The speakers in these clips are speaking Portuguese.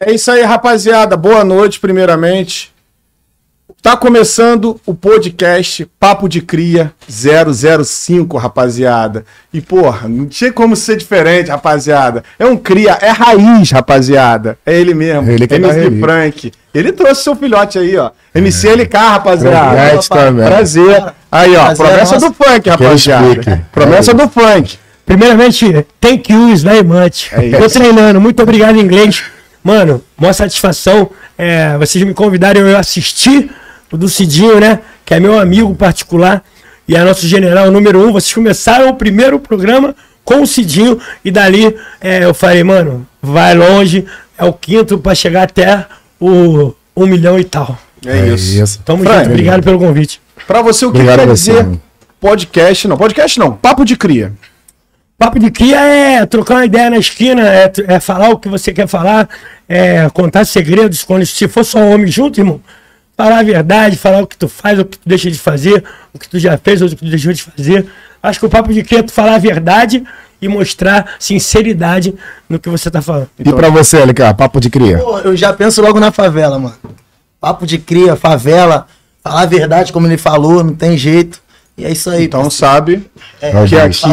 É isso aí, rapaziada. Boa noite, primeiramente. Tá começando o podcast Papo de Cria 005, rapaziada. E, porra, não tinha como ser diferente, rapaziada. É um cria, é raiz, rapaziada. É ele mesmo. Ele que é MC raiz. Frank. Ele trouxe seu filhote aí, ó. MC LK, rapaziada. Presente também. Prazer. Aí, ó, Prazer promessa é do funk, rapaziada. Promessa do funk. Primeiramente, thank you very much. É isso. Tô treinando, muito obrigado em inglês. Mano, maior satisfação. É, vocês me convidaram eu assistir o do Cidinho, né? Que é meu amigo particular e é nosso general número um. Vocês começaram o primeiro programa com o Cidinho e dali é, eu falei, mano, vai longe. É o quinto pra chegar até o um milhão e tal. É, isso. Tamo Frank, junto, obrigado pelo convite. Pra você, o que Obrigado quer você, dizer podcast? Não, podcast não. Papo de Cria. Papo de cria é trocar uma ideia na esquina, é, é falar o que você quer falar, é contar segredos quando se for só homem junto, irmão. Falar a verdade, falar o que tu faz, o que tu deixa de fazer, o que tu já fez, ou o que tu deixou de fazer. Acho que o papo de cria é tu falar a verdade e mostrar sinceridade no que você tá falando. E pra você, LK, papo de cria? Pô, eu já penso logo na favela, mano. Papo de cria, favela, falar a verdade como ele falou, não tem jeito. E é isso aí. Então sabe é, que aqui,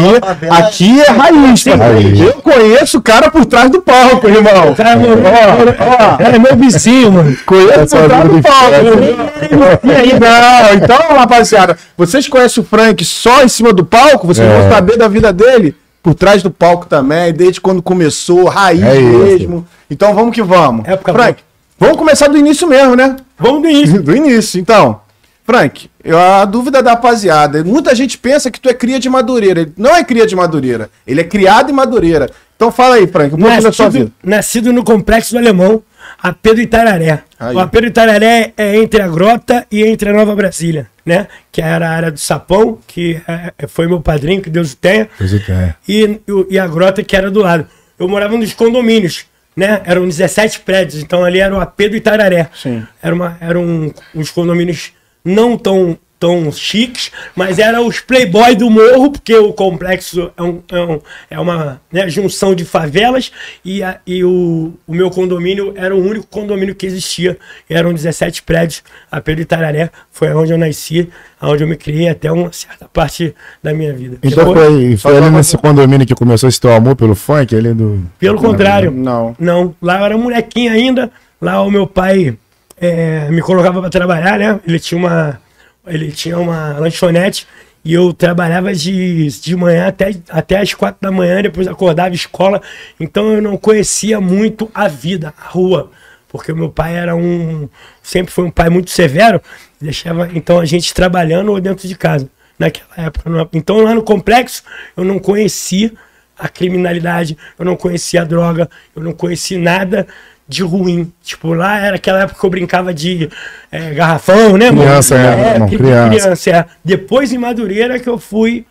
aqui é raiz, tá? Raiz. Eu conheço o cara por trás do palco, irmão. Cara, meu, Ó, ó, é meu vizinho, mano. conheço por trás do vida palco. E aí, não. Então, rapaziada, vocês conhecem o Frank só em cima do palco? Vocês É. vão saber da vida dele por trás do palco também, desde quando começou, raiz É mesmo. Então vamos que vamos. Época Frank, vamos começar do início mesmo, né? Vamos do início. Do início, então. Frank, a dúvida da rapaziada. Muita gente pensa que tu é cria de Madureira. Ele não é cria de Madureira. Ele é criado em Madureira. Então fala aí, Frank, um pouco da sua vida. Nascido, nascido no Complexo do Alemão, AP do Itararé. Aí. O do Itararé é entre a Grota e entre a Nova Brasília, né? Que era a área do Sapão, que é, foi meu padrinho, que Deus o tenha. Deus o tenha. E, e a Grota, que era do lado. Eu morava nos condomínios, né? Eram 17 prédios, então ali era o AP do Itararé. Sim. Era uma, eram uns condomínios não tão, tão chiques, mas eram os playboy do morro, porque o complexo é, um, é, um- é uma né, junção de favelas e, a- e o, o meu condomínio era o único condomínio que existia. Eram 17 prédios. A Pedro Itararé foi onde eu nasci, onde eu me criei até uma certa parte da minha vida. Então Depois- foi, foi ali nesse condomínio que começou esse teu amor pelo funk, ali do... Pelo contrário. Não. Não, lá eu era molequinho ainda. Lá o meu pai é, me colocava para trabalhar, né? Ele tinha uma, ele tinha uma lanchonete e eu trabalhava de, de manhã até, até as quatro da manhã, depois acordava escola. Então eu não conhecia muito a vida, a rua. Porque meu pai era um. Sempre foi um pai muito severo. Deixava então a gente trabalhando dentro de casa. Naquela época. não- Então lá no complexo eu não conhecia a criminalidade, eu não conhecia a droga, eu não conhecia nada de ruim. Tipo, lá era aquela época que eu brincava de é, garrafão, né, mano? Criança, né, É, irmão? cri- Criança. é. Depois em Madureira que eu fui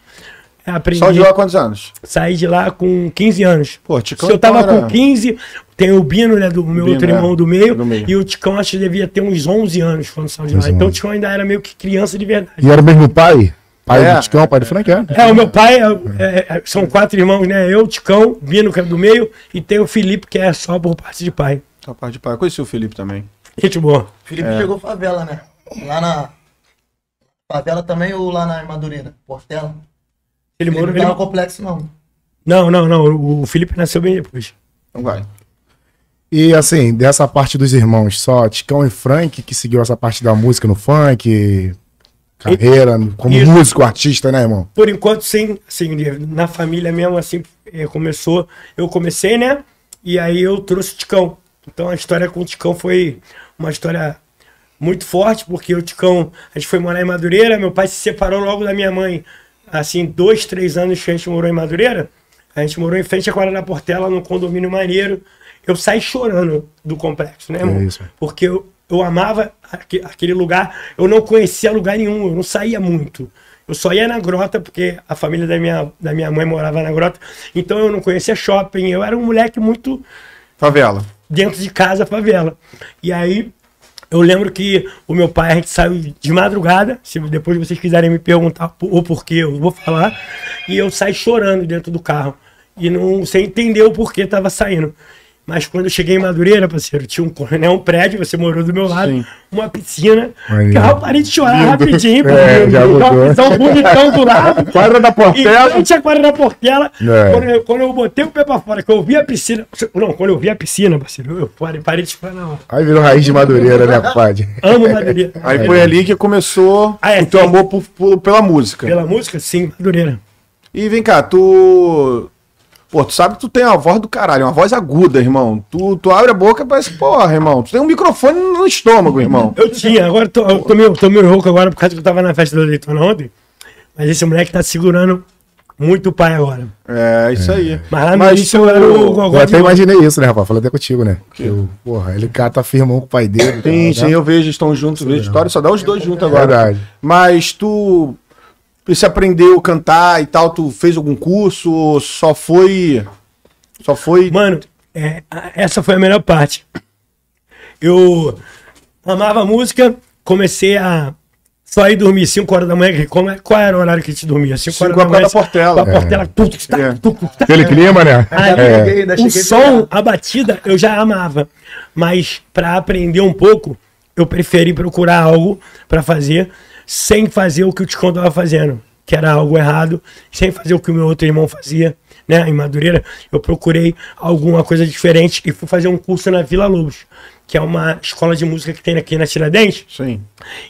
é, aprendi, Só de lá quantos anos? saí de lá com 15 anos. Pô, Ticão Se eu tava então era- com 15, tem o Bino, né, do meu Bino, outro é, irmão do meio, do meio. e o Ticão acho que devia ter uns 11 anos quando saiu de lá. 11 Então o. Ticão ainda era meio que criança de verdade. E era o mesmo pai? Pai É. do Ticão, pai do Frank, é? É, o meu pai, é, é, é, são quatro irmãos, né? Eu, Ticão, Bino, que é do meio, e tem o Felipe, que é só por parte de pai. Rapaz de pai. Eu conheci o Felipe também. Gente boa. Felipe É. chegou favela, né? Lá na. Favela também ou lá na Madureira? Portela? Ele Felipe morou. não ele- no complexo, não. Não, não, não. o- O Felipe nasceu bem depois. Então vai. E assim, dessa parte dos irmãos, só Ticão e Frank que seguiu essa parte da música no funk, carreira, como Isso. músico, artista, né, irmão? Por enquanto, sim. Assim, na família mesmo, assim, eh, começou. Eu comecei, né? E aí eu trouxe o Ticão. Então a história com o Ticão foi uma história muito forte, porque o Ticão, a gente foi morar em Madureira, meu pai se separou logo da minha mãe. Assim, dois, três anos que a gente morou em Madureira. A gente morou em frente à Quadra da Portela, num condomínio maneiro. Eu saí chorando do complexo, né, irmão? isso. Porque eu, eu amava aque- aquele lugar. Eu não conhecia lugar nenhum, eu não saía muito. Eu só ia na grota, porque a família da minha, da minha mãe morava na grota. Então eu não conhecia shopping. Eu era um moleque muito Favela. dentro de casa, favela. E aí, eu lembro que o meu pai, a gente saiu de madrugada, se depois vocês quiserem me perguntar o porquê, eu vou falar, e eu saí chorando dentro do carro. E não sem entender o porquê tava saindo. Mas quando eu cheguei em Madureira, parceiro, tinha um, né, um prédio, você morou do meu lado, Sim. uma piscina. Maneiro. Que eu parei de chorar rapidinho, É, já pisão bonitão do lado. Quadra da Em Portela. frente à quadra da Portela, É. quando, eu, quando eu botei o pé pra fora, que eu vi a piscina. Não, quando eu vi a piscina, parceiro, eu parei, parei de chorar hora. Aí virou raiz de Madureira, né, compadre? Amo Madureira. Aí foi ali que começou Ah, é, o teu amor por- por- pela música. Pela música, sim, Madureira. E vem cá, tu. Pô, tu sabe que tu tem uma voz do caralho, uma voz aguda, irmão. Tu, tu abre a boca e parece, porra, irmão. Tu tem um microfone no estômago, irmão. Eu tinha, agora eu tô, eu tô, meio, tô meio rouco agora por causa que eu tava na festa da leitona ontem. Mas esse moleque tá segurando muito o pai agora. É, isso aí. Mas lá no Mas início tu- eu era o Eu Gogó até de ouro. imaginei isso, né, rapaz? Falei até contigo, né? Que eu, porra, ele cata firmão com o pai dele. Sim, tá, sim, né? eu vejo, estão juntos, vejo história, só dá os dois juntos agora. Verdade. Mas tu. Você aprendeu a cantar e tal, tu fez algum curso ou só foi. Só foi. Mano, é, essa foi a melhor parte. Eu amava música, comecei a só ir dormir 5 horas da manhã. é, qual era o horário que a gente dormia? 5 Cinco horas da horas manhã. da Portela. Com a Portela. tuc, tac, É. tuc, tac. Aquele clima, né? Aí, É. ainda o cheguei a som, a batida, eu já amava. Mas pra aprender um pouco, eu preferi procurar algo pra fazer sem fazer o que o Ticão tava fazendo, que era algo errado, sem fazer o que o meu outro irmão fazia, né? Em Madureira, eu procurei alguma coisa diferente e fui fazer um curso na Vila Lobos, que é uma escola de música que tem aqui na Tiradentes Sim.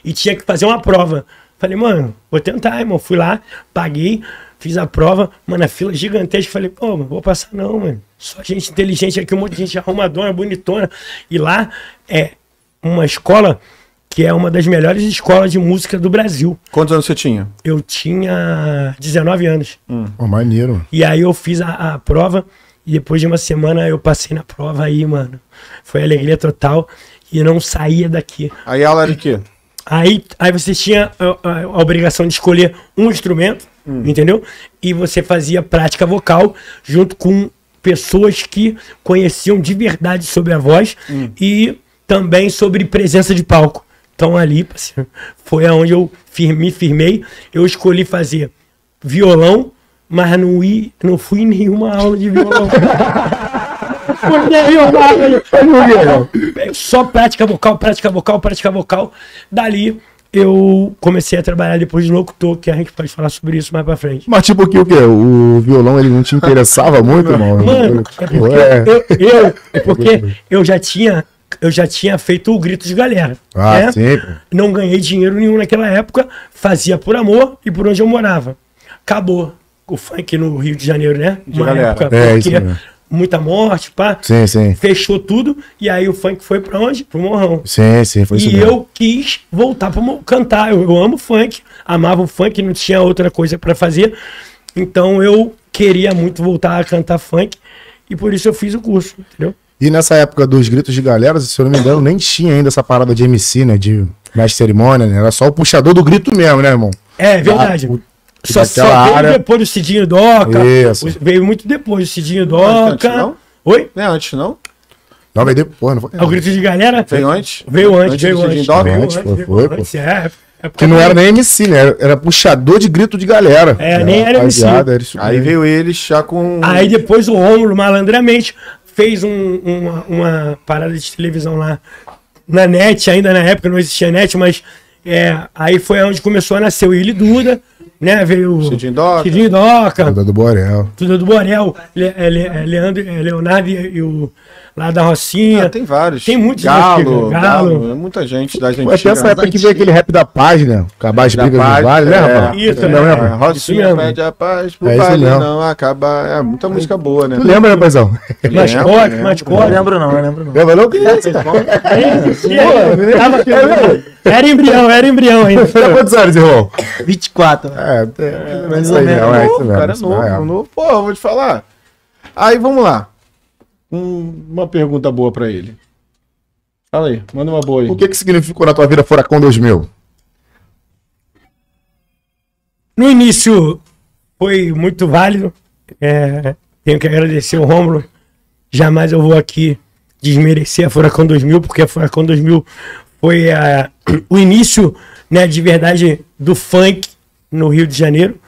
e tinha que fazer uma prova. Falei, mano, vou tentar, irmão. Fui lá, paguei, fiz a prova, mano, a fila gigantesca. Falei, pô, não vou passar não, mano. Só gente inteligente aqui, um monte de gente arrumadona, bonitona. E lá é uma escola que é uma das melhores escolas de música do Brasil. Quantos anos você tinha? Eu tinha 19 anos. Pô, maneiro. E aí eu fiz a, a prova e depois de uma semana eu passei na prova aí, mano. Foi alegria total e não saía daqui. Aí a aula era de quê? Aí, aí você tinha a, a- a obrigação de escolher um instrumento, entendeu? E você fazia prática vocal junto com pessoas que conheciam de verdade sobre a voz e também sobre presença de palco. Então ali, parceiro, foi aonde eu me firmei. Eu escolhi fazer violão, mas não, não fui em nenhuma aula de violão. De- só prática vocal, prática vocal, prática vocal. Dali eu comecei a trabalhar depois de locutor, que a gente pode falar sobre isso mais pra frente. Mas tipo que o quê? O violão ele não te interessava muito, irmão? Mano, é porque, Ué. eu, eu- é porque eu já tinha eu já tinha feito o grito de galera. Ah, né? sim. Não ganhei dinheiro nenhum naquela época, fazia por amor e por onde eu morava. Acabou o funk no Rio de Janeiro, né? De galera. É, isso mesmo. muita morte, pá. Sim, sim. Fechou tudo e aí o funk foi pra onde? Pro Morrão. Sim, sim, foi isso E mesmo. eu quis voltar para cantar. Eu, eu amo funk, amava o funk, não tinha outra coisa para fazer. Então eu queria muito voltar a cantar funk e por isso eu fiz o curso, entendeu? E nessa época dos gritos de galera, se eu não me engano, nem tinha ainda essa parada de MC, né? De mestre de cerimônia, né? Era só o puxador do grito mesmo, né, irmão? É verdade. Ah, o- só, só veio área- depois do Cidinho Doca. Isso. Veio muito depois do Cidinho Não, antes Doca. não? Oi? Não é antes, não? Não, veio depois, não foi? É o grito de galera? Veio antes? Veio antes, Antes veio antes. Veio Antes, antes, foi, veio foi, pô. antes, é. É Que não era nem MC, né? Era, era puxador de grito de galera. É, nem era MC. Era isso Aí veio eles já com. Aí depois o Rômulo, malandramente, fez um- uma, uma parada de televisão lá na net, ainda na época não existia net, mas é, aí foi onde começou a nascer o Willi Duda, né? Veio o Cidinho Doca. Cidinho Doca, Toda do Borel. tudo do Borel, Le, é, Le- é, Leandro, é, Leonardo e, e o lá da Rocinha. Ah, tem vários. Tem muitos Galo, antigos, Galo, Galo. é muita gente da gente. Até essa época que veio aquele rap da página, acabar as Da brigas paz, do vale, né, é, rapaz? Isso, é, não É, lembra? Rocinha pede a paz pro É vale não acabar. É muita música boa, né? Tu lembra, né, paizão? Mascote, lembro. Não mascote. lembro não, não lembro não. Lembra não? Cara? Tava- Era embrião, era embrião ainda. Tem quantos anos, irmão? 24. né? É, é, é isso ou menos. não, é isso novo, cara isso novo. Pô, vou te falar. Aí, vamos lá. Um- uma pergunta boa pra ele. Fala aí, manda uma boa aí. O que que significou na tua vida Furacão 2000? No início foi muito válido. É, tenho que agradecer o Rômulo. Jamais eu vou aqui desmerecer a Furacão 2000, porque a Furacão 2000 foi a- o início né, de verdade do funk no Rio de Janeiro.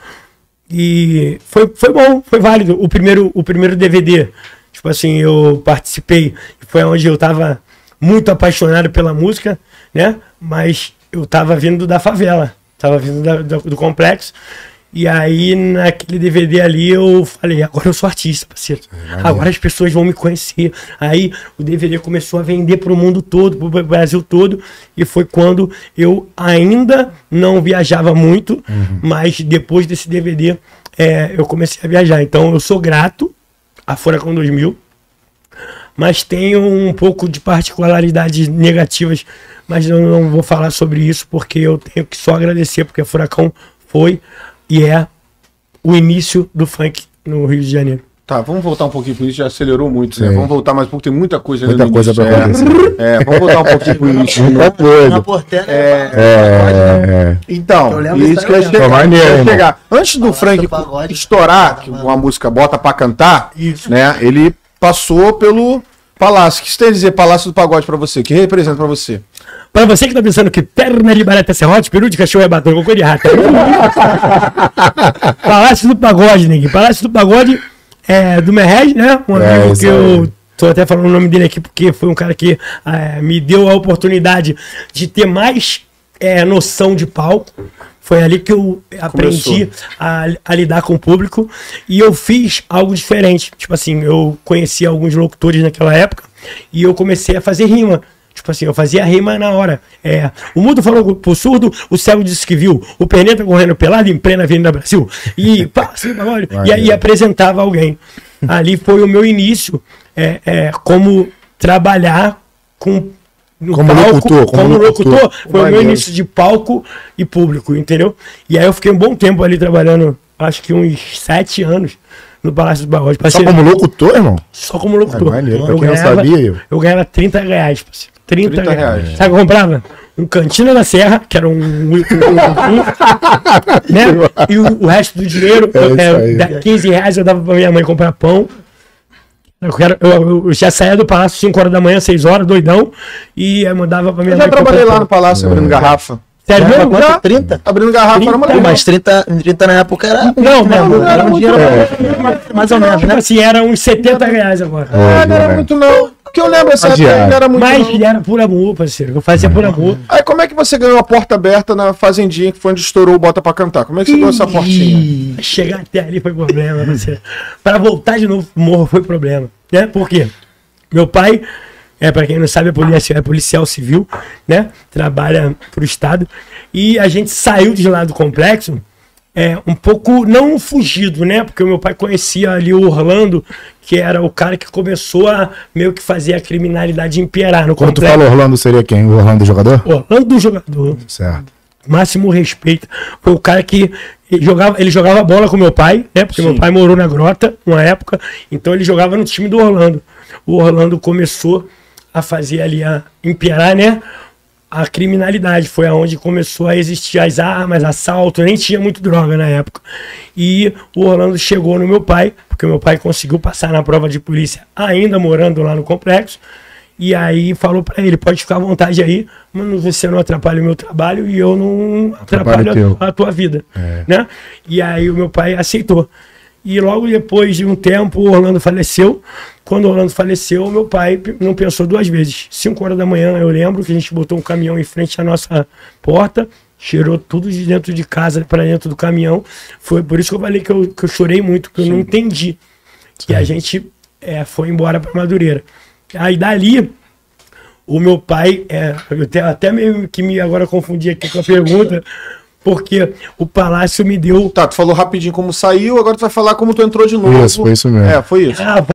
E foi, foi bom, foi válido. O primeiro, o primeiro DVD Tipo assim, eu participei, foi onde eu tava muito apaixonado pela música, né? Mas eu tava vindo da favela, tava vindo da- do, do complexo. E aí, naquele DVD ali, eu falei, agora eu sou artista, parceiro. Agora as pessoas vão me conhecer. Aí o DVD começou a vender pro mundo todo, pro Brasil todo. E foi quando eu ainda não viajava muito, mas depois desse DVD é, eu comecei a viajar. Então eu sou grato à Furacão 2000 mas tenho um pouco de particularidades negativas, mas eu não vou falar sobre isso porque eu tenho que só agradecer, porque Furacão foi e é o início do funk no Rio de Janeiro. Tá, vamos voltar um pouquinho pro início, já acelerou muito, né? Vamos voltar mais um pouco, tem muita coisa ainda Muita no coisa pra início, acontecer. é. É, vamos voltar um pouquinho pro início. Muita coisa. É, É, Então, isso que eu ia dessa chegar. Antes do Frank do pagode. estourar, que uma música bota pra cantar, né? Ele passou pelo Palácio. O que você tem a dizer Palácio do Pagode pra você? Que representa pra você? Pra você que tá pensando que perna de barata é serrote, peru de cachorro é batom, cocô de rato. Palácio do Pagode, Neguinho. Palácio do Pagode é do Merrez, né? Um É, amigo que eu tô até falando o nome dele aqui porque foi um cara que é, me deu a oportunidade de ter mais é, noção de palco. Foi ali que eu aprendi a, a lidar com o público e eu fiz algo diferente. Tipo assim, eu conheci alguns locutores naquela época e eu comecei a fazer rima. Tipo assim, eu fazia rima na hora. É, o mudo falou pro surdo, o cego disse que viu. O perneta correndo pelado em plena Avenida Brasil. E, pá, assim, bagulho. e aí apresentava alguém. Ali foi o meu início é, é, como trabalhar com no Como locutor, como como, locutor. locutor, foi o meu início de palco e público, entendeu? E aí eu fiquei um bom tempo ali trabalhando, acho que uns sete anos no Palácio dos Barros. Só como locutor, irmão? só como locutor. Ah, maneiro. Eu ganhava- sabia, eu- eu ganhava 30 reais, parceiro. 30, 30 reais. Sabe o que eu comprava? Um Cantina da Serra, que era um. um- um- um- né? E o, o resto do dinheiro, É isso é, aí. da- 15 reais eu dava pra minha mãe comprar pão. Eu, quero, eu, eu já saía do palácio 5 horas da manhã, 6 horas, doidão, e eu mandava pra minha Eu mãe. já trabalhei lá pão. no Palácio abrindo garrafa. Sério Era mesmo? quanto? Já? 30? Abrindo garrafa era uma Pô, mas 30, 30 na época era. Não, mesmo, não, era um dinheiro É. mais ou menos, Tipo né? assim, era uns 70 reais agora. Ah, não era muito não. Porque eu lembro essa época não era muito Mas era por amor, parceiro. Eu fazia por amor. Aí como é que você ganhou a porta aberta na Fazendinha, que foi onde estourou o Bota Pra Cantar? Como é que você ganhou essa portinha? Chegar até ali foi problema, parceiro. Pra voltar de novo pro morro foi problema. Né? Por quê? Meu pai, é, pra quem não sabe, é policial, é policial civil, né? Trabalha pro Estado. E a gente saiu de lá do complexo é, um pouco, não fugido, né? Porque o meu pai conhecia ali o Orlando, que era o cara que começou a meio que fazer a criminalidade imperar no Quando tu fala Orlando, seria quem? O Orlando jogador? Orlando do jogador Certo. máximo respeito. Foi o cara que ele jogava, ele jogava bola com meu pai, né? Porque meu pai morou na Grota uma época, então ele jogava no time do Orlando. O Orlando começou a fazer ali a imperar, né? A criminalidade foi aonde começou a existir as armas, assalto, nem tinha muito droga na época. E o Orlando chegou no meu pai, porque meu pai conseguiu passar na prova de polícia ainda morando lá no complexo. E aí falou pra ele, pode ficar à vontade aí, mas você não atrapalha o meu trabalho e eu não Atrapalho atrapalho a, a tua vida, né? E aí o meu pai aceitou. E logo depois de um tempo, o Orlando faleceu. Quando o Orlando faleceu, meu pai não pensou duas vezes. Cinco horas da manhã, eu lembro que a gente botou um caminhão em frente à nossa porta, cheirou tudo de dentro de casa para dentro do caminhão. Foi por isso que eu falei que eu, que eu chorei muito, que eu não entendi. E a gente é, foi embora para Madureira. Aí dali, o meu pai, é, eu até, até meio que me agora confundi aqui com a pergunta, porque o palácio me deu. Tá, tu falou rapidinho como saiu, agora tu vai falar como tu entrou de novo. Isso, foi isso mesmo. É, foi isso. Ah,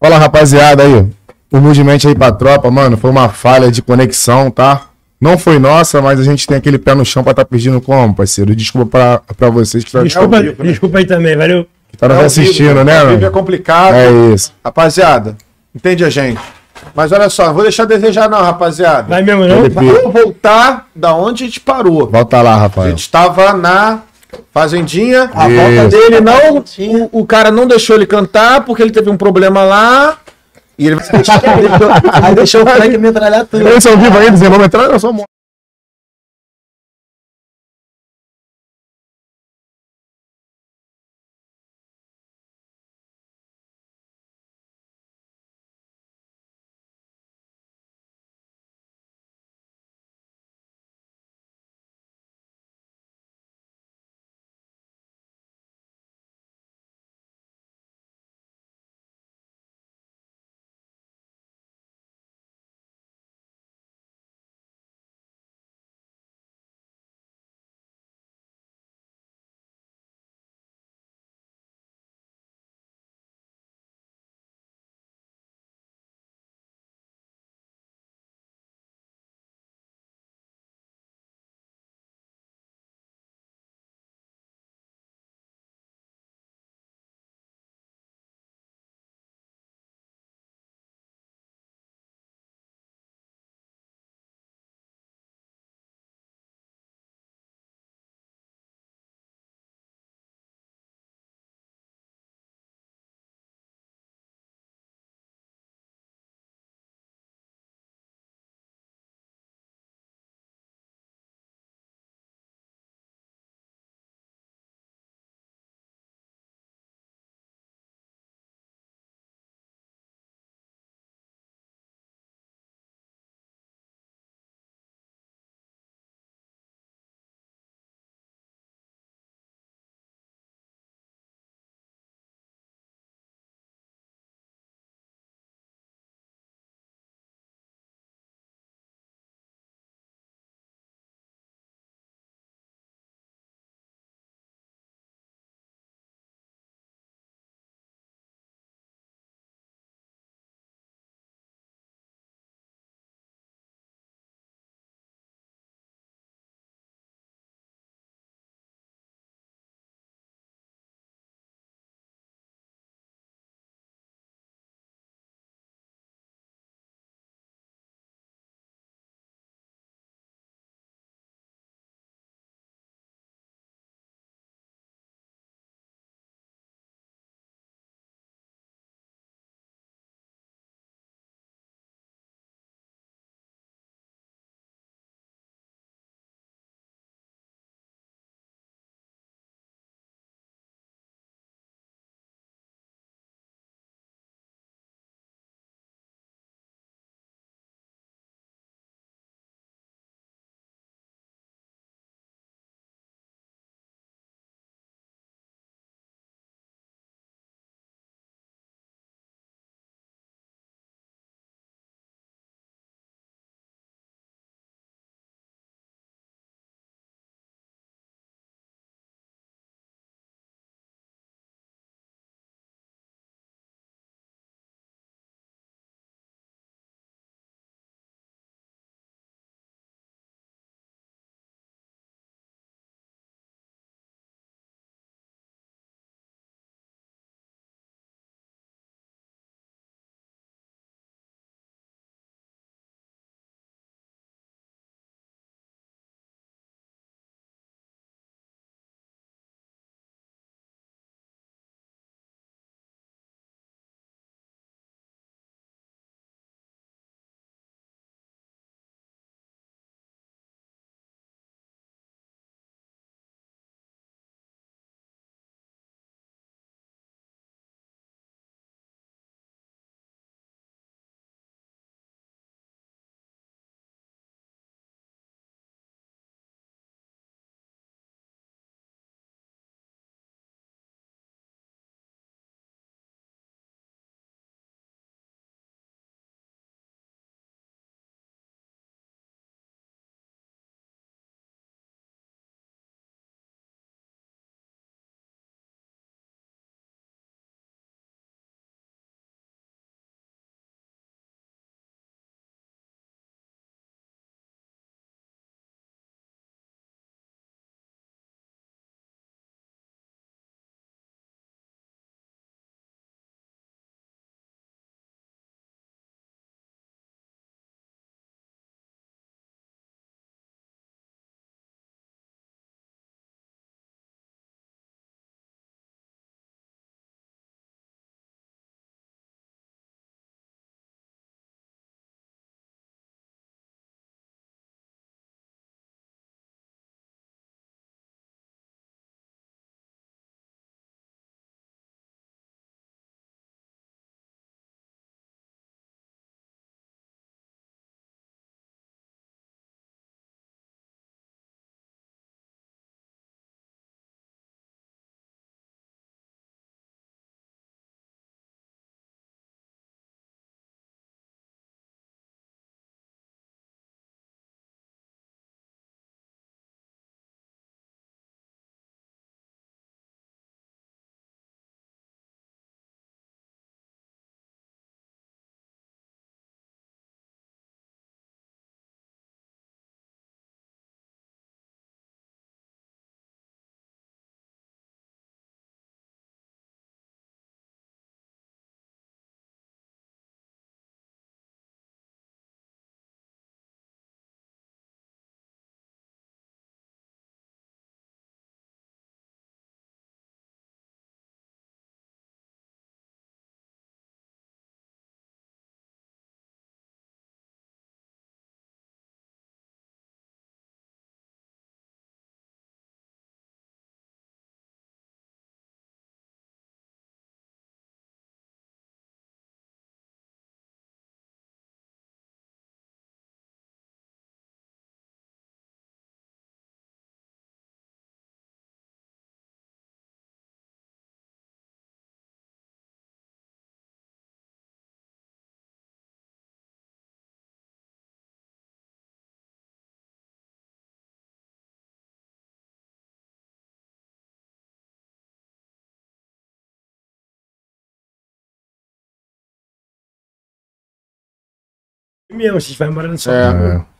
Fala, rapaziada aí. Humildemente aí pra tropa, mano. Foi uma falha de conexão, tá? Não foi nossa, mas a gente tem aquele pé no chão pra tá pedindo como, parceiro. Desculpa pra, pra vocês que tá, Desculpa, vivo, né? desculpa aí também, valeu. que tá nos É ao assistindo, vivo, né, vivo É mano? complicado. É isso. Rapaziada, entende a gente. Mas olha só, não vou deixar a desejar não, rapaziada. Vai mesmo, não? Vamos voltar da onde a gente parou. Volta lá, A Rafael. gente estava na fazendinha. A Isso. volta Ele não, o, o cara não deixou ele cantar porque ele teve um problema lá. E ele vai Aí deixou o Frank metralhar tudo. Eles são vivos ainda, vamos entrar? Eu sou morto. Mesmo, a gente vai no São É. Paulo. É.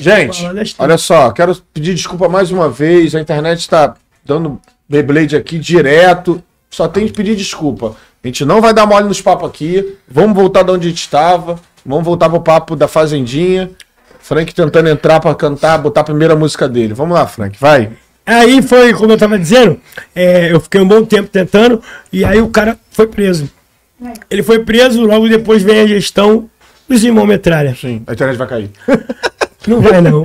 Gente, olha só, quero pedir desculpa mais uma vez. A internet está dando Beyblade aqui direto. Só tem que pedir desculpa. A gente não vai dar mole nos papos aqui. Vamos voltar de onde a gente estava. Vamos voltar pro papo da Fazendinha. Frank tentando entrar para cantar, botar a primeira música dele. Vamos lá, Frank, vai. Aí foi, como eu tava dizendo, é, eu fiquei um bom tempo tentando, e aí o cara foi preso. Ele foi preso, logo depois vem a gestão irmãos Metralha. Sim, a internet vai cair. Não vai, não.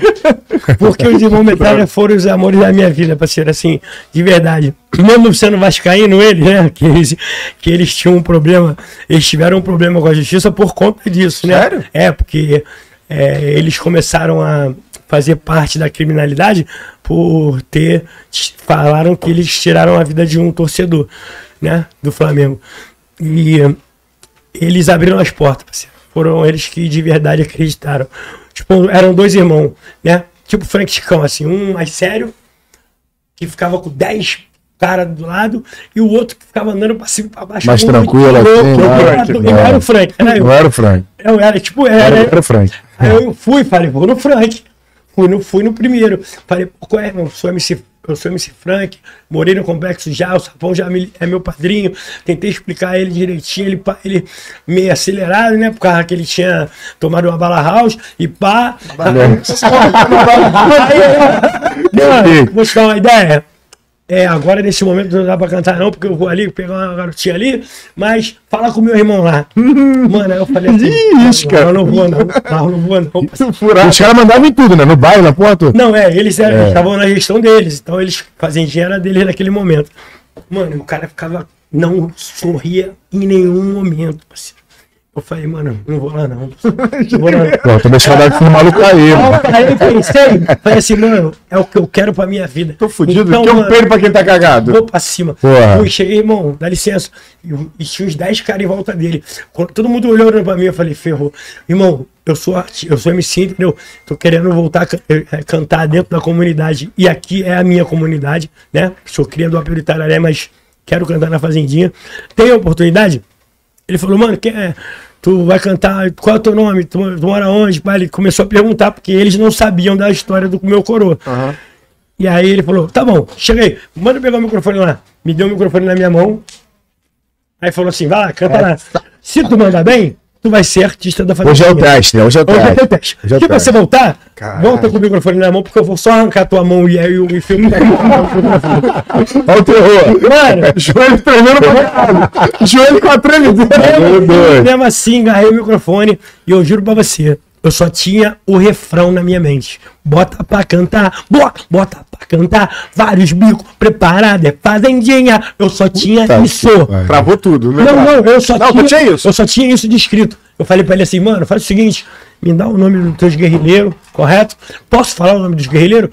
Porque os irmãos Metralha foram os amores da minha vida, parceiro, assim, de verdade. Mesmo sendo vascaíno eles, né, que eles, que eles tinham um problema, eles tiveram um problema com a justiça por conta disso, né? Sério? É, porque é, eles começaram a fazer parte da criminalidade por ter, falaram que eles tiraram a vida de um torcedor, né, do Flamengo. E eles abriram as portas, parceiro. Foram eles que de verdade acreditaram. Tipo, eram dois irmãos, né? Tipo Frank Chicão, assim, um mais sério, que ficava com 10 caras do lado, e o outro que ficava andando pra cima e pra baixo. Mais tranquilo, louco. assim, Eu né? era, é. o Frank, era eu. Não era o Frank. Eu era, tipo, Era, era. era o Frank. Aí eu fui, falei, vou no Frank. Fui no, fui no primeiro. Falei, qual é, irmão? Sou MC, eu sou MC Frank, morei no complexo já, o Sapão já me- é meu padrinho. Tentei explicar ele direitinho, ele, ele meio acelerado, né? Por causa que ele tinha tomado uma bala house e pá. Mano, vou te dar uma ideia. É, agora nesse momento não dá pra cantar não, porque eu vou ali pegar uma garotinha ali, mas fala com meu irmão lá. Mano, aí eu falei assim, Ixi, cara. não, não vou não, não, eu não vou não. Os caras mandavam em tudo, né? No baile, na porra toda. Não, é, eles eram- É. estavam na gestão deles, então eles faziam dinheiro deles naquele momento. Mano, o cara ficava, não sorria em nenhum momento, parceiro. Eu falei, mano, não vou lá não. Não vou lá não. Pô, tô deixando a esse maluco aí, Aí eu mano. parei, pensei, falei assim, mano, é o que eu quero pra minha vida. Tô fudido. Então, que mano, peido pra quem tá cagado. Vou pra cima. Porra. Fui, cheguei, irmão, dá licença. E, tinha uns 10 caras em volta dele. Quando todo mundo olhou pra mim, eu falei, ferrou. Irmão, eu sou arti- eu sou MC, entendeu? Tô querendo voltar a can- eh, eh, cantar dentro da comunidade. E aqui é a minha comunidade, né? Sou cria do Apelo Itararé, mas quero cantar na Fazendinha. Tem oportunidade? Ele falou, mano, quem é? Tu vai cantar, qual é o teu nome? Tu, tu mora onde? Pai, Ele começou a perguntar, porque eles não sabiam da história do meu coroa. E aí ele falou, tá bom, cheguei, manda pegar o microfone lá. Me deu o microfone na minha mão. Aí falou assim, vai lá, canta lá. Se tu mandar bem, tu vai ser artista da Hoje é o teste, né? Hoje é o Hoje é o teste. teste. Hoje é o Se teste. você voltar, Caralho. volta com o microfone na mão, porque eu vou só arrancar tua mão e aí o filme. Olha o terror. Mano, Joelho tremendo pra caralho. Joelho com a doido. mesmo assim, agarrei o microfone e eu juro pra você, eu só tinha o refrão na minha mente. Bota pra cantar, bota, bota pra cantar, vários bicos, preparado, é fazendinha. Eu só tinha Puta isso. que. Travou tudo, né? Não, não, eu só Não, tinha, isso? Eu só tinha isso de escrito. Eu falei pra ele assim, mano, faz o seguinte, me dá o nome dos teus guerrilheiros, correto? Posso falar o nome dos guerrilheiros?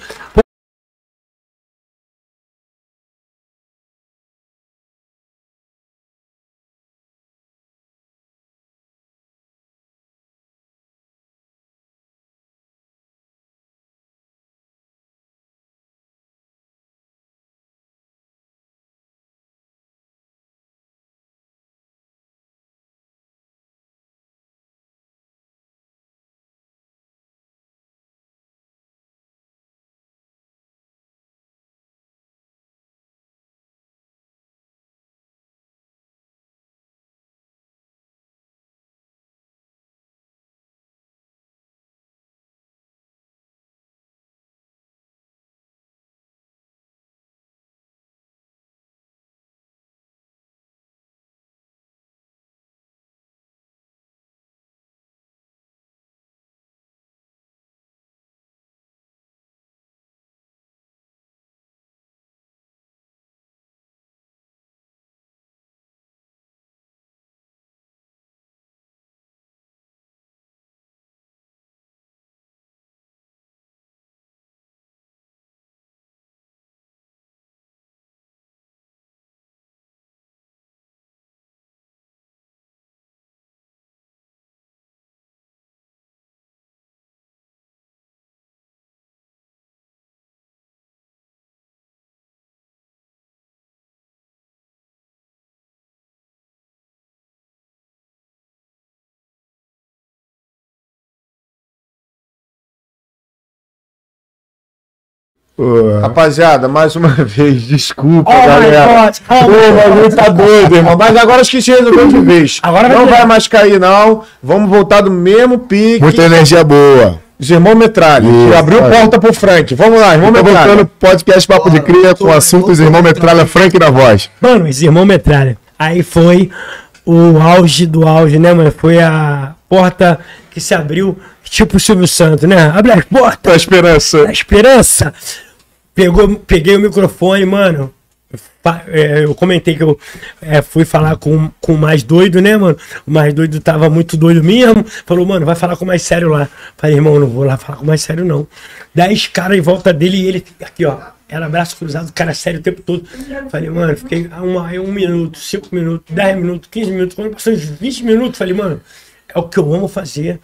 Pô. Rapaziada, mais uma vez, desculpa, Oh my galera. God, oh Pô, o bagulho tá doido, irmão. Mas agora acho que se resolveu de vez. Agora vai não ter. vai mais cair, não. Vamos voltar do mesmo pique. Muita energia boa. Os irmãos Metralha. Isso, que abriu vai. porta pro Frank. Vamos lá, irmão Metralha. voltando pro podcast Papo de Cria com assuntos Irmão Metralha Frank na voz. Mano, esse irmão metralha. Aí foi o auge do auge, né, mano? Foi a porta que se abriu, tipo o Silvio Santos, né? Abre as portas Tá esperança. da esperança. Pegou, peguei o microfone, mano. É, eu comentei que eu é, fui falar com, com o mais doido, né, mano? O mais doido tava muito doido mesmo. Falou, mano, vai falar com o mais sério lá. Falei, irmão, não vou lá falar com o mais sério, não. Dez caras em volta dele e ele aqui, ó. Era braço cruzado, cara sério o tempo todo. Falei, mano, fiquei uma, um minuto, cinco minutos, dez minutos, quinze minutos. Quando passou uns 20 minutos, falei, mano, é o que eu amo fazer.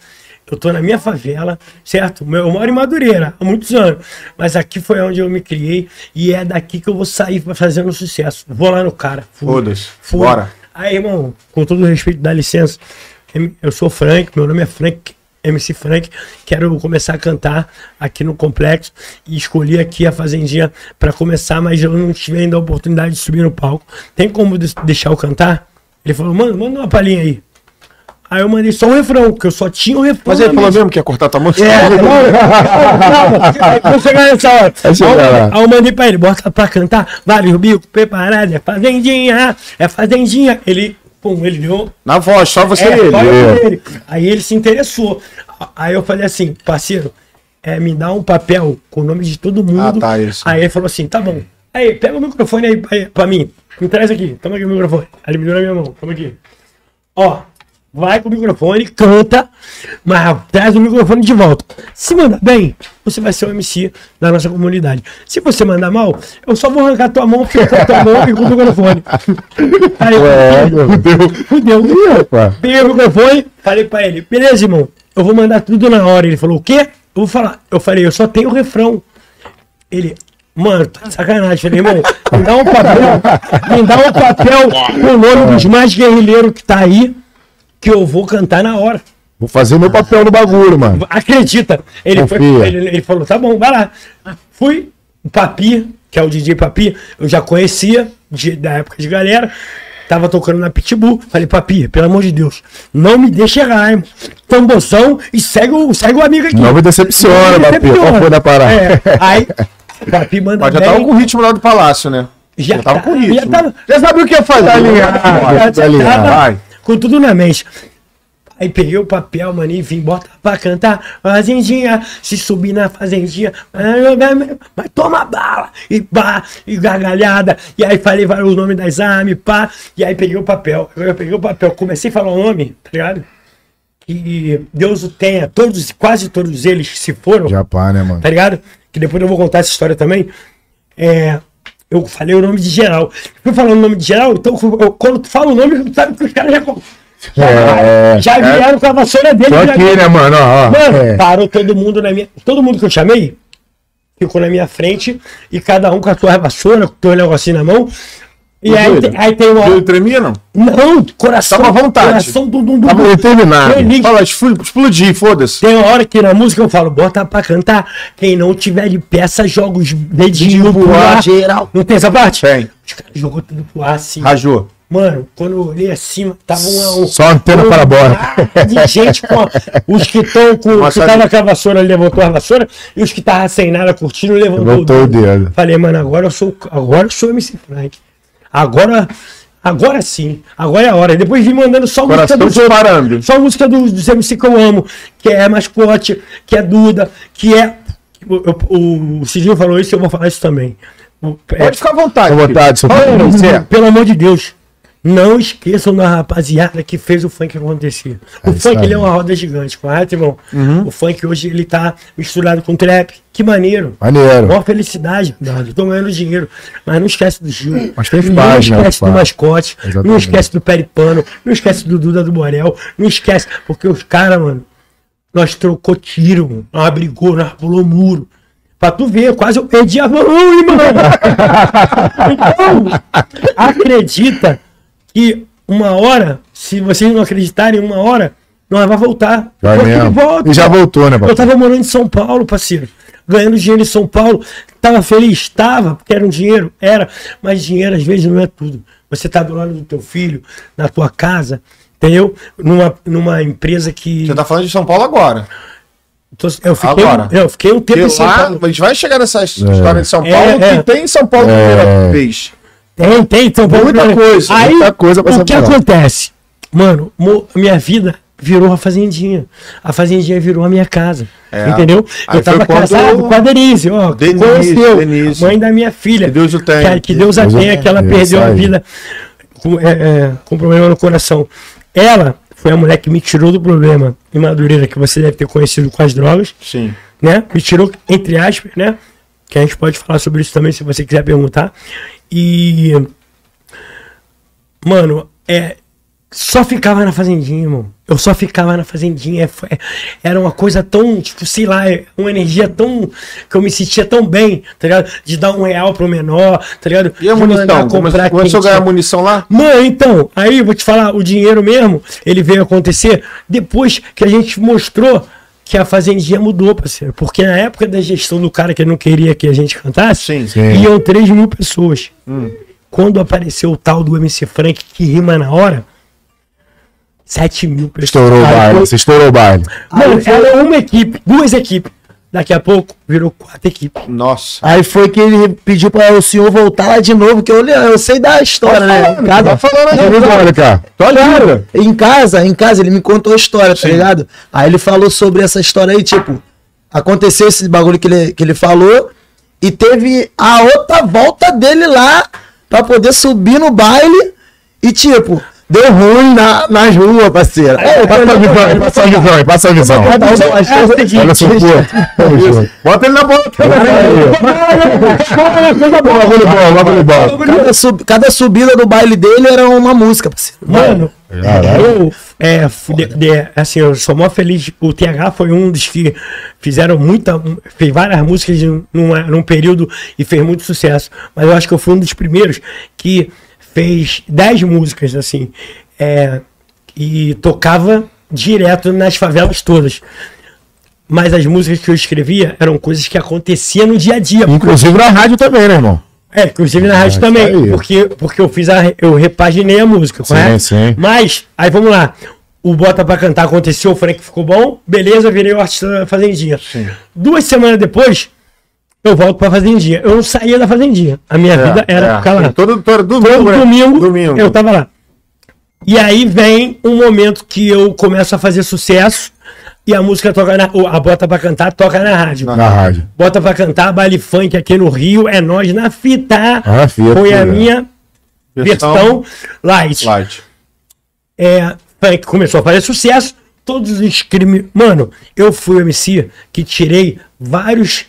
Eu tô na minha favela, certo? Eu moro em Madureira há muitos anos. Mas aqui foi onde eu me criei. E é daqui que eu vou sair pra fazer um sucesso. Vou lá no cara. Foda-se. Bora. Aí, irmão, com todo respeito, dá licença. Eu sou Frank, meu nome é Frank, MC Frank. Quero começar a cantar aqui no complexo. E escolhi aqui a Fazendinha pra começar, mas eu não tive ainda a oportunidade de subir no palco. Tem como deixar eu cantar? Ele falou, mano, manda uma palhinha aí. Aí eu mandei só um refrão, porque eu só tinha o refrão. Mas ele falou mesmo que ia cortar tua música? É, não, não, vou chegar nessa hora. Aí eu- lá. Aí eu mandei pra ele, bota pra cantar, vários bicos preparados, é fazendinha, é fazendinha. Ele, pum, ele deu. Na voz, só você É, e É. e ele. Aí ele se interessou. Aí eu falei assim, parceiro, é, me dá um papel com o nome de todo mundo. Ah, tá, isso. Aí ele falou assim, tá bom. Aí, pega o microfone aí pra, pra mim. Me traz aqui, toma aqui o microfone. Aí ele me deu na minha mão, toma aqui. Ó, vai com o microfone, canta, mas traz o microfone de volta. Se mandar bem, você vai ser o MC da nossa comunidade. Se você mandar mal, eu só vou arrancar tua mão, porque a tua mão e com o microfone. Aí, É, meu fudeu. rapaz. Peguei o microfone, falei pra ele, beleza, irmão, eu vou mandar tudo na hora. Ele falou, o quê? Eu vou falar. Eu falei, eu só tenho o refrão. Ele, mano, tá de sacanagem. Falei, irmão, me dá um papel, me dá um papel com o nome dos mais guerrilheiros que tá aí, que eu vou cantar na hora. Vou fazer o meu papel no bagulho, mano. Acredita. Ele, foi, ele, ele falou, tá bom, vai lá. Fui, o Papi, que é o DJ Papi, eu já conhecia de- da época de galera. Tava tocando na Pitbull. Falei, Papi, pelo amor de Deus, não me deixa errar, irmão. Tamborzão e segue o, segue o amigo aqui. Não me decepciona, Não me papi. decepciona. Qual foi da parada? É, aí, Papi manda Mas já bem. tava com o ritmo lá do palácio, né? Já, tava tá- com ritmo. Já, tava, Já sabia o que ia fazer. Tá ligado, já, tá já ligado. tava Vai. Com tudo na mente. Aí peguei o papel, mano, e vim, bota pra cantar. Fazendinha, se subir na fazendinha, mas toma bala, e pá, e gargalhada. E aí falei vários nomes das armas, pá. E aí peguei o papel. Eu peguei o papel, comecei a falar o nome, tá ligado? Que Deus o tenha, todos, quase todos eles se foram Já pá, né, mano? tá ligado? Que depois eu vou contar essa história também. É, eu falei o nome de geral. Fui falando o nome de geral, então eu- quando tu fala o nome, tu sabe que os caras já, já, É, já vieram com a vassoura dele. Tô aqui, né, mano? Ó. Mano, É. parou todo mundo na minha. Todo mundo que eu chamei ficou na minha frente e cada um com a sua vassoura, com o teu negocinho na mão. E aí, aí tem uma. Ele tremia, não? Não, coração. Tava à vontade. Coração do, do, do, Tava determinado. Fala, expl- explodir, foda-se. Tem uma hora que na música eu falo, bota pra cantar. Quem não tiver de peça, joga os dedinhos pro ar. geral. Não tem essa parte? Tem. Os caras jogou tudo pro ar assim. Rajou. Mano, quando eu olhei acima, tava um. um Só antena um parabólica. De gente com. Os que estão com. Uma Os que tava com a vassoura levantou a vassoura. E os que tava sem nada curtindo levantou Levantou o dedo. Falei, mano, agora eu sou. Agora eu sou MC Frank. Agora. Agora sim. Agora é a hora. Depois vim mandando só música Coração dos outros. disparando. Só música dos, dos MC que eu amo, que é Mascote, que é Duda, que é. O, o, o Cidinho falou isso, eu vou falar isso também. O- é, Pode ficar à vontade. À vontade, seu pelo amor de Deus, não esqueçam da rapaziada que fez o funk acontecer. O É isso funk ele é uma roda gigante, correto, irmão? O funk hoje ele tá misturado com trap. Que maneiro. Maneiro. Maior felicidade. Tô ganhando dinheiro. Mas não esquece do Gil. Mas tem não paz, né, esquece do paz. mascote. Não Exatamente. esquece do Peripano. Não esquece do Duda do Borel. Não esquece. Porque os caras, mano, nós trocou tiro, mano. nós brigou, nós pulou muro. Pra tu ver, quase eu perdi a mão, mano. Então, acredita que uma hora, se vocês não acreditarem, uma hora, nós vai voltar. Vai Porque mesmo. volta. E já voltou, né, Eu papai? tava morando em São Paulo, parceiro. ganhando dinheiro em São Paulo. Tava feliz? Tava, porque era um dinheiro? Era. Mas dinheiro às vezes não é tudo. Você tá do lado do teu filho, na tua casa, entendeu? Numa, numa empresa que. Você tá falando de São Paulo agora. Tô- Eu fiquei, Agora. eu fiquei um tempo Porque em São lá, Paulo. a gente vai chegar nessa história de São É, Paulo, é. que tem em São Paulo É. primeira vez. Tem, tem, São Paulo. Muita coisa, Aí, muita coisa pra o que falada. acontece? Mano, mo- minha vida virou a fazendinha. A fazendinha virou a minha casa. É. Entendeu? Aí eu tava casado com a Denise, ó. Denise, conheceu, Denise. mãe da minha filha. Que Deus o tenha. Que, que Deus a Deus tenha, que ela tenha. perdeu Isso a vida com, é, é, com problema no coração. Ela foi a mulher que me tirou do problema em Madureira, que você deve ter conhecido com as drogas Sim. né? Me tirou, entre aspas, né? Que a gente pode falar sobre isso também, se você quiser perguntar. E. Mano, é. Só ficava na fazendinha, irmão. Eu só ficava na fazendinha. É, foi- Era uma coisa tão, tipo, sei lá, é uma energia tão. que eu me sentia tão bem, tá ligado? De dar um real pro menor, tá ligado? E a De munição? Começou, começou a ganhar munição lá? Mano, então, aí vou te falar, o dinheiro mesmo, ele veio acontecer depois que a gente mostrou que a fazendinha mudou, parceiro. Porque na época da gestão do cara que não queria que a gente cantasse, Sim. Sim. iam 3 mil pessoas. Quando apareceu o tal do MC Frank que rima na hora, 7 mil pessoas. Estourou o baile, você estourou o baile. Mano, era uma equipe, duas equipes. Daqui a pouco virou quatro equipes. Nossa. Aí foi que ele pediu para o senhor voltar lá de novo, que eu, eu sei da história, né? Em casa, Tá falando aí. Olha, cara. Tô ligado. em casa, em casa, ele me contou a história, tá Sim. ligado? Aí ele falou sobre essa história aí, tipo, aconteceu esse bagulho que ele, que ele falou, e teve a outra volta dele lá pra poder subir no baile, e tipo, deu ruim na, nas ruas, parceiro. É, Passa a visão, passa a visão, passa a visão. Olha só, pô. Bota ele na bola. Cada, sub- cada subida do baile dele era uma música, parceiro. Mano, Caralho. eu, é, de- de- assim, eu sou mó feliz. O TH foi um dos que fizeram muita, fez várias músicas num período e fez muito sucesso. Mas eu acho que eu fui um dos primeiros que fez 10 músicas, assim, é, e tocava direto nas favelas todas. Mas as músicas que eu escrevia eram coisas que aconteciam no dia a dia. Inclusive na rádio também, né, irmão? É, inclusive na rádio isso também, porque, porque eu fiz a, eu repaginei a música, correto? sim. Mas, aí vamos lá. O Bota pra Cantar aconteceu, o Frank ficou bom, beleza, virei o artista da Fazendinha. Duas semanas depois, eu volto pra Fazendinha. Eu não saía da Fazendinha. A minha vida era ficar lá. Todo, todo Todo domingo, né? domingo, Domingo. eu tava lá. E aí vem um momento que eu começo a fazer sucesso e a música toca na. A Bota pra Cantar toca na rádio. Na rádio. Bota pra cantar baile funk aqui no Rio, é nós na fita. Ah, fita, Foi a né? minha versão light. Light. É, começou a fazer sucesso, todos os crimes. Mano, eu fui o MC que tirei vários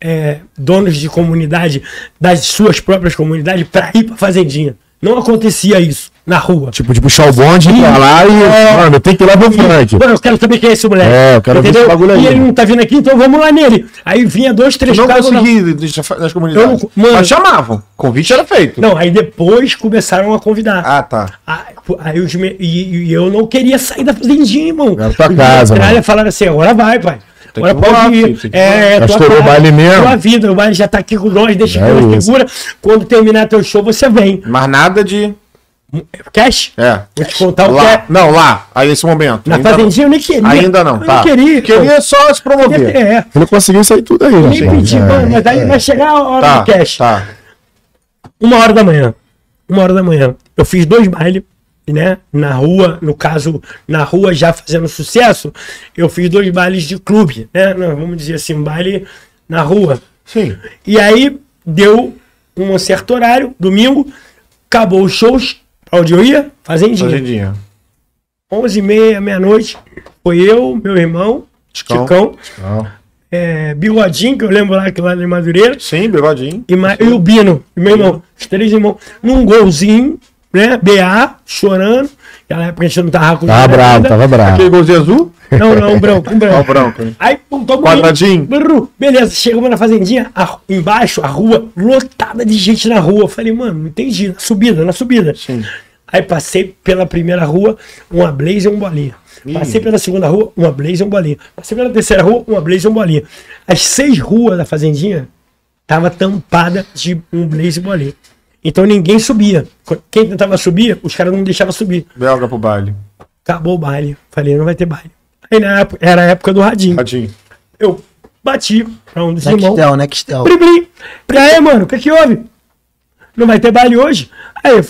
é, donos de comunidade das suas próprias comunidades pra ir pra fazendinha. Não acontecia isso na rua. Tipo, de puxar o bonde pra lá e. É. Mano, tem que ir lá pro funk. Mano, eu quero saber quem é esse moleque. É, eu quero ver esse bagulho aí. E ele não tá vindo aqui, então vamos lá nele. Aí vinha dois, três Não carros na- consegui fa- nas comunidades. Eu não- mano- Mas chamavam. Convite era feito. Não, aí depois começaram a convidar. Ah, tá. Aí, aí os me- e, e eu não queria sair da fazendinha, irmão. Era Os casa, mano. falaram assim, agora vai, pai. Tem Agora pode ir. filho, É, Já tua estourou o casa, baile mesmo? Tua vida, o baile já tá aqui com nós, deixa É que isso. segura. Quando terminar teu show, você vem. Mas nada de. Cash? É. Vou te contar o que Lá. é. Não, lá. Aí nesse momento. Na Ainda fazendinha eu nem queria. não. Ainda não. Eu Tá. não queria. Queria só se promover. É, Ele conseguiu sair tudo aí, né? nem pedi, mano, mas aí vai chegar a hora Tá. do cash. Tá. Uma hora da manhã. Uma hora da manhã. Eu fiz dois bailes, né? Na rua, no caso, na rua já fazendo sucesso, eu fiz dois bailes de clube, né? Vamos dizer assim, um baile na rua. Sim. E aí deu um certo horário, domingo, acabou os shows, pra onde eu ia? Fazendinha. Fazendinha. 11 e meia, meia-noite, foi eu, meu irmão, Chicão. Chicão, é, Bigodinho, que eu lembro lá que lá em Madureira, Sim, bigodinho. e, e o Bino, meu irmão, os três irmãos, num golzinho, né? BA, chorando. Naquela época a gente não tava com Tava nada bravo, ainda. tava bravo. Aquele golzinho azul? Não, não, um branco, um branco. Ó, o branco. Aí, pum, mundo- Quadradinho. Brrr, Beleza, chegamos na fazendinha, a- embaixo, a rua lotada de gente na rua. Eu falei, mano, não entendi. Na subida, na subida. Sim. Aí passei pela primeira rua, uma blaze e um bolinha. Passei pela segunda rua, uma blaze e um bolinha. Passei pela terceira rua, uma blaze e um bolinha. As seis ruas da fazendinha tava tampada de um blaze e bolinha. Então ninguém subia. Quem tentava subir, os caras não deixavam subir. Belga pro baile. Acabou o baile. Falei, não vai ter baile. Aí na época, era a época do radinho. Radinho. Eu bati pra um dos irmãos. Nextel, Nextel. E aí, mano, o que que houve? Não vai ter baile hoje? Aí, eu,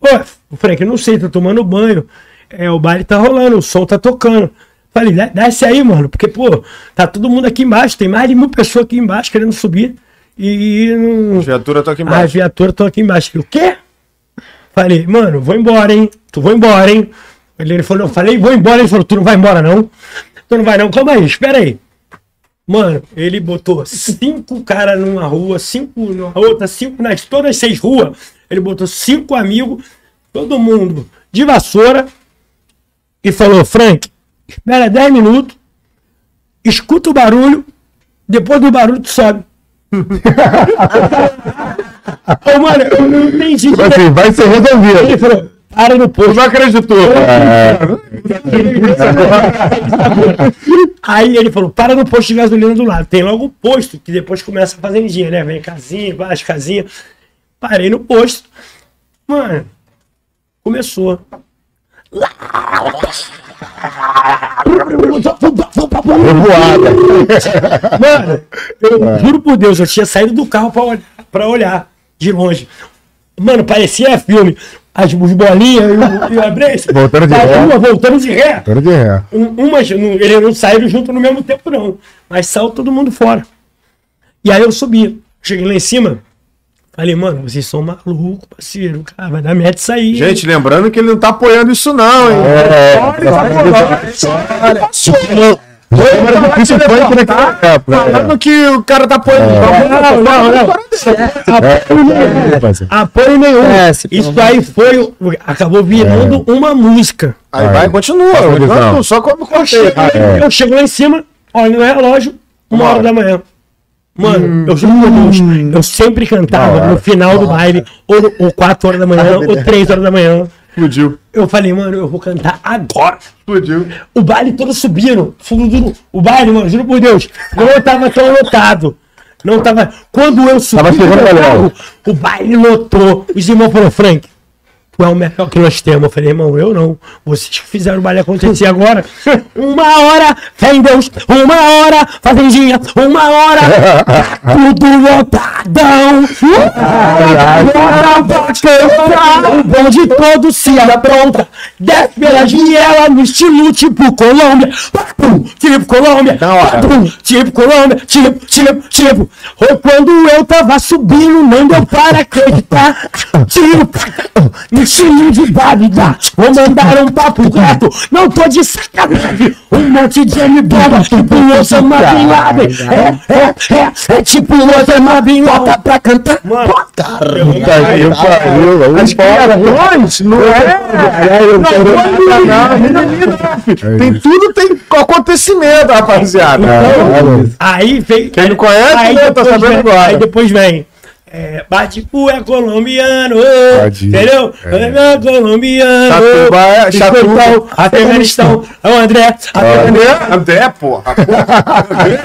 ô, Frank, eu não sei, tô tomando banho. É, o baile tá rolando, o som tá tocando. Falei, "Dá- desce aí, mano, porque, pô, tá todo mundo aqui embaixo, tem mais de mil pessoas aqui embaixo querendo subir. E não. Viatura tá aqui A embaixo. viatura tô aqui embaixo. Eu, o quê? Falei, mano, vou embora, hein? Tu vou embora, hein? Ele, ele falou, eu falei, vou embora. Ele falou, tu não vai embora, não? Tu não vai, não? Calma aí, espera aí. Mano, ele botou cinco caras numa rua, cinco na outra, cinco nas todas as seis ruas. Ele botou cinco amigos, todo mundo de vassoura, e falou: Frank, espera 10 minutos, escuta o barulho, depois do barulho tu sobe. Ô, mano, eu não entendi. Tipo assim, vai ser resolvido. Ele falou: para no posto. Não acreditou. Aí ele falou, para no posto de gasolina do lado. Tem logo o posto, que depois começa a fazendinha, né? Vem casinha, várias casinhas. Parei no posto. Mano, começou. Revoada. Mano, eu juro por Deus, eu tinha saído do carro pra olhar, pra olhar de longe. Mano, parecia filme. As bolinhas e o, e o Abresse. Voltando de ré. rua voltando de ré. Toro de ré. Um- umas, não, eles não saíram junto no mesmo tempo, não. Mas saiu todo mundo fora. E aí eu subi. Cheguei lá em cima. Falei, mano, vocês são malucos, parceiro. Cara, vai dar merda isso aí. Gente, lembrando que ele não tá apoiando isso, não, hein? Isso foi por naquela época. Falando que o cara tá apoiando. não, não, não. É. Apoio nenhum. É, isso aí foi. Acabou virando uma música. Aí vai, continua. Passa a visão. Enquanto- Só como Eu chego, É. eu chego lá em cima, olho no relógio, uma hora da manhã. Mano, eu juro por Deus, eu sempre cantava no final do baile, ou, ou 4 horas da manhã, ou 3 horas da manhã. Explodiu. Eu falei, mano, eu vou cantar agora. Explodiu. O baile todo subindo. subindo. O baile, mano, juro por Deus, não tava tão lotado. Não tava. Quando eu subi Tava carro, o baile lotou. Os irmãos falaram, Frank, é o melhor que nós temos. Eu falei, irmão, eu não. Vocês que fizeram o baile acontecer agora. Uma hora, fé em Deus. Uma hora, fazendinha. Uma hora, tudo lotadão. Agora pode cantar. O bonde todo se apronta. Desce pela janela no estilo tipo Colômbia. Tipo Colômbia. Tipo Colômbia. Tipo, tipo, tipo. Ou quando eu tava subindo, não deu para acreditar. Tipo, no estilo de Bagdá. Vou mandar um papo reto. Não tô de sacanagem. Um monte de M bomba. Tipo Osama Bin Laden. É, é, é. É tipo Osama Bin Laden. Bota pra cantar. Mano, Puta que pariu. As criações não é. Não foi não, Tem tudo, tem acontecimento, rapaziada. Aí vem. Quem não conhece, aí né, tá sabendo vem, agora. Aí depois vem. É, Batipu é colombiano, entendeu? É. colombiano. Chatuba é- Chatuba. Afeganistão, é o André. André, André, porra.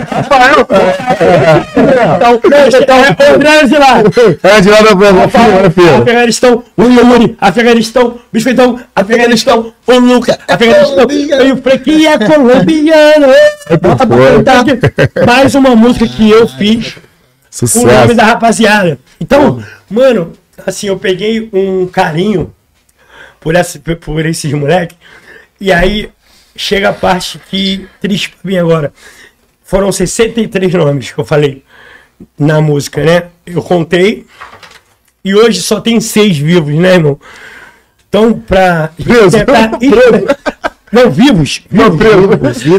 Rafael. é o André de lá. É de lá da filha. Afeganistão, o Yuri, Afeganistão, Biscoitão, Afeganistão, o Luca, Afeganistão, e o Frank é colombiano. Bota pra cantar. Mais uma música que eu fiz o nome Sucesso. da rapaziada. Então, mano, assim, eu peguei um carinho por, essa, por esses moleques. E aí chega a parte que triste pra mim agora. Foram 63 nomes que eu falei na música, né? Eu contei. E hoje só tem seis vivos, né, irmão? Então, pra. Preso. tentar- Não, vivos. vivos.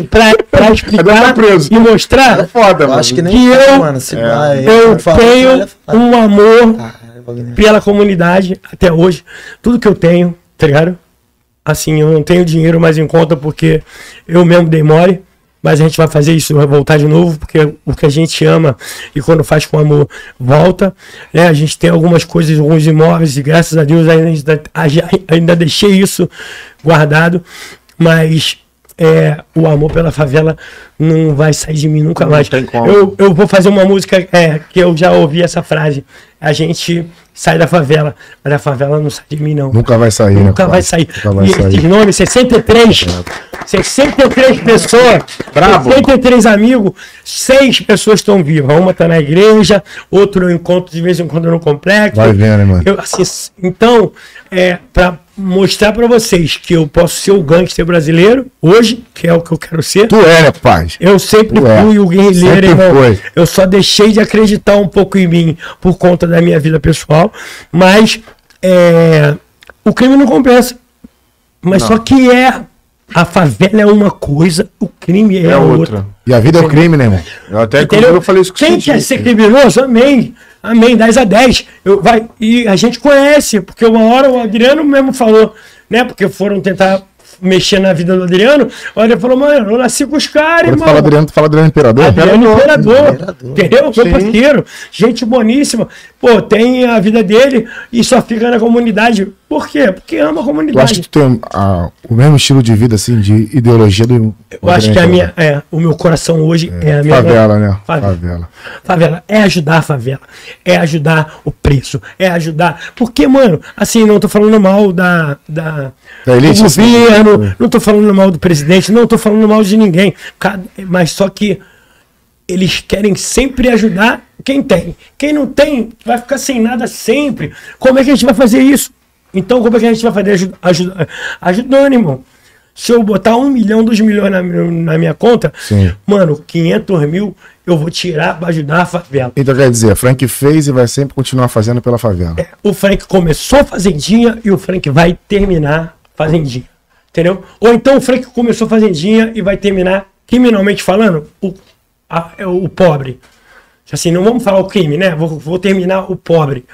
Pra, pra Cadê explicar e mostrar Foda, Eu mano. acho que nem Que tá, eu- mano. Se vai, eu tenho um amor pela comunidade até hoje. Tudo que eu tenho, tá ligado? Assim, eu não tenho dinheiro mais em conta porque eu mesmo dei mole. mas a gente vai fazer isso, vai voltar de novo, porque o que a gente ama e quando faz com amor volta. Né? A gente tem algumas coisas, alguns imóveis, e graças a Deus ainda, ainda deixei isso guardado, mas é, o amor pela favela não vai sair de mim nunca mais. Eu, eu vou fazer uma música é, que eu já ouvi essa frase. A gente sai da favela, mas a favela não sai de mim, não. Nunca vai sair, Nunca né, vai sair. Nunca vai e sair. esses nomes, 63. É. 63 pessoas. Bravo. 63 amigos. Seis pessoas estão vivas. Uma está na igreja, outro eu encontro de vez em quando no complexo. Vai vendo, mano. Eu, assim, então, é, para mostrar para vocês que eu posso ser o gangster brasileiro hoje, que é o que eu quero ser. Tu é, pai? Eu sempre tu é. fui é. o guerrilheiro, irmão. Foi. Eu só deixei de acreditar um pouco em mim por conta da minha vida pessoal, mas é, o crime não compensa. Mas não. só que é a favela é uma coisa, o crime é, é outra. outra. E a vida é o crime, né, irmão? Eu até eu falei isso com Quem quer ser criminoso? Amém. Amém, 10 a 10. Eu, vai, e a gente conhece, porque uma hora o Adriano mesmo falou, né? Porque foram tentar mexer na vida do Adriano. Olha, ele falou, mano, eu nasci com os caras, irmão. Fala Adriano, tu fala Adriano Imperador? Adriano Imperador. Imperador. Entendeu? Meu parceiro. Gente boníssima. Pô, tem a vida dele e só fica na comunidade. Por quê? Porque ama a comunidade. Eu acho que tu tem o mesmo estilo de vida, assim, de ideologia do. Eu acho que a minha, é, o meu coração hoje é, é a minha. Favela, né? Favela. favela. Favela. É ajudar a favela. É ajudar o preço. É ajudar. Porque, mano, assim, não tô falando mal da. da, da elite, do governo, assim. Não tô falando mal do presidente, não tô falando mal de ninguém. Mas só que eles querem sempre ajudar quem tem. Quem não tem vai ficar sem nada sempre. Como é que a gente vai fazer isso? Então, como é que a gente vai fazer ajuda, ajudando, irmão? Se eu botar um milhão, dois milhões na, na minha conta, Sim. mano, 500 mil eu vou tirar para ajudar a favela. Então quer dizer, Frank fez e vai sempre continuar fazendo pela favela. É, o Frank começou fazendinha e o Frank vai terminar fazendinha. Entendeu? Ou então o Frank começou fazendinha e vai terminar, criminalmente falando, o, a, é o pobre. Assim, não vamos falar o crime, né? Vou, vou terminar o pobre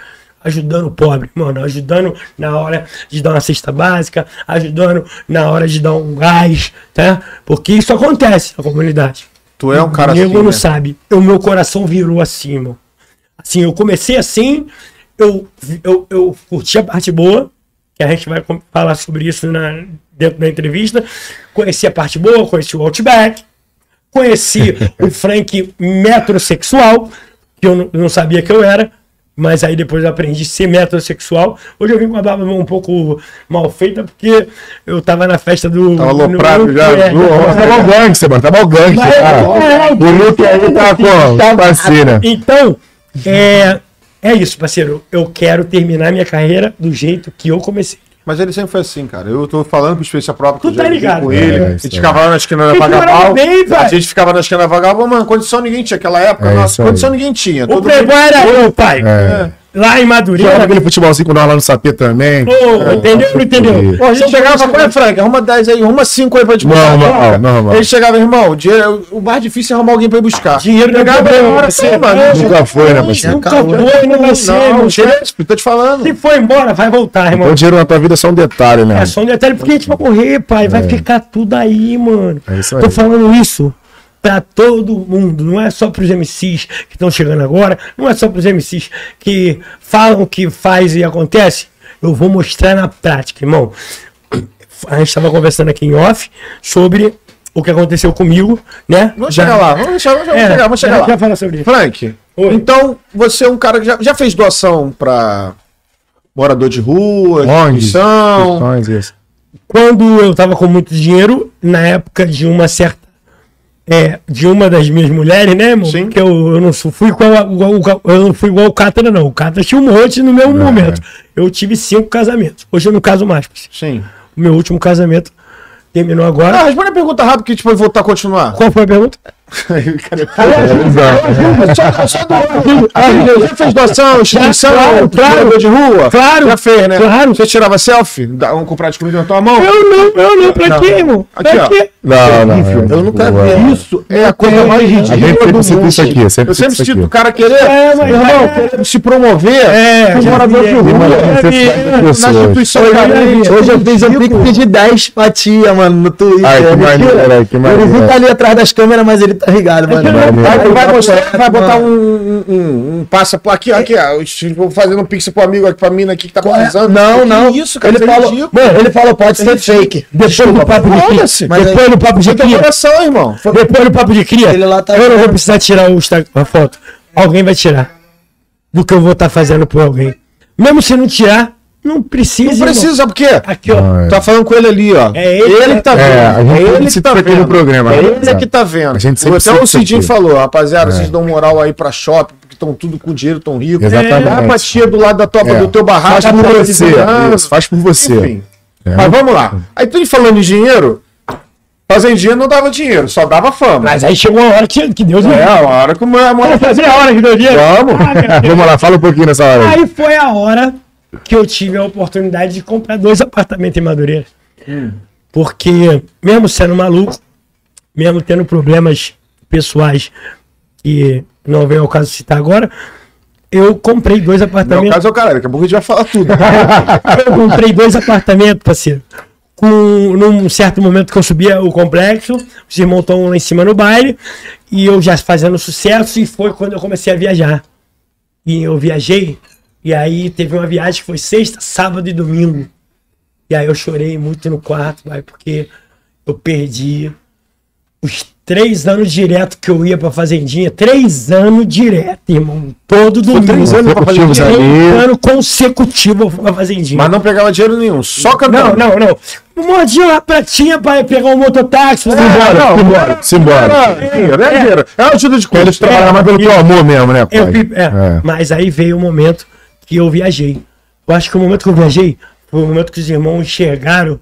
ajudando o pobre, mano, ajudando na hora de dar uma cesta básica, ajudando na hora de dar um gás, tá? Porque isso acontece na comunidade. Tu é um cara assim. não né? sabe. O meu coração virou assim, mano. Assim, eu comecei assim, eu, eu, eu curti a parte boa, a gente vai falar sobre isso na, dentro da entrevista. Conheci a parte boa, conheci o Outback, conheci o Frank metrosexual, que eu não sabia que eu era. Mas aí depois eu aprendi a ser metrosexual. Hoje eu vim com a barba um pouco mal feita, porque eu tava na festa do. Tava aloprado já. É, tava o gangster, mano. Tava o gangster, cara. É, o Luke aí tá com parceira. Então, é, é isso, parceiro. Eu quero terminar minha carreira do jeito que eu comecei. Mas ele sempre foi assim, cara. Eu tô falando com experiência própria. Tu tá ligado? Com ele. É, a gente ficava lá na esquina da Vagabal. A gente ficava na esquina da Vagabal, mano. Condição ninguém tinha. Aquela época, é nossa, condição ninguém tinha. O Playboy era eu, pai. É. Lá em Madureira. Jogava aquele futebolzinho quando lá no Sapê também. Pô, é, entendeu? Não entendeu? Pô, a gente chegava, qual é, Frank? Arruma 10 aí, arruma 5 aí pra te buscar. Não, não, não. Ele chegava, irmão, dinheiro, o mais difícil é arrumar alguém pra ir buscar. Dinheiro não é hora assim, mano. Nunca foi, né, parceiro? Nunca foi, não vai ser, irmão. Tô te falando. Se for embora, vai voltar, irmão. O dinheiro na tua vida é só um detalhe, né? É só um detalhe porque a gente vai morrer, pai. Vai é. ficar tudo aí, mano. É isso aí. Tô falando isso para todo mundo, não é só para os MCs que estão chegando agora, não é só para os MCs que falam que faz e acontece. Eu vou mostrar na prática, irmão. A gente estava conversando aqui em off sobre o que aconteceu comigo, né? Vamos já... chegar lá, vamos chegar, vamos é, chegar, vamos chegar lá. Já falar sobre isso. Frank, Oi. então você é um cara que já, já fez doação para morador de rua, Onde? Quando eu tava com muito dinheiro, na época de uma certa é, de uma das minhas mulheres, né, irmão? Sim. Que eu, eu não fui igual, eu não fui igual o Cátara, não. O Cátara tinha um monte no mesmo é. momento. Eu tive cinco casamentos. Hoje eu não caso mais. Sim. O meu último casamento terminou agora. Ah, responde a pergunta rápida que a gente pode voltar a continuar. Qual foi a pergunta? Só doou. Já fez doação, instituição, claro, claro. de rua? Claro. Já fez, né? Claro. Você tirava selfie? Dá um comprar de comida na tua mão? Eu não, eu não, pra quê, irmão? Aqui, Pra ó. quê? Não, não. é- Eu nunca vi. Isso é a coisa mais ridícula do mundo. isso aqui. Sempre Eu sempre cito o cara querer, É, mas- irmão, se promover É, morador de rua, na instituição Hoje eu fiz um pique de 10 pra tia, mano, no Twitter. Ai, que maneiro, que maneiro. Ele tá ali atrás das câmeras, mas ele tá ligado, mano. tu vai Vai mostrar, botar, vai botar um, um, um, passa por aqui, aqui, ó, vou fazendo um pix pro amigo aqui, pra mina aqui que tá precisando. Não, não. Isso, cara, ele é falou, mano, ele falou, pode ser fake. Depois do papo de cria. Depois do papo de cria. coração, irmão. Depois do papo de cria. Ele lá tá- Eu não vou precisar tirar o a foto. Alguém vai tirar. Do que eu vou estar fazendo por alguém. Mesmo se não tirar, não precisa. Não irmão. precisa, sabe por quê? Aqui, ó. Não, é. Tá falando com ele ali, ó. É ele que tá É, vendo. a gente É ele que tá vendo. programa, É né? ele que tá vendo. A gente sempre Até o Cidinho falou, rapaziada, É. vocês dão moral aí pra shopping, porque estão tudo com dinheiro, tão rico. Exatamente. Dá pra tia do lado da tua, É. do teu barraco. Faz por tá você. Isso, faz por você. Enfim. É. Mas vamos lá. Aí tu falando em dinheiro, fazendinha não dava dinheiro, só dava fama. Mas aí chegou uma hora que, que Deus me É, a hora que a mulher Vamos fazer a hora que deu dinheiro. Vamos. Ah. Vamos lá, fala um pouquinho nessa hora. Aí foi a hora que eu tive a oportunidade de comprar dois apartamentos em Madureira. Porque, mesmo sendo maluco, mesmo tendo problemas pessoais que não vem ao caso citar agora, eu comprei dois No apartamentos. caso é o cara, daqui a pouco a gente vai falar tudo. Eu comprei dois apartamentos, parceiro. Com, num certo momento que eu subia o complexo, os irmãos estão lá em cima no baile, e eu já fazendo sucesso, e foi quando eu comecei a viajar. E eu viajei, e aí teve uma viagem que foi sexta, sábado e domingo. E aí eu chorei muito no quarto, vai, porque eu perdi os três anos direto que eu ia pra Fazendinha. Três anos direto, irmão. Todo domingo. três anos pra Consecutivos Fazendinha? Três ali. anos consecutivos eu fui pra Fazendinha. Mas não pegava dinheiro nenhum, só Não, cantando. não, não. Mordia uma pratinha pra pegar um mototáxi. fazer Simbora, não, simbora, simbora. É dinheiro, é dinheiro. É ajuda de Eles custo. trabalham mais pelo teu amor mesmo, né, Eu pai? vi- é, É. Mas aí veio o momento que eu viajei. Eu acho que o momento que eu viajei foi o momento que os irmãos enxergaram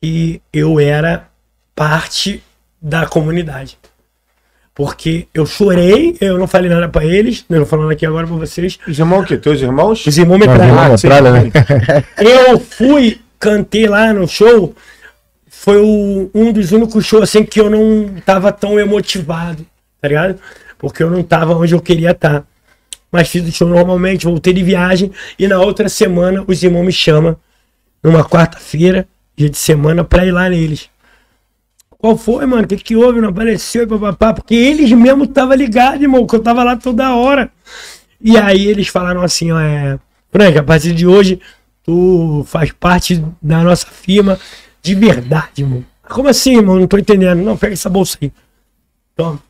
que eu era parte da comunidade. Porque eu chorei, eu não falei nada pra eles, eu não falando aqui agora pra vocês. Os irmãos o quê? Teus irmãos? Os irmãos me metralha, né? Eu fui, cantei lá no show. Foi o- um dos únicos shows assim que eu não tava tão emotivado, tá ligado? Porque eu não tava onde eu queria estar. Mas fiz o show normalmente, voltei de viagem e na outra semana os irmãos me chamam, numa quarta-feira, dia de semana, pra ir lá neles. Qual foi, mano? O que, que houve? Não apareceu papapá. Porque eles mesmo estavam ligados, irmão, que eu tava lá toda hora. E aí eles falaram assim, ó, é. Frank, a partir de hoje, tu faz parte da nossa firma de verdade, irmão. Como assim, irmão? Não tô entendendo. Não, pega essa bolsa aí. Toma.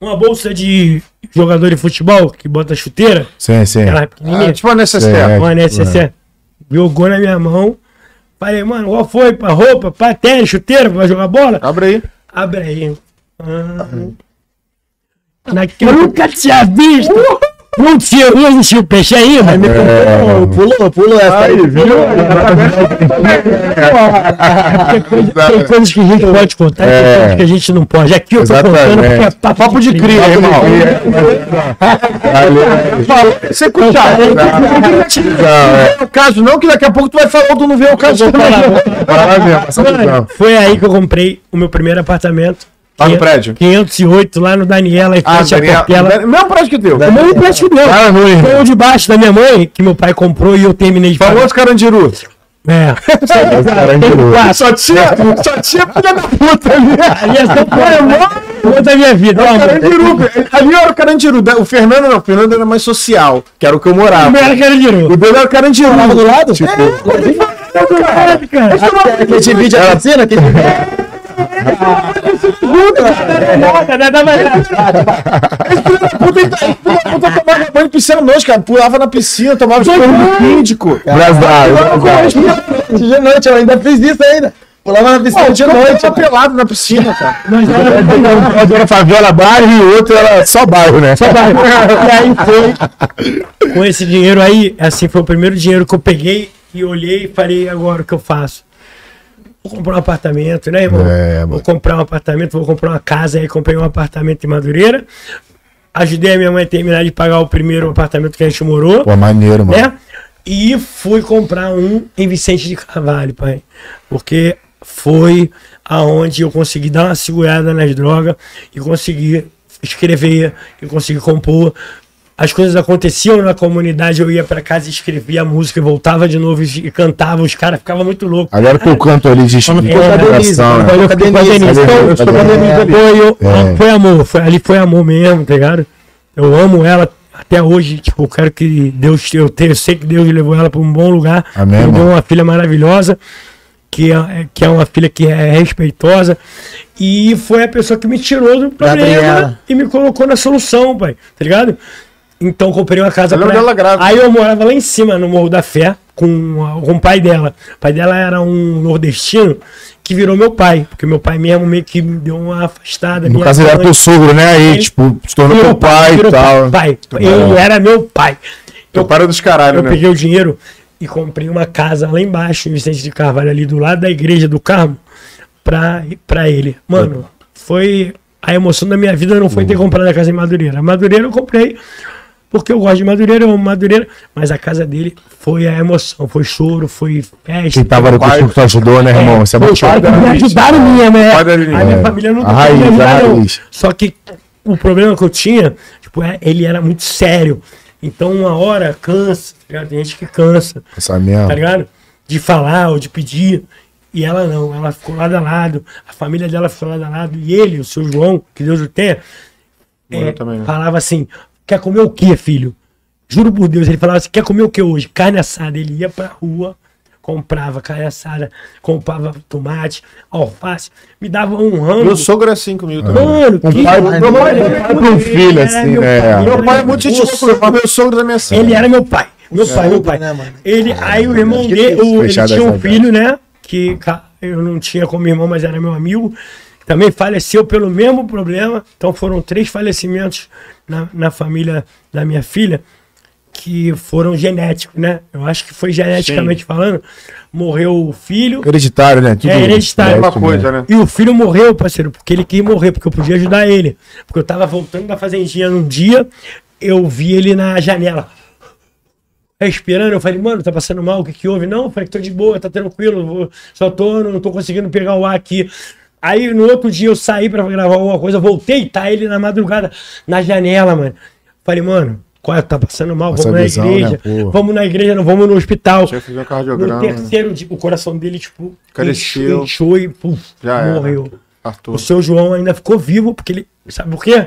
Uma bolsa de jogador de futebol que bota chuteira, Sim, sim. aquela pequenininha, Ah, tipo a necessaire. É. uma NSC. Jogou na minha mão. Falei, mano, qual foi? Pra roupa, pra tênis, chuteira, pra jogar bola? Abre aí. Abre aí. Ah. Naquele... Eu nunca tinha visto. Não tinha, não existia o peixe ainda. Aí me É. Pulou, pulou essa aí, viu? Tem coisas que a gente pode contar e tem É. coisas que a gente não pode. Aqui eu tô contando porque é papo, Papo de cria, irmão. Você curte Não, é. Não o caso, não, que daqui a pouco tu vai falar, tu não vê o caso também. Visão. Foi aí que eu comprei o meu primeiro apartamento. Lá no 500 prédio? 508, lá no Daniela, em Ah, frente Daniel, Portela. mesmo prédio que teu. O meu empréstimo deu. Para no irmão. Foi o de baixo da minha mãe, que meu pai comprou e eu terminei de pagar. Famoso Carandiru. É. Carandiru. Quatro. Só tinha, só tinha filha da puta ali. Ali é só foi Toda a minha vida. mano. Carandiru. Ali era o Carandiru. O Fernando não, o Fernando era mais social, que era o que eu morava. Era que era dinheiro? O dele era o Carandiru. Tava do lado? Caralho, cara. Que divide a piscina? Que divide... Nada, nada mais. Puta, tomava banho em piscina noite, cara. Pulava na piscina, tomava banho síndico. Brasado. De noite, eu ainda fiz isso ainda. Pulava na piscina de noite. Tava pelado na piscina, cara. Um era favela bairro e outro era só bairro, né? Só bairro. E aí foi. Com esse dinheiro aí, assim, foi o primeiro dinheiro que eu peguei e olhei e falei, agora o que eu faço? Vou comprar um apartamento, né, irmão? É, vou comprar um apartamento, vou comprar uma casa. Aí comprei um apartamento em Madureira. Ajudei a minha mãe a terminar de pagar o primeiro apartamento que a gente morou Pô, maneiro, mano. né? E fui comprar um em Vicente de Carvalho, pai. Porque foi aonde eu consegui dar uma segurada nas drogas e consegui escrever, e consegui compor. As coisas aconteciam na comunidade, eu ia pra casa e escrevia a música, e voltava de novo e cantava, os caras ficavam muito loucos. Agora que eu canto ali de? Olha, eu fiquei com a Denise. Denise. Então, Cadê a Denise é, foi, foi amor, foi, ali foi amor mesmo, tá ligado? Eu amo ela até hoje, tipo, eu quero que Deus, eu, tenho, eu sei que Deus levou ela para um bom lugar. Amém, Me deu uma filha maravilhosa, que é, que é uma filha que é respeitosa. E foi a pessoa que me tirou do problema Gabriela. e me colocou na solução, pai, tá ligado? Então comprei uma casa Eu pra dela grávida. Aí eu morava lá em cima, no Morro da Fé, com, a- com o pai dela. O pai dela era um nordestino que virou meu pai, porque meu pai mesmo meio que me deu uma afastada. No caso, ele era teu sogro, né? Aí, Ele tipo, se tornou teu pai e tal. Pai, ele era meu pai. Teu pai era dos caralho, Eu né? peguei o dinheiro e comprei uma casa lá embaixo, em Vicente de Carvalho, ali do lado da igreja do Carmo, pra, pra ele. Mano, foi. A emoção da minha vida não foi ter comprado a casa em Madureira. Madureira eu comprei porque eu gosto de Madureira, eu amo Madureira, mas a casa dele foi a emoção, foi choro, foi festa. Quem tava pai- contigo que tu ajudou, né, irmão? Isso é muito que me ajudaram minha, né? Da A minha É. família não raiz, me ajudar, a não. raiz. Só que o problema que eu tinha, tipo, é, ele era muito sério. Então, uma hora cansa, tá ligado? Tem gente que cansa, Essa mesmo. tá ligado? De falar ou de pedir. E ela não, ela ficou lado a lado, a família dela ficou lado a lado. E ele, o seu João, que Deus o tenha, é, também, né? falava assim: quer comer o que, filho? Juro por Deus, ele falava assim: quer comer o que hoje? Carne assada. Ele ia pra rua, comprava carne assada, comprava tomate, alface, me dava um ramo. Meu sogro é assim comigo também. Mano, Um que- pai- Mano, meu pai- ele meu era pai meu- um filho, ele assim, meu né? pai, Meu Meu pai é muito gente meu boa meu sogro também é assim. ele era meu pai. Meu pai, meu pai. né? Ele, aí o irmão dele, o- ele tinha um filho, né? Que eu não tinha como irmão, mas era meu amigo. Também faleceu pelo mesmo problema. Então foram três falecimentos na, na família da minha filha que foram genéticos, né? Eu acho que foi geneticamente falando. Morreu o filho. Hereditário, né? Tudo É hereditário. Uma genético, coisa, né? E o filho morreu, parceiro, porque ele quis morrer, porque eu podia ajudar ele. Porque eu tava voltando da fazendinha num dia, eu vi ele na janela. Respirando, eu falei, mano, tá passando mal, o que que houve? Não, eu falei, tô de boa, tá tranquilo, só tô, não tô conseguindo pegar o ar aqui. Aí no outro dia eu saí pra gravar alguma coisa, voltei, tá ele na madrugada na janela, mano. Falei, mano, qual é? Tá passando mal, Essa vamos na visão, igreja. né, vamos na igreja, não vamos no hospital. Fazer um No cardiograma. terceiro dia, o coração dele, tipo, inchou e puf, Já era. morreu. Arthur. O seu João ainda ficou vivo, porque ele. Sabe por quê?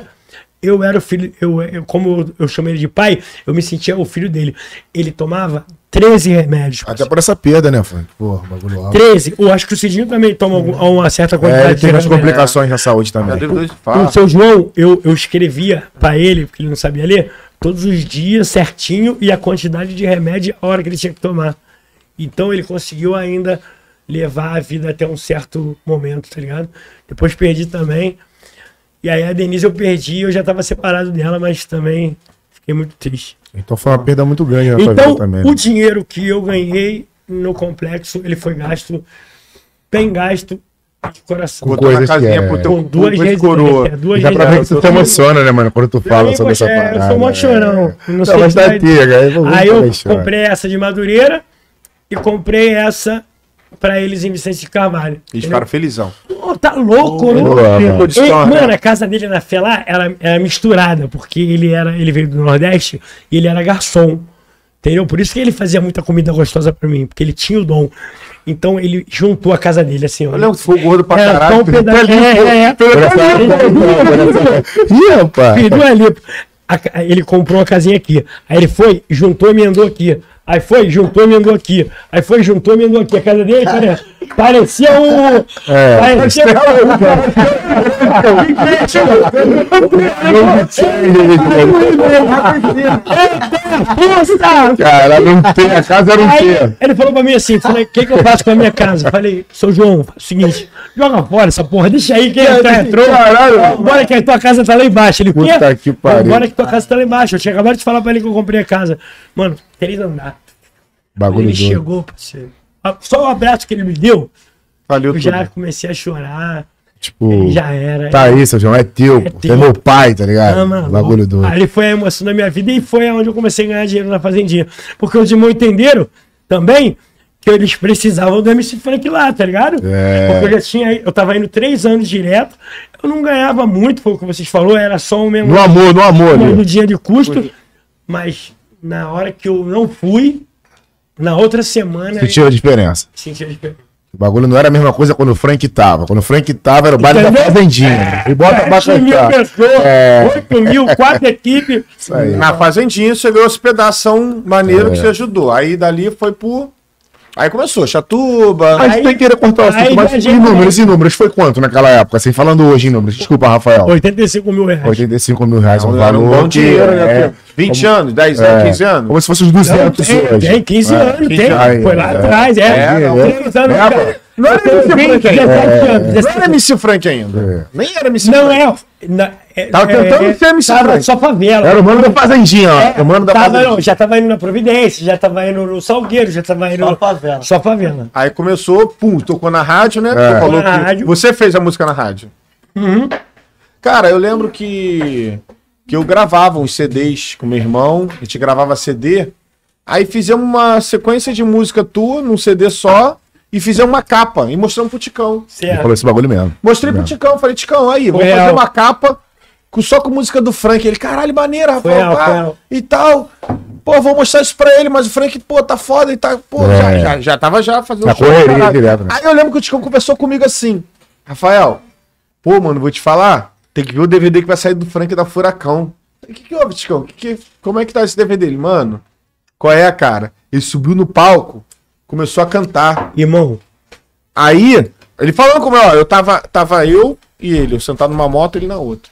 Eu era o filho. Eu, eu, como eu, chamei ele de pai, eu me sentia o filho dele. Ele tomava 13 remédios. Até por essa perda, né, Frank? Porra, bagulho alto. 13. Eu acho que o Cidinho também toma algum- uma certa É, quantidade ele de tem umas remédio. complicações na saúde também. O infartos. seu João, eu, eu escrevia pra ele, porque ele não sabia ler, todos os dias certinho e a quantidade de remédio a hora que ele tinha que tomar. Então ele conseguiu ainda levar a vida até um certo momento, tá ligado? Depois perdi também. E aí a Denise eu perdi, eu já tava separado dela, mas também fiquei muito triste. Então foi uma perda muito grande na tua Então, vida também. o né? dinheiro que eu ganhei no complexo, ele foi gasto, bem gasto de coração. Na coisas casinha é- pro teu Com duas com vezes. coroa. é, duas Dá pra ver que tu te emociona, né, mano? Quando tu fala mim, sobre essa poxa, parada. Eu sou mó chorão. é. Não Não, sei mas tá antiga. Aí, eu comprei essa de Madureira e comprei essa pra eles em Vicente de Carvalho. Eles entendeu? ficaram felizão. Pô, tá louco, Pô, né? mano. Ele- mano, a casa dele na fé lá era, era misturada, porque ele era, ele veio do Nordeste e ele era garçom. Entendeu? Por isso que ele fazia muita comida gostosa pra mim, porque ele tinha o dom. Então ele juntou a casa dele assim, lembro que foi gordo pra Era caralho. só um pedaço. É, é, é. Ih, rapaz. A ele comprou uma casinha aqui. Aí ele foi, juntou e emendou aqui. Aí foi, juntou e emendou aqui. Aí foi, juntou e emendou aqui. A casa dele pare- parecia um. É. Parecia Força! Cara, não tem. A casa um Aí quê? ele falou pra mim assim: falei, o que, que eu faço com a minha casa? Falei, seu João, o seguinte, joga fora essa porra, deixa aí, quem entrar entrou. Caralho. Bora que a tua casa tá lá embaixo. Ele, Puta que pariu. Bora que tua casa tá lá embaixo. Eu tinha acabado de falar pra ele que eu comprei a casa. Mano, três andar. Bagulho Ele doido. chegou, parceiro. Ah, Só o abraço que ele me deu, Valeu eu já tudo. comecei a chorar. Tipo, e já era. tá aí, seu João, é teu, É teu. É meu pai, tá ligado? Ah, mano, Bagulho doido. Ali foi a emoção da minha vida e foi onde eu comecei a ganhar dinheiro na Fazendinha. Porque os irmãos entenderam também que eles precisavam do MC Frank lá, tá ligado? É. Porque eu já tinha. Eu tava indo três anos direto, eu não ganhava muito, foi o que vocês falaram, era só o mesmo No amor, no amor, ali. dia de custo. Mas na hora que eu não fui, na outra semana. Sentiu a diferença. eu senti a diferença. O bagulho não era a mesma coisa quando o Frank tava. Quando o Frank tava, era o baile da Entendeu? fazendinha. E bota pra 7 mil pessoas, É. 8 mil, quatro equipes. Isso aí. Na Fazendinha você ganhou esse pedação maneiro É. que você ajudou. Aí dali foi pro. Aí começou, Chatuba. Mas Aí- tem que cortar o aí assunto, mas a em números, em números, foi quanto naquela época? Assim, falando hoje em números. Desculpa, Rafael. 85 mil reais. 85 mil reais, um Era um valor bom dinheiro, né? é, 20 anos, 10 anos, é, 15 anos. Como se fosse os Não, 200 tem, hoje. tem 15 É. anos, 15 tem. anos. Foi lá É. atrás, é. É, não. Três anos, É, cara. pô. Não era MC Frank ainda. 17 anos. Não 17 era MC Frank ainda. Nem era MC Não Frank. é. na- é- Tava é- tentando é- ser MC tava Frank. Só favela. Era o mano da fazendinha, ó. É, o mano da tava, fazendinha. não, já tava indo na Providência, já tava indo no Salgueiro, já tava indo. Só favela. Só favela. Aí começou, pum, tocou na rádio, né? É. Falou que rádio. você fez a música na rádio. Uhum. Cara, eu lembro que, que eu gravava uns CDs com meu irmão, a gente gravava CD, aí fizemos uma sequência de música tua num CD só e fizemos uma capa e mostramos pro Ticão. Ele Certo. falou esse bagulho mesmo. Mostrei pro. Ticão, falei, Ticão, aí, vamos Foi fazer uma capa com, só com música do Frank. Ele, caralho, maneira, Rafael, pá, e tal. Pô, vou mostrar isso pra ele, mas o Frank, pô, tá foda e tá, pô, É. já, já, já tava já fazendo Na show, correria direto, né? Aí eu lembro que o Ticão conversou comigo assim, Rafael, pô, mano, vou te falar, tem que ver o DVD que vai sair do Frank da Furacão. O que que houve, Ticão? Que que, como é que tá esse DVD? Ele, mano, qual é, cara? Ele subiu no palco, começou a cantar. Irmão, Aí, ele falando como, ó, eu tava, tava eu e ele, eu sentado numa moto ele na outra.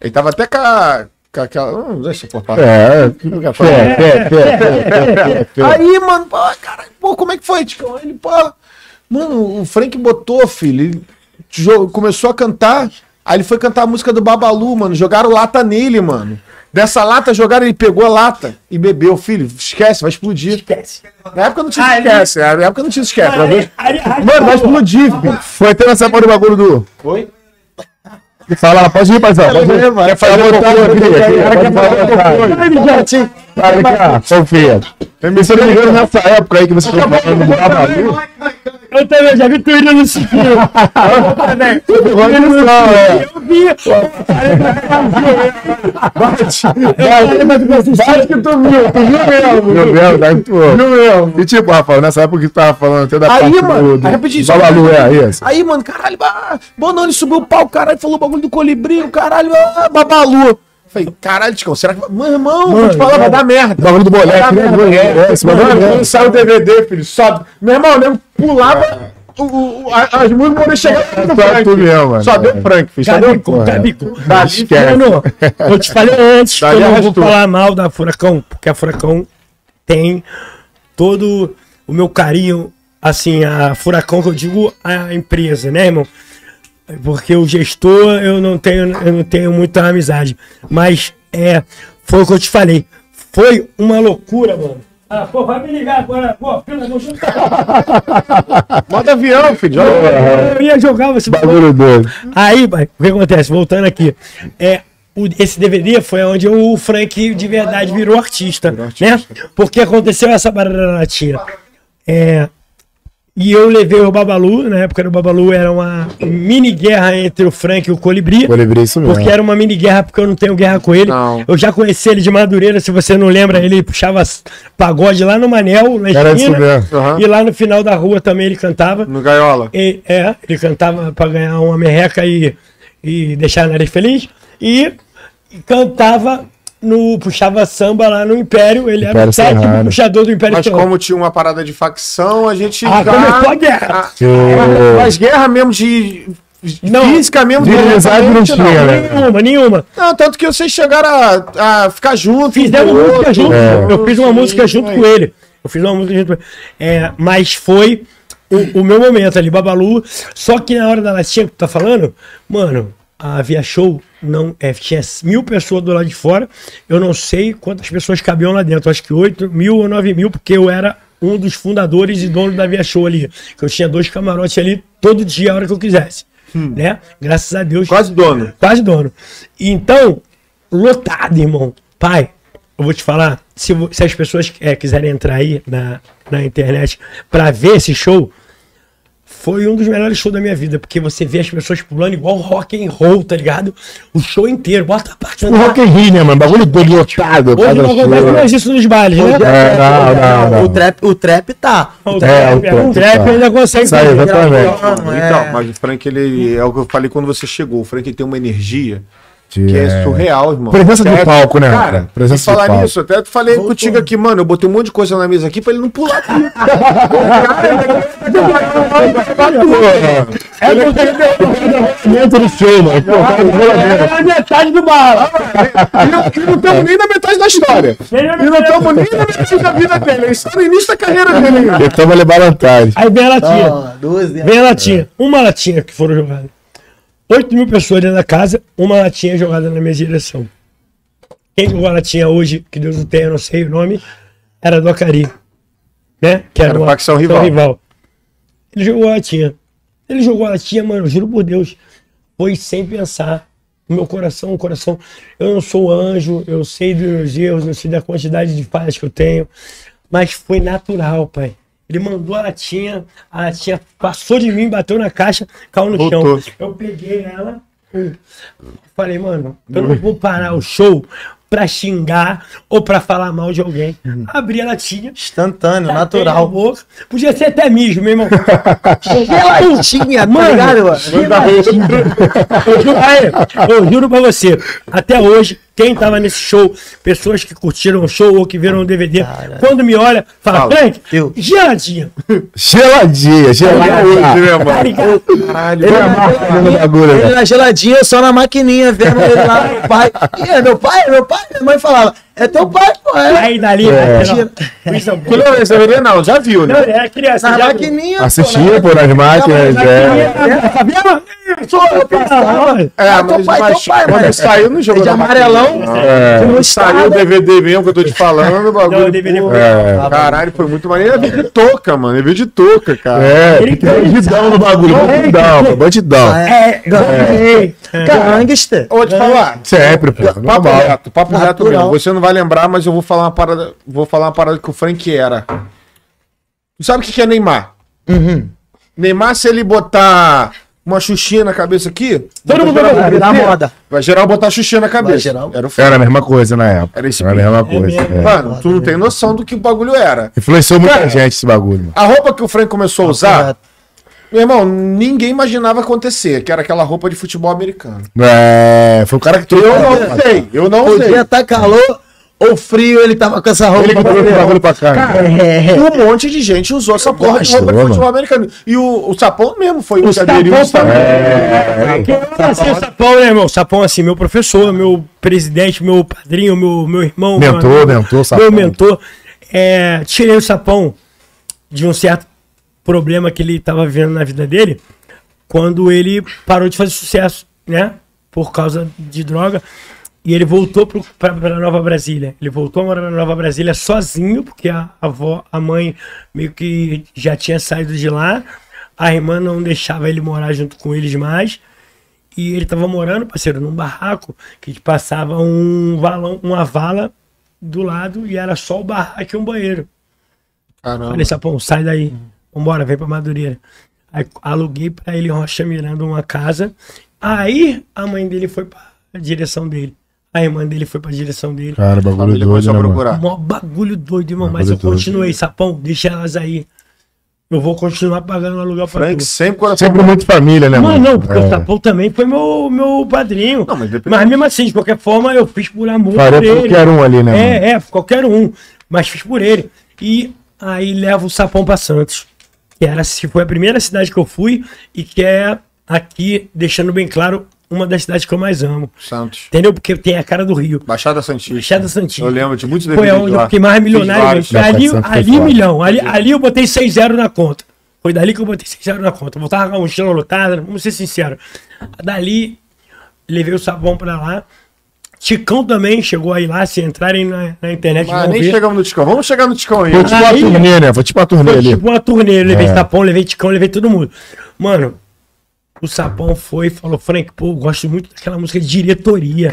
Ele tava até com, a, com aquela. Hum, deixa eu pôr É, é, Não quero é, falar. é, é. Aí, mano, pô, caralho, pô, como é que foi, Ticão? Ele, pô, mano, o Frank botou, filho, ele começou a cantar, aí ele foi cantar a música do Babalu, mano, jogaram lata nele, mano. Dessa lata jogaram, ele pegou a lata e bebeu, filho, esquece, vai explodir. esquece. Na época não tinha Ah, ele- esquece, na época não tinha esquece. Mano, vai explodir, filho. Foi até nessa porra do bagulho do. Foi? Fala lá, pode ir, paizão. Pode ir. Vai fazer fazer cocô aqui, cocô, aqui, cara, pode quer falar, fazer ó, confia. E se eu não me engano, nessa época aí que você do Babalu, Eu também já vi tu indo no civil. Eu vi. Bate que tu viu, tu viu mesmo. meu Deus, aí tu. Viu mesmo. E tipo, Rafael, nessa época que tu tava falando até da Aí, parte mano, do, aí rapidinho, Babalu, é, isso. Aí, mano, caralho, ele subiu o pau, caralho, falou o bagulho do colibri, caralho, ah, babalu. Falei, caralho, Ticão, será que. Meu irmão, vou te falar, vai dar merda. O bagulho do Vai dar né? É, esse bagulho Mano, é- quando sai o DVD, filho, sobe. Meu irmão, eu lembro, pulava, o, o, a- as músicas não chegavam no Só Frank. tu mesmo, mano. Só deu Frank, filho, Gabico, Gabico. Dali. Mano, eu te falei antes que eu não vou falar mal da Furacão, porque a Furacão tem todo o meu carinho, assim, a Furacão que eu digo a empresa, né, irmão? Porque o gestor eu não tenho, eu não tenho muita amizade, mas é, foi o que eu te falei. Foi uma loucura, mano. Ah, pô, vai me ligar agora. Pô, filho, não Modo avião, filho. Eu ia jogar você. Bagulho doido. Aí, pai, o que acontece? Voltando aqui. É, o- esse DVD foi onde o Frank de verdade virou artista, né? Porque aconteceu essa bararatinha. É, e eu levei o Babalu, na época do Babalu era uma mini guerra entre o Frank e o Colibri. Colibri, isso mesmo. Porque era uma mini guerra, porque eu não tenho guerra com ele. Não. Eu já conheci ele de Madureira, se você não lembra, ele puxava pagode lá no Manel, na Era isso esquina. mesmo. Aham. E lá no final da rua também ele cantava. No Gaiola. E- é, ele cantava para ganhar uma merreca e, e deixar a nariz feliz. E, e cantava no. puxava samba lá no Império. Ele era Império o técnico Serrano. puxador do Império Mas Serrano. como tinha uma parada de facção, a gente. Ah, começou a guerra. Ah, Que- Mas guerra mesmo de. Não. Física mesmo, De amizade não diretamente, tinha, né? Nenhuma, nenhuma. Não, tanto que vocês chegaram a, a ficar juntos. Fizemos um o música junto. É. Eu fiz uma Sim, música junto com ele. Eu fiz uma música junto com ele. É, mas foi o, o meu momento ali, Babalu. Só que na hora da latinha que tu tá falando, mano, a Via Show não, é, tinha mil pessoas do lado de fora. Eu não sei quantas pessoas cabiam lá dentro. Acho que oito mil ou nove mil, porque eu era um dos fundadores e dono da Via Show ali. Que eu tinha dois camarotes ali todo dia, a hora que eu quisesse. Né? Graças a Deus. Quase dono. Quase dono. Então, lotado, irmão. Pai, eu vou te falar, se, se as pessoas é, quiserem entrar aí na, na internet pra ver esse show, foi um dos melhores shows da minha vida, porque você vê as pessoas pulando igual rock and roll, tá ligado? O show inteiro, bota pra O cantar. Rock in Rio, né, mano? Bagulho doido, lotado. Hoje não acontece mais isso nos bailes, né? É, não, não, não. O trap, o trap tá. O É, trap, o trap, o trap tá. ainda consegue Isso aí, fazer. exatamente. É- Então, mas o Frank, ele é o que eu falei quando você chegou. O Frank tem uma energia que é, É. surreal, irmão. Presença de palco, né, Cara? Presença falar de palco. nisso, até falei contigo aqui, mano. Eu botei um monte de coisa na mesa aqui pra ele não pular aqui. É dentro do show, mano. É metade do bala. E não- estamos nem na metade da história. E não estamos nem na metade da vida dele. Ele está no início da carreira dele. Ele tava levar vantagem. Aí vem a latinha. 12 Vem a latinha. Uma latinha que foram jogadas. 8 mil pessoas dentro da casa, uma latinha jogada na minha direção. Quem jogou a latinha hoje, que Deus não tenha, eu não sei o nome, era do Acari. Né? Que Era uma facção rival. Ele jogou a latinha. Ele jogou a latinha, mano, juro por Deus. Foi sem pensar. No meu coração, o coração. Eu não sou anjo, eu sei dos meus erros, eu sei da quantidade de falhas que eu tenho. Mas foi natural, pai. Ele mandou a latinha, a latinha passou de mim, bateu na caixa, caiu no Voltou. chão. Eu peguei ela, falei, mano, eu não vou parar o show pra xingar ou pra falar mal de alguém. Abri a latinha, Instantâneo, na natural. boca. Podia ser até mijo, meu irmão. Geladinha, tá Mano, ligado? mano? Eu juro, aí, eu juro pra você, até hoje, quem tava nesse show, pessoas que curtiram o show ou que viram o DVD, quando me olha, fala, Fala. Frank, Eu. geladinha. Geladinha, geladinha. Tá ligado? Caralho, ele é bagulho, Ele na geladinha, só na maquininha, vendo ele lá, meu pai. E é meu pai, é meu pai. Minha mãe falava, é teu pai, pô. É. Aí dali, É. eu receberia, não, já viu, não, né? era criança. Na maquininha, Assistia, pô, nas máquinas, é. Sabia? Sou eu, cara. É, Ah, teu mas, pai, mas teu pai, quando mano. saiu no jogo É de da amarelão. Não. É. Saiu o DVD mesmo que eu tô te falando, o bagulho. Não, o DVD foi- É. Caralho, foi muito maneiro. Ele veio de touca, mano. Ele veio de touca, cara. É, Ele tem bandidão no bagulho, bandidão, pô, bandidão. É, é. Gangster. Vou te falar. Sempre, pô, Papo reto, papo reto mesmo. Você não vai lembrar, mas eu vou falar uma parada. Vou falar uma parada que o Frank era. Tu sabe o que que é Neymar? Neymar, se ele botar uma xuxinha na cabeça aqui, Todo mundo vai Virar moda. vai geral botar xuxinha na cabeça. geral. Era. Era a mesma coisa na época. Era esse Era a mesma coisa. mesmo. é. Mano, tu não tem noção do que o bagulho era. Influenciou muita Cara, gente esse bagulho, mano. A roupa que o Frank começou a usar, meu irmão, ninguém imaginava acontecer, que era aquela roupa de futebol americano. É, foi o cara que trouxe. Eu não sei, eu não sei. Podia estar calor ou frio, ele tava com essa roupa. Ele esse bagulho pra cá. É. E um monte de gente usou essa porra de roupa de futebol americano. E o, o Sapão mesmo foi O que aderiu Sapão Sapão. É, assim, o Sapão, né, irmão? Sapão, assim, meu professor, meu presidente, meu padrinho, meu, meu irmão. meu Mentor, amigo, mentor, Sapão. Meu mentor. É, tirei o Sapão de um certo problema que ele estava vivendo na vida dele quando ele parou de fazer sucesso, né? Por causa de droga. E ele voltou para Nova Brasília. Ele voltou a morar na Nova Brasília sozinho, porque a avó, a mãe, meio que já tinha saído de lá. A irmã não deixava ele morar junto com eles mais. E ele tava morando, parceiro, num barraco que passava um valão, uma vala do lado e era só o barraco e um banheiro. Caramba. Falei, Sapão, sai daí. Vambora, vem pra Madureira. Aí aluguei pra ele Rocha Miranda uma casa. Aí a mãe dele foi pra direção dele. A irmã dele foi pra direção dele. Cara, bagulho doido, começou né, a mano? procurar. Mó bagulho doido, irmão. Mas Bagulho eu doido. continuei, Sapão, deixa elas aí. Eu vou continuar pagando aluguel pra Frank tu. sempre coração. Sempre muito família, né, Não, mano? não, porque É. o Sapão também foi meu, meu padrinho. Não, mas mas, mesmo assim, de qualquer forma, eu fiz por amor Faria por ele. qualquer um ali, né, mano? É, é, qualquer um. Mas fiz por ele. E aí levo o Sapão pra Santos. Que era, se foi a primeira cidade que eu fui e que é aqui, deixando bem claro, uma das cidades que eu mais amo. Santos. Entendeu? Porque tem a cara do Rio. Baixada Santista. Baixada Santista. Eu lembro de muitos Foi DVDs onde lá. eu fiquei mais milionário. Ali, ali foda. milhão. Ali, ali eu botei 6-0 na conta. Foi dali que eu botei 6-0 na conta. Voltava com a mochila lotada, vamos ser sinceros. Dali, levei o sabão pra lá. Ticão também chegou aí lá, se entrarem na, na internet Mas vão nem ver. chegamos no Ticão. Vamos chegar no Ticão aí. Foi tipo uma Aí- turnê, né? Foi tipo uma turnê Foi ali. tipo uma turnê, eu levei É. Sapão, levei Ticão, levei todo mundo. Mano, o Sapão foi e falou, Frank, pô, gosto muito daquela música de diretoria.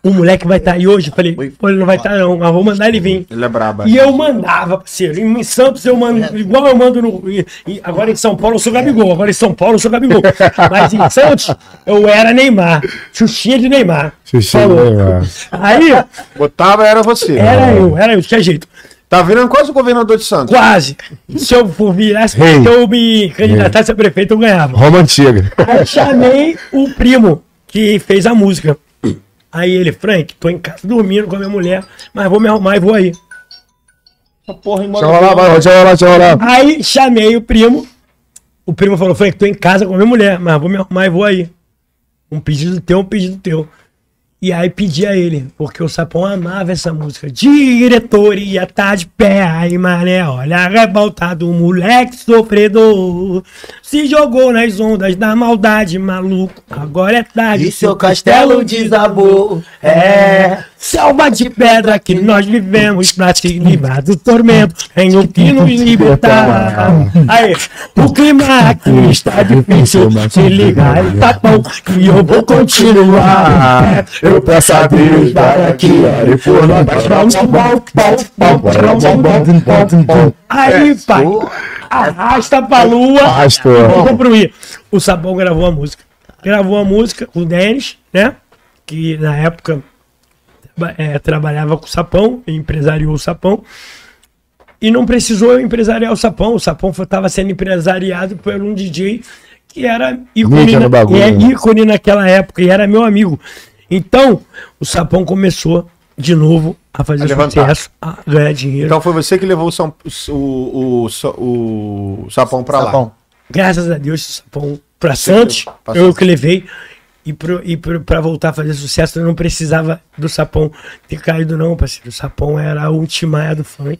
O moleque vai estar aí hoje? Eu falei, pô, ele não vai estar não, mas vou mandar ele vir. Ele é braba. E eu mandava, parceiro. Em Santos eu mando, igual eu mando no. em- agora em São Paulo eu sou Gabigol. Agora em São Paulo eu sou Gabigol. Mas em Santos eu era Neymar. Xuxinha de Neymar. Xuxinha de Falou. Neymar. Aí, Botava, era você. era eu, era eu, de que jeito. Tá virando quase o governador de Santos. Quase. Se eu for virar, se Rei. eu me candidatasse a prefeito, eu ganhava. Roma antiga. Aí chamei o primo que fez a música. Aí ele, Frank, tô em casa dormindo com a minha mulher, mas vou me arrumar e vou aí. Essa porra Deixa eu rolar, vai, deixa eu rolar, deixa eu rolar. Aí chamei o primo. O primo falou: Frank, tô em casa com a minha mulher, mas vou me arrumar e vou aí. Um pedido teu, um pedido teu. E aí pedi a ele, porque o Sapão amava essa música. Diretoria tá de pé, aí mané, olha a revolta do moleque sofredor. Se jogou nas ondas da maldade, maluco. Agora é tarde. E seu castelo desabou. É, selva de pedra que nós vivemos pra se livrar do tormento. Tem o que nos libertar. Aí, o clima aqui está difícil. Se ligar e tá bom, que eu vou continuar. Eu peço a Deus, vai aqui, ó, e por nós. Aí, pai, arrasta pra lua. Arrastou. Vou pro I. O Sabão gravou a música. Gravou a música o Denis, né? Que na época é, trabalhava com o Sapão, empresariou o Sapão. E não precisou empresariar o Sapão. O Sapão estava sendo empresariado por um DJ que era ícone, na- bagulho, é, né? ícone naquela época e era meu amigo. Então, o Sapão começou de novo a fazer A levantar. sucesso, a ganhar dinheiro. Então foi você que levou o, São, o, o, o, o Sapão pra lá. Sapão. Graças a Deus, o Sapão pra Santos, eu que levei. E, pro, e pro, pra voltar a fazer sucesso, eu não precisava do Sapão ter caído, não, parceiro. O Sapão era a ultimaia do funk.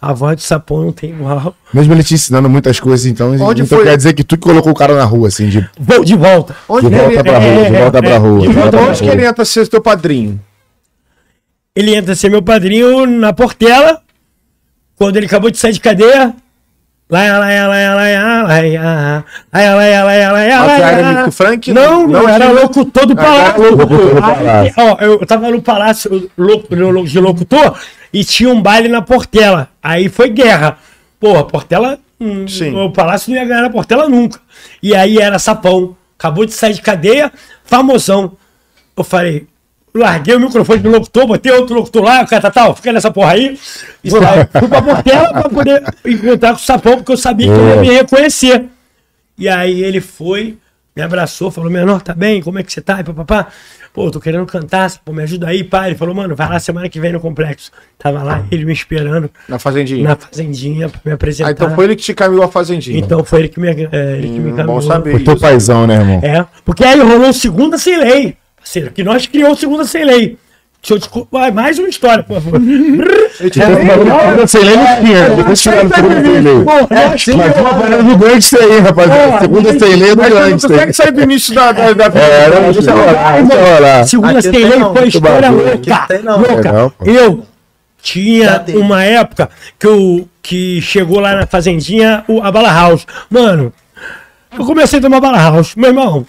A voz do Sapão não tem igual. Mesmo ele te ensinando muitas coisas, então, Onde então foi? quer dizer que tu que colocou o cara na rua, assim, de, Vou de volta. Onde de volta ele, pra rua, de é, volta é, pra rua. de de volta onde que ele entra ser teu padrinho? Ele entra a ser meu padrinho na Portela, quando ele acabou de sair de cadeia. Laia, do Frank? Não, não, era de... locutor do palácio. Aí, ó, eu tava no palácio de locutor e tinha um baile na Portela. Aí foi guerra. Porra, Portela. Hum, o palácio não ia ganhar na Portela nunca. E aí era sapão. Acabou de sair de cadeia, famosão. Eu falei, larguei o microfone do locutor, botei outro locutor lá, o cara tá, tal, fica nessa porra aí. E fui pra Portela pra poder encontrar com o sapão, porque eu sabia que ele ia me reconhecer. E aí ele foi, me abraçou, falou, menor, tá bem? Como é que você tá? E papapá. Pô, tô querendo cantar, pô, me ajuda aí, pai. Ele falou, mano, vai lá semana que vem no complexo. Tava lá, ele me esperando Na Fazendinha. na fazendinha pra me apresentar. Ah, então foi ele que te caminhou a Fazendinha. Então foi ele que me, é, ele que me Hum, encaminhou. bom saber. Foi teu paizão, né, irmão? É, porque aí rolou segunda sem lei. Parceiro, que nós criamos segunda sem lei. Deixa eu te... Vai, mais uma história, por favor. É, Segunda sem lei não tinha, depois no segunda sem lei. Mas uma parada do gangster aí, rapaziada. Segunda sem lei é do Mas tu não gangster. consegue sair do início da, da, da É, não, deixa rolar. Segunda sem lei foi história louca. Louca. É eu tinha uma época que, eu, que chegou lá na fazendinha o, a Bala House. Mano, eu comecei a tomar Bala House. Meu irmão,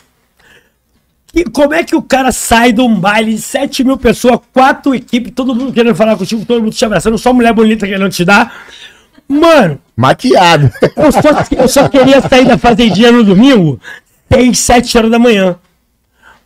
e como é que o cara sai de um baile de 7 mil pessoas, quatro equipes, todo mundo querendo falar contigo, todo mundo te abraçando, só mulher bonita querendo te dar? Mano, Maquiado. eu só, eu só queria sair da fazendinha no domingo, tem 7 horas da manhã.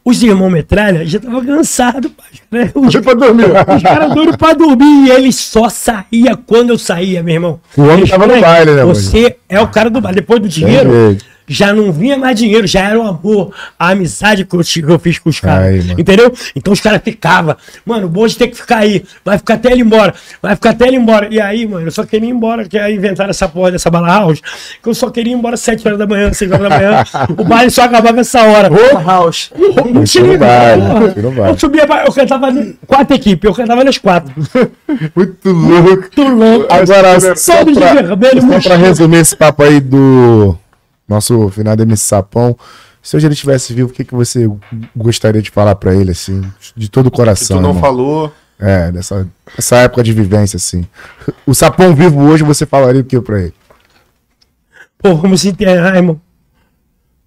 Os irmãos metralha já estavam cansados, né? Os, pra dormir. os caras doidos pra dormir e ele só saía quando eu saía, meu irmão. O homem Eles tava no baile, né, Você é o cara do baile. Depois do dinheiro, jeito. Já não vinha mais dinheiro, já era o amor, a amizade que eu, ti- que eu fiz com os caras. Entendeu? Então os caras ficavam, mano, o bonde tem que ficar aí, vai ficar até ele embora, vai ficar até ele embora. E aí, mano, eu só queria ir embora, que aí inventaram essa porra dessa bala house, que eu só queria ir embora às 7 horas da manhã, 6 horas da manhã. o baile só acabava essa hora. House. Não porra. isso não vai. Eu subia, pra- eu cantava quatro equipes, eu cantava nas quatro. Muito louco. Tudo louco. Agora, só de pra, vermelho, só pra resumir esse papo aí do nosso finado MC Sapão, Se hoje ele estivesse vivo, o que, que você gostaria de falar pra ele, assim, de todo o Que coração? tu não irmão? falou. É, dessa, dessa época de vivência, assim. O sapão vivo hoje, você falaria o que pra ele? Pô, vamos se enterrar, irmão.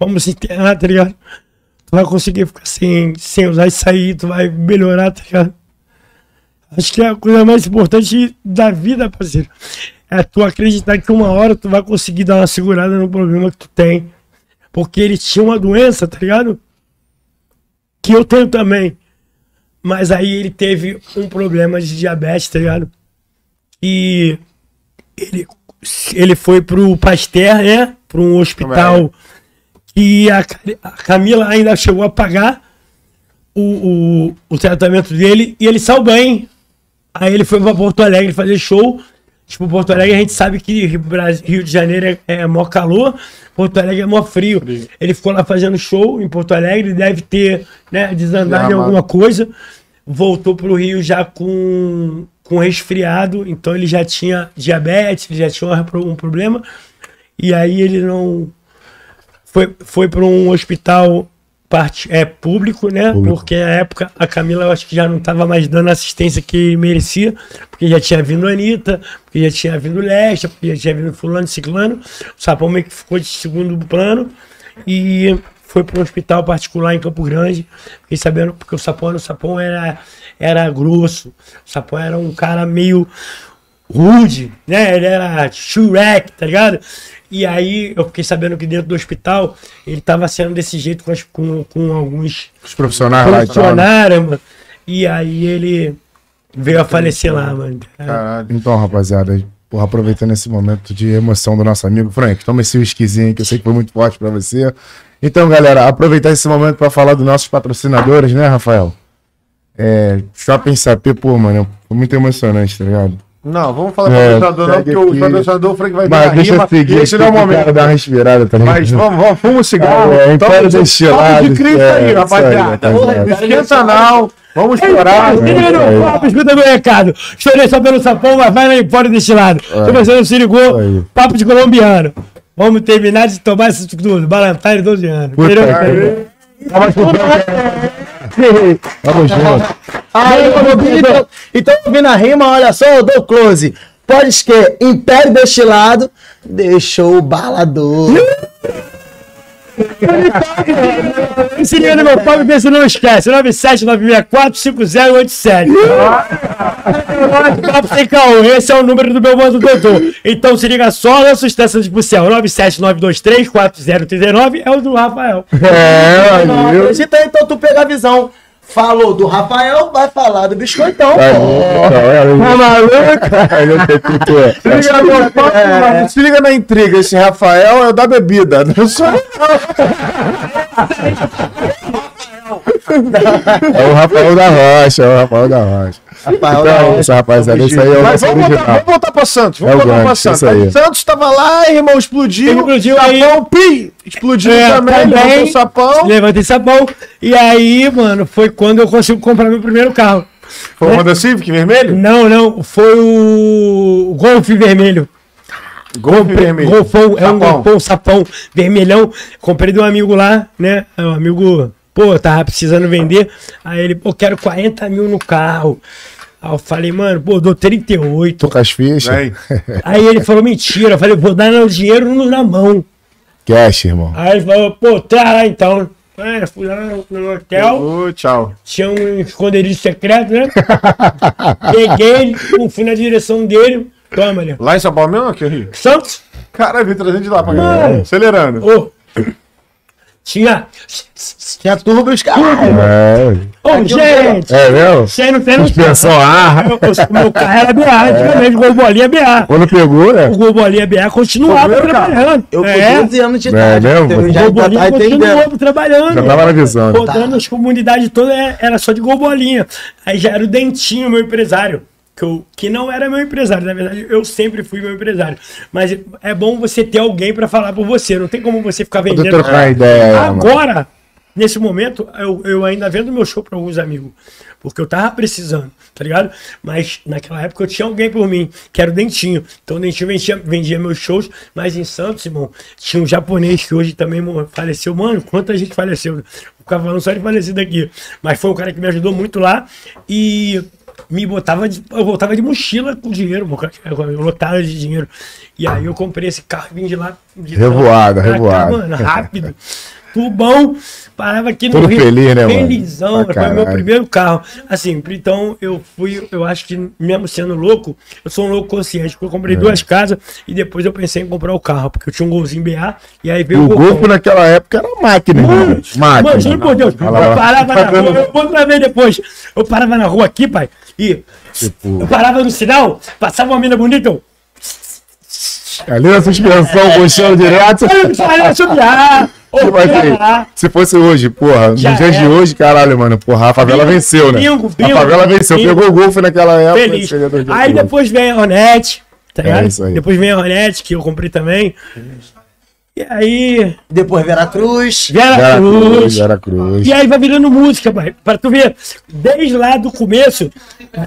Vamos se enterrar, tá ligado? Tu vai conseguir ficar sem, sem usar isso aí, tu vai melhorar, tá ligado? Acho que é a coisa mais importante da vida, parceiro. É tu acreditar que uma hora tu vai conseguir dar uma segurada no problema que tu tem. Porque ele tinha uma doença, tá ligado? Que eu tenho também. Mas aí ele teve um problema de diabetes, tá ligado? E ele, ele foi pro Pasteur, né? Para um hospital que a, Ca- a Camila ainda chegou a pagar o, o, o tratamento dele e ele saiu bem. Aí ele foi para Porto Alegre fazer show. Tipo, Porto Alegre a gente sabe que Rio, de Janeiro é, é mó calor, Porto Alegre é mó frio. Ele ficou lá fazendo show em Porto Alegre, deve ter né, desandado em alguma coisa. Voltou pro Rio já com, com resfriado, então ele já tinha diabetes, ele já tinha um, um problema. E aí ele não. Foi, foi para um hospital parte, é, público, né? Público. Porque na época a Camila eu acho que já não estava mais dando a assistência que merecia, porque já tinha vindo a Anitta, porque já tinha vindo Leste, porque já tinha vindo Fulano Ciclano. O Sapão meio que ficou de segundo plano e foi para um hospital particular em Campo Grande. Fiquei sabendo, porque o Sapão, o Sapão era, era grosso, o Sapão era um cara meio rude, né? Ele era Shrek, tá ligado? E aí eu fiquei sabendo que dentro do hospital ele tava sendo desse jeito com, as- com, com alguns Os profissionais lá e tal. né? mano. E aí ele veio a falecer lá, mano. Caralho. Então, rapaziada, porra, aproveitando esse momento de emoção do nosso amigo Frank, toma esse whiskyzinho que eu sei que foi muito forte pra você. Então, galera, aproveitar esse momento pra falar dos nossos patrocinadores, né, Rafael? É, Shopping Sapê, pô, mano, foi muito emocionante, tá ligado? Não, vamos falar É, do patrocinador, não, porque o o Frank vai Mas deixa rima. seguir, esse não é o momento. dar uma respirada, tá ligado? Mas vamos, vamos, fuma um cigarro. É, Império de- Destilado, de Cristo é, aí, rapaziada. esquenta não. Vamos chorar. É, é. Papo, escuta meu recado. Estourei só pelo sapão, mas vai lá em fora deste lado. Tô pensando se ligou. Papo de colombiano. Vamos terminar de tomar isso tudo. Balançar 12 anos. Puta Vamos junto. Aí, então, então, ouvindo a rima, olha só, eu dou close. Pode esquecer, Império Destilado deixou o balador. Se liga no meu papo e vê se não esquece. 979645087. Papo sem caô. Esse é o número do meu mano doutor. Então se liga só na sustância de Bucel. 979234039 é o do Rafael. É, acredita, então tu pega a visão. Falou do Rafael, vai falar do biscoitão. Tá pô. Tá maluco? Olha o que tu é. Se liga, papo, mano. Se liga na intriga. Esse Rafael é o da bebida. Não sou eu. É o Rafael da Rocha, é o Rafael da Rocha. Rafael da Então, Rocha. rapaziada, isso aí é o Mas vamos voltar, vamos voltar pra Santos. Vamos É voltar pra Gancho, Santos. Santos tava lá, irmão, explodiu. Explodiu aí. Sapão, pi! Explodiu É, também, também. levantou o sapão. Levantei sabão. E aí, mano, foi quando eu consigo comprar meu primeiro carro. Foi o Honda Civic vermelho? Não, não, foi o Golf vermelho. Golf vermelho. Golfão, é um Sapão. golfão, sapão, vermelhão. Comprei de um amigo lá, né? É Um amigo, pô, tava precisando vender. Aí ele, pô, quero 40 mil no carro. Aí eu falei, mano, pô, dou 38. Tô com as fichas. Aí ele falou, mentira. Eu falei, vou dar o dinheiro no- na mão. Cash, irmão. Aí ele falou, pô, tá lá então. Aí fui lá no, hotel, Ô, tchau. tinha um esconderijo secreto, né? Peguei, pum, fui na direção dele. Toma, ali. Lá em São Paulo mesmo, aqui Rio? Santos, Caralho, vim trazendo de lá pra cá. Acelerando. ô, tinha. Tinha turbo e os caras. É, Ô, gente! é mesmo? Você não tem. Suspensão eu- O meu carro era BA, antigamente, o Gol Bolinha BA. Quando pegou, né? O Gol Bolinha BA continuava trabalhando. Eu com é, 12 anos de É idade. mesmo? eu o tá Bolinha entendendo. continuava trabalhando. Já tava na visão. né? Rodando as comunidades todas é- era só de Gol Bolinha. Aí já era o Dentinho, meu empresário. Que, eu, que não era meu empresário, na verdade, eu sempre fui meu empresário. Mas é bom você ter alguém pra falar por você. Não tem como você ficar vendendo. trocando ideia aí, mano. Agora, nesse momento, eu, eu ainda vendo meu show para alguns amigos. Porque eu tava precisando, tá ligado? Mas naquela época eu tinha alguém por mim, que era o Dentinho. Então o Dentinho vendia, vendia meus shows, mas em Santos, irmão, tinha um japonês que hoje também faleceu. Mano, quanta gente faleceu. O cavalo só de falecido aqui. Mas foi um cara que me ajudou muito lá. E me botava de, eu voltava de mochila com dinheiro, mano, lotava de dinheiro. E aí eu comprei esse carro e vim de lá. De Revoada, lá pra cá, revoada. Mano, rápido. Tubão, parava aqui no Todo Rio. feliz, né, mano? Felizão, Pra foi meu primeiro carro. Assim, então eu fui, eu acho que mesmo sendo louco, eu sou um louco consciente, porque eu comprei É. duas casas e depois eu pensei em comprar o carro, porque eu tinha um golzinho BA e aí veio o Golfão. golpe naquela época era máquina, irmão. Mano, Máquina. mano, juro por Deus, eu parava na rua, eu vou pra ver depois. Eu parava na rua aqui, pai, e Tipo- eu parava no sinal, passava uma mina bonita, eu. Ali na suspensão, puxando direto. Subir, Tipo assim, se fosse hoje, porra, nos Já dias de era. hoje, caralho, mano, porra, a favela Bingo, venceu, né? bingo, a bingo, favela venceu, pegou o golfe naquela época. feliz. dois dias Aí de depois vem a Hornet, tá ligado? isso aí. Depois vem a Hornet, que eu comprei também. E aí, Depois Veracruz. Vera, Vera Cruz, Cruz. Vera Cruz. E aí vai virando música, pai. Pra tu ver, desde lá do começo,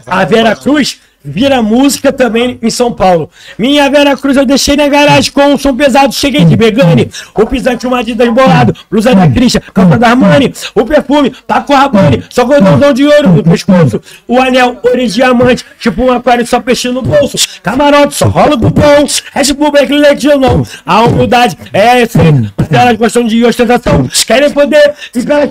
a Vera Cruz vira música também em São Paulo. Minha Vera Cruz eu deixei na garagem com um som pesado, cheguei de Begane, o pisante, uma Adidas bolado, blusa da Christian, calça da Armani, o perfume, Paco Rabanne, só cordãozão de ouro no pescoço, o anel, ouro diamante, tipo um aquário só peixe no bolso, camarote, só rola bom, Red Bull, Black Leite, não, a humildade é esse, mas elas gostam de ostentação, querem poder, e pra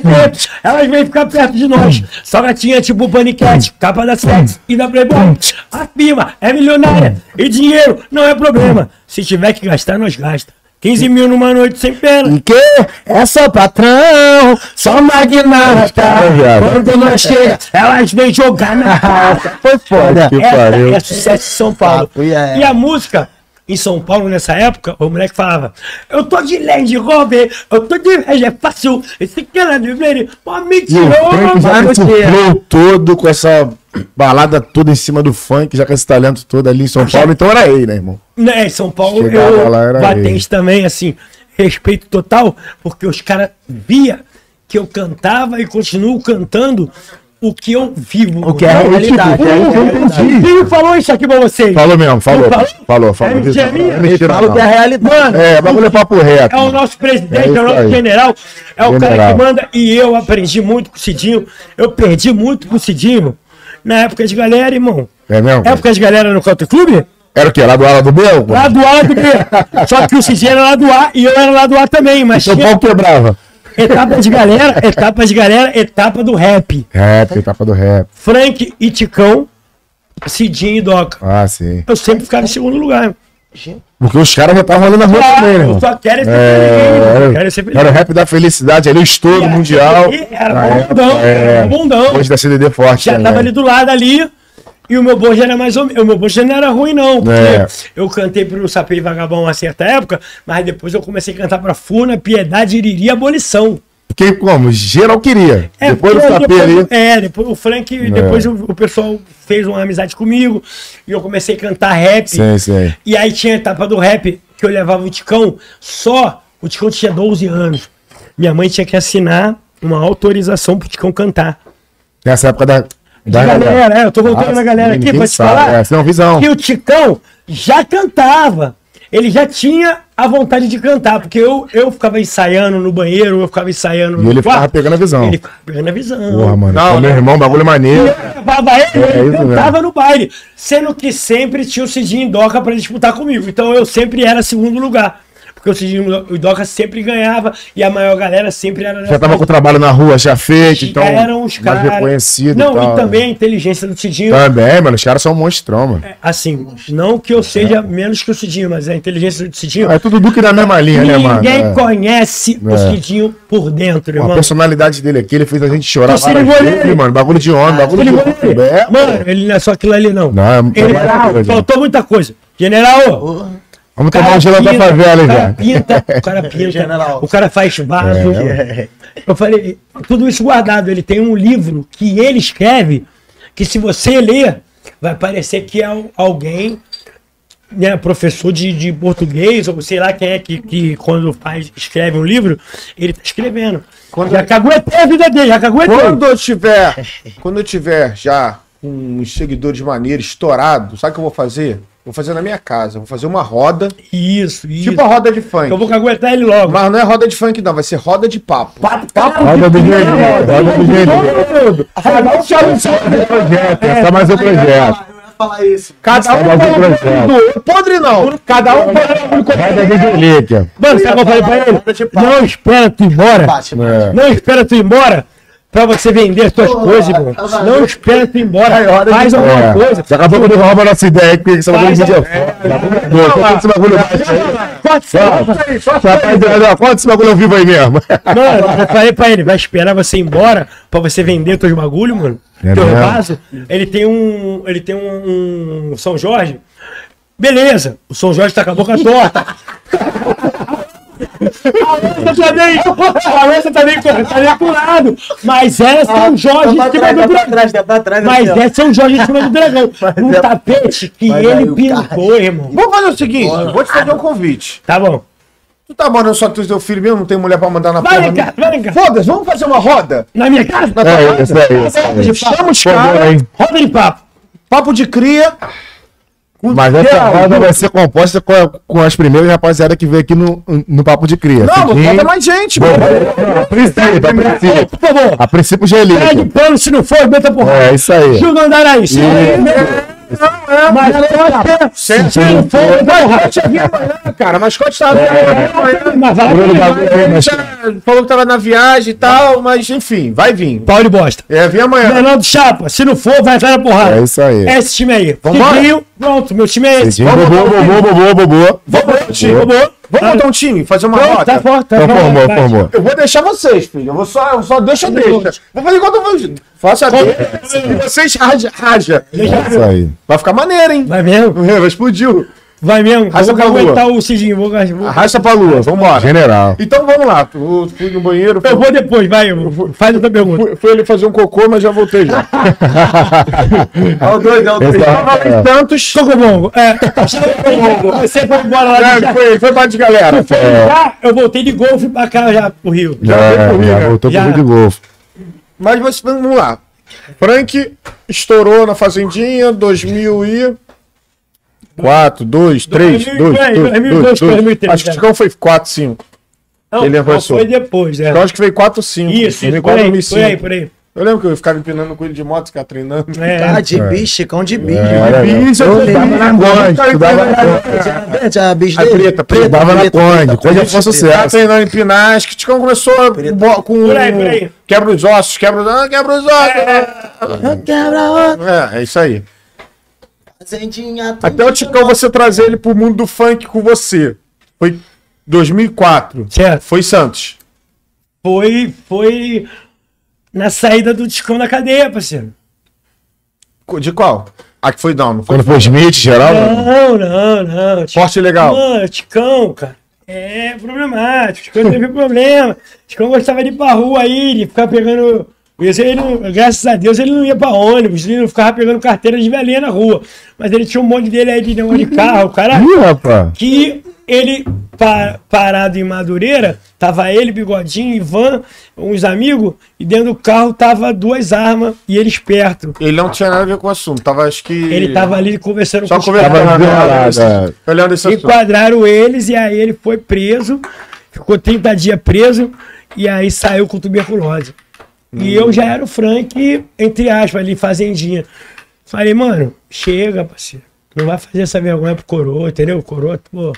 elas vêm ficar perto de nós, só gatinha tipo paniquete, capa da sex e da Playboy, a firma é milionária, e dinheiro não é problema, se tiver que gastar, nós gasta. 15 mil numa noite sem pena. E que é só patrão, só magnata. viado. Quando nós chega, elas vêm jogar na raça. Foi foda. Que Essa pariu. é sucesso em São Paulo. E é. E a música em São Paulo, nessa época, o moleque falava: Eu tô de Land Rover, eu tô de é fácil. Esse que ela de ver, pô, E flow todo, com essa balada toda em cima do funk, já com esse talento todo ali em São Paulo, então era ele, né, irmão? Né, em São Paulo, Chegava eu lá, era batente também, assim, respeito total, porque os caras via que eu cantava e continuo cantando o que eu vivo. O que é a tipo, realidade. é. Quem falou isso aqui pra vocês? Falou mesmo, falou, Falou? falou, falou. É mentira é mentira, Fala o que é a realidade. É, bagulho é papo reto. É o nosso presidente, É é, o nosso aí. general, é o cara General. que manda. E eu aprendi muito com o Cidinho. Eu perdi muito com o Cidinho na época de galera, irmão. É mesmo? Época de galera no Country Clube? Era o quê? Lá do ala do Bel? Lá do A do B. Só que o Cidinho era lá do A e eu era lá do A também, mas São tinha Paulo quebrava. Etapa de galera, etapa de galera, etapa do rap. Rap, etapa do rap. Frank e Ticão, Cidinho e Doca. Ah, sim. Eu sempre ficava em segundo lugar. Porque os caras já estavam ali na rua também, né, só quero esse É, ser feliz. era o rap da felicidade ali, o estouro mundial. Era bundão, é. era bundão. Hoje da CDD forte já também. tava ali do lado ali. E o meu bojo era mais ou menos. O meu bojo não era ruim, não. Porque É. eu cantei pro Sapê Vagabão uma certa época, mas depois eu comecei a cantar pra Funa, Piedade, Iriri e Abolição. Porque como? Geral queria. É, depois do depois- ali. É, depois o Frank, depois o, o pessoal fez uma amizade comigo e eu comecei a cantar rap. Sim, sim. E aí tinha a etapa do rap que eu levava o Ticão só. O Ticão tinha 12 anos. Minha mãe tinha que assinar uma autorização pro Ticão cantar. Nessa época da. Da galera, é, eu tô voltando Ah, na galera aqui pra te sabe, falar. É, senão visão. que o Ticão já cantava. Ele já tinha a vontade de cantar, porque eu, eu ficava ensaiando no banheiro, eu ficava ensaiando E ele ficava pegando a visão. Ele ficava pegando a visão. Porra, mano. Não, Não, meu não. irmão, bagulho maneiro. Eu levava ele, É ele isso cantava no baile. Sendo que sempre tinha o Cidinho e Doca pra disputar comigo. Então eu sempre era segundo lugar. Porque o Cidinho e o Doca sempre ganhava e a maior galera sempre era Já tava com o trabalho na rua já feito, então. eram os caras. reconhecido Não, e tal. né? e também a inteligência do Cidinho. Também, mano. Os caras são um monstrão, mano. Assim, não que eu seja menos que o Cidinho, mas a inteligência do Cidinho. É tudo Duque na mesma linha, né, mano? Ninguém É. conhece o É. Cidinho por dentro, A irmão. personalidade dele aqui, ele fez a gente chorar Você várias ligou vezes, nele? mano. Bagulho de homem, bagulho Ele de? É, Mano, ele não é só aquilo ali, não. Não, é- é coisa. faltou muita coisa. General, Vamos tomar um gelo da favela, o cara velho. pinta, o cara pinta, General. o cara faz vaso. É. Eu falei, tudo isso guardado. Ele tem um livro que ele escreve, que se você ler, vai parecer que é al- alguém né, professor de, de português, ou sei lá quem é que, que quando faz, escreve um livro, ele tá escrevendo. Quando- já caguetei a vida dele, já caguetei. Quando eu tiver, quando eu tiver já uns seguidores maneiros, estourado, sabe o que eu vou fazer? Vou fazer na minha casa, vou fazer uma roda, Isso, isso. tipo a roda de funk. Eu vou caguetar ele logo. Mas não é roda de funk não, vai ser roda de papo. Roda do Geninho, roda do Geninho. Projeto, é só mais um projeto. Eu ia falar isso. Cada um Roda do fala projeto. do. Podre não. Cada um fala Roda do Geninho. Mano, sabe o que eu falei pra ele? Não espera tu ir embora. É. Não espera tu ir embora pra você vender as tuas Pô, coisas, irmão. tá? Não espera tu ir embora. Faz alguma É. coisa. Daqui a pouco ele rouba a nossa ideia aqui, que esse bagulho de vídeo é foda. Esse bagulho baixo conta esse bagulho ao vivo aí mesmo. Mano, eu falei pra ele, vai esperar você ir embora pra você vender teus bagulho, mano. É Teu vaso. Ele tem um. Ele tem um, um São Jorge. Beleza, o São Jorge tá com a boca torta. A lança tá a lança tá meio, tá pro lado. Mas é São Jorge em cima do dragão. pra trás. Mas assim, é São Jorge em cima do dragão. Um é- tapete que Mas ele pintou, irmão. Vamos fazer o seguinte, vou te fazer um convite. Tá bom. Tu tá morando só com teu filho mesmo, não tem mulher pra mandar na Vai, porra. vai, cá. Foda-se, vamos fazer uma roda? Na minha casa? É isso, é isso. é isso. Chama os caras, hein? Roda de papo. papo de cria. Mas essa roda vai ser composta com, a- com as primeiras rapaziada que veio aqui no, no Papo de Cria. Não, Cidinho- bota mais gente, mano. A princípio, a princípio. Por favor. A princípio, Gelito. Pede pano, se não for, meta porrada. É isso aí. Juga Andaraí. Se Mas Se não for, mascote havia amanhã, cara. Mascote tava amanhã. Mas vai Falou que tava na viagem e tal, mas enfim, vai vir. Pau de bosta. É, vem amanhã. Fernando Chapa, se não for, vai entrar na porrada. É isso aí. É esse time aí. Cidinho, pronto, meu time é esse. Bobô, bobô, bobô, bobô. Vamos montar um time. Vamos. Vamos montar um time, fazer uma Pronto, roda. tá forte, tá Então formou, formou. Eu vou deixar vocês, filho. Eu vou só, eu só deixa, deixa. Vou fazer igual eu vou. Faça a Vocês raja, raja. É isso aí. Vai ficar maneiro, hein? Vai mesmo? Vai explodiu. Vai mesmo. Raça Eu pra vou lua. aguentar o Cidinho. Vou, vou, Arrasta pra lua, vambora. General. Então vamos lá. Eu fui no banheiro, eu fui, vou depois, vai. eu- Faz outra pergunta. fui, fui ali fazer um cocô, mas já voltei já. É o dois, é o dois. Esse Tava é- em. Cocobongo. É. Você foi embora lá É, do já. foi, foi bate galera. Já, eu voltei de golfe pra cá já pro Rio. Já, veio já comigo, voltou já. pro vídeo de golfe. Mas vamos lá. Frank estourou na Fazendinha 2004, 2, 3, 2, 2000, 2002, 2003, Acho que o é. Chicão foi 4, 5. Não, Ele não, avançou. foi depois, é. Eu acho que foi 4, 5. Isso, isso, 2004, por aí, 2005. por aí, por aí. Eu lembro que eu ficava empinando com ele de moto, ficava treinando. É. Ah, de bicho, Chicão de bicho. É, Bicho, eu estudava na Conde, estudava na Conde. Já, bicho A dele. preta, preta. Estudava na Conde, Conde é foi Tava sucesso. treinando em Pinasque. O Chicão começou a com. Por aí, por aí. Quebra os ossos, quebra os ossos, quebra os ossos. Quebra outro. É, é isso aí. Até o Ticão você trazer ele pro mundo do funk com você. Foi 2004. Certo. Foi Santos. Foi, foi na saída do Ticão da cadeia, parceiro. De qual? Ah, que foi não, não foi. Quando foi Smith, geral. Não, não, não. Ticão, Forte e legal. Mano, Ticão, cara, é problemático. Ticão teve problema. Ticão gostava de ir pra rua aí, de ficar pegando. Ele não- graças a Deus ele não ia pra ônibus, ele não ficava pegando carteira de velhinha na rua. Mas ele tinha um monte dele aí de negócio de carro, cara. Ih, rapaz. que ele pa- parado em Madureira, tava ele, Bigodinho, Ivan, uns amigos, e dentro do carro tava duas armas e ele esperto. Ele não tinha nada a ver com o assunto. Tava, acho que. Ele tava ali conversando Só os conversando. Tava né? desenrolado, é. Olhando esse assunto. Enquadraram eles e aí ele foi preso, ficou 30 dias preso e aí saiu com tuberculose. E eu já era o Frank, entre aspas, ali, fazendinha. Falei, mano, chega, parceiro. Não vai fazer essa vergonha pro coroa, entendeu? O coroa, pô,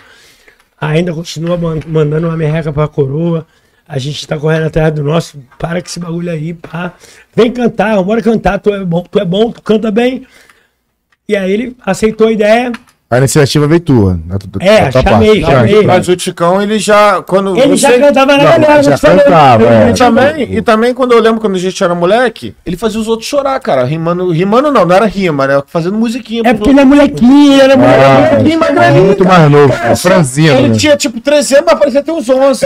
ainda continua man- mandando uma merreca pra coroa. A gente tá correndo atrás do nosso. Para com esse bagulho aí, pá. Vem cantar, bora cantar. Tu é bom, tu é bom, tu canta bem. E aí ele aceitou a ideia. A iniciativa veio tua. tu- É, tua chamei, chamei. Mas o Ticão, ele já. Quando Ele você- já cantava na galera, já eu cantava, é. E também, e também quando eu lembro quando a gente era moleque, ele fazia os outros chorar, cara. Rimando. Rimando não, não era rima, era fazendo musiquinha. É porque ele é molequinho, ele era Ah, molequinho. mas é muito mais novo. É franzino. Ele né? tinha tipo 300, mas parecia ter uns 11.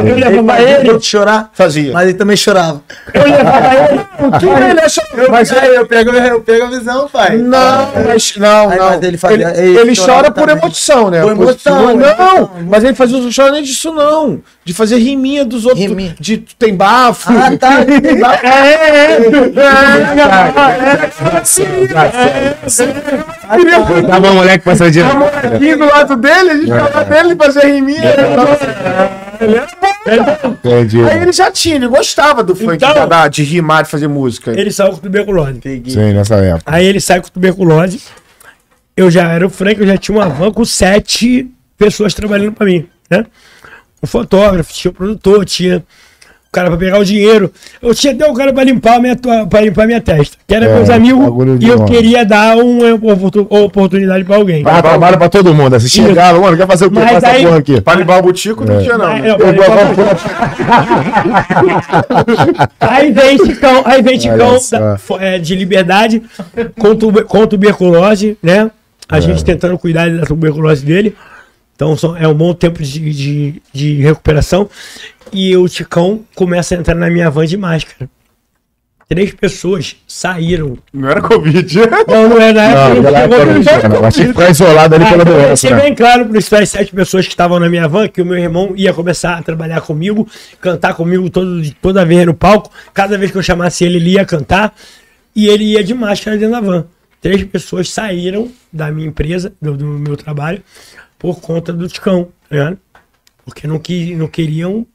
Eu Ele levava pra ele ele, de chorar, Fazia. mas ele também chorava. eu levava ele. O que ele achou? Mas aí eu pego, eu pego a visão, pai. Não, mas não, não. Ele ele, ele chora por também. emoção, né? Por emoção, Não, emoção. mas ele fazia não chora nem disso, não. De fazer riminha dos outros. Riminha. De tu tem bafo. Ah, tá. Tava um moleque passando de. Aqui do lado dele, a gente ficava dele fazer riminha. Ele era bom. Entendi. Aí ele já tinha, ele gostava do funk, Então- da- da- de rimar, de fazer música. Ele saiu com tuberculose. Sim, nessa época. Aí ele sai com tuberculose. Eu já era o Frank, eu já tinha uma van com sete pessoas trabalhando pra mim, né? Um fotógrafo, tinha o produtor, tinha o cara pra pegar o dinheiro. Eu tinha até o cara pra limpar a minha, pra limpar minha testa. Que era É, meus amigos e eu queria dar uma oportu- oportunidade pra alguém. Ah, trabalho pra todo mundo. Assim, chegava, mano, quer fazer o Faz essa aí- porra aqui. Pra limpar o butico não tinha, não. Aí, né? eu- Aí vem Chicão, aí vem Chicão da- é, de liberdade com, tuber- com tuberculose, né? A gente tentando cuidar da tuberculose dele. Então são- é um bom tempo de, de, de recuperação. E o Chicão começa a entrar na minha van de máscara. Três pessoas saíram. Não era Covid. Não, não é na época. Não. Mas tinha que ficar isolado ali pela ah, eu doença, deixei né? bem claro para as sete pessoas que estavam na minha van que o meu irmão ia começar a trabalhar comigo, cantar comigo todo, toda vez no palco. Cada vez que eu chamasse ele, ele ia cantar. E ele ia de máscara dentro da van. Três pessoas saíram da minha empresa, do, do meu trabalho, por conta do Ticão, ligado? Porque não, que, não queriam.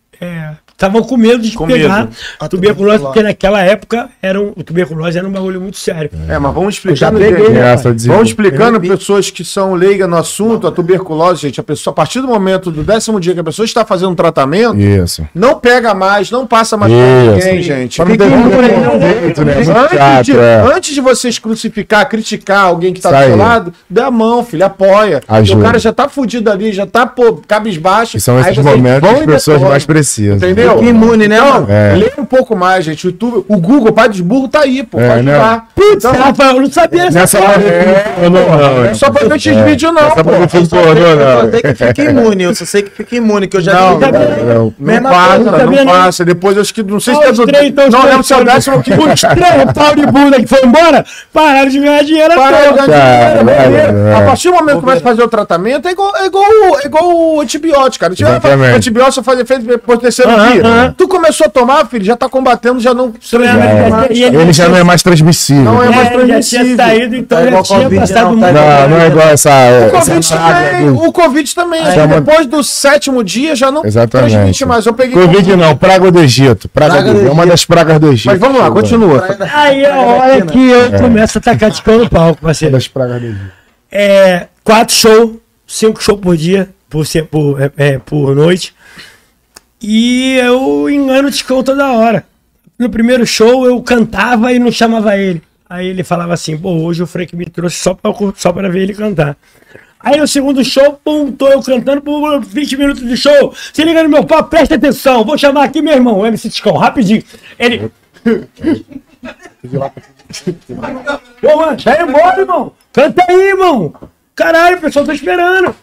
Estavam com medo de Com pegar medo. a tuberculose, porque naquela época era um, tuberculose era um bagulho muito sério. É, mas vamos já explicando. peguei, né, Essa Vamos explicando pessoas que são leigas no assunto, a tuberculose, gente. A pessoa, a partir do momento do décimo dia que a pessoa está fazendo um tratamento, Isso. não pega mais, não passa mais pra ninguém, gente. Pra não ter preconceito, né? Muito Antes de, é. antes de vocês crucificar, criticar alguém que tá Isso do seu lado, dá a mão, filho, apoia. O cara já tá fudido ali, já tá pô, cabisbaixo. E são esses momentos que as pessoas mais precisam. Entendeu? Fica imune, né, Então? É. lê um pouco mais, gente. O, YouTube, o Google, o pai dos burros, tá aí, pô. É, pode né? Putz, Então, Rafael, eu não sabia dessa Nessa hora. Não, não, não é só pra ver esses vídeos, não, Essa pô. ver filme pornô, Eu não. sei que fica imune, eu só sei que fica imune, que eu já Não, vi. Não, Não passa, não passa. Depois eu acho que. Não sei se é três, então, Não lembro se é o foram- décimo que. Os três pau de bunda que foi embora, pararam de ganhar dinheiro à Para toa. de ganhar dinheiro, é. A partir do momento que começa a fazer o tratamento, é igual, é igual, o- é igual o antibiótico, cara. O antibiótico só faz efeito depois do terceiro dia. Aham. Tu começou a tomar, filho, já tá combatendo, já não mais. E ele- Ele já não é mais transmissível. Não é mais É, já tinha transmissível. saído, então Tá já tinha Covid, passado não, muito. tá Não, não é igual essa. O Covid também, o Covid Chama- depois do sétimo dia já não Exatamente. transmite mais. Eu peguei Covid não, praga do Egito. Praga, Praga do... do É uma Egito. das pragas do Egito. Mas vamos lá, continua. Aí é a hora que eu começo a tacar de no palco, Uma parceiro. das pragas do Egito. É, quatro shows, cinco shows por dia, por, por, é, é, por noite. E eu engano o Ticão toda hora. No primeiro show eu cantava e não chamava ele. Aí ele falava assim, pô, hoje o Frank me trouxe só pra, só pra ver ele cantar. Aí no segundo show, pum, tô eu cantando por 20 minutos de show. Se liga no meu papo, presta atenção. Vou chamar aqui meu irmão, o MC Ticão, rapidinho. Ele. Pô, mano, tá embora, irmão. Canta aí, irmão. Caralho, o pessoal tá esperando.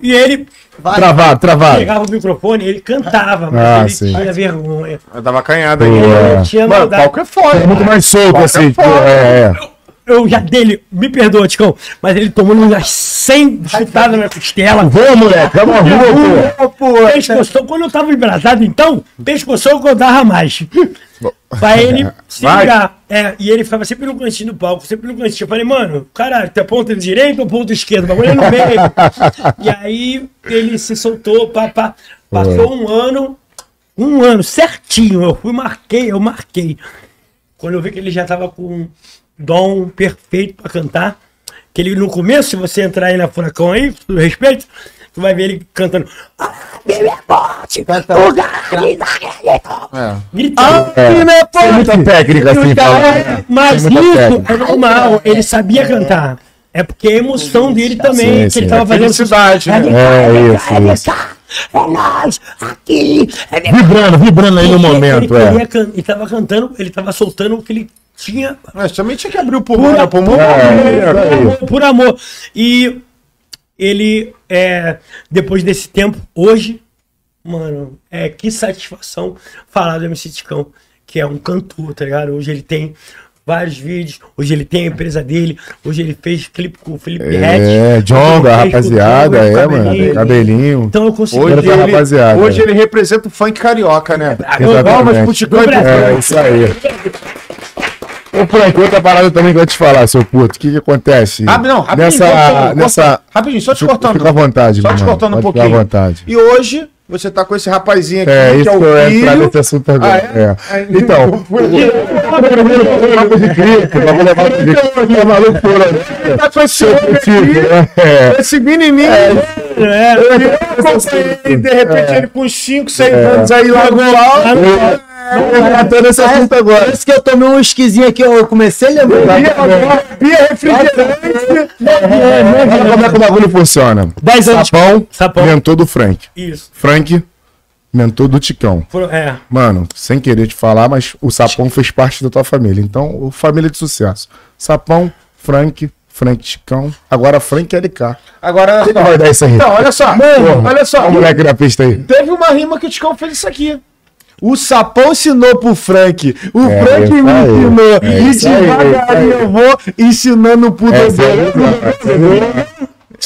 E ele Travado, travado. pegava o microfone, ele cantava, mas Ah, ele sim. tinha vergonha. Eu dava canhada aí. Ele é. tinha Mano, maldade. palco é foda. É muito mais solto, Palco assim. é é, é. Eu já dele, me perdoa, Ticão, mas ele tomou umas 100 chutadas na minha costela. Vamos, moleque, vamos rua, pô. Pô, Pescoção, quando eu tava embrasado, então, pescoção que eu dava mais. Pra ele se Vai. ligar. É, e ele ficava sempre no cantinho do palco, sempre no cantinho. Eu falei, mano, caralho, tu é ponta direita ou ponta esquerda? O bagulho no meio. e aí ele se soltou, pá, pá. Passou um ano, um ano certinho. Eu fui, marquei, eu marquei. Quando eu vi que ele já tava com um dom perfeito pra cantar, que ele no começo, se você entrar aí na Furacão aí, com todo respeito, tu vai ver ele cantando. "Ah, meu é forte, Canta- o gari da galeta", É. Gritando. É, tem muita técnica, assim, falando. Mas Tem muita isso técnica. é normal, ele sabia cantar. É porque a emoção dele também, Sim, que ele sim. tava É fazendo. felicidade, né? É, isso, é isso. É nós, aqui, é Vibrando, vibrando aí no Ele- momento, ele, é. ele tava cantando, ele tava soltando o que ele tinha Mas também tinha que abrir o pulmão, né? É, por, aí. amor, por amor. E ele, é, depois desse tempo, hoje, mano, é que satisfação falar do MC Ticão, que é um cantor, tá ligado? Hoje ele tem vários vídeos. Hoje ele tem a empresa dele. Hoje ele fez clipe com o Felipe É, Jonga, rapaziada, é, cabelinho. mano. Cabelinho. Então eu consegui. Hoje, ele, rapaziada. hoje ele representa o funk carioca, né? Palmas pro Ticão É, Frank. isso aí. Ô, Frank, outra parada também que eu vou te falar, seu puto. O que que acontece? Rabi- não, rapidinho, Nessa, nessa... Rapidinho, só te Fica- cortando. Fica à vontade, Só te irmão. cortando um pouquinho. Fica à vontade. E hoje, você tá com esse rapazinho aqui, É, que isso é o entrar filho. nesse assunto agora. Ah, é? é? Então, papo de cripto, vamos levar pro cripto. Tá maluco? Tá né? É. esse menininho. É, Eu acompanhei, de repente, ele com 5, 6 anos aí lá no alto. Eu tô nesse assunto agora. Parece que eu tomei um esquisinho aqui, eu comecei a lembrar. Bia refrigerante. Olha como é que o bagulho funciona. 10 anos. Sapão, Sapão. mentor do Frank. Isso. Frank, mentor do Ticão. É. Mano, sem querer te falar, mas o Sapão fez parte da tua família. Então, o família de sucesso. Sapão, Frank, Frank Ticão. Agora Frank LK. Agora, Quem que vai dar isso aí? Então, olha só. olha só. Olha o moleque na pista aí. Teve uma rima que o Ticão fez isso aqui. O Sapão ensinou pro Frank. O É, Frank isso me ensinou. É e isso aí, devagarinho é isso eu vou ensinando pro é Dodô. é.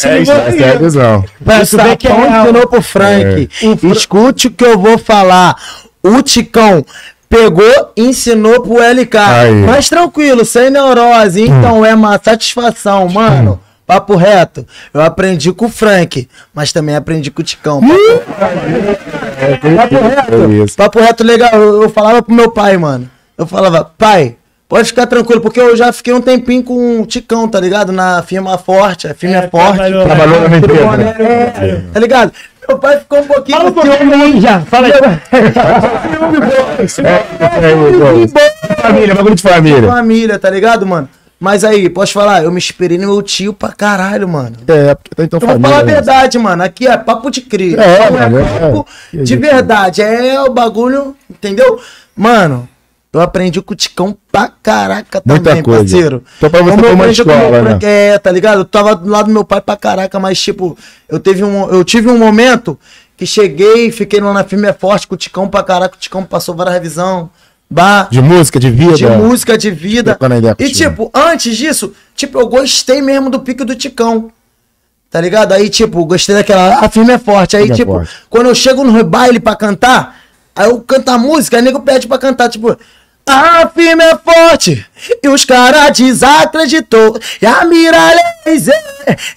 É isso Essa é a aí. visão. Pra O tu ver que é ensinou pro Frank. Escute o que eu vou falar. O Ticão pegou e ensinou pro LK. Aí. Mas tranquilo, sem neurose. Então é uma satisfação, mano. Papo reto. Eu aprendi com o Frank, mas também aprendi com o Ticão. Papo reto. É isso. Papo reto legal. Eu, eu falava pro meu pai, mano. Eu falava, pai, pode ficar tranquilo, porque eu já fiquei um tempinho com o Ticão, tá ligado? Na firma forte. A firma é, forte. trabalhou. Trabalhou na minha Tudo empresa. bom, né? É, Tá ligado? Meu pai ficou um pouquinho. Fala um pouquinho aí já. Fala aí. É. Família, bagulho de família. família, tá ligado, mano? Mas aí, posso falar? Eu me esperei no meu tio pra caralho, mano. É, porque tá então Eu vou família. falar a né? verdade, mano. Aqui é papo de cria. É, Não mano, é. papo Que de gente- verdade. É o bagulho, entendeu? Mano, eu aprendi com o Ticão pra caraca Muita também, coisa. parceiro. Então pra você foi eu uma meu escola, né? É, tá ligado? Eu tava do lado do meu pai pra caraca, mas tipo, eu, teve um, eu tive um momento que cheguei, fiquei lá na firme é forte com o Ticão pra caraca. O Ticão passou várias revisão. Bah, De música, de vida. de música, de vida. E tipo, antes disso, tipo, eu gostei mesmo do pique do Ticão. Tá ligado? Aí, tipo, gostei daquela. A firme é forte. Aí, Firme é tipo, forte. quando eu chego no baile pra cantar, aí eu canto a música, aí nego pede pra cantar, tipo. A firme é forte e os caras desacreditou. E a mira laser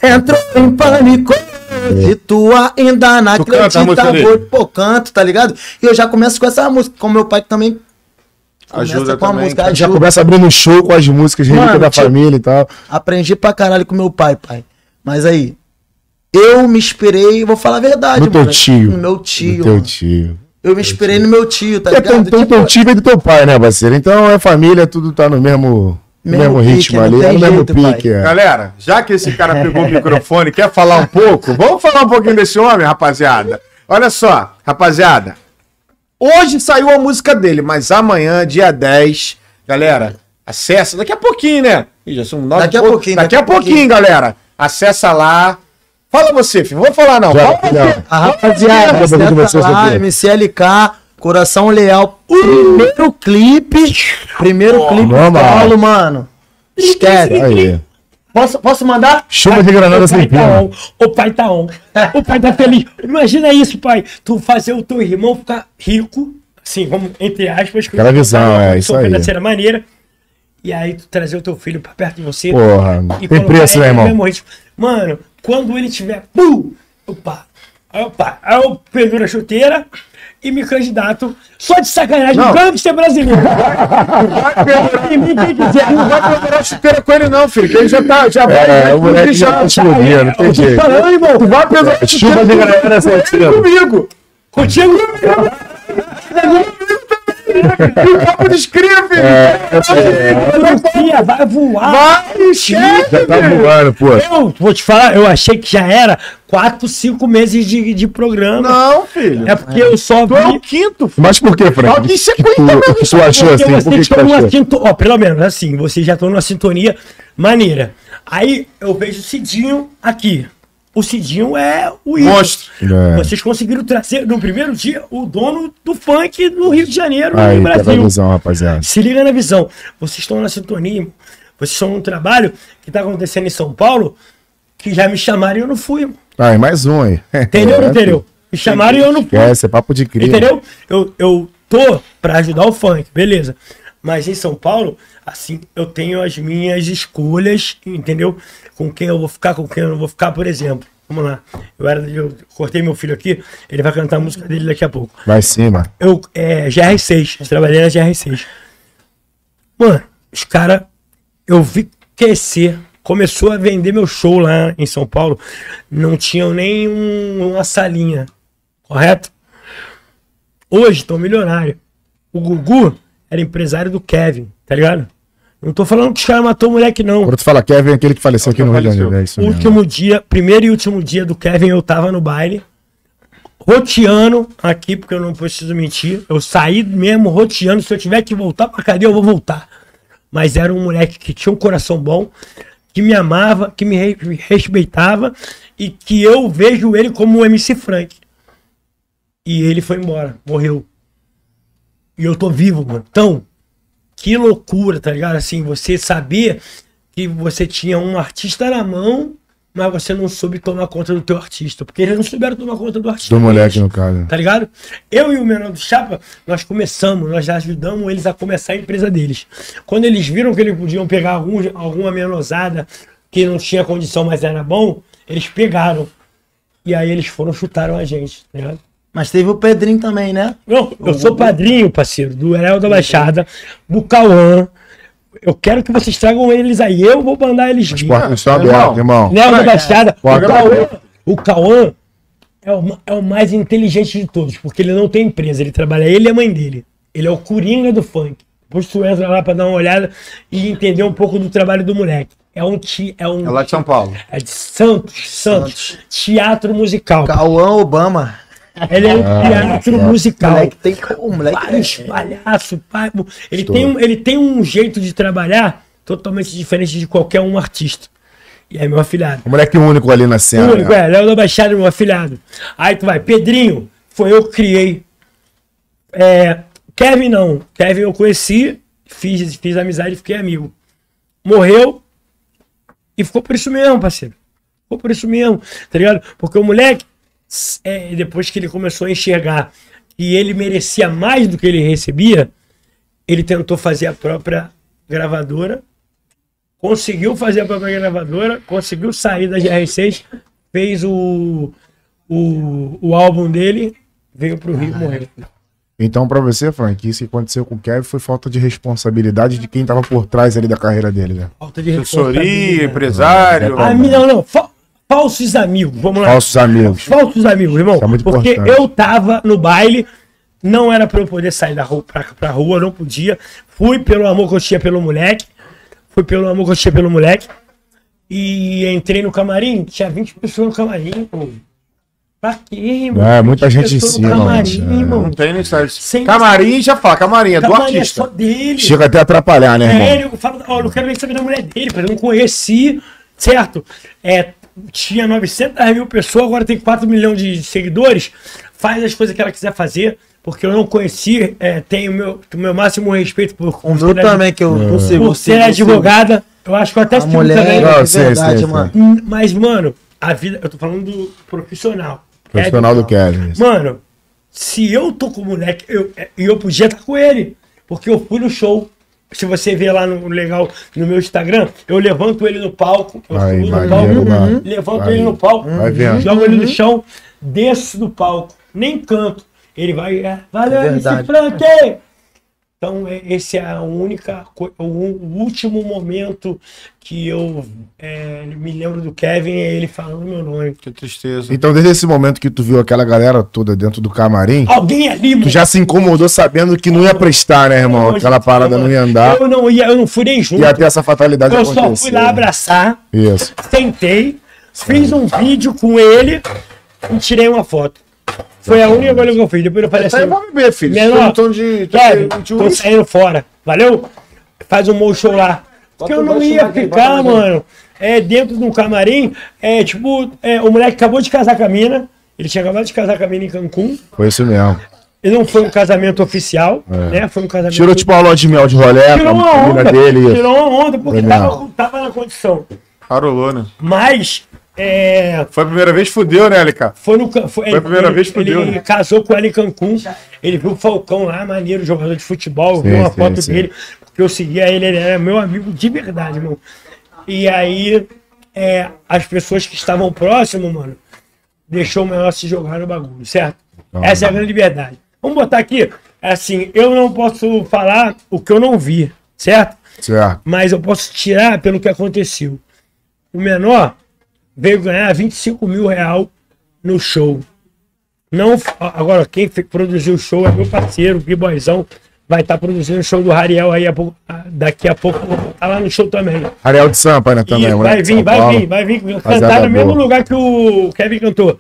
entrou em pânico. E tu ainda não Tu acredita, vou- pô, canto, tá ligado? E eu já começo com essa música, com meu pai que também Ajuda começa com a também, música. cara. Já ajuda. começa abrindo show com as músicas Mano, da tipo- família e tal. Aprendi pra caralho com meu pai, pai. Mas aí, eu me inspirei, vou falar a verdade, No teu mano. tio. No meu tio. Do teu mano. tio. Eu me inspirei no meu tio, tá É, ligado? então, Tipo, teu tio é do teu pai, né, parceiro? Então é família, tudo tá no mesmo, no Mesmo mesmo pique, ritmo não ali, é no mesmo jeito, pai. pique. É. Galera, já que esse cara pegou o microfone quer falar um pouco, vamos falar um pouquinho desse homem, rapaziada. Olha só, rapaziada. Hoje saiu a música dele, mas amanhã, dia 10, galera, acessa. Daqui a pouquinho, né? Ih, já são nove Daqui a pouquinho, Daqui, a pouquinho, galera. Acessa lá. Fala você, filho. Vou falar não. Já, Fala já. A rapaziada, você, lá, você. MCLK, Coração Leal, primeiro clipe, primeiro clipe normal. solo, mano. Esquece. Aí. Posso, posso mandar? Chuva de granada sem pai tá. O pai tá on. O pai tá feliz. Imagina isso, pai. Tu fazer o teu irmão ficar rico, assim, vamos, entre aspas. Aquela visão, é, isso aí. financeira maneira. E aí tu trazer o teu filho pra perto de você. Porra, e tem preço, né, irmão? Mano, quando ele tiver. Pum! Opa! Opa! Aí eu penduro a chuteira e me candidato só de sacanagem Não. gangster brasileiro. E me quem quiser. Não vai pendurar chuteira com ele, não, filho. Que ele já tá. Já vai. É, o moleque já tá explodindo, não tem jeito. falando, irmão. Tu vai pendurar É, Chuva de granada sem pena. comigo. E o papo de escreve. É, vai voar. Vai, esquece. já tá voando, pô. Eu vou te falar, eu achei que já era 4, 5 meses de, de programa. Não, filho. É porque eu só Tu é o vi. quinto, filho. Mas por que, Frank? Só que isso é que tu, que tu achou Porque assim? Por que, que tu achou? sintonia. Ó, pelo menos assim, vocês já estão numa sintonia maneira. Aí eu vejo o Cidinho aqui. O Cidinho é o ídolo. Monstro. É. Vocês conseguiram trazer no primeiro dia o dono do funk no Rio de Janeiro, Aí, no pega a Brasil. visão, rapaziada. Se liga na visão. Vocês estão na sintonia, vocês estão num trabalho que tá acontecendo em São Paulo, que já me chamaram e eu não fui. irmão. Aí, mais um aí. Entendeu? Não É, entendeu? Me chamaram e eu não fui. Esquece, é papo de cria. Entendeu? Eu, eu tô pra ajudar o funk, beleza. Mas em São Paulo, assim, eu tenho as minhas escolhas, entendeu? Com quem eu vou ficar, com quem eu não vou ficar, por exemplo. Vamos lá. Eu, era, eu cortei meu filho aqui, ele vai cantar a música dele daqui a pouco. Vai sim, mano. Eu, é, GR6, eu trabalhei na GR6. Mano, os caras, eu vi crescer, começou a vender meu show lá em São Paulo, não tinham nem um- uma salinha, correto? Hoje estão milionário. O Gugu era empresário do Kevin, tá ligado? Não tô falando que os caras matou o moleque, não. Quando tu fala Kevin, aquele que faleceu aqui no Rio de. Janeiro. É isso O mesmo. último dia, primeiro e último dia do Kevin, eu tava no baile, roteando aqui, porque eu não preciso mentir. Eu saí mesmo roteando. Se eu tiver que voltar pra cadeia, eu vou voltar. Mas era um moleque que tinha um coração bom, que me amava, que me respeitava e que eu vejo ele como o MC Frank. E ele foi embora, morreu. E eu tô vivo, mano. Então, que loucura, tá ligado? Assim, você sabia que você tinha um artista na mão, mas você não soube tomar conta do teu artista. Porque eles não souberam tomar conta do artista. Do moleque, no caso. Tá ligado? Eu e o menor do Chapa, nós começamos, nós ajudamos eles a começar a empresa deles. Quando eles viram que eles podiam pegar algum, alguma menosada que não tinha condição, mas era bom, eles pegaram. E aí eles foram, chutaram a gente, tá ligado? Mas teve o Pedrinho também, né? Não, eu sou padrinho, parceiro, do Enel da Baixada, do Cauã. Eu quero que vocês tragam eles aí. Eu vou mandar eles Os vir. portas estão irmão. abertas, irmão. Enel da Baixada. O. Cauã, o Cauã é, o, é o mais inteligente de todos, porque ele não tem empresa. Ele trabalha ele e a mãe dele. Ele é o coringa do funk. Depois tu entra lá pra dar uma olhada e entender um pouco do trabalho do moleque. É um, ti, é um É lá de São Paulo. é de Santos, Santos, teatro musical. Cauã Obama. Ele é um teatro musical. Moleque tem. O moleque Vários é- palhaços, pá, ele Estou. tem, um, ele tem um jeito de trabalhar totalmente diferente de qualquer um artista. E é meu afilhado. O moleque único ali na O cena. único, né? é, Léo da Baixada, meu afilhado. Aí tu vai, Pedrinho, foi eu que criei. É, Kevin não. Kevin eu conheci, fiz, fiz amizade e fiquei amigo. Morreu e ficou por isso mesmo, parceiro. Ficou por isso mesmo, tá ligado? Porque o moleque, é, depois que ele começou a enxergar que ele merecia mais do que ele recebia, ele tentou fazer a própria gravadora, conseguiu fazer a própria gravadora, conseguiu sair da GR6, fez o, o, o álbum dele, veio pro Rio e morreu. Então, pra você, Frank, isso que aconteceu com o Kevin foi falta de responsabilidade de quem tava por trás ali da carreira dele, né? Falta de Assessoria, responsabilidade. empresário. Ah, não, não. fa- falsos amigos. Vamos lá. Falsos amigos. Falsos amigos, irmão. Isso é muito porque importante. eu tava no baile, não era pra eu poder sair da rua pra, pra rua, não podia. Fui pelo amor que eu tinha pelo moleque. Fui pelo amor que eu tinha pelo moleque. E entrei no camarim, tinha 20 pessoas no camarim, pô. Pra quê, irmão? É, muita 20 gente em cima, camarim, é. irmão. Não tem necessidade. Sem- Camarim já fala, camarim, é do Camarim é artista. só dele. Chega até a atrapalhar, né, É, irmão? ele fala, ó, eu não quero nem saber da mulher dele, porque eu não conheci, certo? É, tinha 900 mil pessoas, agora tem 4 milhões de seguidores. Faz as coisas que ela quiser fazer, porque eu não conheci, é, tenho o meu, o meu máximo respeito por, meu ser, também, que eu consigo. por ser advogada. Eu acho que eu até A mulher também. Não, é verdade, sei, mano. Hum, Mas, mano, a vida. Eu tô falando do profissional. Profissional do É, Kevin. Mano, se eu tô com o moleque, eu, e eu podia estar com ele. Porque eu fui no show. Se você ver lá no legal no meu Instagram, eu levanto ele no palco. Eu Aí, subo no palco, mano. levanto ele no palco, jogo ele no chão, desço do palco, nem canto. Ele vai, é, valeu, É. Frank! Então, esse é a única, o, último momento que eu é, me lembro do Kevin, é ele falando meu nome. Que tristeza. Então, desde esse momento que tu viu aquela galera toda dentro do camarim, Alguém ali, tu já se incomodou sabendo que não ia prestar, né, irmão? Aquela parada não ia andar. Eu não ia, eu não fui nem junto. Ia ter essa fatalidade Eu só acontecer. fui lá abraçar, Isso. sentei, fiz um vídeo com ele e tirei uma foto. Foi a única coisa que eu fiz. Depois eu falei aí assim, pra beber, filho. Menor, Menor, tom de. Kevin, de- de tô saindo fora. Valeu? Faz um show lá. Porque eu não ia ficar, mano, é, dentro de um camarim, é, tipo, é, o moleque acabou de casar com a mina, ele tinha acabado de casar com a mina em Cancún, Foi isso mesmo. e não foi um casamento oficial, né? Foi um casamento... É. Tirou tipo uma lua de mel de rolé Tirou uma a onda, dele. tirou uma onda, porque tava, tava na condição. Parolou, né? Mas, é, Foi a primeira vez, fudeu, né, LK? Foi, no, foi, Foi a primeira ele, vez que fudeu, Ele né? casou com ela em Cancún. Ele viu o Falcão lá, maneiro, jogador de futebol. Sim, viu uma sim, foto sim. dele. Porque eu seguia ele, ele era meu amigo de verdade, irmão. E aí, é, as pessoas que estavam próximo, mano, deixou o menor se jogar no bagulho, certo? Essa é a grande verdade. Vamos botar aqui, assim, eu não posso falar o que eu não vi, certo? Certo. mas eu posso tirar pelo que aconteceu. O menor veio ganhar 25 mil real no show. Não, agora, quem produziu o show é meu parceiro, o B-Boyzão. Vai estar produzindo o show do Rariel aí a pouco- daqui a pouco. Tá lá no show também. Ariel de Sampa, né, também. E vai vir, vai vir, vai vir. Cantar no mesmo lugar que o Kevin cantou.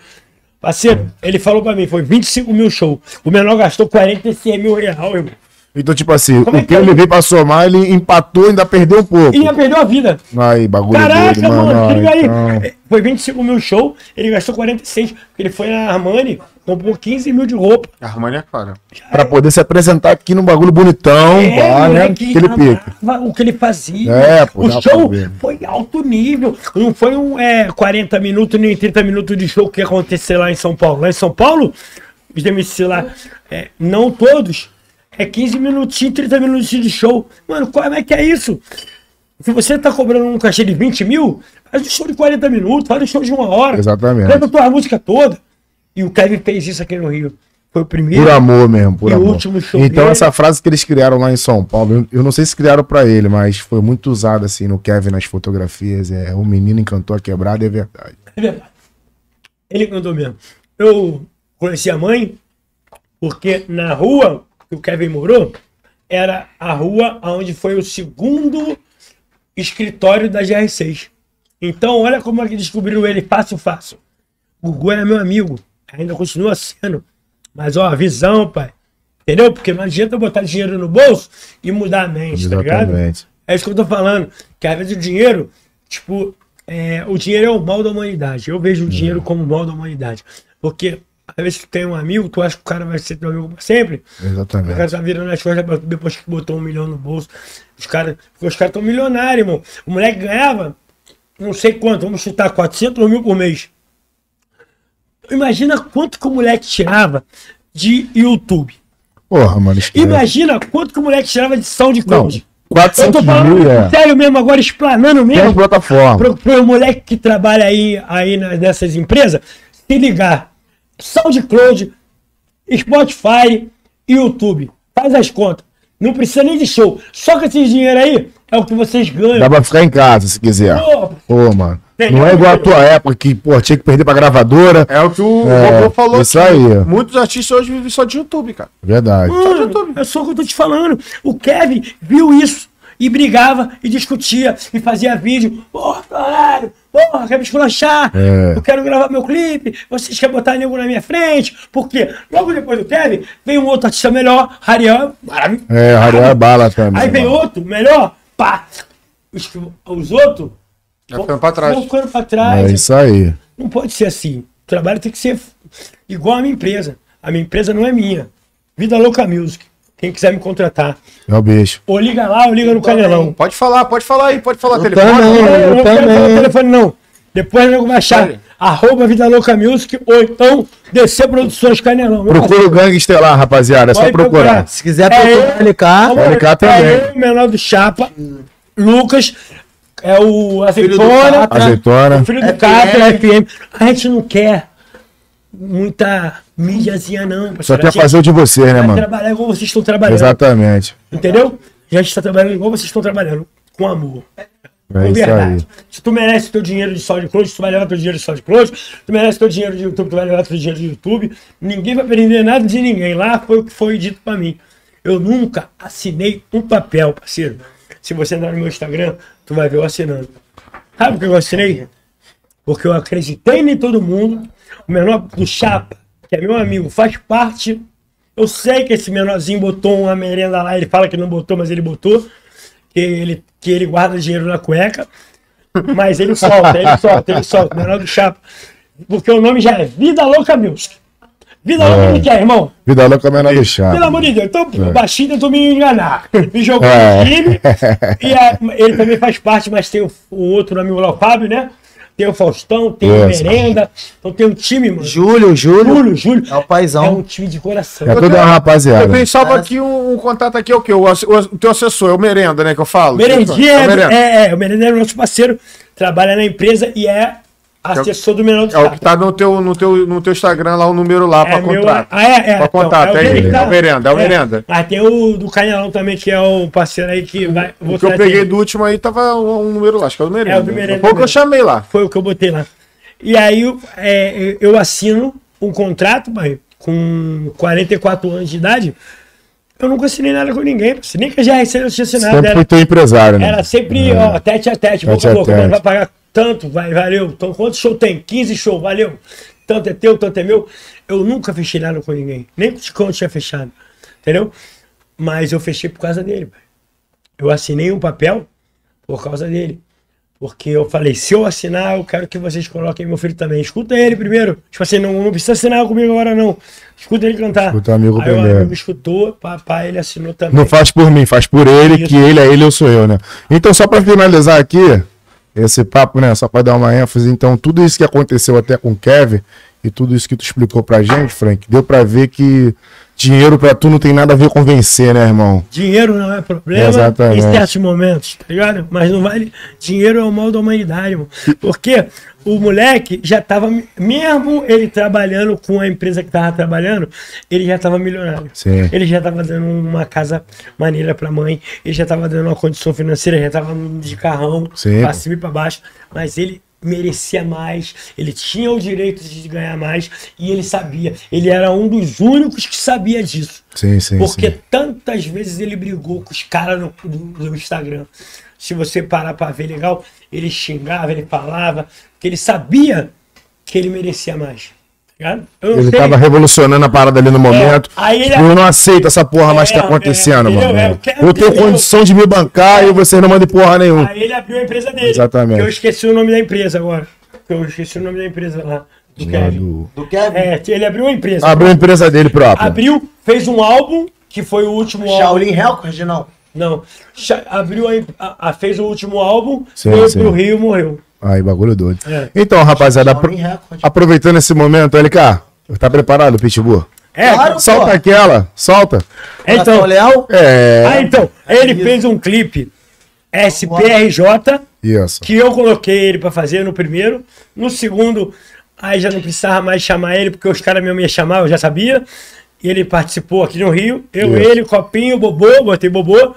Parceiro, ele falou pra mim, foi 25 mil show. O menor gastou 46 mil real, irmão. Então, tipo assim, Como é o que que é? ele veio pra somar, ele empatou e ainda perdeu um pouco. E ainda perdeu a vida. Aí, bagulho Caraca, dele, mano, mano. liga aí. então- É, Foi 25 mil show, ele gastou 46, porque ele foi na Armani, comprou 15 mil de roupa. Armani é cara. Pra poder se apresentar aqui num bagulho bonitão, É, pá, né? Aquele pique. amava o que ele fazia. É, pô, o show foi alto nível. Não foi um é, 40 minutos nem 30 minutos de show que ia acontecer lá em São Paulo. Lá em São Paulo, os DMC lá, é, não todos, é 15 minutinhos, 30 minutos de show. Mano, como é que é isso? Se você tá cobrando um cachê de 20 mil, faz um show de 40 minutos, faz um show de uma hora. Exatamente. Canta a tua música toda. E o Kevin fez isso aqui no Rio. Foi o primeiro. Por amor mesmo, por E o amor. último show então, dele- essa frase que eles criaram lá em São Paulo, eu, não sei se criaram pra ele, mas foi muito usada assim no Kevin nas fotografias. É, o menino encantou a quebrada, é verdade. É verdade. Ele cantou mesmo. Eu conheci a mãe porque na rua que o Kevin morou era a rua onde foi o segundo escritório da GR6. Então, olha como é que descobriram ele fácil, fácil. O Gugu era meu amigo, ainda continua sendo. Mas, ó, visão, pai. Entendeu? Porque não adianta botar dinheiro no bolso e mudar a mente, tá ligado? Exatamente. É isso que eu tô falando. Que às vezes o dinheiro, tipo, é, o dinheiro é o mal da humanidade. Eu vejo o dinheiro como o mal da humanidade. Porque às vezes tu tem um amigo, tu acha que o cara vai ser teu amigo pra sempre. O cara Exatamente. tá virando as coisas depois que botou um milhão no bolso. Os caras os caras tão milionários, irmão. O moleque ganhava, não sei quanto, vamos chutar 400 mil por mês. Imagina quanto que o moleque tirava de YouTube. Porra, mano. Imagina quanto que o moleque tirava de Não, SoundCloud. Eu 400 tô falando mil, é. sério mesmo, agora explanando Tem mesmo. plataforma. Pro, pro moleque que trabalha aí, aí nessas empresas, se ligar. SoundCloud, Spotify e YouTube. Faz as contas. Não precisa nem de show. Só com esse dinheiro aí é o que vocês ganham. Dá pra ficar em casa se quiser. Pô, Pô, mano. Entendeu? Não é igual a tua época que, pô, tinha que perder pra gravadora. É o que o É, Robô falou. isso aí. Muitos artistas hoje vivem só de YouTube, cara. Verdade. Mano, é só o que eu tô te falando. O Kevin viu isso e brigava e discutia e fazia vídeo. Porra, caralho, porra, quer me esculachar? É. Eu quero gravar meu clipe. Vocês querem botar nego na minha frente? Porque logo depois do Kevin veio um outro artista melhor, Ariel, maravilhoso. É, Ariel é bala também. Aí vem outro melhor, pá. Os, os outros Vai ficando pra trás. vão ficando pra trás. É isso aí. Não pode ser assim. O trabalho tem que ser igual a minha empresa. A minha empresa não é minha. Vida Louca Music. Quem quiser me contratar. É o bicho. Ou liga lá ou liga no Canelão. Pode falar, pode falar aí, pode falar. Eu telefone. também. Eu, Eu não quero falar o telefone, não. Depois nego vai achar arroba Vida Louca Music ou então DC Produções Canelão. Procura o Gangue Estelar, rapaziada. É só procurar. procurar. Se quiser É procurar eu. LK, ligar também. É eu, menor do Chapa, Lucas, é o Azeitona. Azeitona. o filho do. Catra, FM. A gente não quer muita mídiazinha, não. Só quer fazer o de você, né, mano? trabalhar igual vocês estão trabalhando. Exatamente. Entendeu? A gente está trabalhando igual vocês estão trabalhando, com amor. É Com isso aí. verdade. Se tu merece teu dinheiro de SoundCloud, tu vai levar teu dinheiro de SoundCloud. Tu merece teu dinheiro de YouTube, tu vai levar teu dinheiro de YouTube. Ninguém vai perder nada de ninguém. Lá foi o que foi dito pra mim. Eu nunca assinei um papel, parceiro. Se você entrar no meu Instagram, tu vai ver eu assinando. Sabe por que eu assinei? Porque eu acreditei em todo mundo. O menor do Chapa, que é meu amigo, faz parte. Eu sei que esse menorzinho botou uma merenda lá. Ele fala que não botou, mas ele botou. Que ele, que ele guarda dinheiro na cueca. Mas ele solta, ele solta, ele solta. Menor do Chapa. Porque o nome já é Vida Louca Music. Vida Louca ele quer, irmão. Vida louca é menor do chá. Pelo amor de Deus. Então, o baixinho tentou me enganar. Me jogou É. no time. E a- ele também faz parte, mas tem o, o outro amigo lá, o Fábio, né? Tem o Faustão, tem o. Merenda. Então tem um time, mano. Júlio, Júlio. Júlio, Júlio. É o paizão. É um time de coração. É toda uma Eu rapaziada. tenho salvo aqui um, um contato aqui, é o quê? O, o, o teu assessor, é o Merenda, né? Que eu falo. Merendinha É o é, Merenda. é, é, o Merendinha é nosso parceiro, trabalha na empresa e é assessor do Menor do É o que tá no teu, no, teu, no teu Instagram lá, o número lá pra meu- contrato. Ah, é, é. Pra contato, o é dele ele, que tá- é o Merenda, é o Merenda. Mas tem o do Canelão também, que é o parceiro aí que vai. vou O que eu peguei do último aí tava um, um número lá, acho que é o do Merenda. É o do Merenda Foi o que eu chamei lá. Foi o que eu botei lá. E aí eu- é, eu assino um contrato, pai, com 44 anos de idade. Eu nunca assinei nada com ninguém. Nem que a GRC eu tinha assinado. Sempre Era, foi teu empresário, né? era sempre, ó, tete a tete, boca Tete a a boca. Não vai pagar tanto, vai, valeu. Então quantos show tem? 15 show, valeu. Tanto é teu, tanto é meu. Eu nunca fechei nada com ninguém. Nem com o Ticão tinha fechado. Entendeu? Mas eu fechei por causa dele. Eu assinei um papel por causa dele. Porque eu falei, se eu assinar, eu quero que vocês coloquem meu filho também. Escuta ele primeiro. Tipo assim, não, não precisa assinar comigo agora, não. Escuta ele cantar. Escuta o amigo Aí o primeiro. amigo escutou, papai, ele assinou também. Não faz por mim, faz por ele, Isso. que ele é ele, eu sou eu, né? Então, só pra finalizar aqui, esse papo, né? Só pra dar uma ênfase, então, tudo isso que aconteceu até com o Kevin e tudo isso que tu explicou pra gente, Frank, deu pra ver que dinheiro pra tu não tem nada a ver com vencer, né, irmão? Dinheiro não é problema Exatamente. em certos momentos, tá ligado? Mas não vale. Dinheiro é o mal da humanidade, mano. Porque o moleque já tava. Mesmo ele trabalhando com a empresa que tava trabalhando, ele já tava milionário. Sim. Ele já tava dando uma casa maneira pra mãe, ele já tava dando uma condição financeira, já tava de carrão, Sim. pra cima e pra baixo. Mas ele merecia mais, ele tinha o direito de ganhar mais e ele sabia. Ele era um dos únicos que sabia disso. Sim, sim, Porque sim. tantas vezes ele brigou com os caras no, no- no Instagram. Se você parar pra ver legal, ele xingava, ele falava, que ele sabia que ele merecia mais. Eu Ele sei- tava revolucionando a parada ali no momento. aí ele- Eu não aceito essa porra mais que tá É, acontecendo, é, mano. É, eu quero eu tenho entender. condição de me bancar e vocês não mandam porra nenhuma. Aí ele abriu a empresa dele. Exatamente. Eu esqueci o nome da empresa agora. Eu esqueci o nome da empresa lá. Do Kevin. do- Do Kevin? É, ele abriu uma empresa. Abriu a empresa dele própria. Abriu, fez um álbum, que foi o último álbum. Shaolin Record, não. Não. Abriu a, a- a- fez o último álbum, Sim, veio sim. pro Rio e morreu. Aí, bagulho doido. É. Então, rapaziada, apro- aproveitando esse momento, LK, tá preparado, Pitbull? É, Claro. Solta pô. aquela, solta. então, Coração Leal? É. ah, então, ele fez um clipe SPRJ, Isso. que eu coloquei ele pra fazer no primeiro. No segundo, aí já não precisava mais chamar ele, porque os caras mesmo iam chamar, eu já sabia. E ele participou aqui no Rio. Eu, Isso. ele, Copinho, Bobô, botei Bobô.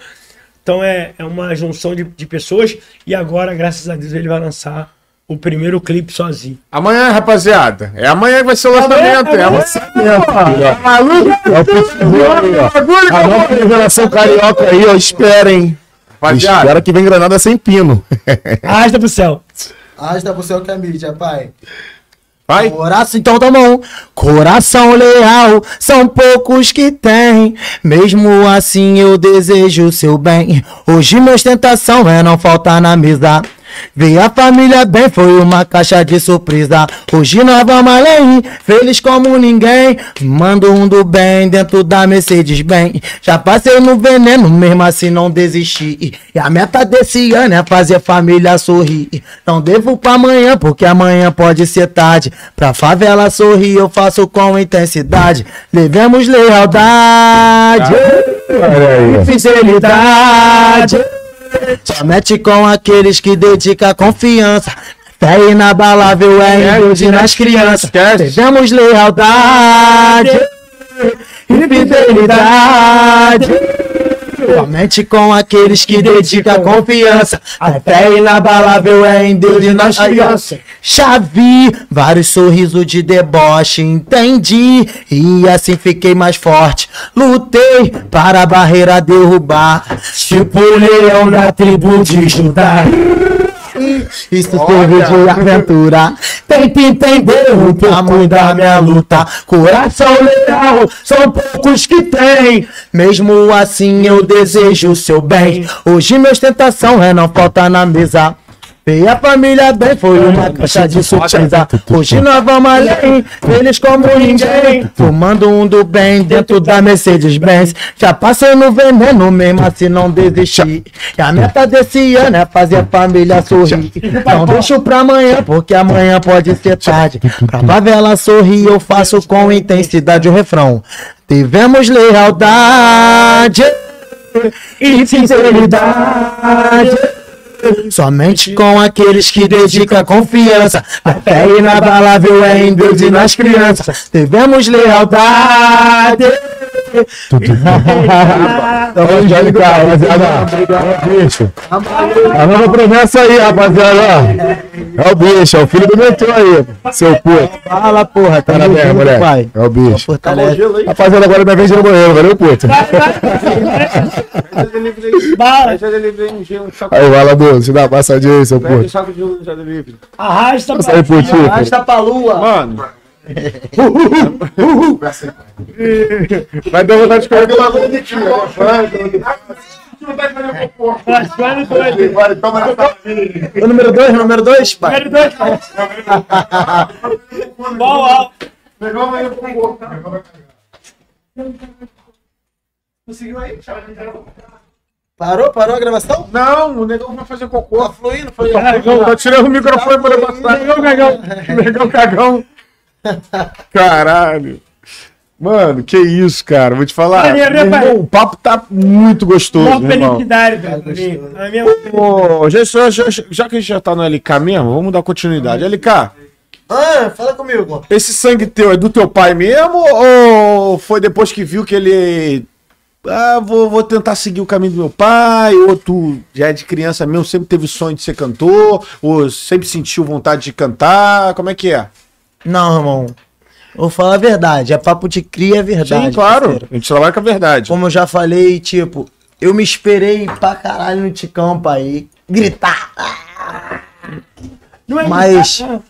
Então é, é uma junção de, de pessoas. E agora, graças a Deus, ele vai lançar o primeiro clipe sozinho. Amanhã, rapaziada. É amanhã que vai ser o lançamento. Amanhã, É amanhã. amanhã. Tá maluco? É o ó. A nova revelação carioca aí, ó. Espera, hein? Rapaziada. Espera que vem granada sem pino. Arrasta pro céu. Arrasta pro céu que é mídia, pai. Vai. Coração, então tá bom. Coração leal, são poucos que tem. Mesmo assim eu desejo o seu bem. Hoje minha ostentação é não faltar na mesa. Ver a família bem foi uma caixa de surpresa. Hoje nós vamos além, feliz como ninguém. Mando um do bem dentro da Mercedes bem. Já passei no veneno, mesmo assim não desisti. E a meta desse ano é fazer família sorrir. Não devo pra amanhã, porque amanhã pode ser tarde. Pra favela sorrir, eu faço com intensidade. Levemos lealdade aí. e fidelidade. Só mete com aqueles que dedicam confiança. Fé inabalável é em Deus e nas crianças. Devemos lealdade e fidelidade. Somente com aqueles que dedicam confiança. A fé inabalável é em Deus e nas crianças. Já vi vários sorrisos de deboche, entendi. E assim fiquei mais forte. Lutei para a barreira derrubar. Tipo o leão da tribo de Judá. Isso serve de aventura. Tenta entender o tamanho da minha luta. Coração leal, são poucos que tem. Mesmo assim eu desejo o seu bem. Hoje minha ostentação é não faltar na mesa. Veio a família bem, foi uma caixa de surpresa. Hoje nós vamos além, eles como ninguém. Fumando um do bem dentro da Mercedes-Benz. Já passei no veneno mesmo assim não desistir. E a meta desse ano é fazer a família sorrir. Não deixo pra amanhã, porque amanhã pode ser tarde. Pra favela sorrir, eu faço com intensidade o refrão. Tivemos lealdade e sinceridade. Somente com aqueles que dedicam confiança. A fé inabalável é em Deus e nas crianças. Tivemos lealdade. Tamo junto, cara, rapaziada. É o bicho. A nova promessa aí, rapaziada. É o bicho, é o filho do mentor aí, seu puto. Fala, porra, tá Parabéns, junto, moleque. pai. É o bicho. Fortalece. Rapaziada, agora minha vez de banheiro, valeu, puto. Aí, vai lá, Du, se dá uma passadinha aí, seu puto. arrasta Passa aí, putinho. Arrasta pra lua. Mano, Vai dar vontade de correr pela rua. O número 2, número 2, pai. Número dois. Bom, ó. Parou, parou a gravação? não, o negão vai fazer cocô. Tá fluindo, foi. Tá tirando o microfone pra passar. Negão cagão. Negão cagão. Caralho. Mano, que isso, cara. Vou te falar. Maneiro, né, Meu pai? irmão, o papo tá muito gostoso, irmão. felicidade, velho. mim. A minha Ô, já, já, já, já que a gente já tá no LK mesmo, vamos dar continuidade. LK, Ah, fala comigo. esse sangue teu é do teu pai mesmo ou foi depois que viu que ele. Ah, vou, vou tentar seguir o caminho do meu pai, ou tu já é de criança mesmo, sempre teve sonho de ser cantor, ou sempre sentiu vontade de cantar, como é que é? Não, irmão. Vou falar a verdade. É papo de cria, é verdade. Sim, claro, parceiro. a gente trabalha com a verdade. Como eu já falei, tipo, eu me esperei pra caralho no Ticão, pai. Gritar. Não é Mas- Ah,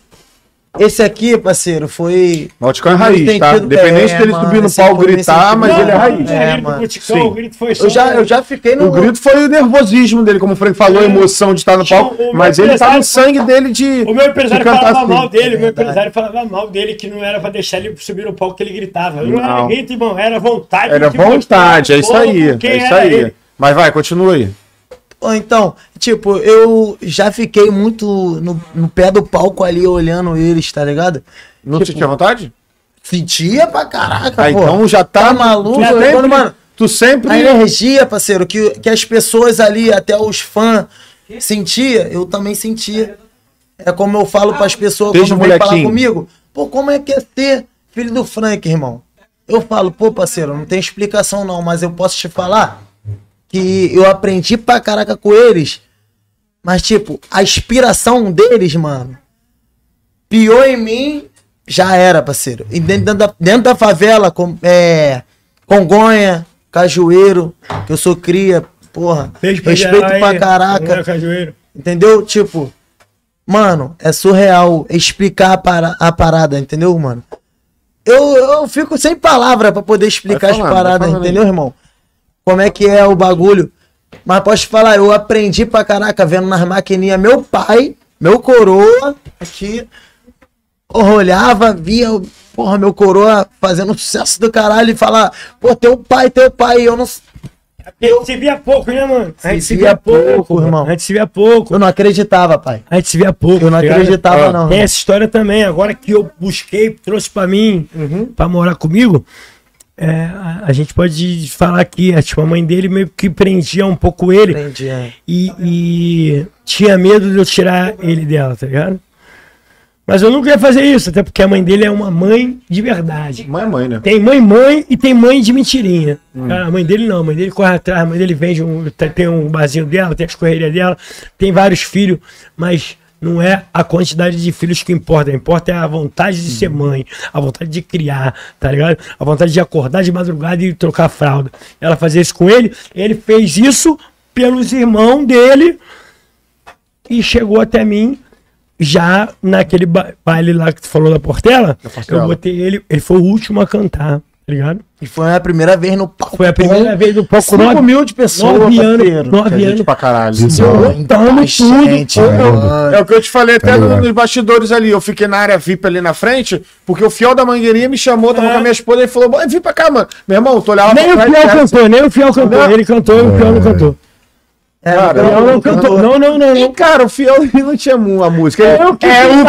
Esse aqui, parceiro, foi. Nauticão é raiz, tá? Independente é, dele mano, subir no palco gritar, sentido. mas não, ele é raiz. É, ele mano. Sim. o grito foi só. Eu já, eu já fiquei no. O grito foi o nervosismo dele, como o Frank falou, a emoção de estar no palco, O mas ele tá no sangue dele de. O meu empresário falava assim. mal dele, o meu Verdade. empresário falava mal dele, que não era pra deixar ele subir no palco que ele gritava. Não, era Não. grito, irmão, era vontade. Era de vontade, é isso aí, é isso era aí. ele. Mas vai, continua aí. Então, tipo, eu já fiquei muito no, no pé do palco ali olhando eles, tá ligado? Não Tipo, sentia vontade? Sentia pra caraca, Ah, pô. então já tá. Tá maluco? Tu sempre, quando, mano, tu sempre. A energia, parceiro, que, que as pessoas ali, até os fãs, sentia, eu também sentia. É como eu falo pras pessoas Desde quando vem falar comigo. Pô, como é que é ser filho do Frank, irmão? Eu falo, pô, parceiro, não tem explicação não, mas eu posso te falar que eu aprendi pra caraca com eles. Mas, tipo, a inspiração deles, mano, piou em mim, já era, parceiro. E dentro da, dentro da favela, com, é, Congonha, Cajueiro, que eu sou cria, porra, respeito geral pra aí, caraca. Cajueiro. Entendeu? Tipo, mano, é surreal explicar a, para- a parada, entendeu, mano? Eu, eu fico sem palavra pra poder explicar Vai as paradas, falando aí. entendeu, irmão? Como é que é o bagulho. Mas posso te falar, eu aprendi pra caraca vendo nas maquininhas meu pai, meu coroa, aqui. Olhava, via, porra, meu coroa fazendo sucesso do caralho e falar, pô, teu pai, teu pai, eu não. A gente se via pouco, né, mano? A gente Se se via via pouco, pouco, irmão. A gente se via pouco. Eu não acreditava, pai. A gente se via pouco. Eu não tá acreditava, Ah, não. Tem essa história também. Agora que eu busquei, trouxe pra mim, Uhum. pra morar comigo, é, a, a gente pode falar que a, tipo, a mãe dele meio que prendia um pouco ele Entendi. é. e, e tinha medo de eu tirar ele dela, tá ligado? Mas eu nunca ia fazer isso, até porque a mãe dele é uma mãe de verdade. Mãe é mãe, né? Tem mãe, mãe e tem mãe de mentirinha. Hum. Cara, a mãe dele não, a mãe dele corre atrás, a mãe dele vende um. tem- Tem um barzinho dela, tem as correrias dela, tem vários filhos, mas não é a quantidade de filhos que importa. Importa é a vontade de ser mãe, a vontade de criar, tá ligado? A vontade de acordar de madrugada e trocar fralda. Ela fazia isso com ele, ele fez isso pelos irmãos dele e chegou até mim. Já naquele ba- baile lá que tu falou da Portela. eu botei ele, ele foi o último a cantar. Ligado? E foi a primeira vez no palco. Foi a primeira vez no palco 5 nove, mil de pessoas, nove anos, parceiro. nove Que é gente anos. pra caralho. Lotando Gente, tudo. É o que eu te falei até Tá no- nos bastidores ali. Eu fiquei na área VIP ali na frente, porque o fiel da mangueirinha me chamou, tava É. com a minha esposa e falou: "Bora, vem pra cá, mano. Meu irmão, tu olhava Nem o pra Fiel trás. cantou, nem o Fiel cantou. Ele cantou e o Fiel não cantou. É, Cara, O Fiel não cantou. Não, não, não. E, não. cara, o fiel ele não tinha mu- a música. Ele- Eu que é o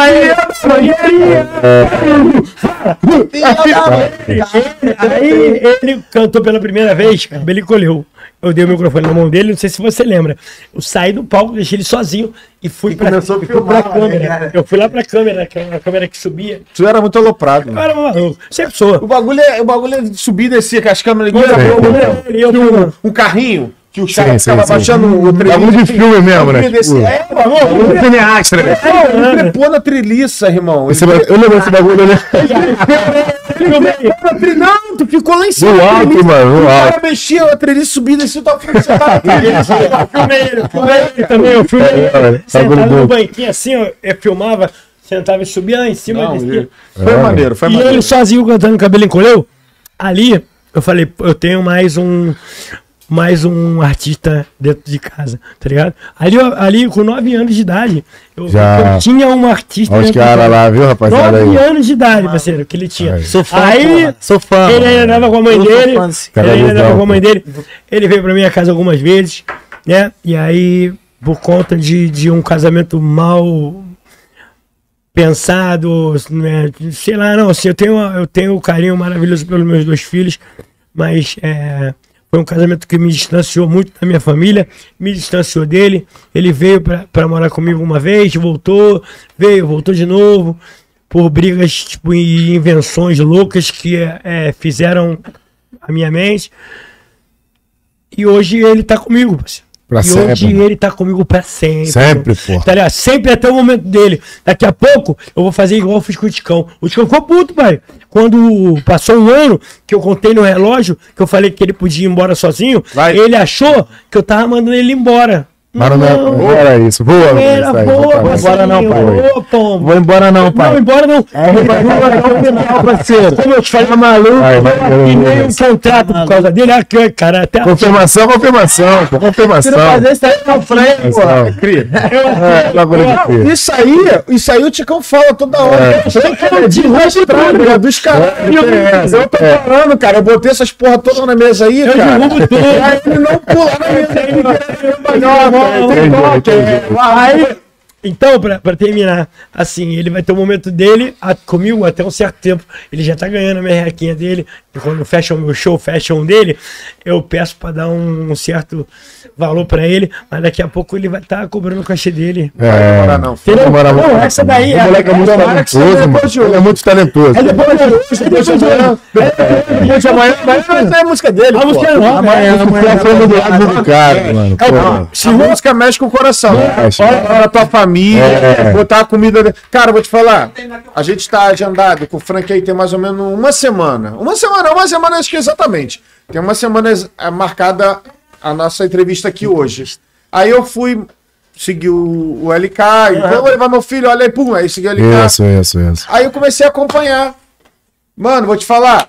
fiel. Aí ele cantou pela primeira vez, ele colheu. Eu dei o microfone na mão dele, não sei se você lembra. Eu saí do palco, deixei ele sozinho e fui pra, começou a filmar, pra câmera. né? Eu fui lá pra câmera, aquela câmera que subia. Tu era muito aloprado, Eu era um maluco, sempre sou. O bagulho é, o bagulho é subir e descer com as câmeras ligando, eu- um- eu- eu um carrinho que os caras sim, ficavam sim. baixando o Bagulho de filme mesmo, né? Tipo, É, mano, um cineasta, né? ele trepou na treliça, irmão. Esse Eu lembro desse bagulho, né? Ele- Não, tu ficou lá em cima. No da alto, treliça. mano, no O alto. cara mexia a treliça subindo assim, tava ficando sentado. Filmei ele, eu filmei ele também, eu filmei ele. É, bagulho Sentado no banquinho assim, ó, eu filmava, sentava e subia lá em cima. Não, descia. ele- Foi maneiro, foi E maneiro. ele sozinho cantando cabelo encolheu. Ali, eu falei, eu tenho mais um mais um artista dentro de casa, tá ligado? Ali, ali com 9 anos de idade, eu, Já. eu tinha um artista Olha os caras lá, viu, rapaziada? 9 Aí. anos de idade, parceiro, que ele tinha. Aí. Sou fã, Aí. Sou fã. ele ainda andava com a mãe dele. Ele ainda andava com a mãe dele. Ele veio pra minha casa algumas vezes, né? E aí, por conta de, de um casamento mal pensado, né? sei lá, não, assim, eu tenho, eu tenho um carinho maravilhoso pelos meus dois filhos, mas é, foi um casamento que me distanciou muito da minha família, me distanciou dele. Ele veio pra morar comigo uma vez, voltou, veio, voltou de novo, por brigas tipo, e invenções loucas que é, fizeram a minha mente. E hoje ele tá comigo, parceiro. Pra e sempre, hoje mano. ele tá comigo pra sempre. Sempre, pô. Tá ligado? Sempre até o momento dele. Daqui a pouco eu vou fazer igual eu fiz com o Ticão. O Ticão ficou puto, pai. Quando passou um ano que eu contei no relógio, que eu falei que ele podia ir embora sozinho, Vai. ele achou que eu tava mandando ele embora. Mas não, é- não era isso. Não era isso aí, boa, vai, vai. embora não, pai. Ô, pombo. Vou embora não, pai. Não, embora não. É, final, parceiro. Como eu te falei, maluco, Vai, vai, eu assinei um contrato por causa dele. Aqui, cara, até Confirmação, confirmação. Confirmação. isso aí na frente, pô. Confirmação. Cria. É, cria. Isso aí, isso aí o Ticão fala toda hora. É. Eu é de registrado, é dos caras. Eu tô falando, cara. Eu botei essas porra todas na mesa aí, Eu cara. derrubo tudo. Aí ele não pula na mesa. Ele entendi. Aí, então, pra, pra terminar, assim, ele vai ter o momento dele a- comigo até um certo tempo. Ele já tá ganhando a merrequinha dele. E quando fecha o meu show, fecha um dele, eu peço pra dar um, um certo valor pra ele. Mas daqui a pouco ele vai estar tá cobrando o cachê dele. É. demorar, não. Vai demorar muito Não, tempo, essa daí é- O moleque é muito tomara que seja talentoso, mano. hoje. Ele é muito talentoso. Aí depois, depois de amanhã, Depois de amanhã, mas é a música dele. a música é nova. Amanhã, amanhã, do lado do cara, mano. Se música mexe com o coração. Olha para tua família, É. botar a comida. Cara, vou te falar. A gente tá agendado com o Frank aí tem mais ou menos uma semana. Uma semana, uma semana, acho que exatamente. Tem uma semana é, marcada a nossa entrevista aqui hoje. Aí eu fui seguir o, o LK, então vou levar meu filho, olha aí, pum, aí segui o LK. Isso, isso, isso. Aí eu comecei a acompanhar. Mano, vou te falar.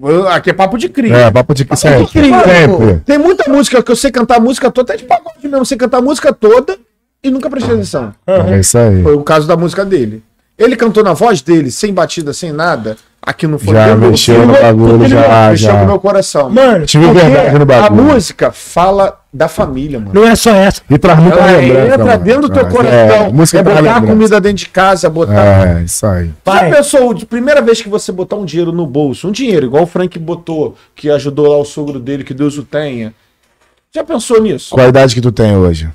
Eu- Aqui é papo de cria. É, papo de sempre. Mano, Sempre. Tem muita música que eu sei cantar a música toda, até de pagode mesmo, eu sei cantar a música toda e nunca prestei atenção. É isso aí. Foi o caso da música dele. Ele cantou na voz dele, sem batida, sem nada. Aqui não foi Já mexeu eu- no bagulho, já, mexeu já. com o meu coração. Mano, Tive verdade no a bagulho. música fala da família, mano. não é só essa. E traz muita Ela lembrança. entra mano. dentro do teu É, coração. música É, botar a comida dentro de casa, botar. É, isso aí. Pai. Já pensou, de primeira vez que você botar um dinheiro no bolso, um dinheiro, igual o Frank botou, que ajudou lá o sogro dele, que Deus o tenha. Já pensou nisso? Qual a idade que tu tem hoje?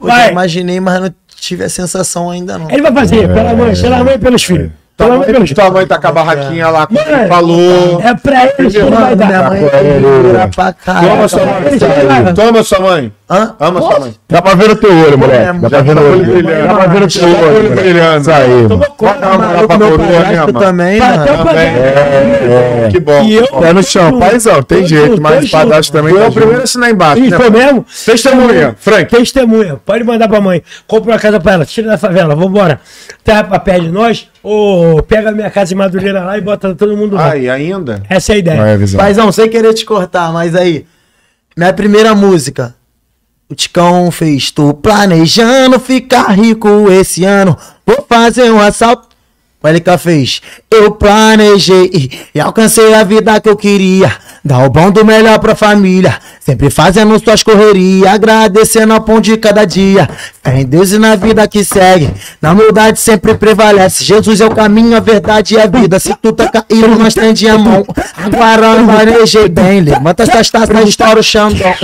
Eu imaginei, mas não tive a sensação ainda não. Ele vai fazer, pela mãe, pela mãe e pelos filhos. Mãe e pelos mãe, filhos. tua mãe tá com a barraquinha lá, como Mano, falou. É pra eles que vai Mano, minha dar. mãe Tá dura pra Toma caralho. sua mãe. Dar. Toma sua mãe. Hã? Ama sua mãe. Dá pra ver o teu olho, moleque. Dá pra ver no tá olho. brilhando. Dá pra ver o teu olho. brilhando. Isso aí. Tomou conta, mano. pra Meu padrasto também, mano. o padrasto. É, Que bom. E eu- Pé no chão, paizão, tem jeito, mas o padrasto também é tá o primeiro assinar embaixo, Ih, né? foi mesmo? Testemunha, Frank. Testemunha. Pode mandar pra mãe. Compra uma casa pra ela. Tira da favela. Vambora. Terra pra pé de nós. Ou pega a minha casa em Madureira lá e bota todo mundo lá. Ai, ainda? Essa é a ideia. Paizão, sem querer te cortar, mas aí. Minha primeira música. Ticão fez. Tô planejando ficar rico esse ano. Vou fazer um assalto. O LK fez. Eu planejei e alcancei a vida que eu queria. Dar o bom do melhor pra família. Sempre fazendo suas correrias. Agradecendo ao pão de cada dia. Fé em Deus e na vida que segue. Na humildade sempre prevalece. Jesus é o caminho, a verdade e a vida. Se tu tá caído, nós estende a mão. Agora eu planejei bem. Levanta essas taças, estoura o xandão.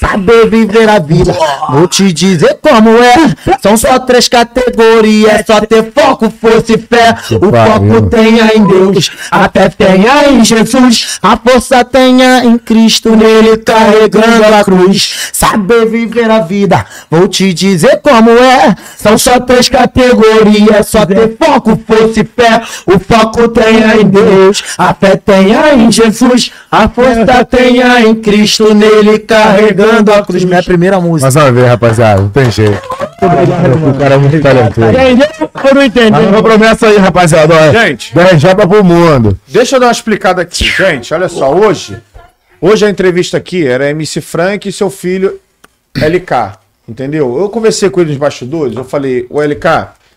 Saber viver a vida. Vou te dizer como é. São só três categorias. Só ter foco, força e fé. O foco tenha em Deus. A fé tenha em Jesus. A força tenha em Cristo. Nele carregando a cruz. Saber viver a vida. Vou te dizer como é. São só três categorias. Só ter foco, força e fé. O foco tenha em Deus. A fé tenha em Jesus. A força tenha em Cristo. Nele carregando a cruz. Minha primeira música. Mais uma vez, rapaziada, não tem jeito. O cara é muito talentoso. Entendeu ou não entendeu? Mas uma promessa aí, rapaziada. Gente. 10 já pro mundo. Deixa eu dar uma explicada aqui. Gente, olha só, hoje, hoje a entrevista aqui era MC Frank e seu filho LK, entendeu? Eu conversei com ele nos bastidores, eu falei, o LK,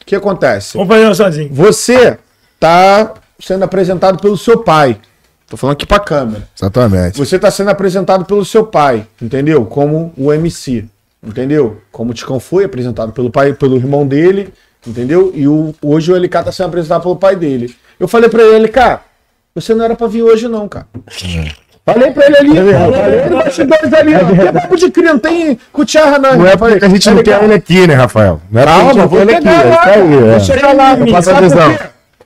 o que acontece? Vamos fazer sozinho. Você tá sendo apresentado pelo seu pai. Tô falando aqui pra câmera. Exatamente. Você tá sendo apresentado pelo seu pai, entendeu? Como o MC, entendeu? Como o Ticão foi apresentado pelo pai, pelo irmão dele, entendeu? E o, hoje o LK tá sendo apresentado pelo pai dele. Eu falei pra ele, LK, você não era pra vir hoje não, cara. Falei pra ele ali, falei no bastidores ali, ó. Tem papo de cria, não tem cucharra não. Não é porque a gente não LK, quer ele aqui, né, Rafael? Não é porque a gente Calma, não vou ele aqui. É lá, isso aí, vou é. chegar lá. Eu passo a visão.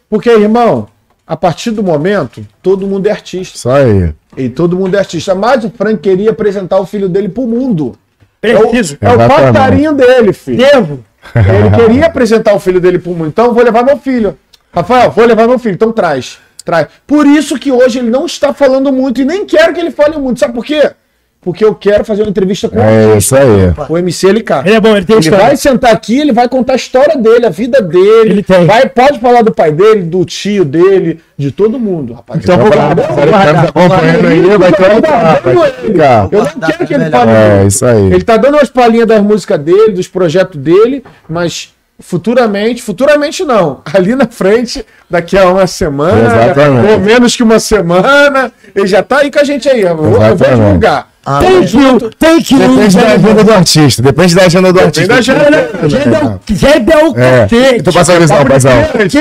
Porque, irmão, a partir do momento, todo mundo é artista. Só aí. E todo mundo é artista. Mas o Frank queria apresentar o filho dele pro mundo. É o, Preciso. é o Exatamente. passarinho dele, filho. Devo. Ele queria apresentar o filho dele pro mundo. Então eu vou levar meu filho. Rafael, vou levar meu filho. Então traz. Traz. Por isso que hoje ele não está falando muito e nem quero que ele fale muito. Sabe por quê? Porque eu quero fazer uma entrevista com É isso aí. o MC LK. Ele é bom, ele tem Ele história. vai sentar aqui, ele vai contar a história dele, a vida dele. Ele tem. Vai, pode falar do pai dele, do tio dele, de todo mundo, rapaz. Então, vou guardar. Caras acompanhando aí, vai Guardar. Eu não quero que ele fale. É, muito. isso aí. Ele tá dando umas palhinhas das músicas dele, dos projetos dele, mas futuramente, futuramente não. Ali na frente, daqui a uma semana, Exatamente. ou menos que uma semana, ele já tá aí com a gente aí. Eu eu vou divulgar. Ah, Thank you, thank you. Depende da agenda do artista. Depende da agenda do artista. da agenda. Gente é o- é o É. cacete. Então passa a visão, paizão. Porque,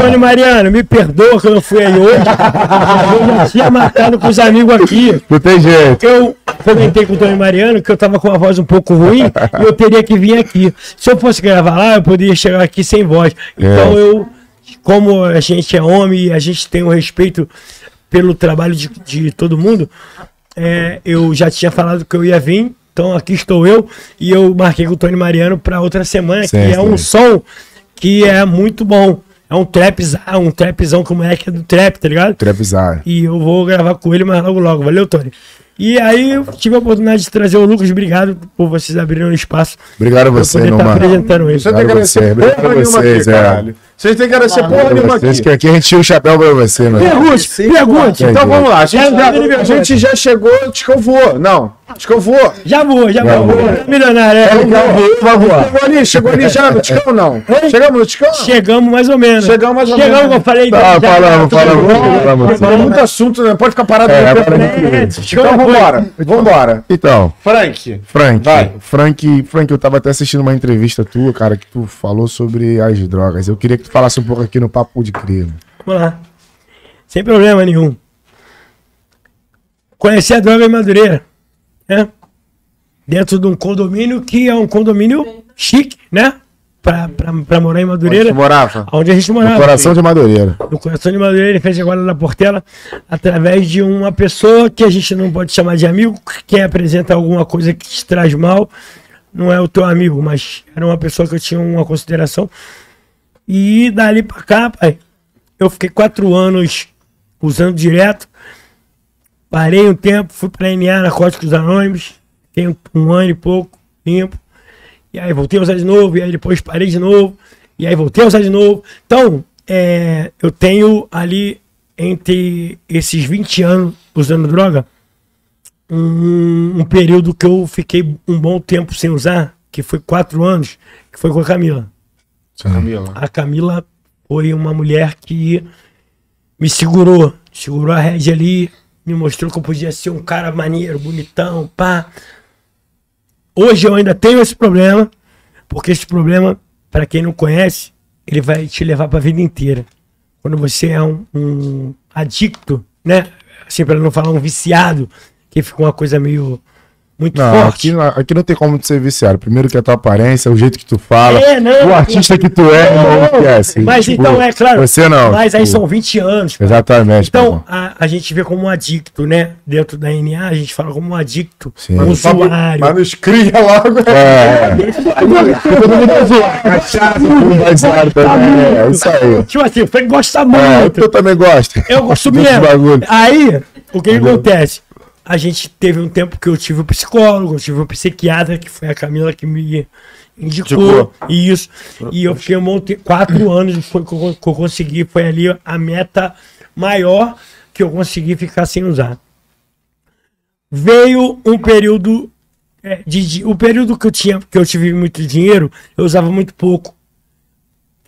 Tony Mariano, me perdoa que eu não fui aí hoje. Eu já tinha marcado com os amigos aqui. Não tem jeito. Eu comentei com o Tony Mariano que eu tava com uma voz um pouco ruim e eu teria que vir aqui. Se eu fosse gravar lá, eu poderia chegar aqui sem voz. Então É. eu, como a gente é homem e a gente tem um respeito pelo trabalho de, de todo mundo, é, eu já tinha falado que eu ia vir. Então aqui estou eu e eu marquei com o Tony Mariano para outra semana, Certo. que é um som que é muito bom. É um trapzão, um trapzão que o moleque é do trap, tá ligado? Trapzar. E eu vou gravar com ele, mas logo logo. Valeu, Tony. E aí eu tive a oportunidade de trazer o Lucas. Obrigado por vocês abrirem um espaço. Obrigado a eu você, poder estar mano. apresentando ele. Você tem que Obrigado a você, agradecer obrigado porra vocês, aqui, é. caralho. Vocês têm que agradecer porra nenhuma Vocês aqui. que aqui a gente tira o chapéu pra você, irmão. Pergunte, pergunte. Então vamos lá, a gente, Já- já, a gente já chegou, acho que eu vou. Não, acho que eu vou. Já vou, já Já vou. vou. Milionário, é. Chegou ali, chegou ali já no Ticão não? Chegamos no Ticão? Chegamos mais ou menos. Chegamos mais ou Chegamos, menos. eu falei. Tá, já- falamos, falamos, falamos. Muito assunto, né? Pode ficar parado É, no agora Então vambora, vambora. Então, Frank, Frank, Vai. Frank, Frank, eu tava até assistindo uma entrevista tua, cara, que tu falou sobre as drogas. Eu queria que tu falasse um pouco aqui no Papo de Cria. mano. Vamos lá. Sem problema nenhum. Conheci a droga em Madureira. Né? Dentro de um condomínio que é um condomínio chique, né? Pra, pra, pra morar em Madureira. Onde morava? Onde a gente No morava. coração de Madureira. No coração de Madureira, ele fez agora na Portela, através de uma pessoa que a gente não pode chamar de amigo, que apresenta alguma coisa que te traz mal. Não é o teu amigo, mas era uma pessoa que eu tinha uma consideração. E dali pra cá, pai, eu fiquei quatro anos usando direto. Parei um tempo, fui pra NA, Narcóticos Anônimos. Fiquei um ano e pouco, limpo. E aí voltei a usar de novo, e aí depois parei de novo, e aí voltei a usar de novo. Então, é, eu tenho ali, entre esses 20 anos usando droga, um, um período que eu fiquei um bom tempo sem usar, que foi quatro anos, que foi com a Camila. Camila. A Camila foi uma mulher que me segurou, segurou a rédea ali, me mostrou que eu podia ser um cara maneiro, bonitão, pá. Hoje eu ainda tenho esse problema, porque esse problema, para quem não conhece, ele vai te levar para a vida inteira. Quando você é um, um adicto, né? Assim, para não falar um viciado, que fica uma coisa meio muito Não, forte. aqui, não- aqui não tem como tu ser viciado. Primeiro que é a tua aparência, o jeito que tu fala. É, não, o artista que tu é, não esquece. Mas Tipo, então, é claro. Você não. Mas aí tipo, são 20 anos. Exatamente. Então, a, a gente vê como um adicto, né? Dentro da NA, a gente fala como um adicto, Sim. um usuário. Mas nos cria logo. É, é. Cachaça, também. É isso aí. Tipo assim, o Frank gosta É, muito. tu também gosta. eu gosto mesmo. Aí, o que acontece? A gente teve um tempo que eu tive um psicólogo, eu tive um psiquiatra, que foi a Camila que me indicou, Indicou. isso. E eu fiquei um monte, quatro anos foi que eu, que eu consegui, foi ali a meta maior que eu consegui ficar sem usar. Veio um período é, de, de- o período que eu tinha, que eu tive muito dinheiro, eu usava muito pouco.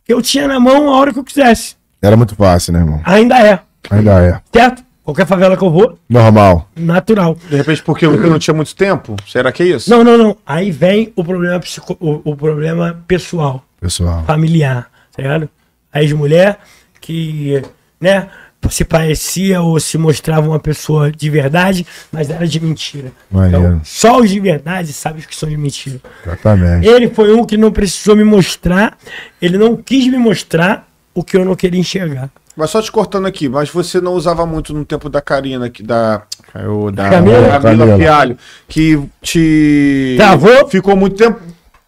Eu tinha na mão a hora que eu quisesse. Era muito fácil, né, irmão? Ainda é, Ainda é. certo? Qualquer favela que eu vou, Normal. natural. De repente, porque você não tinha muito tempo? Será que é isso? Não, não, não. Aí vem o problema, psico, o, o problema pessoal, Pessoal. familiar, tá ligado? A ex-mulher que, né, se parecia ou se mostrava uma pessoa de verdade, mas era de mentira. Maneiro. Então, só os de verdade sabem os que são de mentira. Exatamente. Ele foi um que não precisou me mostrar, ele não quis me mostrar o que eu não queria enxergar. Mas só te cortando aqui, mas você não usava muito no tempo da Karina, que da. caiu, Da Camila? Camila. Fialho, que te. Travou? Ficou muito tempo.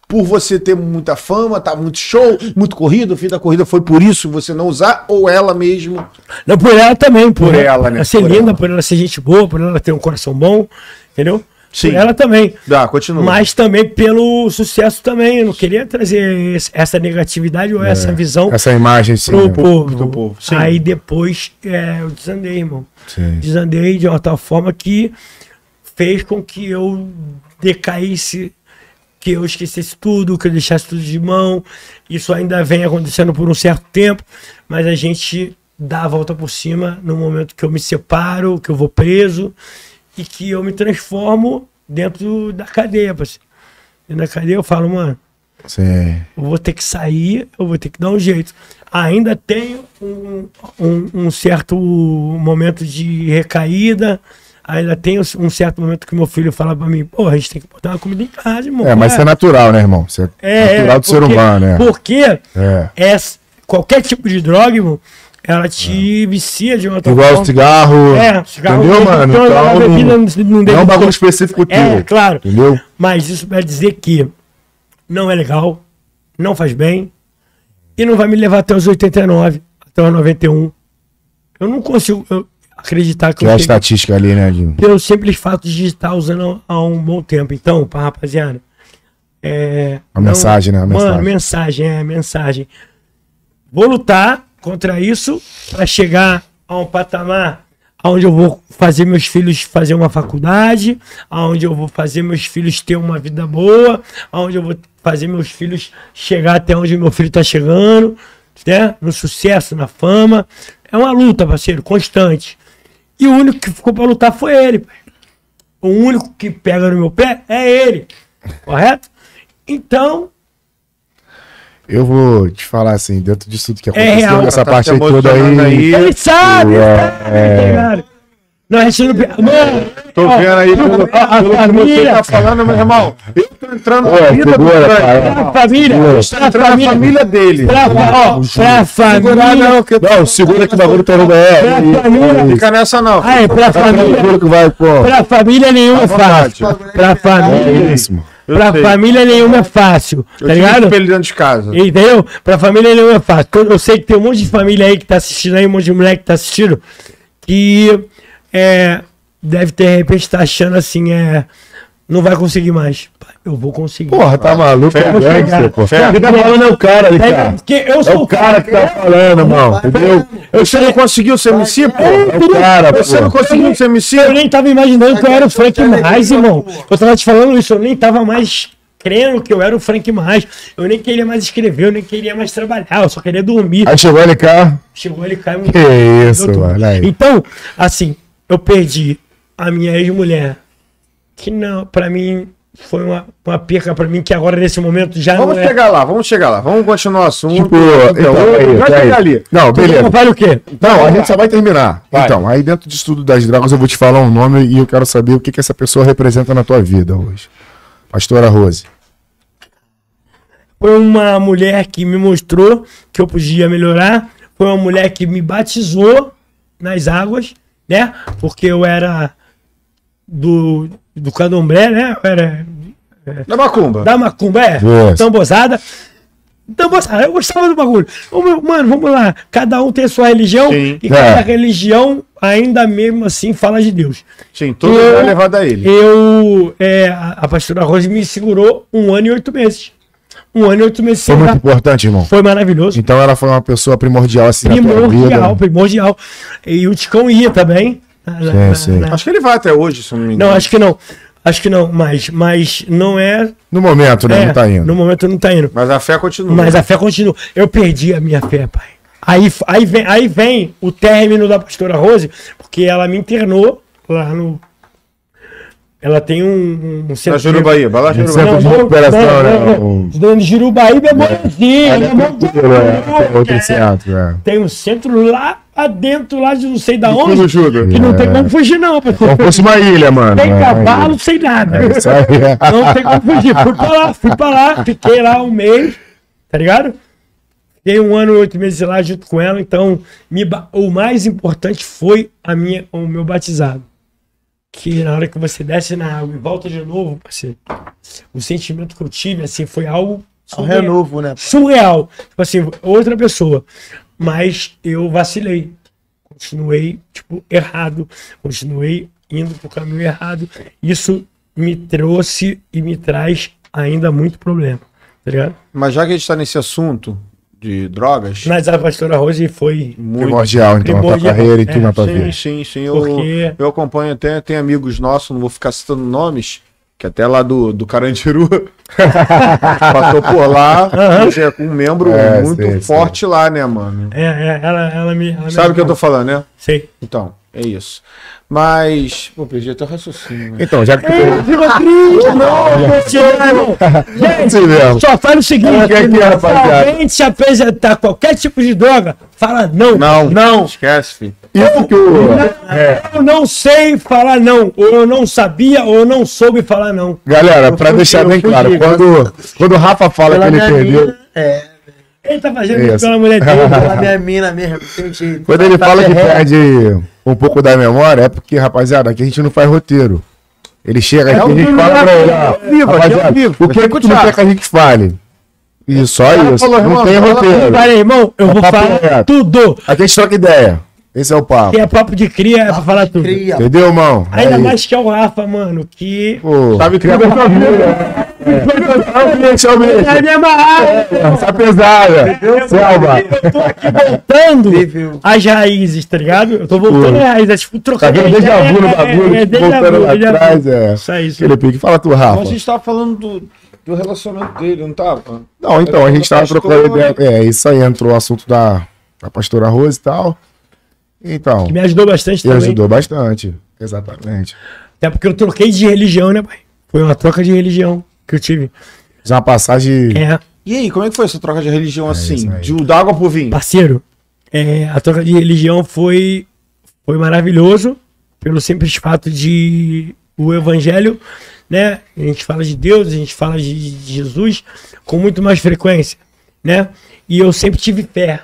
Por você ter muita fama, tá muito show, muito corrido, o fim da corrida foi por isso você não usar, ou ela mesmo. Não, por ela também. Por, Por ela, né? ser Por linda, ela. por ela ser gente boa, por ela ter um coração bom, entendeu? Sim. Por ela também. Dá, continua. Mas também pelo sucesso também. Eu não queria trazer esse- essa negatividade ou essa visão Essa imagem, sim. pro né? povo. pro povo, sim. Aí depois é, eu desandei, irmão. Sim. Desandei de uma tal forma que fez com que eu decaísse, que eu esquecesse tudo, que eu deixasse tudo de mão. Isso ainda vem acontecendo por um certo tempo, mas a gente dá a volta por cima no momento que eu me separo, que eu vou preso e que eu me transformo dentro da cadeia, parceiro. Dentro da cadeia eu falo, mano, eu vou ter que sair, eu vou ter que dar um jeito. Ainda tenho um, um- um certo momento de recaída, ainda tenho um certo momento que meu filho fala pra mim, pô, a gente tem que botar uma comida em casa, irmão. É, mas isso é natural, né, irmão? Isso é, natural do ser porque- humano, né? Porque É. essa- qualquer tipo de droga, irmão, ela te vicia de uma Igual forma. cigarro. É, cigarro Entendeu, mano? então, Então, a bebida não- não não, é um bagulho específico teu. É, claro. Entendeu? Mas isso vai dizer que não é legal, não faz bem e não vai me levar até os 89, até os 91. Eu não consigo eu, acreditar que Que é a estatística ali, né, Dinho? pelo simples fato de estar usando há um bom tempo. Então, pá, rapaziada. É, A mensagem, né? A Mano, mensagem. mensagem, é, mensagem. Vou lutar contra isso para chegar a um patamar onde eu vou fazer meus filhos fazer uma faculdade, onde eu vou fazer meus filhos ter uma vida boa, onde eu vou fazer meus filhos chegar até onde meu filho tá chegando, né? No sucesso, na fama. É uma luta, parceiro, constante. E o único que ficou para lutar foi ele. O único que pega no meu pé é ele. Correto? Então, Eu vou te falar assim, dentro disso tudo que É aconteceu, real. essa Tá parte toda aí. aí. ele sabe, É, sabe, tá ligado? Não, a gente não. Mano, Tô ó, vendo aí pelo, pelo que você família- tá falando, meu irmão. Eu tô entrando na vida do pra família, Tá pra entrando na família, família dele. pra, ó, pra família, Não, segura que o bagulho tá no é. pra família, Fica nessa não. aí, pra família, Segura que vai, pô. pra família nenhuma é fácil, pra É família, isso, mano. Eu pra sei. família nenhuma é fácil, Eu tá ligado? espelho dentro de casa. Entendeu? Pra família nenhuma é fácil. Eu sei que tem um monte de família aí que tá assistindo aí, um monte de moleque que tá assistindo, que é, deve ter, de repente, tá achando assim, é. Não vai conseguir mais. Eu vou conseguir. Porra, tá maluco? É Fé, gangster, pô. fé. Quem tá falando é o cara ali, É, cara. porque eu É sou o cara que tá falando, irmão. Entendeu? Você não conseguiu ser MC, pô? É o cara, Você não pô. conseguiu ser MC? Eu nem tava imaginando que eu era o Frank mais, irmão. Eu tava te falando isso, eu nem tava mais crendo que eu era o Frank mais. Eu nem queria mais escrever, eu nem queria mais trabalhar, eu só queria dormir. Aí chegou ele cá. Chegou ele caiu Que isso, mano. Então, assim, eu perdi a minha ex-mulher, que não, pra mim, foi uma, uma perca pra mim, que agora nesse momento já Vamos não é. chegar lá, vamos chegar lá. Vamos continuar o assunto. Tipo, então, aí, vai aí. chegar ali. Não, beleza. Então, vale o quê? Não, a gente só vai terminar. Vai. Então, aí dentro de estudo das drogas eu vou te falar um nome e eu quero saber o que, que essa pessoa representa na tua vida hoje. Pastora Rose. Foi uma mulher que me mostrou que eu podia melhorar. Foi uma mulher que me batizou nas águas, né? Porque eu era do, do candomblé, né? Eu era Da Macumba. da macumba, é. Yes. Tambozada. Tambozada, eu gostava do bagulho. Mano, vamos lá. Cada um tem a sua religião Sim. e É. cada religião ainda mesmo assim fala de Deus. Sim, tudo Eu- é levado a ele. Eu, é, a, a pastora Rose me segurou um ano e oito meses. Um ano e oito meses Foi muito importante, irmão. Foi maravilhoso. Então ela foi uma pessoa primordial assim Primordial, vida. primordial. E o Ticão ia também. na- na- Sim, sim. na- Acho que ele vai até hoje, se eu não me engano. Não, acho que não. Acho que não, mas, mas não é. No momento, né? é, não tá indo. No momento não tá indo. Mas a fé continua. Mas a fé continua. Eu perdi a minha fé, pai. Aí, aí, vem, aí vem o término da pastora Rose, porque ela me internou lá no. Ela tem um, um centro. Na Jurubaí, vai lá, Centro Jurubaí. de recuperação, né? Um- Dando Jurubaíba é bonzinho. Ali é é é. Tem É. é. Tem um centro lá dentro, lá de não sei da Tudo onde. Que não É. tem como fugir, não, pessoal. Como fosse uma ilha, mano. Sem É, cavalo, sem nada. É isso aí. é. Não tem como fugir. Fui pra lá, fui pra lá, fiquei lá um mês, tá ligado? Fiquei um ano e oito meses lá junto com ela, então me ba- o mais importante foi a minha, o meu batizado. Que na hora que você desce na água e volta de novo, parceiro, o sentimento que eu tive, assim, foi algo Um renovo, né? surreal. Tipo assim, outra pessoa. Mas eu vacilei. Continuei, tipo, errado. Continuei indo pro caminho errado. Isso me trouxe e me traz ainda muito problema. Tá ligado? Mas já que a gente tá nesse assunto de drogas, Mas a pastora Rose foi. muito. Primordial, então, na tua Primordial. carreira e tudo É, na tua Sim, vida. sim, sim. Eu, Porque- eu acompanho até, tem amigos nossos, não vou ficar citando nomes, que até lá do, do Carandiru passou por lá, hoje é um membro É, muito sei, forte lá, né, mano? É, é, ela, ela me. Ela me Sabe o que eu tô falando, né? Sei. Então, é isso. Mas, pô, perdi até o raciocínio. né? Então, já que Ficou triste, não. Sim mesmo. Só faz o seguinte: O que é que é, se alguém te apresentar qualquer tipo de droga, fala não. Não, Não. esquece, filho. Isso que o. É, Eu não sei falar não, ou eu não sabia, ou eu não soube falar não. galera, pra fui- deixar eu bem fui claro, quando, quando o Rafa fala que ele minha perdeu. mina, é, Ele tá fazendo Isso. pela mulher dele. pela minha mina mesmo, tem jeito. Quando ele Tá fala que perde um pouco da memória, é porque, rapaziada, aqui a gente não faz roteiro. Ele chega aqui e a gente fala pra ele, vivo, é rapaziada, vivo. o que, Vai que tu quer que a gente fale? E só isso, falou, não irmão, tem roteiro. Falei, irmão, eu vou papo falar tudo. Aqui a gente troca ideia. Esse é o papo. Que é papo de cria, é pra falar tudo. Cria. Entendeu, irmão? Ainda Aí. mais que é o Rafa, mano, que. Pô, Sabe cria sua vida. É o é o. É a minha amarrada. Essa pesada. Selva. Eu tô aqui voltando Viu? às raízes, tá ligado? Eu tô voltando às raízes, é tipo Tá trocando. vendo déjà vu no É, bagulho, é, é, voltando lá atrás, é. Isso aí, isso. Aquele pique. Fala tu, Rafa. Mas a gente tava falando do, do relacionamento dele, não tava? Não, então, a gente tava trocando ideia. É, isso aí entrou o assunto da, da pastora Rose e tal. Então, Que me ajudou bastante também. ajudou bastante. Exatamente. Até porque eu troquei de religião, né, pai? Foi uma troca de religião que eu tive. Fiz uma passagem. É, E aí, como é que foi essa troca de religião assim? isso aí. De da água pro vinho? parceiro, é, a troca de religião foi, foi maravilhoso, pelo simples fato de o evangelho, né? A gente fala de Deus, a gente fala de de Jesus com muito mais frequência, né? E eu sempre tive fé.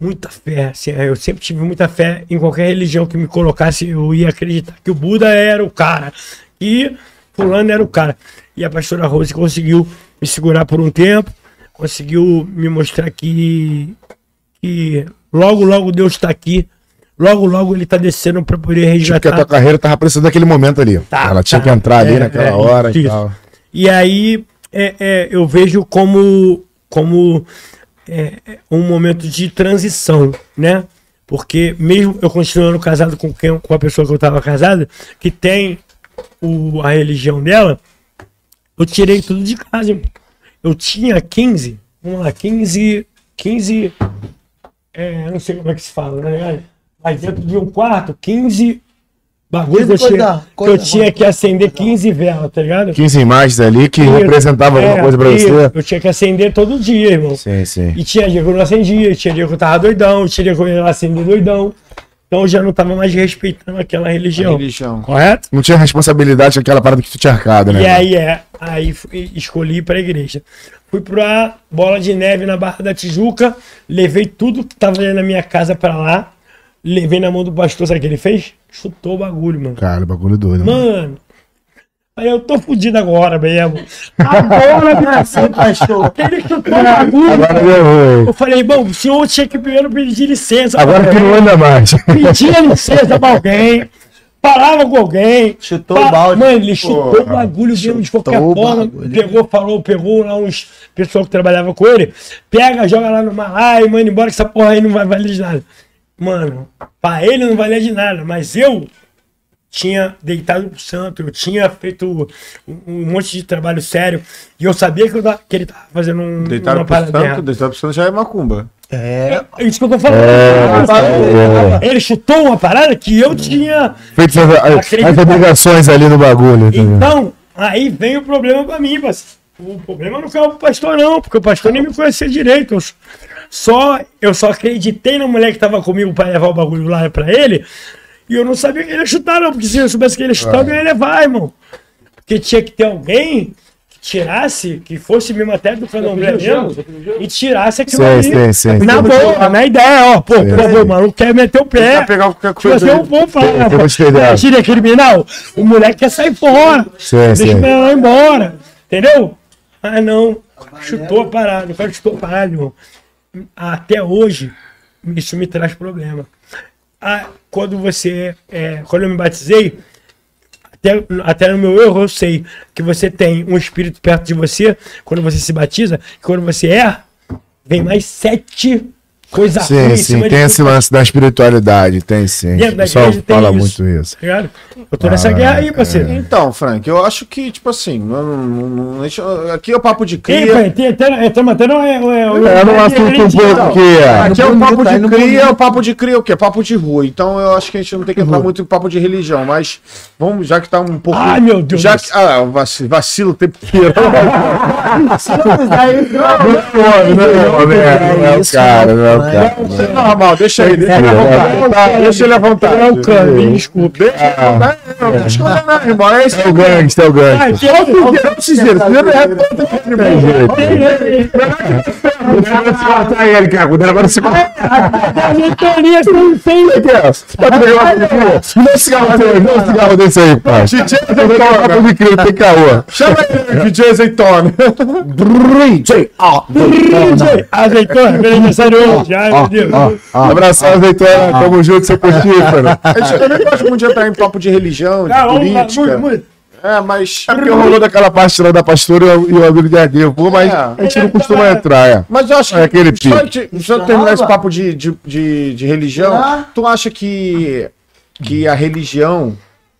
Muita fé, assim, eu sempre tive muita fé em qualquer religião que me colocasse, eu ia acreditar que o Buda era o cara e fulano era o cara. E a pastora Rose conseguiu me segurar por um tempo, conseguiu me mostrar que, que logo, logo Deus está aqui, logo, logo ele está descendo para poder Tipo que a resgatar. tua carreira tava precisando daquele momento ali. Tá, Ela tinha tá. que entrar ali É, naquela é, hora e isso. tal. E aí é, é, eu vejo como, como é, é, um momento de transição, né? Porque mesmo eu continuando casado com, quem, com a pessoa que eu estava casado, que tem o, a religião dela, eu tirei tudo de casa. Eu tinha 15, vamos lá, 15, 15, é, não sei como é que se fala, né? Mas dentro de um quarto, 15 bagulho que eu, Coisa- tinha, que coisa- eu tinha que acender 15 velas, tá ligado? 15 imagens ali que representavam alguma É, coisa pra você. Eu tinha que acender todo dia, irmão. Sim, sim. E tinha dia que eu não acendia, tinha dia que eu tava doidão, tinha dia que eu ia acender doidão. Então eu já não tava mais respeitando aquela religião. Religião. Correto? Não tinha responsabilidade aquela parada que tu tinha arcado, né? E aí é, aí fui- escolhi ir pra igreja. Fui pra Bola de Neve na Barra da Tijuca, levei tudo que tava ali na minha casa pra lá, levei na mão do pastor, sabe o que ele fez? Chutou o bagulho, mano. Cara, bagulho doido. mano. Mano, aí eu tô fudido agora mesmo. Agora, minha pastor. Ele chutou o bagulho. Agora deu Eu falei, bom, o senhor tinha que primeiro pedir licença. Agora que não anda mais. Pedia licença pra alguém. Falava com alguém. Chutou Pa- o balde. Mano, ele chutou o bagulho mesmo de qualquer forma. Pegou, falou, pegou lá uns pessoal que trabalhava com ele. Pega, joga lá no mar e manda embora que essa porra aí não vai valer de nada. Mano, pra ele não valia de nada, mas eu tinha deitado pro santo, eu tinha feito um, um monte de trabalho sério e eu sabia que, eu tava- que ele tava fazendo um, Deitaram uma parada santo, errada. deitaram pro santo já é macumba. É. É isso que eu tô falando. É, Ele chutou uma parada que eu tinha. Feito as, as, obrigações ali no bagulho. entendeu? Então, aí vem o problema pra mim, parceiro. O problema não caiu pro pastor, não, porque o pastor nem me conhecia direito. Eu só, eu só acreditei na mulher que tava comigo pra levar o bagulho lá pra ele. E eu não sabia que ele ia chutar, não, porque se eu soubesse que ele ia chutar, eu não ia levar, irmão. Porque tinha que ter alguém que tirasse, que fosse mesmo até do candomblé mesmo, e tirasse aquilo Sim, ali. sim, sim. Na boa, na ideia, ó. Pô, por favor, mano, quer meter o pé. Tentar pegar qualquer Tipo coisa. assim, eu ali. vou falar. Eu vou te pegar. Tira criminal. O moleque quer sair fora. Sim, Deixa sim. o menor embora. Entendeu? Ah, não. Chutou a parada. O cara chutou a parada, irmão. Até hoje, isso me traz problema. Ah, quando você. é, quando eu me batizei, até, até no meu erro eu sei que você tem um espírito perto de você quando você se batiza, quando você erra, vem mais sete coisas Sim, ruins em sim. Tem esse lance da espiritualidade, tem sim. Dentro O da pessoal tem fala isso. muito isso. Tá ligado? Eu tô nessa Ah, guerra aí, parceiro. Então, Frank, eu acho que, tipo assim, não- não- não- deixa- aqui é o papo de cria. pai, tem até, estamos até no, é, é, É um assunto um pouco que é. Aqui é o papo tá de cria, é o papo de cria, o quê? Papo de rua. Então eu acho que a gente não tem que entrar muito em papo de religião, mas vamos, já que tá um pouco. Ai, meu Deus Já que, ah, vacilo, vacilo o tempo inteiro. Não é o cara, não é o cara. É normal, deixa aí, deixa ele à vontade. Deixa ele à vontade. É o cano, me desculpe. Deixa ele à vontade. Não, não não, irmão. É isso É o gangster, é o Ai, gangster. tem outro Não precisa disso. Primeiro é Tem jeito. Corta ele, cara. Agora se corta. Ventania sem sem. Pode pegar uma Não cigarro dele, não cigarro desse aí, pai. DJ Papo de cria, tem caô. Chama ele, DJ Azeitona. Azeitona, meu aniversário hoje. Ai, meu Deus. Abração, azeitona. Tamo junto, seu postífero. A gente também gosta muito de entrar em papo de religião, de Ah, política. muito, muito. É, mas. É porque rolou daquela parte lá da pastora e o- e o amigo de Adeus, pô, mas É. a gente não costuma entrar, é. Mas eu acho que. É aquele só, pique. de- só terminar esse papo de, de, de, de religião. Ah. Tu acha que, que a religião.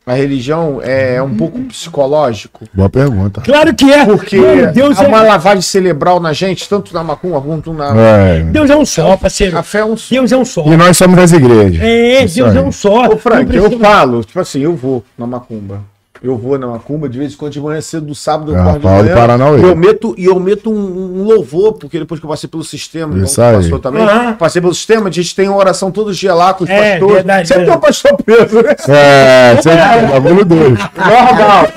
A religião é um pouco psicológico? Boa pergunta. Claro que é. Porque Mano, Deus há é, uma lavagem cerebral na gente, tanto na macumba quanto na. É. Deus é um só, parceiro. A fé é um só. Deus é um só. E nós somos das igrejas. É, Deus é um só. Ô, Frank, eu falo, tipo assim, eu vou na macumba. Eu vou na macumba de vez em quando de manhã cedo, do sábado, eu É, acordo de Rafael do manhã, Paranauê. E eu meto, e eu meto um, um louvor, porque depois que eu passei pelo sistema, Isso aí. passou também, Aham. passei pelo sistema, a gente tem uma oração todos os dias lá com os É, pastores. verdade, Sempre tem um pastor preso, né? É, aí é bagulho doido. Normal.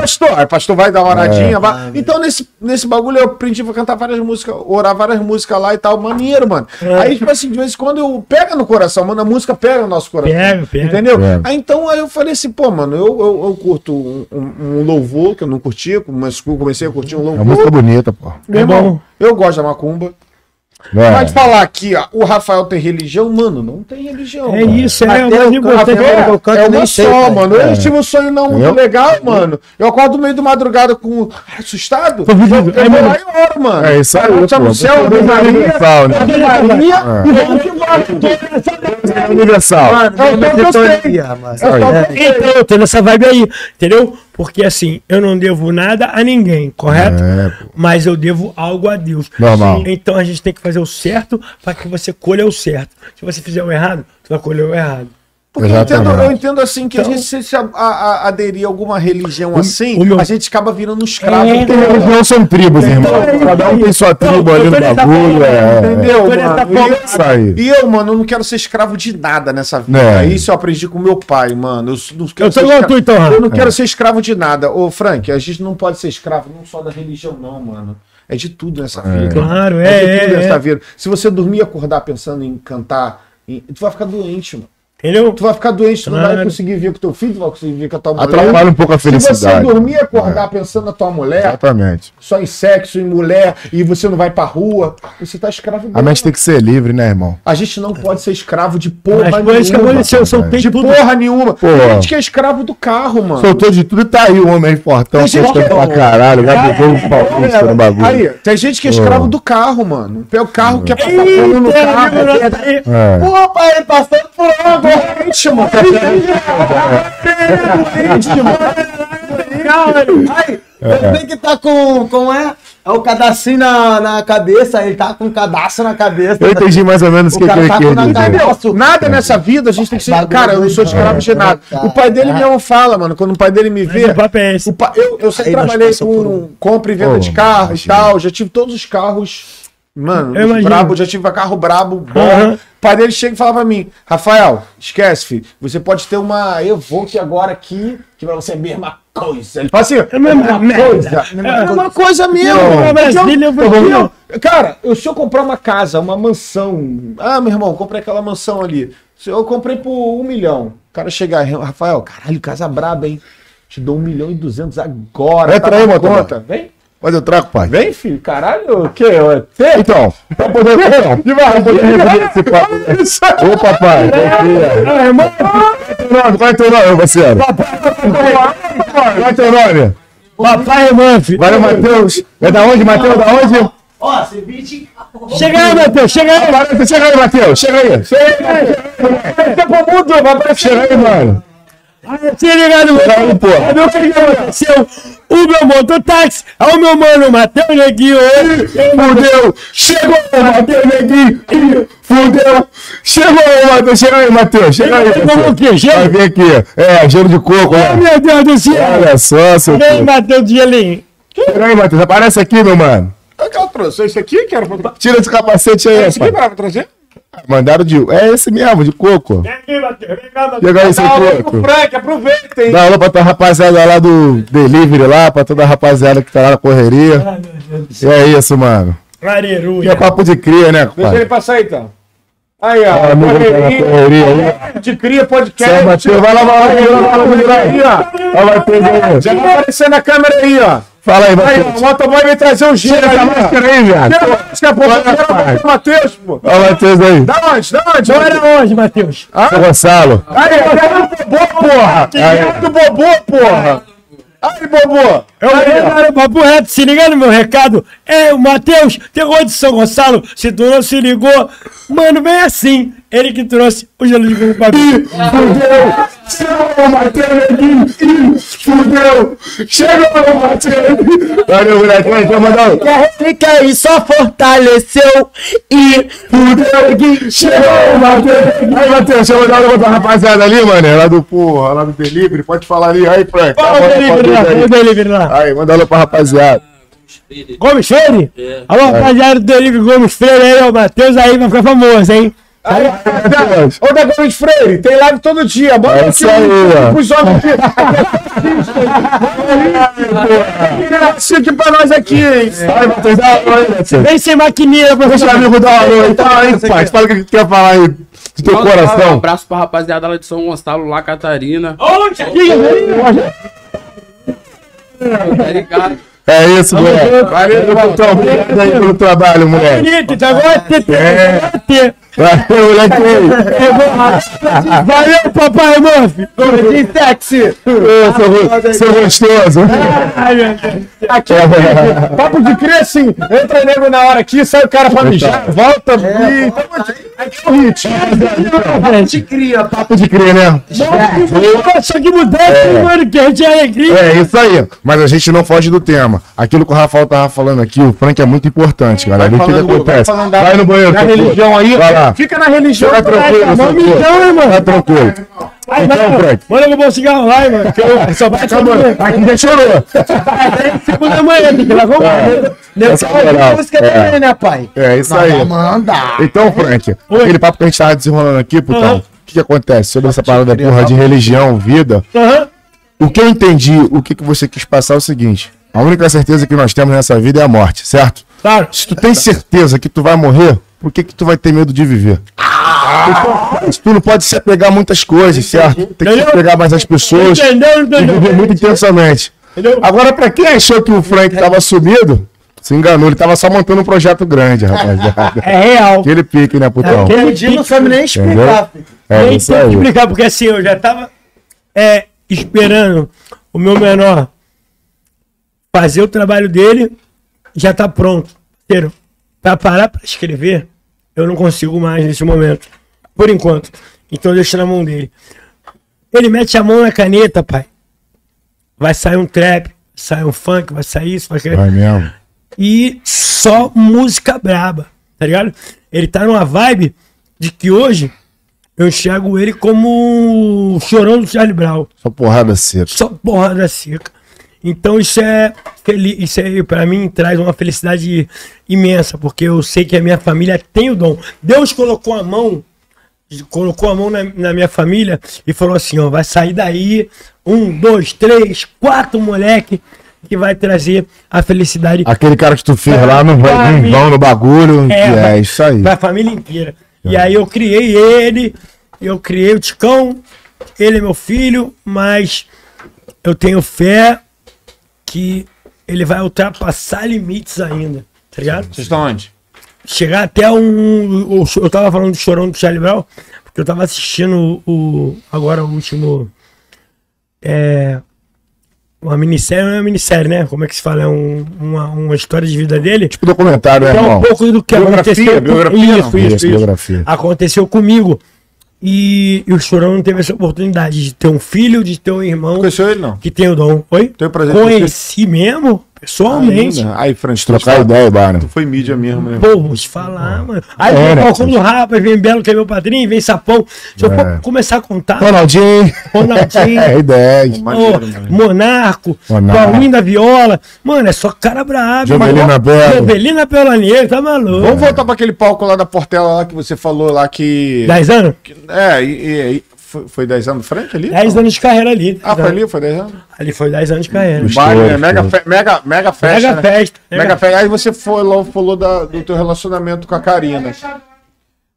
Pastor. Aí o pastor vai dar uma oradinha. vai. Então, nesse, nesse bagulho, eu aprendi a cantar várias músicas, orar várias músicas lá e tal. Maneiro, mano. Aí, tipo assim, de vez em quando eu pega no coração, mano. A música pega no nosso coração. Pega, pega. Entendeu? Pega. Aí então aí eu falei assim, pô, mano, eu, eu, eu curto um, um- um louvor, que eu não curtia, mas comecei a curtir um É louvor. uma música bonita, pô. Meu É irmão, bom. eu gosto da macumba. É. Mas falar aqui, ó, o Rafael tem religião, mano, não tem religião. É cara. isso, é Até o o mais importante. Rafael- eu canto É uma sei, só, cara. mano. Eu tive um sonho não muito Entendeu? legal, mano. Eu acordo no meio de madrugada com assustado. Tô fudido. Eu É, vou mano. lá e oro, mano. É isso aí, Eu pô. chamo o céu, Ave é Maria, universal, né? Ave Maria, É. e. É universal. Mano, É eu sei. mano. É eu Então, eu tô nessa vibe aí, entendeu? Porque assim, eu não devo nada a ninguém, correto? É. Mas eu devo algo a Deus. Normal. Então a gente tem que fazer o certo para que você colha o certo. Se você fizer o errado, você vai colher o errado. Porque eu entendo, eu entendo assim que a gente se, se a- a- a- aderir a alguma religião assim, o meu- a gente acaba virando um escravo. É, religião são tribos, irmão. Cada um tem sua tribo ali no bagulho. É, Entendeu, nessa mano? forma. E-. E eu, mano, eu não quero ser escravo de nada nessa vida. É. Isso eu aprendi com meu pai, mano. Eu não quero Eu ser igual escra- tu, então. Eu não quero ser escravo de nada. Ô, Frank, a gente não pode ser escravo não só da religião, não, mano. É de tudo nessa vida. Claro, É, é, de tudo é, nessa é. vida. Se você dormir e acordar pensando em cantar, em- tu vai ficar doente, mano. Entendeu? Tu vai ficar doente, tu não vai Claro. conseguir vir com teu filho, tu vai conseguir vir com a tua mulher. Atrapalha um pouco a Se você felicidade. dormir e acordar pensando na tua mulher, Exatamente. só em sexo, em mulher, e você não vai pra rua, você tá escravo A mente tem que ser livre, né, irmão? A gente não pode ser escravo de porra Mas foi isso que nenhuma. aconteceu, eu soltei De tudo. porra nenhuma. Pô. Tem gente que é escravo do carro, mano. Soltou de tudo e tá aí o homem fortão, Tem gente soltando que- pra caralho. Gabigol Paulista no bagulho. Aí, tem gente que é escravo do carro, mano. Pega o carro, quer passar pano no carro. É. Pô, pai, ele passando por lá, doente, mano. Doente, mano. Ai, ele tem que tá com. Como é? É o cadastrinho na, na cabeça, ele tá com um cadastro na cabeça. Eu entendi mais ou menos o O que, que cara ele tá com na dizer. Nada nessa vida a gente tem que ser. Cara, eu não sou escravo de nada. O pai dele mesmo fala, mano. Quando o pai dele me vê. o papo é o Eu, eu sempre Aí trabalhei com um- compra e venda de carro imagina. e tal. Já tive todos os carros. Mano, brabo, já tive carro brabo, bom. Aham. O pai dele chega e fala pra mim: Rafael, esquece, filho. Você pode ter uma Evoque agora aqui, que pra você é a mesma coisa. Ele fala assim: É a mesma merda. coisa. É a mesma coisa mesmo. Não, Brasília, eu vou- Eu- Cara, eu, se eu comprar uma casa, uma mansão. Ah, meu irmão, comprei aquela mansão ali. Se eu comprei por um milhão. O cara chegar, Rafael, caralho, casa braba, hein? Te dou um milhão e duzentos agora. Entra tá aí, conta. Vem, Pode eu trago, pai. vem, filho. Caralho, o quê? É? Então, pra poder, não, pra poder esse papo. Ô, papai, confia. Ah, irmão, Qual é teu nome, parceiro? Qual é teu nome? papai, irmão, filho. Valeu, Matheus. É da onde, Matheus? Da onde? Ó, ceviche. Chega aí, Matheus, chega aí. Chega aí, Matheus. Chega aí. Chega aí, mano. Se ligado, mano. aí, pô. É meu que aconteceu. O meu mototáxi. É o meu mano, Matheus Neguinho. Ele Fudeu. Chegou, Matheus Neguinho. Fudeu. Chegou, Matheus. Chega aí, Matheus. Chega aí. Chegou parceiro. o quê? Chega. Vai vir aqui. É, gelo de coco, né? meu Deus do céu. Olha só, seu Vem, filho. Matheus Gelinho. Chega aí, Matheus. Aparece aqui, meu mano. O que eu trouxe? Esse aqui que era pra Tira esse capacete aí, Esse aqui pra trazer? Mandaram de. É esse mesmo, de coco. Vem aqui, Matheus. Vem cá, Matheus. Chega coco. Frank, aproveitem. Dá aula pra tua rapaziada lá do delivery lá, pra toda a rapaziada que tá lá na correria. Ai, meu Deus do E céu. é isso, mano. E é papo de cria, né, Deixa ele pai? passar aí, então. Aí, ó. Ah, tá correria aí. De cria podcast. Vai lá, vai lá, vai lá, vai lá, vai lá. Ó. Ó, Matheus aí. Já vai aparecer na câmera aí, ó. Fala aí, Aí, Matheus. o motoboy vai trazer um giro aí, máscara aí, viado. Tira a máscara, pô. Tira a Matheus, pô. Ó, o Matheus aí. Da onde? Da onde? Bora onde, Matheus? Seu Gonçalo. Aí, terra do Bobô, porra. Terra do Bobô, porra. Aí, Bobô. Eu quero papo reto, se liga no meu recado. É, o Matheus, terror de São Gonçalo, se tu não se ligou, mano, vem assim. Ele que trouxe o gelo de coco pra mim. Chegou, Matheus! Ih, Fudeu! Chegou, Matheus! Valeu, moleque. Vai, então, mandar Que a réplica aí só fortaleceu e Fudeu! Chegou, Matheus! Aí, Matheus, deixa eu mandar uma pra rapaziada ali, mano. Lá do porra, lá do delivery. Pode falar ali. Aí, Frank. Olha o delivery lá, olha o delivery lá. Aí, manda alô pra rapaziada. Gomes Freire? Alô, rapaziada do Delivery Gomes Freire aí, ó. Matheus aí vai ficar famoso, hein? Aí. Ô, da Gomes Freire, tem live todo dia. Bota É aqui isso aí, ó. os jogos aqui. Assiste aqui pra nós aqui, hein? Aí, Matheus, dá uma. Vem sem maquininha, Deixa o professor. amigo dar uma alô aí. Fala aí, pai. Fala o que tu quer falar aí do teu Um coração. abraço pra rapaziada lá de São Gonçalo, lá Catarina. Ô, Tiaguinho, Tá ligado? É isso, moleque. Valeu, Matheus. Obrigado aí pelo trabalho, moleque. bonito, então agora tem É. ter. Valeu, moleque. Valeu, papai Murphy. de sexy. Ô, seu, seu gostoso. Ai, meu Deus. Aqui, papo de crer, assim. Entra nego na hora aqui, sai o cara pra mijar, volta e... Aqui é o hit. Te cria, papo. Papo de crer, né? Poxa, que mudança, mano, que a gente é alegria. É isso aí. Mas a gente não foge do tema. Aquilo que o Rafael tava falando aqui, o Frank é muito importante, galera. O que, acontece? Vai no banheiro, Da religião aí. Vai lá. Fica na religião. Vai tranquilo, caralho. seu Vamos porra. então, né, mano? Vai tranquilo. Então, não, Frank. manda eu vou cigarro lá, hein, mano. que eu- Só vai Acabou. Aqui já chorou. segunda manhã, que o banho. Essa moral. música É. né, pai? É isso aí. Manda. Então, Frank, aquele papo que a gente tava desenrolando aqui, putão, o que, que acontece sobre essa parada porra de religião, vida? O que eu entendi, o que, que você quis passar é o seguinte: a única certeza que nós temos nessa vida é a morte, certo? Claro. Se tu tem certeza que tu vai morrer, por que, que tu vai ter medo de viver? Então, tu não pode se apegar a muitas coisas, certo? Tem que se apegar mais às pessoas Entendeu, e entendeu? viver muito intensamente. Entendeu? Agora, pra quem achou que o Frank tava sumido, se enganou, ele tava só montando um projeto grande, rapaziada. É real. Aquele pique, né, putão? Aquele Entendi, não sabe nem explicar. É Nem tem que explicar, porque assim, eu já tava é, esperando o meu menor fazer o trabalho dele, já tá pronto. Pra parar pra escrever, eu não consigo mais nesse momento. Por enquanto. Então eu deixo na mão dele. Ele mete a mão na caneta, pai. Vai sair um trap, sai um funk, vai sair isso, vai sair Vai mesmo. e só música braba, tá ligado? Ele tá numa vibe de que hoje eu enxergo ele como o chorão do Charlie Brown, Só porrada seca. só porrada seca. Então isso é feliz, isso aí para mim traz uma felicidade imensa, porque eu sei que a minha família tem o dom. Deus colocou a mão colocou a mão na, na minha família e falou assim, ó, vai sair daí um, dois, três, quatro moleque que vai trazer a felicidade Aquele cara que tu fez lá no mim- vão no bagulho. É, É, é isso aí. Pra família inteira. E aí eu criei ele, eu criei o Ticão, ele é meu filho, mas eu tenho fé que ele vai ultrapassar limites ainda, tá ligado? Vocês estão onde? Chegar até um. Eu tava falando do chorão do Charlie Brown, porque eu tava assistindo o. o- agora o último. É. Uma minissérie, não é uma minissérie, né? Como é que se fala? É um, uma, uma história de vida dele. Tipo documentário, né, Que é um irmão? pouco do que Biografia, aconteceu. com- biografia, isso, não? isso, Isso, isso. biografia. Aconteceu comigo. E, e o Chorão não teve essa oportunidade de ter um filho, de ter um irmão Conheceu ele, não? que tem o dom. Oi? Tenho prazer Conheci mesmo, pessoalmente. Ainda. Aí, Francis, Trocar ideia, Barney. Tu foi mídia mesmo, né? Pô, vou te falar, mano. Aí É, vem o Falcão do Rapa, vem Belo, que é meu padrinho, vem Sapão. Se eu É. for começar a contar, Ronaldinho. Ronaldinho, É, ideia. Monarco, Monarco. Paulinho da Viola. Mano, é só cara brabo. Jovelina. Belo. Jovelina Pelaneiro, tá maluco. Vamos voltar pra aquele palco lá da Portela lá que você falou lá que. 10 anos? É, e, e- e- foi, foi 10 anos frente ali? 10 Não. anos de carreira ali. Ah, foi ali? Foi 10 anos? Ali foi 10 anos de carreira. Baile, né? Mega, fe- mega, mega festa. Mega né? festa. Mega festa. Aí você falou, falou da, do teu relacionamento com a Karina.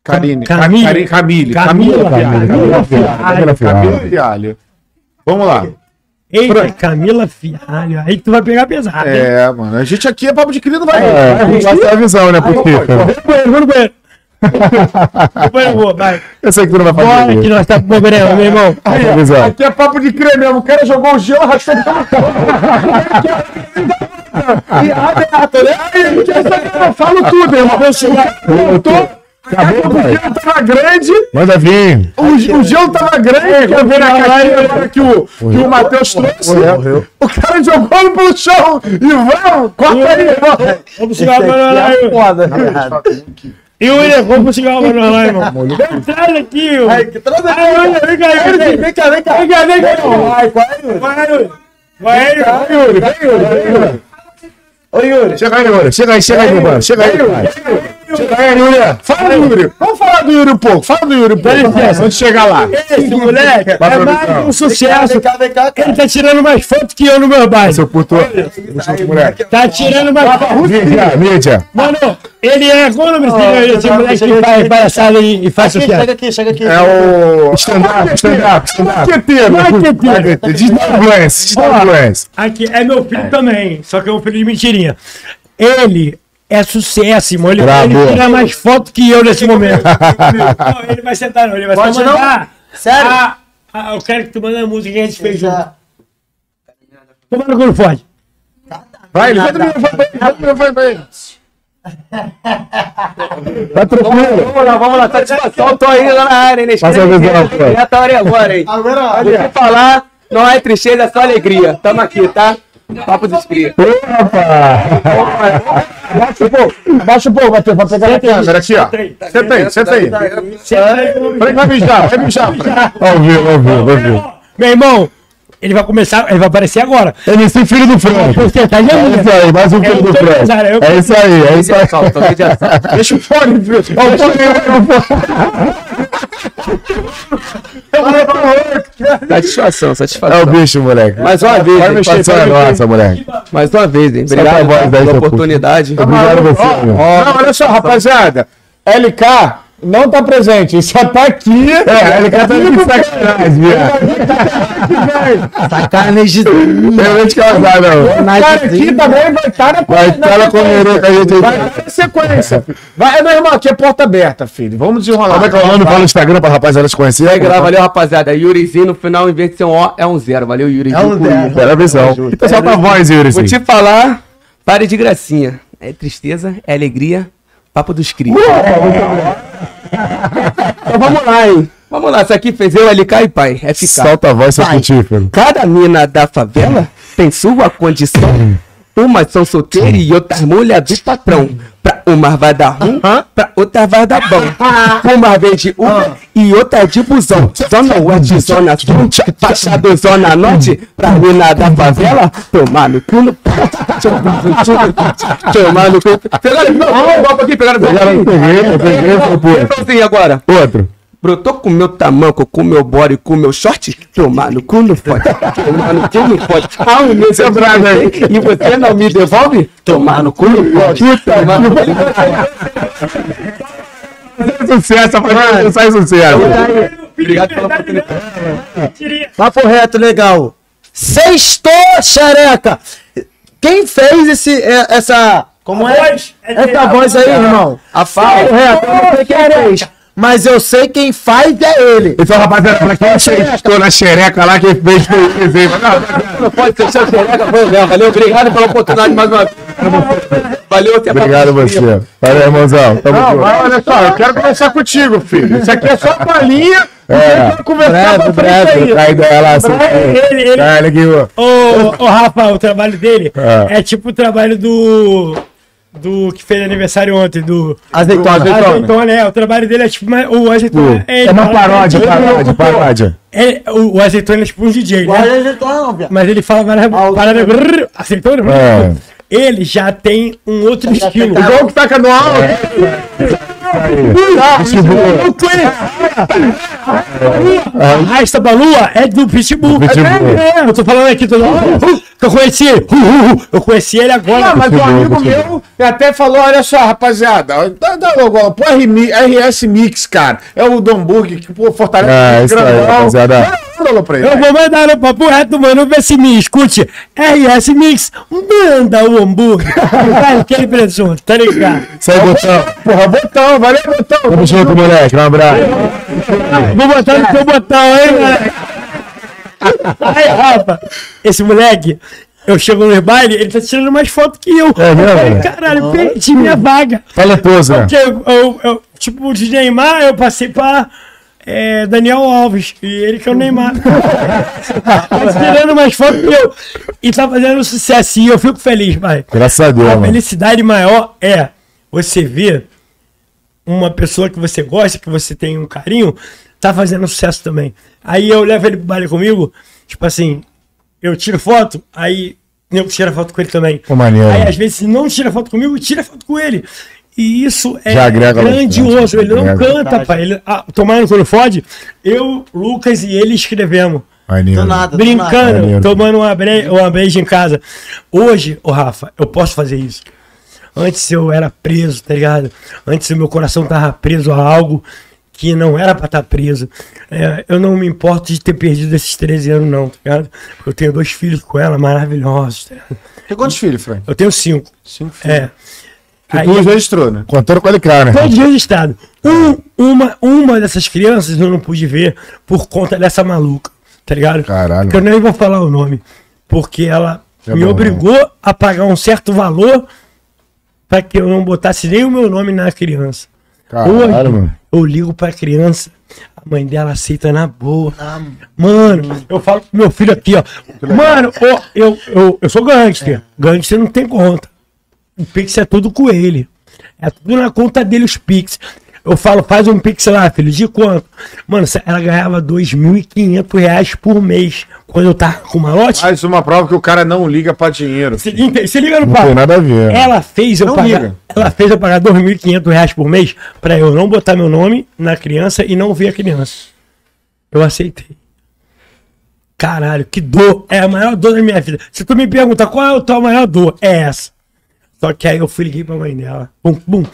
Karine. Camille. Camille. Camila. Camila. Camila Camila Camila Fialho. Vamos lá. Eita, Camila Fialho. Aí tu vai pegar pesado. hein? É, mano. A gente aqui é papo de querido, vai. É, a gente vai ter a visão, né, Kiko? Vou no banheiro, vou no banheiro. Depois eu vou, vai. Eu sei que tu não vai Bora fazer que isso. nós tá com problema, meu irmão. Vai ter a visão. Aqui é papo de crer mesmo. O cara jogou o gelo, arrastou pela E aberto, né? Aí, que eu falo tudo, irmão. Eu chegar, eu tô, Acabou, O pai. gelo tava grande, Manda vir. o, o gelo tava grande, que eu vi na caixinha agora que o, que o Matheus trouxe. Morreu. O cara jogou ele pelo chão e vamos, corta aí. Vamos chegar agora lá, Yuri. Foda, na verdade. Yuri, vamos chegar agora lá, irmão. Vem, traz aqui, Yuri. Aí, que traz aqui. Ai, Yuri, vem cá, Yuri. Vem cá, vem cá. Vem cá, vem cá. Vai, vai, Yuri. Vai, Yuri. Vai, Yuri. Vem, Yuri, vem. Ô, Yuri. Chega aí, Yuri. Chega aí, chega aí, meu mano. Chega aí, pai. Yuri. Fala do Yuri. Vamos falar do Yuri um pouco. Fala do Yuri um pouco. Antes de chegar lá. Esse moleque é mais um sucesso. Vem cá, vem cá, Ele tá tirando mais foto que eu no meu baile. Seu puto. O moleque. Tá tirando mais foto. Mídia, mídia. Mano, ele é. Qual o nome desse, moleque que faz palhaçada e, e faz Aqui, sucesso? Chega aqui, chega aqui. É o. Stand-up, stand-up, stand-up. Marqueteiro. Da influência. Aqui é meu filho também, só que é um filho de mentirinha. Ele é sucesso, irmão. Ele, Brabo. ele tira mais foto que eu nesse momento. não, ele vai sentar, não. Ele vai Pode só não? mandar. Sério? Ah, ah, eu quero que tu mande a música que a gente fez junto. Toma no cu, pode. Vai, vai do microfone, vai do microfone, vai. Tá tranquilo. Vamos lá, vamos lá. Satisfação, tô aí lá na área, hein? Passa a visão, pô. Já tá hora agora, hein? Agora, Vou te falar, não é tristeza, é só alegria. Tamo aqui, tá? Papo cria. Ô, rapaz. Baixa um pouco, baixa um pouco, Matheus, pra pegar na câmera aqui, ó. Senta aí, senta aí. Peraí, vai mijar, vai mijar. Vivo, ao vivo. Meu irmão, ele vai começar, ele vai aparecer agora. MC Filho do Franco. Você tá É isso aí, mais um filho do Franco. É isso aí, é isso aí. Calma, tô mediação. Deixa o fone, viu? Ó, o fone. Satisfação, É satisfação. o bicho, moleque. Mais uma vez, hein? Satisfação é nossa, moleque. mais uma vez, hein? Obrigado pela oportunidade. Obrigado a você. Não, olha só, rapaziada. LK não tá presente, só tá aqui. É, ele canta de sacanagem, viado. sacanagem. Realmente causar, não. O cara aqui também vai estar na Vai estar na comerou com a gente Vai aí. estar na sequência. Vai, meu irmão, aqui é porta aberta, filho. Vamos desenrolar. Como é que é o nome? Fala no Instagram pra rapaziada te conhecer. Segue lá, valeu, rapaziada. Yurizinho no final, em vez de ser um O, é um zero. Valeu, Yurizinho. É um zero. Visão. Então solta a voz, Yuri. Vou te falar, pare de gracinha. É tristeza, é alegria, papo dos cria. então vamos lá, hein? Vamos lá, isso aqui fez eu, LK e pai. É ficar. Solta a voz, seu Vai. putífero. Cada mina da favela tem sua condição. Umas são solteiras e outras mulher do patrão. Pra umas vai dar ruim, pra outras vai dar bom. Uma vem de Uber e outra de busão. Zona Oeste, Zona Sul, faixa do Zona Norte. Pra mina da favela, tomar no cu no Tomar no cu. Pegaram o golpe aqui, pegaram o golpe peguei, eu peguei. Assim agora. Outro. Brotou com meu tamanco, com meu body, com meu short, tomar no cu no pode, tomar no cu no pode. Ah, o meu seu bravo aí. E você não me devolve? Tomar no cu no pode. Tomar no cu no pode. Sucesso, rapaziada. Sai sucesso. Obrigado pela oportunidade. Papo reto, legal. Sextou, xereca. Quem fez esse, é- essa... Como é? voz é Essa voz aí, irmão. A fala. Papo reto, eu não sei quem fez. Mas eu sei quem faz é ele. Então, rapaziada, pra quem estou na xereca lá, quem fez foi esse aí. Não pode ser xereca, foi o mesmo. Valeu, obrigado pela oportunidade mais uma vez. Valeu, até a Obrigado a você. Valeu, irmãozão. Tamo Não, junto. vai, olha só, eu quero conversar contigo, filho. Isso aqui é só palhinha. É. Conversar Breve, breve. aí. Ideia lá. seu Ele, ele, Cara, aqui, ó. Ô, ô, Rafa, o trabalho dele É. é. tipo o trabalho do. Do que fez aniversário ontem, do. Azeitona. do Azeitona, é. O trabalho dele é tipo. O Azeitona É uma paródia, paródia, paródia. É, o, o Azeitona é tipo um DJ, né? Azeitona não, viado. Mas ele fala várias paradas. brrr, Azeitona? brrr. É. Ele já tem um outro estilo. O João que tá no alto. Eu conheço. Arrasta Balua é do Pitbull. É, eu tô falando aqui todo mundo. Que eu conheci. Uh, uh, uh. Eu conheci ele agora. Não, mas um amigo meu até falou: olha só, rapaziada, dá, dá logo, pô, RS Mix, cara. É o Domburg que pô, fortalece É, o isso aí, rapaziada. Pra ele. Eu vou mandar no papo reto, mano. Vê se me escute. RS Mix, manda o hambúrguer. Vai aquele presunto, tá ligado? Isso aí, botão. Porra, botão, valeu, botão. Tamo junto, moleque. Um abraço. Vou botar no seu botão, hein, moleque? Aí, Rafa, esse moleque, eu chego no baile, ele tá tirando mais foto que eu. É mesmo, Eu falei? Caralho, perdi minha vaga. Talentoso, né? Porque eu, eu, eu tipo, de Neymar, eu passei pra é, Daniel Alves. E ele que é o Neymar. tá tirando mais fotos que eu. E tá fazendo sucesso. E eu fico feliz, pai. Graças a Deus, A mano. felicidade maior é você ver uma pessoa que você gosta, que você tem um carinho, tá fazendo sucesso também. Aí eu levo ele pro baile comigo, tipo assim, eu tiro foto, aí eu tiro foto com ele também. Pô, maneiro. Aí às vezes se não tira foto comigo, tira foto com ele. E isso é grandioso. Ele não canta, pai. Ele, ah, tomando quando fode, eu, Lucas e ele escrevemos. Do nada, do nada. Brincando, tomando uma, bre uma breja em casa. Hoje, ô Rafa, eu posso fazer isso. Antes eu era preso, tá ligado? Antes o meu coração tava preso a algo que não era pra estar preso. É, eu não me importo de ter perdido esses 13 anos, não, tá ligado? Eu tenho dois filhos com ela maravilhosos, tá ligado? Tem quantos filhos, Frank? Eu tenho cinco. Cinco filhos. É. Que Aí, tu registrou, né? Contando com ele, cara. Todos registrados. Um, uma, uma dessas crianças eu não pude ver por conta dessa maluca, tá ligado? Caralho. Que eu nem vou falar o nome. Porque ela É me bom, obrigou a pagar um certo valor para que eu não botasse nem o meu nome na criança. Caralho, Hoje, mano. eu ligo pra criança, a mãe dela aceita na boa. Mano, eu falo pro meu filho aqui, ó. Mano, ó, eu, eu, eu sou gangster. Gangster não tem conta. O Pix é tudo com ele. É tudo na conta dele, os Pix. Eu falo, faz um Pix lá, filho, de quanto? Mano, ela ganhava 2.500 reais por mês quando eu tava com malote. Mais uma prova que o cara não liga pra dinheiro. Se, se liga no Não papo. tem nada a ver. Ela fez eu Não pagar. liga. Ela fez eu pagar 2.500 reais por mês pra eu não botar meu nome na criança e não ver a criança. Eu aceitei. Caralho, que dor. É a maior dor da minha vida. Se tu me perguntar qual é a tua maior dor, é essa. Só que aí eu fui liguei pra mãe dela. Bum, bum.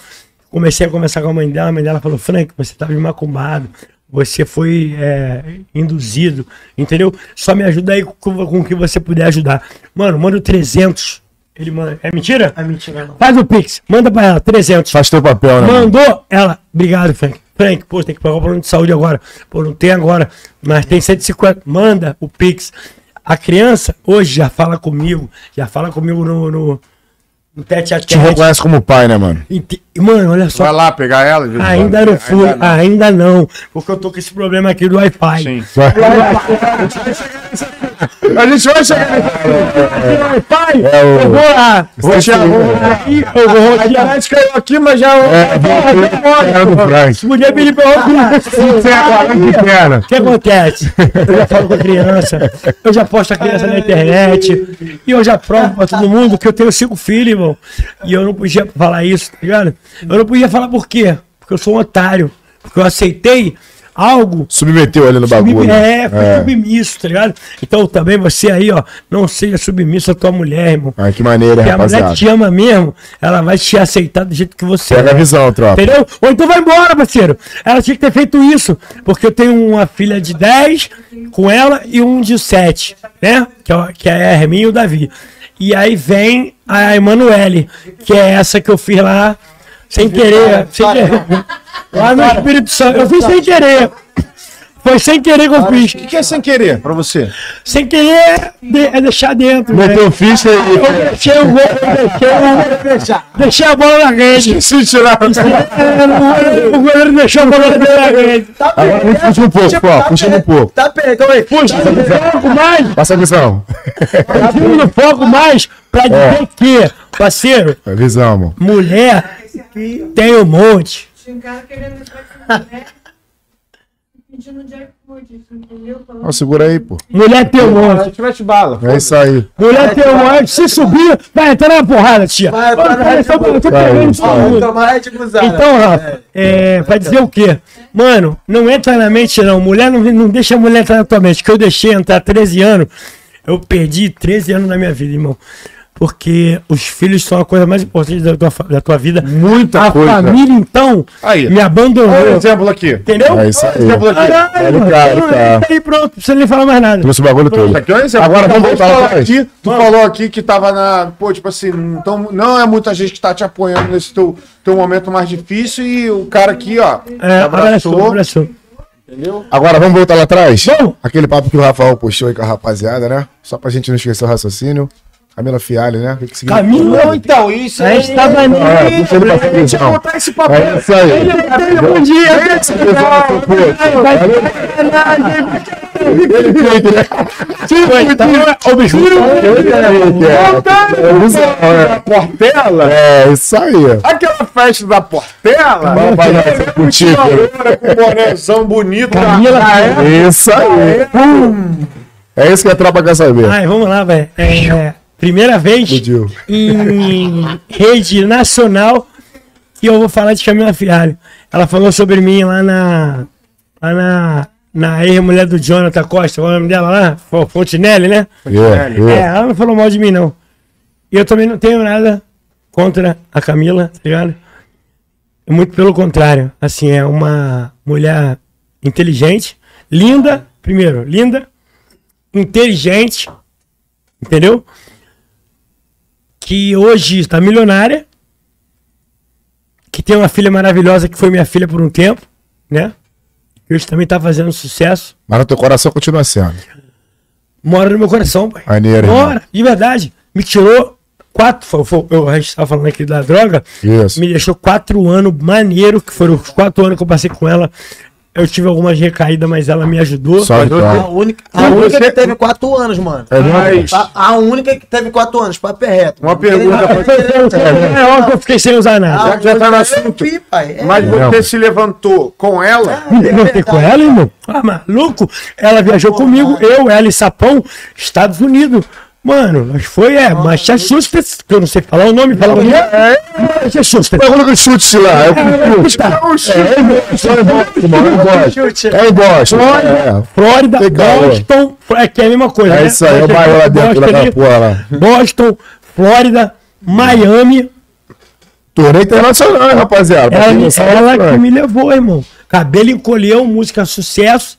Comecei a conversar com a mãe dela. A mãe dela falou: Frank, você tá macumbado. Você foi é, induzido. Entendeu? Só me ajuda aí com, com o que você puder ajudar. Mano, manda o 300. Ele manda. É mentira? É mentira, não. Faz o Pix. Manda pra ela, 300. Faz teu papel, né? mano? Mandou ela. Obrigado, Frank. Frank, pô, tem que pagar o plano de saúde agora. Pô, não tem agora, mas tem 150. Manda o Pix. A criança hoje já fala comigo, já fala comigo no, no, no tete a Te tete. reconhece como pai, né, mano? Mano, olha só. Vai lá pegar ela? Ainda não fui, Ainda não. ainda não. Porque eu tô com esse problema aqui do Wi-Fi. Sim. Vai. A gente vai chegar Wi-Fi, É o- eu vou lá. Roxinha, Aí eu vou A rotear. internet caiu aqui, mas já. É, Cara do Frank. Podia pedir pra eu. O que acontece? Eu já falo com a criança, eu já posto a criança na internet, e eu já provo pra todo mundo que eu tenho cinco filhos, irmão. E eu não podia falar isso, tá ligado? Eu não podia falar por quê? Porque eu sou um otário. Porque eu aceitei algo. Submeteu ali no bagulho. É, fui É. submisso, tá ligado? Então também você aí, ó, não seja submisso à tua mulher, irmão. Ai, que maneiro, hein, Se a mulher rapaziada. te ama mesmo, ela vai te aceitar do jeito que você Pega a é. visão, tropa. Entendeu? Ou então vai embora, parceiro. Ela tinha que ter feito isso. Porque eu tenho uma filha de 10 com ela e um de 7, né? Que é, que é a Herminha e o Davi. E aí vem a Emanuele, que é essa que eu fiz lá sem querer. Sem querer. Lá no Espírito Santo. Eu fiz sem querer. Foi sem querer que eu fiz. O que que é sem querer pra você? Sem querer de- é deixar dentro. Meteu ficha Eu e. deixei o gol, eu deixei, o- deixei a bola na rede. Se tirar. O goleiro deixou a bola na rede. Tá Agora puxa um pouco, pô, puxa um pouco. Tá pegando aí. Puxa, foco mais, Passa a visão. tiro no foco mais pra dizer que, parceiro, A visão, mano. mulher tem um monte. Tinha um cara querendo mulher pedindo de iFood, entendeu? Ó, segura aí, pô. Mulher tem um monte. Se tivesse bala. É isso aí. Mulher tem um monte. Se subir, vai entrar na porrada, tia. Vai, vai, vai, Eu tô- vai, pegando vai. todo mundo. Então, Rafa, é, pra dizer o quê? Mano, não entra na mente, não. Mulher não, não deixa a mulher entrar na tua mente. Que eu deixei entrar 13 anos. Eu perdi 13 anos da minha vida, irmão. Porque os filhos são a coisa mais importante da tua, da tua vida. Muita a coisa. família, então, Aí. me abandonou. Olha o exemplo aqui. Entendeu? É isso aí. Exemplo aqui. Caralho, Olha mano. cara, Então, cara. Aí pronto, não precisa nem falar mais nada. Trouxe o bagulho todo. Aqui é exemplo. Agora vamos voltar lá falar aqui. Tu falou aqui que tava na. Pô, tipo assim, então não é muita gente que tá te apoiando nesse teu, teu momento mais difícil e o cara aqui, ó, É, abraçou, abraçou. abraçou. Agora vamos voltar lá atrás? Vamos. Aquele papo que o Rafael puxou aí com a rapaziada, né? Só pra gente não esquecer o raciocínio. Camila Fialho, né? O que? Camila, Não, então, isso a é. gente tava ali. Ah, puxa ele pra Deixa eu botar esse papel. É isso aí. Bom dia, Essa pessoa na sua É, Portela? É, isso aí. Aquela festa da Portela? Vamos fazer essa contigo. Com o bonézão bonito. Camila Isso aí. É isso que a tropa quer saber. Ai, vamos lá, velho. É, é, primeira vez em rede nacional que eu vou falar de Camila Fialho. Ela falou sobre mim lá na. Lá na. Na ex-mulher do Jonathan Costa, é o nome dela lá? Fo- Fontinelli, né? Yeah, É, yeah. ela não falou mal de mim, não. E eu também não tenho nada contra a Camila, tá ligado? Muito pelo contrário. Assim, é uma mulher inteligente, linda, primeiro, linda, inteligente, entendeu? Que hoje está milionária, que tem uma filha maravilhosa que foi minha filha por um tempo, né? Que hoje também tá fazendo sucesso. Mas no teu coração continua sendo. Mora no meu coração, pai. Maneiro, irmão. Mora, de verdade. Me tirou quatro. foi- eu, a gente tava falando aqui da droga. Isso. Me deixou quatro anos maneiro, que foram os quatro anos que eu passei com ela. Eu tive algumas recaídas, mas ela me ajudou. Só A vitória. única, a Não, única você- que teve quatro anos, mano. É? Mas A, a única que teve quatro anos, papo é reto. Uma pergunta pra É óbvio que eu fiquei sem usar nada. Já que já tá no assunto. Pai. É, Mas Não. você se levantou com ela? Me levantei com ela, irmão. Ah, maluco. Ela viajou comigo, eu, ela e Sapão, Estados Unidos. Mano, mas foi, é, Massachusetts, que eu não sei falar o nome, falar o nome. É, Massachusetts. Pergunta que chute lá. É o chute. É em Boston, é em Boston, mano, é em Boston. É em Boston. Flórida, Flórida, Legal, Boston, é que é a mesma coisa, É, né? é isso aí, é o bairro lá dentro Boston daquela porra lá. Boston, Flórida, Miami. Torneio internacional, hein, rapaziada. Ela, que me levou, irmão. Cabelo encolheu, música sucesso.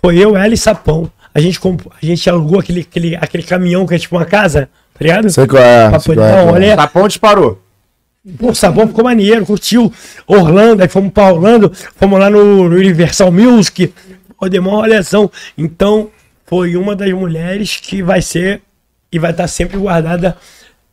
Foi eu, ela e Sapão. A gente, comp- a gente alugou aquele, aquele, aquele caminhão que é tipo uma casa, tá ligado? Sei qual é. Pra poder qual é, dar qual é. rolê. Tapão disparou. Pô, o Sabão ficou maneiro, curtiu. Orlando, aí fomos pra Orlando, fomos lá no, no Universal Music. Pô, deu uma olhação. Então, foi uma das mulheres que vai ser e vai estar sempre guardada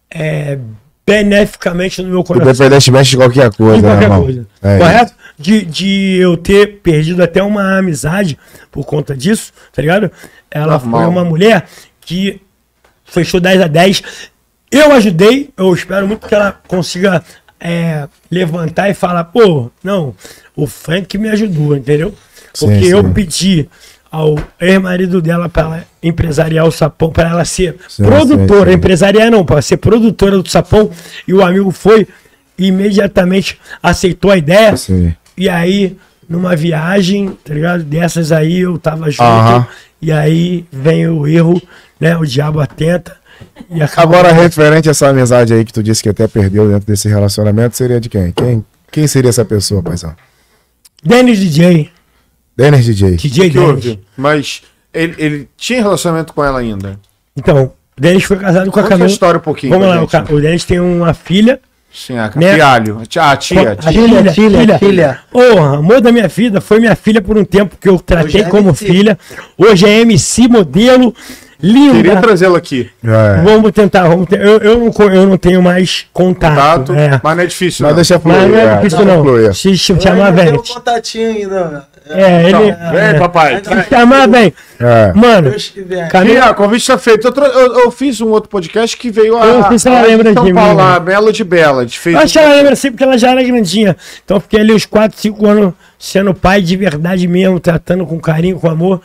é, beneficamente no meu coração. Independentemente de qualquer coisa, Em né, qualquer irmão? coisa. É isso. De, de eu ter perdido até uma amizade por conta disso, tá ligado? Ela Normal. foi uma mulher que fechou 10 a 10. Eu ajudei, eu espero muito que ela consiga é, levantar e falar, pô, não, o Frank me ajudou, entendeu? Porque Sim, eu sim. pedi ao ex-marido dela para ela empresariar o sapão, para ela ser Sim, produtora, empresariar não, para ser produtora do sapão, e o amigo foi e imediatamente aceitou a ideia. Sim. E aí, numa viagem, tá ligado? Dessas aí eu tava junto. Aham. E aí vem o erro, né? O diabo atenta. E acaba- Agora, referente a essa amizade aí que tu disse que até perdeu dentro desse relacionamento, seria de quem? Quem, quem seria essa pessoa, paizão? Dennis DJ. Dennis DJ. DJ que Dennis. houve? Mas ele, ele tinha relacionamento com ela ainda. Então, o Dennis foi casado com a Conta a Camila. história um pouquinho. Vamos lá, o, ca- o Dennis tem uma filha. Sim, a Né? Fialho. Ah, tia, A tia. filha, filha, filha. Porra, amor da minha vida, foi minha filha por um tempo que eu tratei é como MC. filha. Hoje é MC modelo, linda. Queria trazê-la aqui. É. Vamos tentar, vamos ter- eu, eu, não, eu não tenho mais contato. Tato, é. mas não é difícil. Mas não. deixa fluir. Mas não é é, difícil não. fluir. Se se Eu chamar, ainda tenho vem. um contatinho ainda. É, ele. Vem, papai. Chamar, vem. É. Mano. Camila. Convite está feito. Eu, eu- eu fiz um outro podcast que veio a. Eu não sei se ela a- lembra São de mim, Paulo, né? a Bela de Bela. Fez Eu acho que ela lembra assim porque ela já era grandinha. Então eu fiquei ali uns 4, 5 anos sendo pai de verdade mesmo, tratando com carinho, com amor.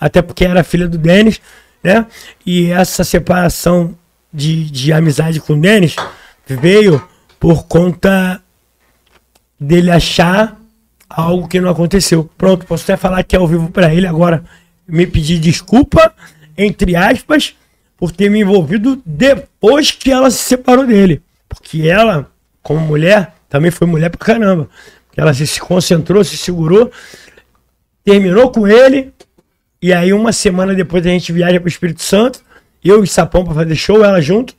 Até porque era filha do Denis, né? E essa separação de, de amizade com o Denis veio por conta dele achar algo que não aconteceu. Pronto, posso até falar que é ao vivo pra ele agora. Me pedir desculpa, entre aspas, por ter me envolvido depois que ela se separou dele. Porque ela, como mulher, também foi mulher pra caramba. Ela se, se concentrou, se segurou, terminou com ele, e aí uma semana depois a gente viaja pro Espírito Santo, eu e Sapão pra fazer show, ela junto,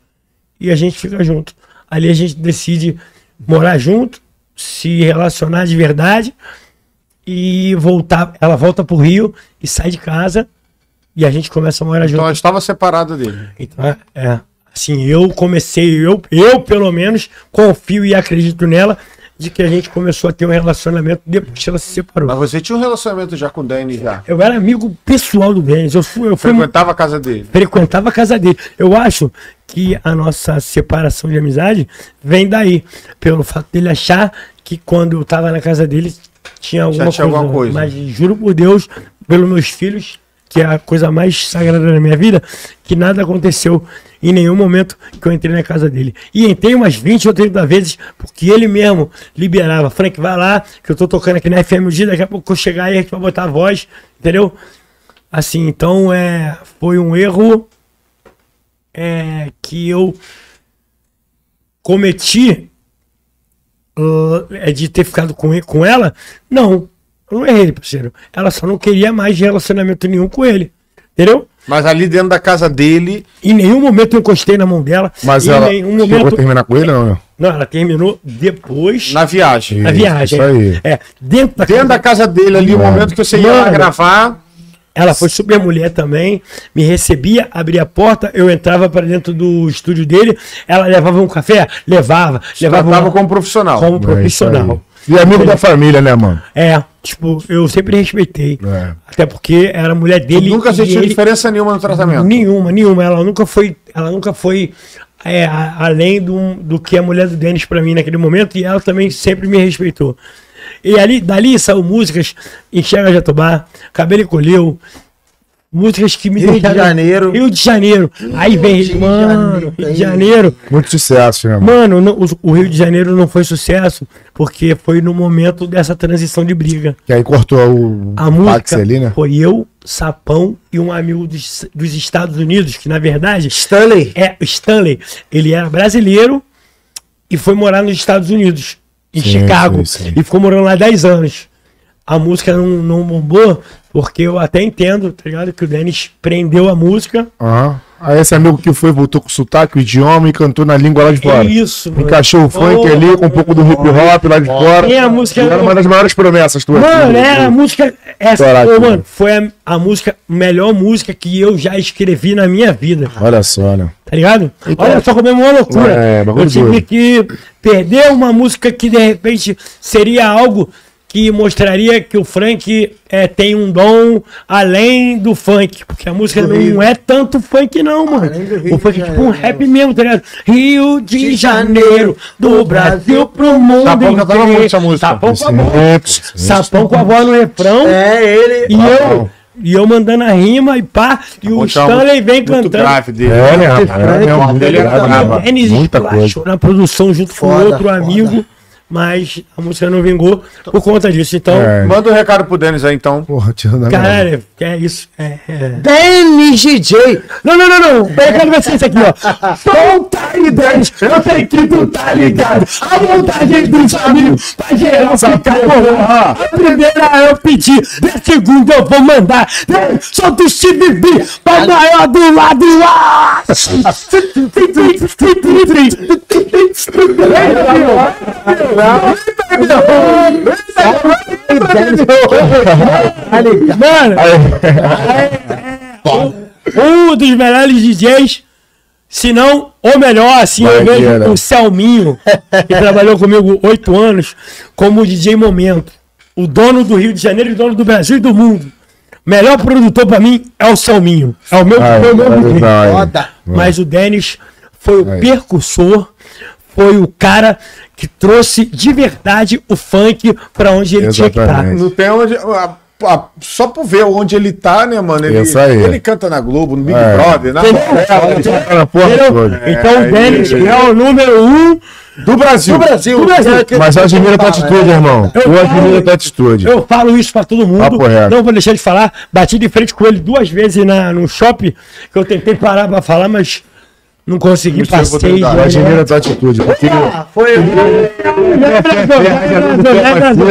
e a gente fica junto. Ali a gente decide morar junto, se relacionar de verdade e voltar. Ela volta pro Rio e sai de casa e a gente começa a morar Então junto. ela estava separada dele. Então, é, é. Assim, eu comecei, eu, eu pelo menos, confio e acredito nela, de que a gente começou a ter um relacionamento depois que ela se separou. Mas você tinha um relacionamento já com o Danny já. Eu era amigo pessoal do Denis, eu fui, eu fui Frequentava a casa dele. frequentava a casa dele. Eu acho que a nossa separação de amizade vem daí, pelo fato dele achar que quando eu tava na casa dele tinha alguma, tinha alguma coisa. Mas juro por Deus, pelos meus filhos, que é a coisa mais sagrada da minha vida, que nada aconteceu em nenhum momento que eu entrei na casa dele. E entrei umas 20 ou 30 vezes, porque ele mesmo liberava. Frank, vai lá, que eu tô tocando aqui na FM o dia, daqui a pouco eu chegar aí, a gente vai botar a voz, entendeu? Assim, então é, foi um erro é, que eu cometi uh, é de ter ficado com, com ela. Não, eu não errei, parceiro. Ela só não queria mais relacionamento nenhum com ele. Entendeu? Mas ali dentro da casa dele, Em nenhum momento eu encostei na mão dela. Mas em ela nenhum chegou a momento. terminar com ele não? Não, ela terminou depois na viagem. Isso, viagem. isso aí. É, dentro da Dentro da casa dele ali, o momento que você ia lá Mano. gravar. Ela foi super mulher também, me recebia, abria a porta, eu entrava para dentro do estúdio dele, ela levava um café, levava, levava Tratava uma- como profissional. como É, profissional. E amigo da família, né, mano? É, tipo, eu sempre respeitei. É. Até porque era a mulher dele. Nunca e sentiu diferença nenhuma no tratamento. Nenhuma, nenhuma. Ela nunca foi, ela nunca foi é, além do, do que a mulher do Denis pra mim naquele momento e ela também sempre me respeitou. E ali, dali saiu músicas, Enxerga Jatobá, Cabelo Encolheu, músicas que me Rio de deixaram- Janeiro. Rio de Janeiro. Aí vem, Rio de mano, Janeiro, Rio de Janeiro. Muito sucesso, né, mano? Mano, não- o, o Rio de Janeiro não foi sucesso porque foi no momento dessa transição de briga. Que aí cortou o A música ali, né? foi eu, Sapão e um amigo dos, dos Estados Unidos, que na verdade Stanley. é o Stanley. Ele era brasileiro e foi morar nos Estados Unidos, em Sim, Chicago, sim, sim. e ficou morando lá 10 anos. A música não, não bombou, porque eu até entendo, tá ligado? Que o Dennis prendeu a música. Aham. Aí esse amigo que foi, voltou com o sotaque, o idioma e cantou na língua lá de fora. Isso, mano. Encaixou o funk Oh, ali com um pouco do hip hop lá de fora. Tem a música- Era uma das maiores promessas tuas. Mano, é a música. Essa, Caraca, Ô, mano. foi a, a música, melhor música que eu já escrevi na minha vida. Olha só, né? Tá ligado? Olha só como é uma loucura. É, bagulho eu tive doido. que perder uma música que de repente seria algo que mostraria que o Frank é, tem um dom além do funk. Porque a música Do não Rio. é tanto funk, não, mano. Além do Rio O funk é tipo um rap mesmo, tá ligado? Rio de De Janeiro, do Brasil pro mundo. Sapão cantava inteiro. muito essa música. Sapão com a voz. Sapão com a voz no refrão. É, ele. E eu, e eu mandando a rima e pá, e o Stanley vem muito cantando. grave dele. É, né, rapaz? Frank, É, muito dele era grave, brabo. né, Denis Muita coisa. esculachou na produção junto com Foda, outro foda. amigo, mas a música não vingou por conta disso. Então, É. Manda um recado pro Denis aí, então. Porra, tirando a cara, é isso. É, é. Dennis DJ. Não, não, não, não. Eu quero ver isso aqui, ó. Solta aí, Denis. Eu sei que tu tá ligado. A vontade dos amigos pra geral ficar bolado. A primeira eu pedi, a segunda eu vou mandar. Solta o Steve B, pra maior do lado. Ah! Mano, um dos melhores DJs, se não o melhor, assim, eu vejo Guilherme. o Selminho, que trabalhou comigo oito anos, como DJ Momento. O dono do Rio de Janeiro, e dono do Brasil e do mundo. Melhor produtor pra mim é o Selminho. É o meu, o meu. Foda. Mas o Denis foi o Vai. Foi o cara que trouxe de verdade o funk pra onde ele tinha que estar. Exatamente. Não tem onde. a- a- só por ver onde ele tá, né, mano? Ele, Isso aí. ele canta na Globo, no Big É. Brother, na Entendeu? novela. Toda. Então o É, Denis é o número um Do Brasil. Do Brasil. Do Brasil. É Mas eu admiro a tua atitude, irmão. Eu Eu admiro a tua atitude. Eu falo isso pra todo mundo. Não vou deixar de falar. Bati de frente com ele duas vezes na, no shopping, que eu tentei parar pra falar, mas não consegui. Passei. Eu admiro a tua atitude. Porque... Foi.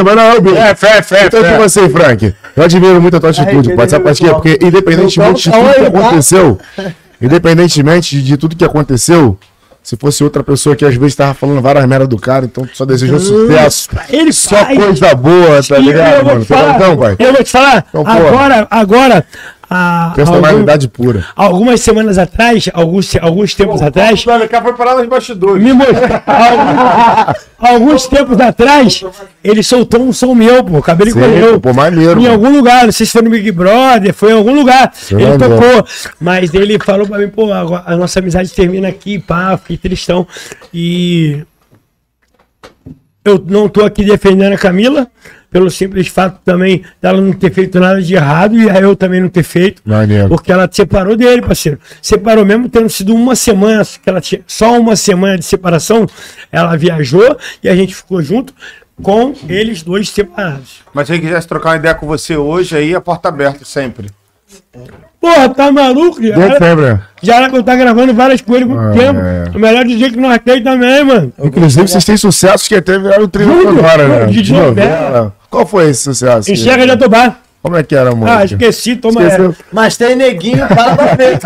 Mas não, Bill. É, fé, fé, Então, tipo assim, Frank, eu admiro muito a tua atitude, pode saber por quê? Porque independentemente de tudo que aconteceu, independentemente de, tudo que aconteceu, se fosse outra pessoa que às vezes tava falando várias merda do cara, então tu só desejou sucesso. Ele Só faz. coisa boa, tá ligado, mano? falar, razão, pai? eu vou te falar, Então, agora, agora, há Personalidade pura. algum- algumas semanas atrás, alguns, alguns tempos atrás, O LK foi parar nos bastidores. me mostrou. alguns, alguns tempos atrás, ele soltou um som meu, pô. Cabelo Sim, pô, maneiro, Em mano. algum lugar, não sei se foi no Big Brother, foi em algum lugar. Eu ele tocou. Mas ele falou pra mim, pô, agora a nossa amizade termina aqui, pá, fiquei tristão. E. Eu não tô aqui defendendo a Camila, pelo simples fato também dela não ter feito nada de errado e aí eu também não ter feito. Maneiro. Porque ela separou dele, parceiro. Separou mesmo tendo sido uma semana, que ela tinha só uma semana de separação, ela viajou e a gente ficou junto com eles dois separados. Mas se ele quisesse trocar uma ideia com você hoje, aí a porta aberta sempre. Porra, tá maluco? Já era, já era que eu tá gravando várias coisas há muito Ah, tempo. é. O melhor dizer que nós tem também, mano. Inclusive, vocês têm sucessos que até viraram Muito. agora, né? De novela. Qual foi esse sucesso? Enxerga de Jatobá. Como é que era música? Ah, esqueci, toma Esqueceu? Mas tem neguinho, para pra ver.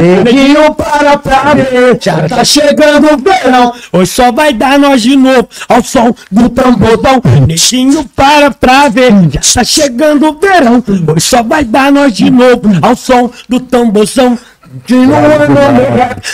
Ei, Neguinho, para pra ver. Já tá chegando o verão. Hoje só vai dar nós de novo ao som do tambordão. Neguinho para pra ver, já tá chegando o verão. Hoje só vai dar nós de novo ao som do tamborzão. De novo,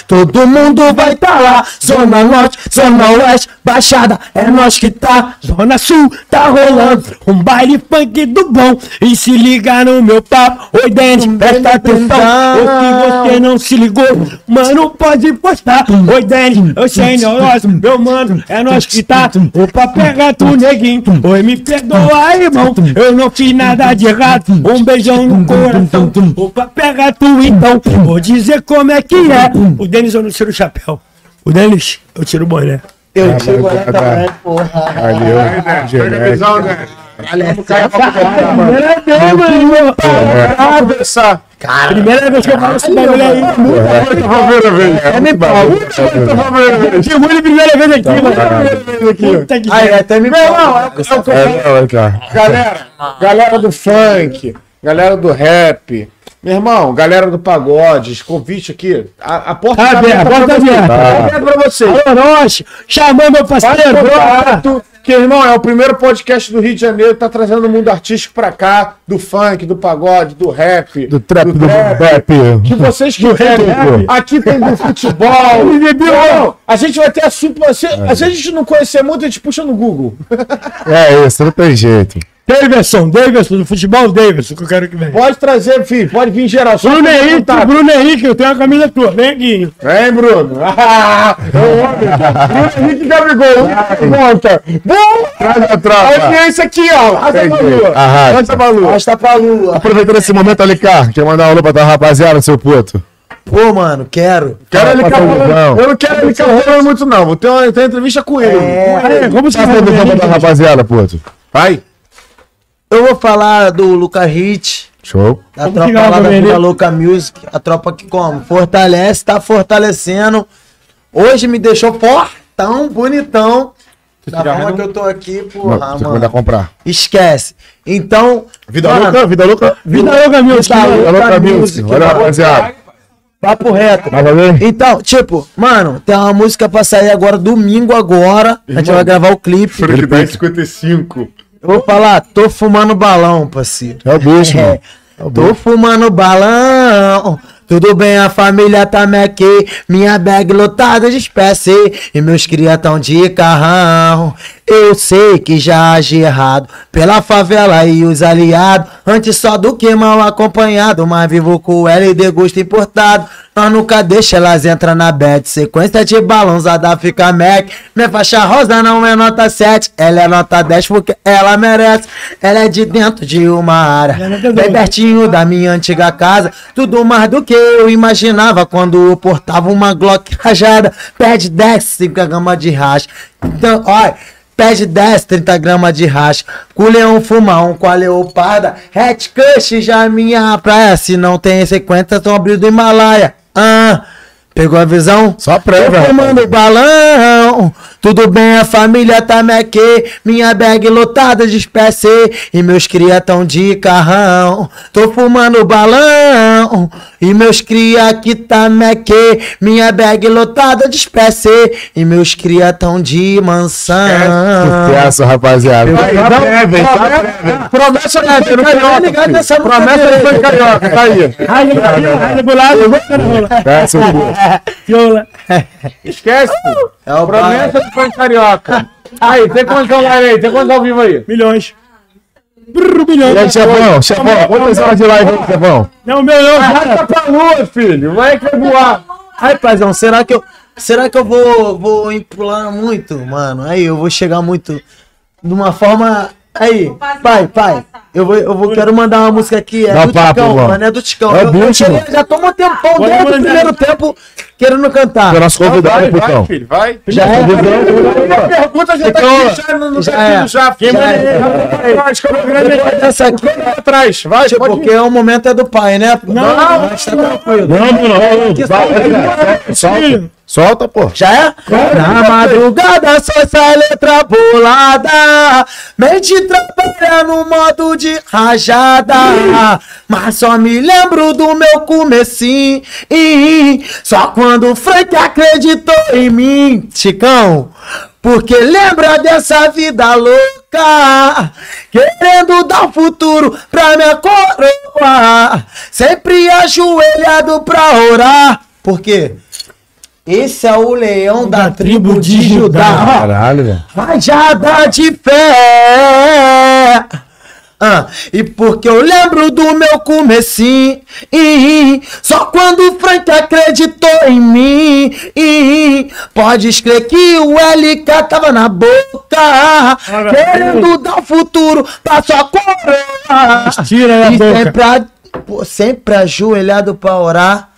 todo mundo vai tá lá. Zona Norte, Zona Oeste, Baixada, é nós que tá. Zona Sul, tá rolando um baile funk do bom. E se liga no meu papo, oi Denis, presta atenção. Ou se você não se ligou, mano, pode postar. Oi Denis, eu sei neurose, meu mano, é nós que tá. Opa, pega tu, neguinho. Oi, me perdoa, irmão, eu não fiz nada de errado. Um beijão no coração. Opa, pega tu então. Vou dizer como é que é. O Denis eu não tiro o chapéu. O Denis, eu tiro o boné. Eu Ah, digo mas- ela também, porra. Valeu. Pega a Genérico. visão, né? Primeira vez. Primeira vez que eu falo esse bagulho aí. É me pau. Ruim de primeira vez aqui, mano. Puta que até me é, é o É, cara. Galera, galera do funk, galera do rap, meu irmão, galera do pagode, convite aqui, a, a porta Tá aberta, a porta vocês. aberta. Tá aberta pra vocês. Nós, chamou meu parceiro. contato, que, irmão, é o primeiro podcast do Rio de Janeiro, tá trazendo o mundo artístico pra cá, do funk, do pagode, do rap, Do trap, do trap, rap. que vocês quiserem. Aqui tem do futebol. A gente vai ter a super. Se, se a gente não conhecer muito, a gente puxa no Google. É isso, não tem jeito. Davidson, Davidson, do futebol, Davidson, que eu quero que venha. Pode trazer, filho, pode vir geral. Só Bruno Henrique. Bruno Henrique, eu tenho a camisa tua, vem aqui. Vem, Bruno. Ah. Bruno Henrique Gabigol. Conta. Bom, Traz a a tropa. audiência aqui, ó. Arrasta pra lua. Arrasta. Pra lua. Arrasta pra lua. Aproveitando esse momento, Alencar, quer mandar um alô pra tua rapaziada, seu puto? Pô, mano, quero. Quero ele a falando. Eu não quero ele falando muito, não. Vou ter uma, ter uma entrevista com ele. É, como você a pra tua vai rapaziada, puto. Vai. Eu vou falar do Luca Hit, Show. da Vamos tropa lá da ele. Louca Music. A tropa que como? Fortalece, tá fortalecendo. Hoje me deixou fortão, bonitão. Da forma que eu tô aqui, porra, mandar mano. comprar. Esquece. Então, Vida mano, louca, vida louca. Vida louca, meu Vida louca, Louca music. Music, Olha, rapaziada. papo reto. Então, tipo, mano, tem uma música pra sair agora, domingo agora. A gente vai gravar o clipe. Frank 1055. Eu vou falar, tô fumando balão, parceiro. É o bicho, É. É o tô fumando balão. Tudo bem, a família tá me aqui. Minha bag lotada de espécie. E meus cria tão de carrão. Eu sei que já agi errado pela favela e os aliados. Antes só do que mal acompanhado. Mas vivo com LD gosto importado. Nós nunca deixa elas entrar na bad. Sequência de balãozada fica Mac. Minha faixa rosa não é nota 7. Ela é nota 10 porque ela merece. Ela é de dentro de uma área. Bem pertinho da minha antiga casa. Tudo mais do que eu imaginava quando eu portava uma Glock rajada. Pede 10, 5 gramas de racha. Então, olha. Pede 10, 30 gramas de racha. Com o leão um com a leoparda. Hat Cush já é minha praia. Se não tem 50, estão abrindo do Himalaia. Ah, pegou a visão? Só Tô rapaz. fumando balão. Tudo bem, a família tá me aqui. Minha bag lotada. de espécie e meus cria tão de carrão. Tô fumando balão e meus cria aqui tá meque. Minha bag lotada de espécie e meus cria tão de mansão. Sucesso, rapaziada. Vai, Tá breve? Tá promessa- breve. Promessa É, ser tá carioca. Promessa dele. ser carioca, tá aí. Raio raio pro lado, rola. Desce o cu. Rola. Esquece. filho. É o Promessa de ser carioca. Aí, tem quantos online aí? Tem quantos ao vivo aí? Milhões. Brrr, milhões. E aí, chefão? Chefão, quantas horas de live aí, chefão? Não, meu não, Vai cara. pra lua, filho. Vai que vai voar. Ai, paizão, será que eu. Será que eu vou, vou empular muito, mano? Aí eu vou chegar muito de uma forma. Aí, pai, pai, eu vou, eu vou quero mandar uma música aqui, é Dá do papo, Ticão, irmão. mano, é do Ticão. É eu, eu cheguei- mano. já tô um tempão Pode desde o primeiro tempo querendo cantar. É o nosso convidado, vai, vai, putão. filho, vai. Já é? A pergunta já tá aqui, já no, no Já é. já. é. Grande aí. Essa aqui, atrás. Vai, tipo, porque o momento é do pai, né? Não, mas tá tranquilo. Vamos, não. Vai, Solta. Solta, pô. Já é? Na madrugada só essa letra bolada Mente trabalha no modo de rajada Mas só me lembro do meu comecinho Só quando o Frank acreditou em mim Chicão porque lembra dessa vida louca, querendo dar um futuro pra minha coroa, sempre ajoelhado pra orar. Por quê? Esse é o leão da, tribo de Judá. Caralho, velho. Rajada de fé. Ah, e porque eu lembro do meu comecinho, ih, só quando o Frank acreditou em mim, ih, pode escrever que o LK tava na boca, querendo dar o futuro pra sua coroa. Tira E boca. sempre, a- sempre ajoelhado pra orar,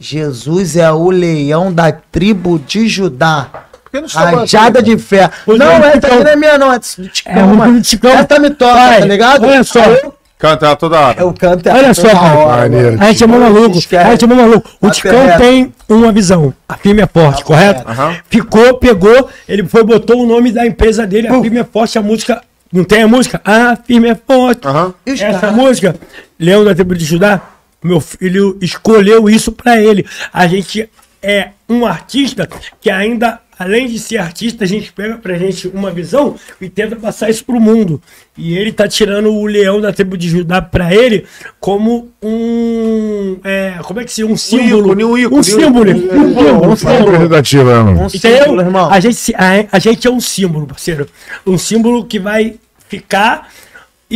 Jesus é o leão da tribo de Judá. Por que não chamou Rajada de fé. Pois não, é, essa Ticão. aqui não é minha, não. É do Ticão, É mano. do Ticão. Essa me toca, tá ligado? olha só. Eu, Canta ela toda hora. eu canto é Olha só, toda pai. hora, Maneiro. mano. A gente é mó maluco. A gente é mó maluco. O Tá Ticão tem uma visão. A firme é forte, correto? Aham. Ficou, pegou, ele foi, botou o nome da empresa dele, a firme é forte, a música. Não tem a música? Ah, firme é forte. Os Essa música, Leão da Tribo de Judá, meu filho escolheu isso pra ele. A gente é um artista que ainda, além de ser artista, a gente pega pra gente uma visão e tenta passar isso pro mundo. E ele tá tirando o Leão da Tribo de Judá pra ele como um. É, como é que se um símbolo? ícone, um ícone, um símbolo. Um símbolo. Um símbolo. Irmão. A gente, a, a gente é um símbolo, parceiro. Um símbolo que vai ficar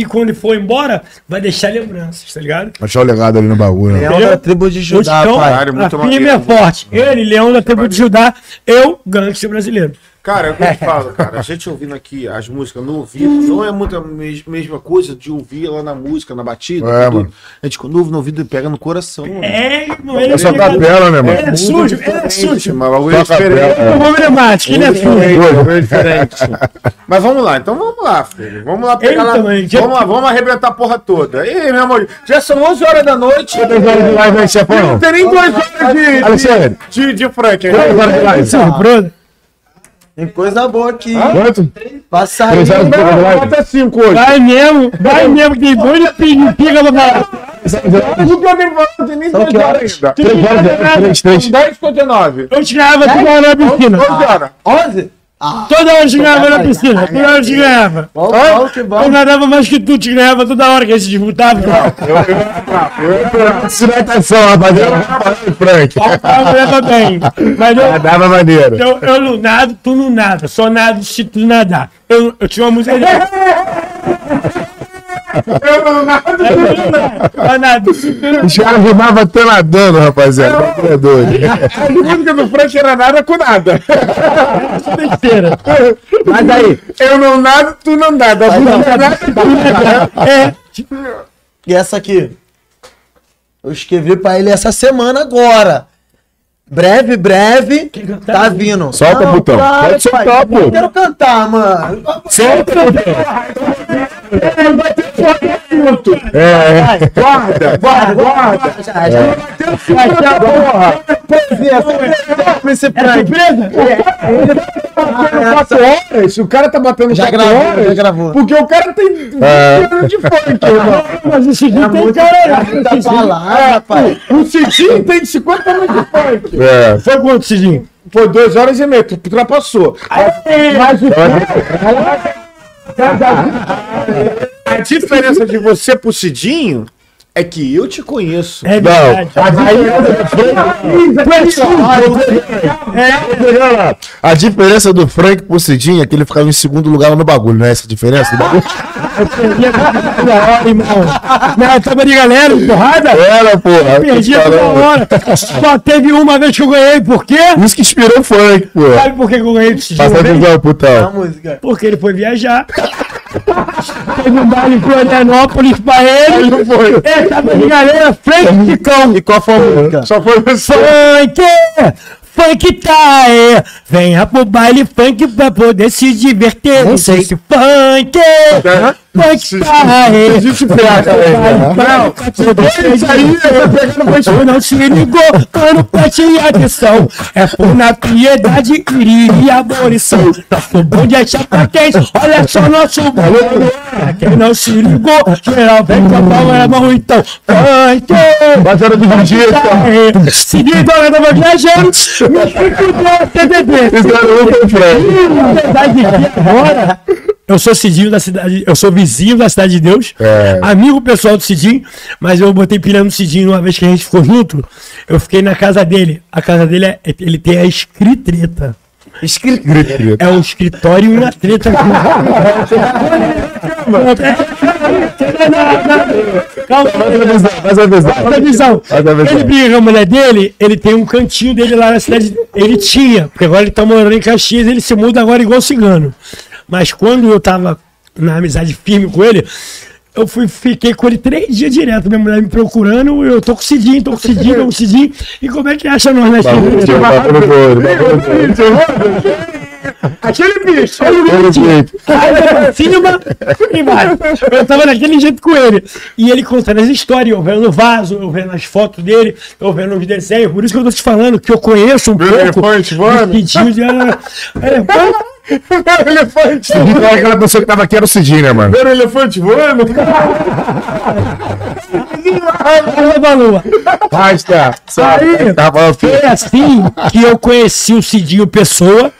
e quando ele for embora, vai deixar lembranças, tá ligado? Deixar o legado ali no bagulho. né? Leão Entendeu? da tribo de Judá, Ticão, pai. Caralho, muito a firme é forte. Ele, Leão da tribo de Judá, eu, gangster brasileiro. Cara, é o que eu te falo, cara. A gente ouvindo aqui as músicas no ouvido, não é muita mes- mesma coisa de ouvir lá na música, na batida. É, tudo. mano. A gente quando ouve no ouvido pega no coração, mano. É, ele É só capela, né, mano? É sujo, é sujo. Mas o bagulho é diferente. É problemático, ele é sujo. É diferente. Mas vamos lá, então vamos lá, filho. Vamos lá pegar lá. mano, já- Vamos lá, vamos arrebentar a porra toda. E meu amor, já são 11 horas da noite. Quantas horas de live aí, Não chefão? tem nem duas horas de, de, de, de Frank. quantas horas de live? Tem coisa boa aqui. Quanto? Passa aí. Três horas de Não, live? bota cinco hoje. Vai mesmo, vai mesmo, que tem boi de pica, pica pra falar. Porque eu nem vou- não tem nem que horas horas? ainda. Três horas? Três, três. 10h59. Eu te ganhava toda hora na piscina. 11 horas. 11? Toda hora eu te ganhava na piscina, toda hora eu te ganhava. Eu nadava mais que tu, te ganhava toda hora que a gente disputava. Hidratação, rapaziada. Frank. Mulher também. Mas eu, Dava maneiro. eu, eu não nado, tu não nada. Só nado se tu nadar. Eu, eu tinha uma música. Eu eu Os caras rimavam até nadando, rapaziada. Bagulho é doido. A música do Frank era nada com nada. Besteira. Mas aí, Eu não nado, tu não nada. A música é nada, tu nada. É, e essa aqui? Eu escrevi pra ele essa semana agora. Breve, breve, cantar? tá vindo. Solta, putão. claro, Pode soltar, pai. pô. Eu quero cantar, mano. Solta, putão. É, Guarda, guarda, guarda. Já, já. Porra. É surpresa? batendo 4 horas, o cara tá batendo Já 4 gravou, horas, já gravou. porque o cara tem 20 É. de funk, irmão. Mas o Cidinho tem cara. Rapaz. O Cidinho tem 50 anos de funk. É. Foi quanto, Cidinho? Foi 2 horas e meia, tu ultrapassou. Mas o A diferença de você pro Cidinho é que eu te conheço. É Não. verdade. A diferença do Frank pro Cidinho é que ele ficava em segundo lugar lá no bagulho, não é essa a diferença do bagulho? Da hora, irmão. Não, tava de galera, porrada. Era, porra. Perdi tô toda hora. Só teve uma vez que eu ganhei, por quê? Isso que inspirou o Frank, pô. Sabe por que eu ganhei do Cidinho? Passa a visão, putão. Porque ele foi viajar. Teve um baile em Florianópolis pra ele. Ele não foi. Ele tava de galera, frente de cão. E qual foi a música? Só foi você. Funk! Funk tá aí! Venha pro baile funk pra poder se divertir. Não sei. sei se funk! Funk tá aí! Existe piada aí, né? Não, isso aí, eu pegando você não se ligou, quando preste atenção. É por na piedade e abolição. Nosso bonde é chapa quente, olha só nosso bonde. Quem não se ligou, geral vem com a palma na então. Funk! Mas era do dia, Seguindo a tava viajando, me fudeu TDD. Isso era o. Na verdade, agora, eu sou Cidinho da cidade, eu sou vizinho da cidade de Deus, É. amigo pessoal do Cidinho, mas eu botei pilha no Cidinho uma vez que a gente ficou junto, eu fiquei na casa dele. A casa dele é, ele tem a escritreta. É um escritório e uma treta. Calma, Faz a visão. Faz a visão. Ele briga com a mulher dele, ele tem um cantinho dele lá na cidade. Ele tinha, porque agora ele tá morando em Caxias, ele se muda agora igual cigano. Mas quando eu tava na amizade firme com ele, eu fui, fiquei com ele três dias direto. Minha mulher me procurando, eu tô com o Cidinho, tô com o Cidinho, tô com o Cidinho. E como é que acha nós na esquina? doido. Aquele bicho. Aí vai pra cima e vai. Eu tava daquele jeito com ele. E ele contando as histórias, eu vendo o vaso, eu vendo as fotos dele, eu vendo os desenhos. Por isso que eu tô te falando que eu conheço um pouco. elefante do De- Elefante? era aquela pessoa que tava aqui, era o Cidinho, né, mano? Ver o elefante voando? Basta. Aí, Tava Foi assim que eu conheci o Cidinho Pessoa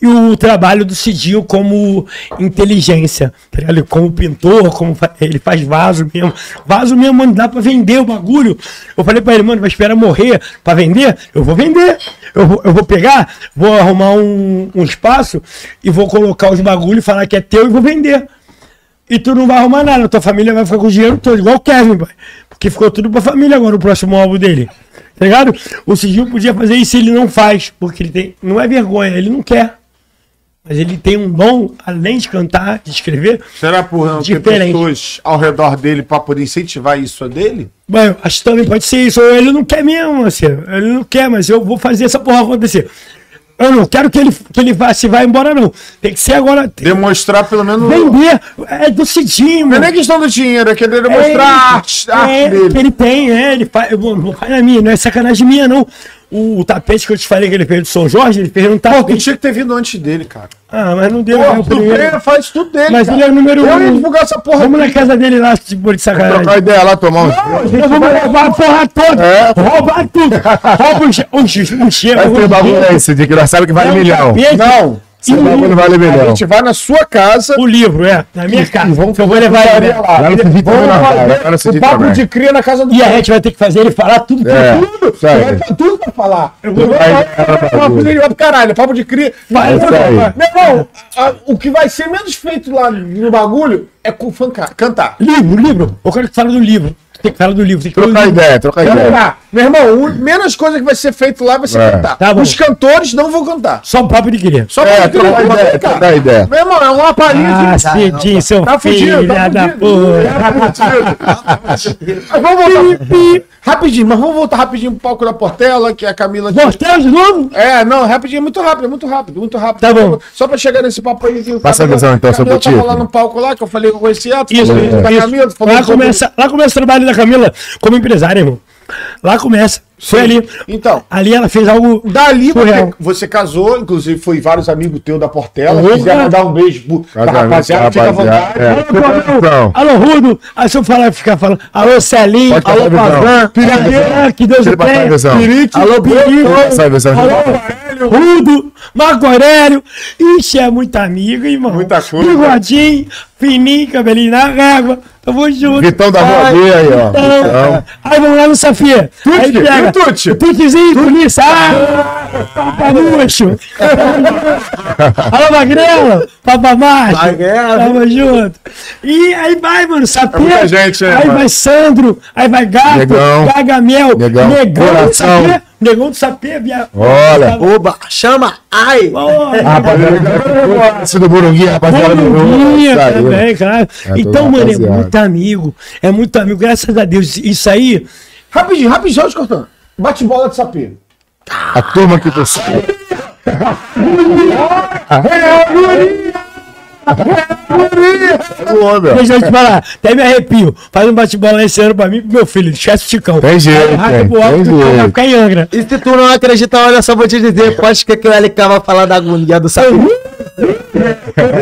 e o trabalho do Cidinho como inteligência. tá? Como pintor, como ele faz vaso mesmo. Vaso mesmo, mano, dá pra vender o bagulho. Eu falei pra ele, mano, vai esperar morrer pra vender? Eu vou vender. Eu vou, eu vou pegar, vou arrumar um, um espaço e vou colocar os bagulhos, falar que é teu e vou vender. E tu não vai arrumar nada, tua família vai ficar com o dinheiro todo, igual o Kevin, pai. Porque ficou tudo pra família agora, o próximo álbum dele. Tá ligado? O Cidinho podia fazer isso ele não faz, porque ele tem. Não é vergonha, ele não quer. Mas ele tem um dom, além de cantar, de escrever. Será por não ter Diferente. pessoas ao redor dele pra poder incentivar isso dele? Mas eu acho que também pode ser isso. Ou ele não quer mesmo, assim. Ele não quer, mas eu vou fazer essa porra acontecer. Eu não quero que ele, que ele vá, se vá embora, não. Tem que ser agora. Demonstrar pelo menos. vender. É do Cidinho, Não é nem questão do dinheiro, é querer É, demonstrar a arte, a é, arte que dele. ele tem, é, ele faz, não faz na minha, não é sacanagem minha, não. O, o tapete que eu te falei que ele fez do São Jorge, ele fez um Pô, tu tapete. tinha que ter vindo antes dele, cara. Ah, mas não deu, Pô, é o tu vem, faz tudo dele. Mas cara. ele é o número Eu ia um. divulgar essa porra Vamos na aqui. casa dele lá, tipo, de sacanagem. Trocar ideia lá, tomar um. Nós vamos roubar a porra toda. É. Roubar tudo. Rouba os, os, os cheiros. Vai ter bagulho aí, Cidinho, que nós sabemos que vale É um milhão. tapete. Não. Esse bagulho vale A gente vai na sua casa. O livro, é, na minha casa. Vamos eu vou levar ele. lá. Lá no Cidinho também Vamos cara. fazer Lá no o papo também. de cria na casa do E a gente vai ter que fazer ele falar tudo. É, tudo. aí. Vai ter tudo pra falar. Eu vou-. Vai, vai pro caralho, papo de cria. Vai, isso aí. Meu irmão, a- o que vai ser menos feito lá no bagulho é com fancar, cantar. Livro, livro. Eu quero que fale do livro. Tem que falar do livro. Tem que Trocar ideia, trocar ideia. Meu irmão, o menos coisa que vai ser feito lá vai ser É. cantar. Tá. Os cantores não vão cantar. Só um papo de querer. Só É, pra trocar ideia, trocar ideia. Meu irmão, é uma palhinha Ah, de... Cidinho, seu Tá fudido, filho tá da fudido. porra. Mas vamos voltar. rapidinho, mas vamos voltar rapidinho pro palco da Portela, que é a Camila... Voltamos de novo? É, não, rapidinho, é muito rápido, é muito rápido, muito rápido. Tá bom. Só pra chegar nesse papo aí. que o Passa a Camila- visão, então, sobre Camila o tava lá no palco lá, que eu falei que eu conhecia Isso, falou isso. Camila, Lá começa, lá começa o trabalho da Camila como empresária, irmão. Lá começa. Foi ali. Então, Ali ela fez algo. Dali Surreal. você, casou, inclusive foi vários amigos teus da Portela. Se quiser mandar um beijo pro, pra rapaziada, fica à vontade. É. Então, Alô, Rudo. Aí se eu falar, ficar falando. Alô, Celinho. Alô, a visão. Pazan. Piriquinho. Que Deus Tira o passar a tenha. visão. Pirique, Alô, de Alô, Rudo, Marco Aurélio. Ixi, é muito amigo, irmão. Muita coisa. Bigodinho, fininho, cabelinho na régua. Tamo junto. Vitão da Rua Ai, B aí, ó. Vitão. Aí vamos lá no Safia. Aí Tuti, e o Tuti? O Tutizinho, polícia. Ah, papamucho. Alô, Magrela. Papamacho. Tamo junto. E aí vai, mano, Safia. muita gente, Aí mano? vai Sandro. Aí vai Gato. Negão. Gagamel. Negão. Negão Coração. Sapê. Negão do Sapê. via- Olha. Oba, chama, ai. Olha. Rapaziada, esse do Burunguinho, rapaziada do aí. também, claro. É, então, mano, é rapaziada. muito amigo. É muito amigo, graças a Deus. Isso aí, Rapidinho, rapidinho, cortando. Bate bola de sapê. A turma que tu sabe. deixa eu te falar, até me arrepio. Faz um bate-bola esse ano pra mim e pro meu filho, esquece o Chicão. Tem jeito, Arrasta pro alto, cara vai ficar em Angra. E se tu não acredita, olha só, vou te dizer, pode que aquele LK vai falar da agonia do sapo.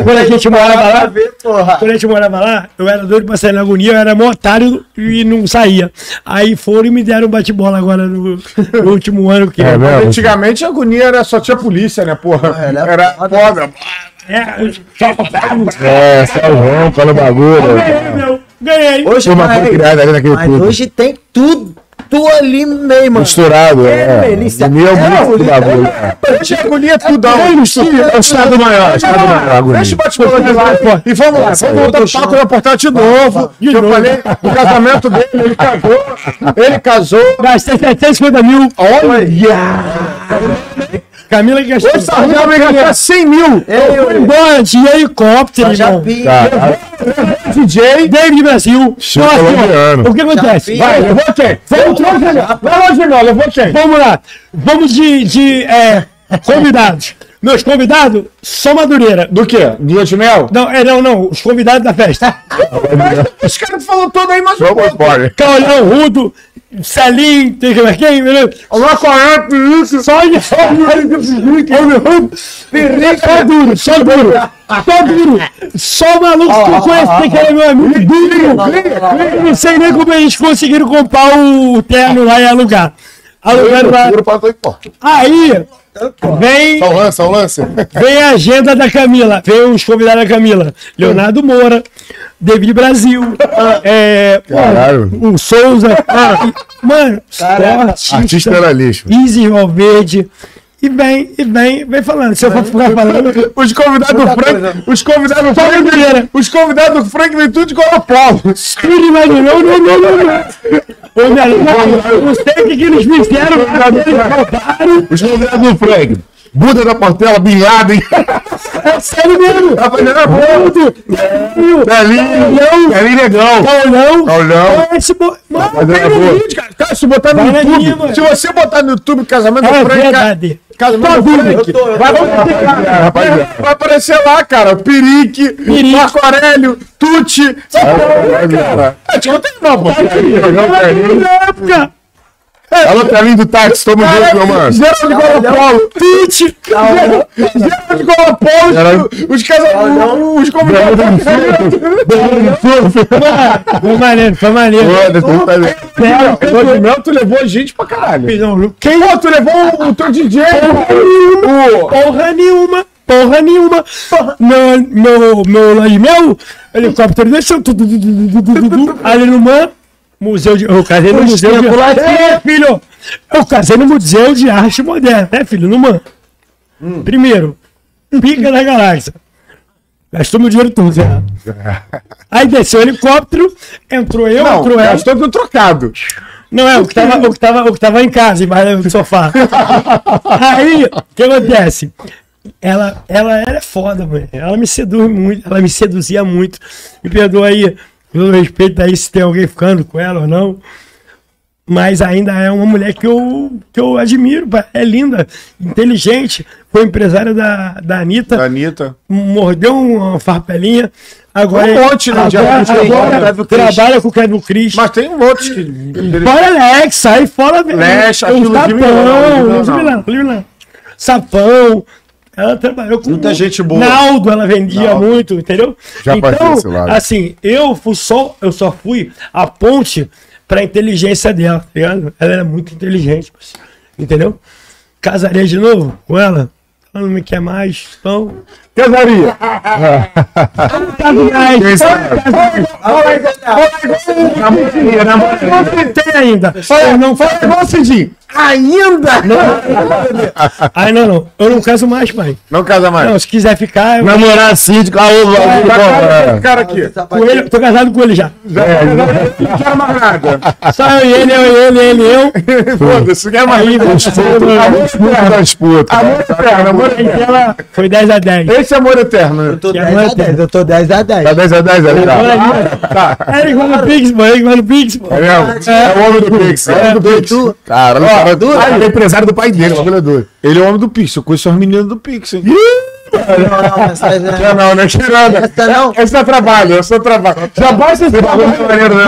Quando a gente morava lá, ver, quando a gente morava lá, eu era doido pra sair na agonia, eu era mó otário e não saía. Aí foram e me deram um bate-bola agora no, no último ano que É? Antigamente a agonia era só tinha polícia, né, porra? era Era foda. foda. É, só É, salvão, pelo bagulho. ganhei, meu, ganhei. Hoje, foi criada ali naquele mas tudo. hoje tem tudo, tudo ali mesmo. Misturado, é. delícia. União É, do polícia. bagulho. é. Hoje a agonia é tudão. É o estado maior, estado maior. Deixa o bate-bola de pô. E vamos lá, vamos voltar pro papo da portal de novo. Que eu falei do casamento dele, ele casou. Ele casou. Gastei 750 mil. Olha! Camila que gastou. Essa rua vai gastar 100 mil. Eu fui embora de helicóptero, irmão. vi. Cara, DJ. David Brasil. Colombiano. o que acontece? vi. Vai, levou quem? Vamos trocar, longe, não, levou quem? vamos lá. Vamos de, de é, convidados. Meus convidados, só Madureira. Do quê? Do Lua de Mel? Não, é, não, não. Os convidados da festa. Os caras falam todo aí, mas pode. Caolhão, Rudo, Celim, tem que ver quem? Lá com a app, isso. Só só Só duro, só duro. Só duro. Só maluco que eu conheço, que era meu amigo. Duro. Não sei nem como eles conseguiram comprar o terno lá e alugar. Pra porta. Aí, vem, Só um lance, um lance. vem a agenda da Camila. Vem os convidados da Camila. Leonardo Moura, David Brasil, é, o Souza. ah, mano, Artista artista. era lixo. Easy Valverde. E vem, e vem, vem falando. Se eu for ficar falando. Os convidados do Frank. Os convidados do Frank. Os convidados do Frank vem tudo de Colapau. Tudo imaginou, não, não, não, não. Não sei o que, que eles fizeram. Os convidados do Frank. Buda da Portela, Bin Laden. É sério mesmo. Rapaziada, Tudo. Belinho. Belinho Negão. Paulão. Paulão. Esse bo... Mano, Pega no boa. cara. Se botar no YouTube. se você botar no YouTube casamento do é Frank. verdade. Tá cara, tá Dubic. Vai, vamos ficar, cara, rapaziada. Vai aparecer lá, cara. Pirique, Pirique. Marco Aurélio, Tucci. Essa porra, cara. É, tipo, tem uma, pô. Tá aqui. Alô, Carlinhos do táxi, tamo junto, meu mano. Geraldo de Golopolo. Pitch. Geraldo de Golopolo. Os casamento. Os convidados. Foi maneiro, foi maneiro. Foi de mel, tu levou gente pra caralho. Quem? Pô, tu levou o teu DJ. Porra nenhuma porra nenhuma. Porra. Meu, meu, meu lã de mel, helicóptero desceu, ali no mar, museu de, eu casei no museu de é, filho, eu casei no museu de arte moderna, né, filho, no man. Primeiro, pica da galáxia. Gastou meu dinheiro todo, já. Aí desceu o helicóptero, entrou eu, Não, entrou ela. gastou no trocado. Não é, o que tava, o que tava, o que tava em casa, embaixo do sofá. Aí, o que acontece? Ela, ela era foda, mano. Ela me seduz muito, ela me seduzia muito. Me perdoa aí, pelo respeito aí, se tem alguém ficando com ela ou não. mas ainda é uma mulher que eu, que eu admiro, é linda, inteligente, foi empresária da, da Anitta, Da Anitta. mordeu uma farpelinha, agora, Um monte, né, agora, agora Kevin Cris. trabalha com o Kevin Cris. Mas tem outros que. Fora Lex, sai fora Lex, aquilo Sapão. Sapão. Ela trabalhou com Muita gente boa. Naldo, ela vendia Naldo. muito, entendeu? Já então, lado. assim, eu fui só, eu só fui a ponte pra inteligência dela, tá ligado? Ela era muito inteligente, entendeu? Casaria de novo com ela? Ela não me quer mais, então. Casaria. Não tem ainda. Não Fala igual Cidinho. Ainda? Ai, não, não. Eu não caso mais, pai. Não casa mais. Não, se quiser ficar, eu Namorar assim, de caô, Tá cara, esse cara aqui. com ele, tô casado com ele já. Não quero mais nada. Só eu e ele, eu e ele, ele e eu. Foda-se, não quero mais nada. Disputa da disputa. Amor eterno, amor Aí ela foi 10 a 10. Esse é amor eterno. Eu tô Que 10 amor a 10, eu tô 10 a 10. Tá 10 a 10 ali, tá? É ele que vai no Pix. Ele que vai no Pix, pô. É mesmo? É o homem do Pix. É o homem do Pix. Cara, não cara, ele é empresário do pai dele, o bagulho é doido. Ele é o homem do Pix. Eu conheço as meninas do Pix, hein? Não, não, essa não Não, não, não é tirando. Essa não. Esse é trabalho, esse é trabalho. Já basta esse maneiro, né?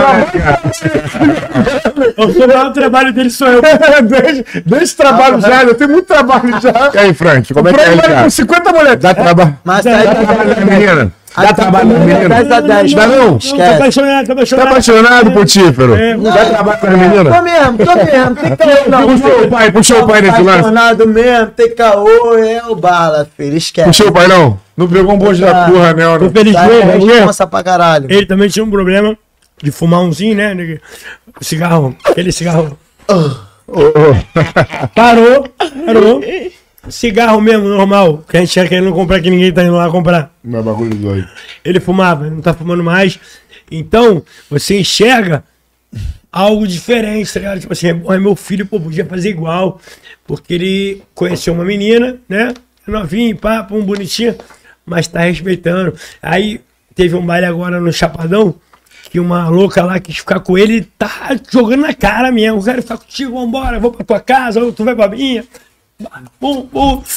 Eu sou o trabalho dele, sou eu. Deixa, deixa esse trabalho já, eu tenho muito trabalho já. E aí, Frank, como é que é, Problema cara? com 50 mulheres. Dá trabalho. Mas aí Dá trabalho na menina? Dá trabalho na menina? 10 a 10. Dá não? Tô Esquece. apaixonado, tô Tá apaixonado. apaixonado, putífero? É, Dá trabalho na menina? Tô mesmo, tô mesmo. Tem caô, não. Puxou o pai, puxou o pai nesse lance. Apaixonado mesmo, tem caô, é o bala, filho. Esquece. Puxou o pai, não? Não pegou um bonde da porra, né? Tô feliz Tá, com é porque responsa pra caralho. ele também tinha um problema de fumar umzinho, né? cigarro, aquele cigarro. Parou, parou. Cigarro mesmo, normal, que a gente tinha querendo comprar, que ninguém tá indo lá comprar. Meu bagulho doido. Ele fumava, não tá fumando mais. Então, você enxerga algo diferente, tá ligado? Tipo assim, é meu filho, pô, podia fazer igual. Porque ele conheceu uma menina, né? Novinho, papo, um bonitinho, mas tá respeitando. Aí teve um baile agora no Chapadão, que uma louca lá quis ficar com ele, tá jogando na cara mesmo. Quero ficar contigo, vambora, vou pra tua casa, ou tu vai pra minha.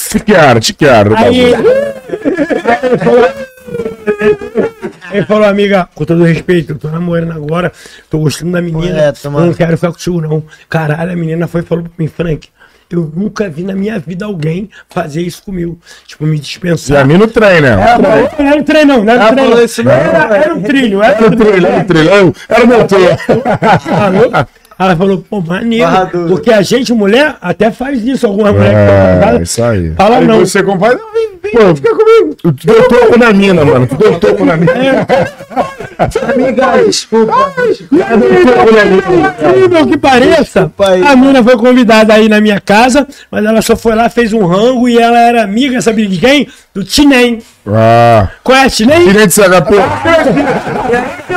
Te quero, te quero. Aí, ele falou, ele falou, amiga, com todo respeito, eu tô namorando agora, tô gostando da menina, eu mano. não quero ficar contigo não. Caralho, a menina foi e falou pra mim, Frank, eu nunca vi na minha vida alguém fazer isso comigo. Tipo, me E dispensar. a mim no trem, né? Não, não era um trem não, não era um trem isso mesmo, Era, era um trilho, era Era um o trilho, era o trilho. Era o- Era o meu trilho. Ela falou, pô, maneiro. Porque a gente, mulher, até faz isso. Algumas mulheres que estão É, casadas, isso aí. Fala Aí não. você compadre, não, vem, Pô, fica comigo. Tu deu toco na mina, mano. Tu deu toco na mina. Amiga, desculpa. incrível que pareça, a mina foi convidada aí na minha casa, mas ela só foi lá, fez um rango e ela era amiga, sabe de quem? Do Tinem. Ah. Conhece Tinem? Direito de CHP.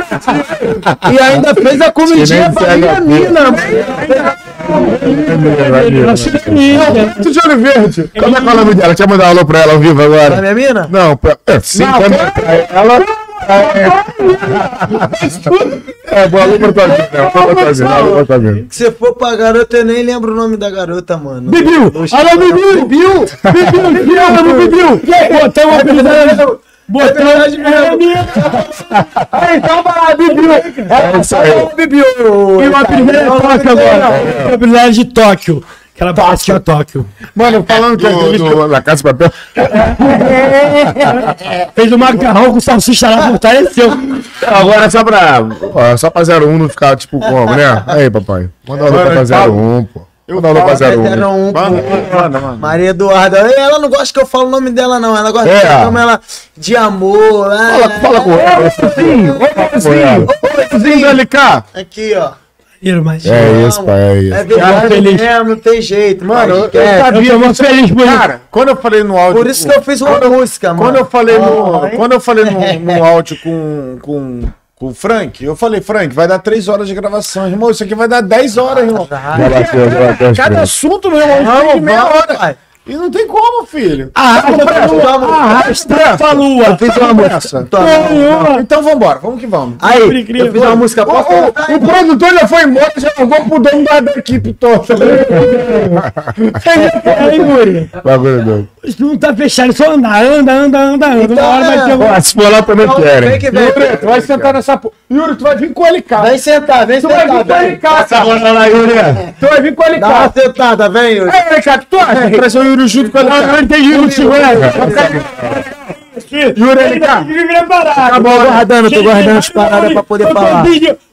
E ainda fez a comidinha pra minha mina. Ela Tu de olho verde. Como é que é o nome dela? Deixa eu mandar um alô pra ela ao vivo A agora. minha mina? Não, pra, é, sim, quando ela. É, boa alô pra tua vida. né? Alô pra tua vida, alô pra tua vida. Se você for pra garota, eu nem lembro o nome da garota, mano. Bibiu! Alô, Bibiu! Bibiu! Bibiu! Bibiu! Bibiu! Botou uma apelidada. Botou verdade mesmo. é então vai lá, Bibiu! É isso aí. Bibiu! E uma apelidada de Tóquio agora. Uma apelidada de Tóquio. Que ela parecia Tóquio. Mano, falando que Do, do, na casa de papel. Fez o macarrão com salsicha lá, fortaleceu. Agora só pra. Ó, só pra 01 não ficar tipo como, né? Aí, papai. Manda um alô pra 01, pô. 01. Era um manda, manda. Maria Eduarda. Ela não gosta que eu falo o nome dela, não. Ela gosta É. que eu chamo ela de amor. Fala, Ah, fala com ela. Com ela. Sim, LK. Aqui, ó. Mas É isso, pai. É É isso. verdade feliz. mesmo, não tem jeito. Mano, eu, Mano, eu eu sabia tô muito disso. feliz por. Cara, quando eu falei no áudio. Por isso que eu fiz uma música, mano. Quando eu falei no, quando eu falei no, no áudio com, com o Frank, eu falei, Frank, vai dar 3 horas de gravação, irmão. Isso aqui vai dar 10 horas, irmão. Já bateu. Cada assunto, meu irmão, Não, tem meia hora. pai. E não tem como, filho. Arrasta pra lua, arrasta pra lua. Eu fiz uma música. Essa. Tô- Então vambora, vamos que vamos. Aí, eu fiz uma música. O, Posso o- o produtor já foi embora, já jogou pro dono da, da equipe toda. Aí, Yuri, Bagulho doido. isso não tá fechado, só andar, anda, anda, anda, anda. Uma hora vai ter um... Ó, se for lá também Então, querem. Yuri, tu vai sentar nessa porra. Yuri, tu vai vir com ele cá. Vem sentar, vem Tu vai vir sentar. com. Bora lá, Yuri. Tu vai vir com ele Dá uma sentada, vem, Yuri. É, cara, que tu acha? Yuri junto com ele cá. Não tem Yuri, tio, Yuri, ele cá. Tá Tô guardando, tô guardando as paradas pra poder falar.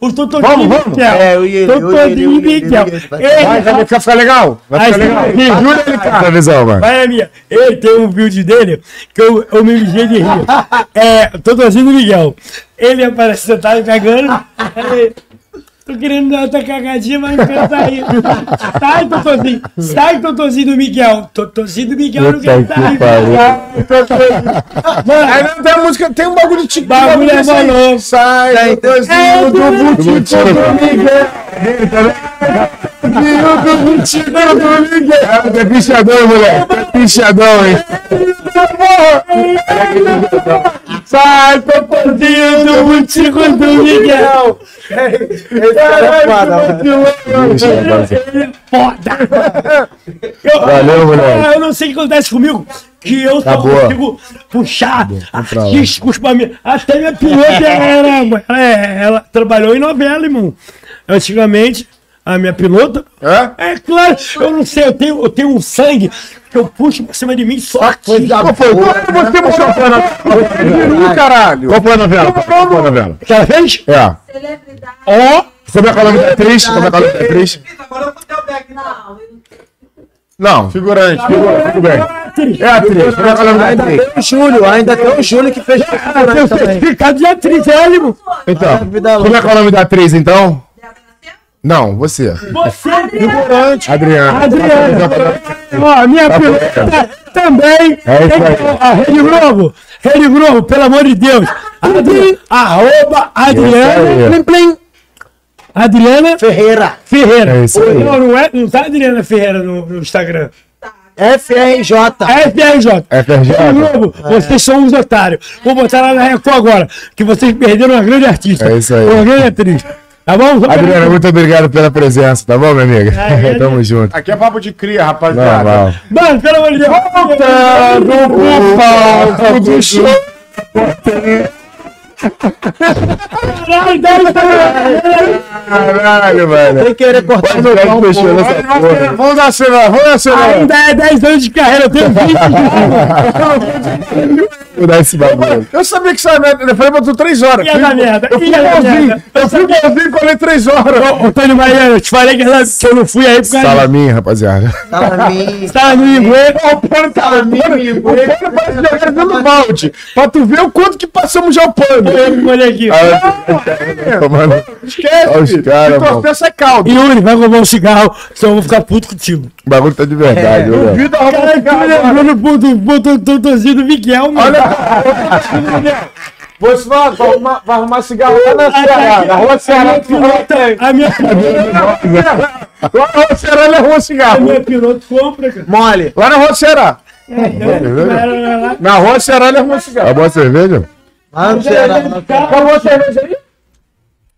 O Totodinho Vamos, vamos. Miguel. É, o Totodinho Miguel. Vai. Vai, vai ficar, legal? Vai ficar legal. Yuri, ele visão, mano. Vai, minha. Ele tem um vídeo dele que eu, eu me mijei de rir. É, Totodinho Miguel. Ele aparece sentado cagando. Tô querendo dar outra cagadinha, mas não quero sair. Sai, Totozinho. Sai, Totozinho do Miguel. Totozinho do Miguel não quer que sair. pariu. Mano, Aí não tem a música, tem um bagulho de tique. Bagulho é sai, maluco. Sai, É, do Butico. do Miguel. Viu do Butico do Miguel. É pichadão, moleque. É pichadão, hein? sai, Totozinho do Butico do Miguel. Foda. Eu- Valeu, moleque. Eu não sei o que acontece comigo. Que eu só Acabou. consigo puxar artísticos pra mim. Até minha pilota era. Ela, ela trabalhou em novela, irmão. Antigamente, a minha pilota. É? É claro, eu não sei, eu tenho, eu tenho um sangue que eu puxo pra cima de mim só aqui. Qual foi? Qual você mostrou a novela? caralho. Qual foi a novela? Qual foi a novela? Que ela fez? É. Celebridade. Ó, Como é que é o nome da atriz? Como é que é o da atriz? Não, Não. Figurante. Tudo bem. É atriz. Como é que é o nome da Ainda atriz? tem o Júlio, ainda tem o Júlio que fez ela tem o certificado de atriz, é, irmão. Então, como é que é o nome da atriz, então? Não, você. Você, Adriana. Adriana. Ó, minha pilota também. É isso aí. A Rede Globo. Rede Globo, pelo amor de Deus. Adri, arroba Adriana. Plim, plim. Adriana Ferreira. Ferreira. É isso aí. Não, não, é, não tá Adriana Ferreira no, no Instagram. FRJ. É FRJ. FRJ. Rede Globo, vocês são uns otários. Vou botar lá na Record agora, que vocês perderam uma grande artista. É isso aí. Uma grande atriz. Tá bom? Adriana, muito obrigado pela presença, tá bom, minha amiga? É, é, Tamo junto. Aqui é papo de cria, rapaziada. Normal. Mano, pelo amor de Deus. Voltando pro palco do show. Caralho. Caralho, velho. Sem querer cortar meu Pode pau. nessa porra. Vamos dar acelerar, vamos acelerar. Ainda é 10 anos de carreira, eu tenho 20 Vou dar esse bagulho. Eu sabia que sabe, eu falei tu três horas. Ia dar merda, Eu fui bonzinho, merda. eu fui bonzinho e falei três horas. Ô, Tony Mariano, eu te falei que eu não fui aí por causa disso. Salaminho, rapaziada. No inglês. O pano tá o pano, o pano parece jogar dentro do balde. Pra tu ver o quanto que passamos já o pano. Olha aqui. Tomando. Esquece. Olha os caras, torcer, sai caldo. Yuri, vai roubar um cigarro, senão eu vou ficar puto contigo. O bagulho tá de verdade, viu, velho? Vida roubar Cara, cigarro tu agora. lembrando puto, puto, tutozinho do Miguel, mano. Você vai, vai, arrumar, vai arrumar cigarro lá na Ceará, na rua Ceará. A minha pilota, Lá na rua Ceará ele arruma a cigarro. minha pilota compra, cara. Mole. Lá na rua Ceará. Cara, Na rua Ceará ele arruma cigarro. Acabou a cerveja? Lá no Ceará. Acabou a cerveja aí?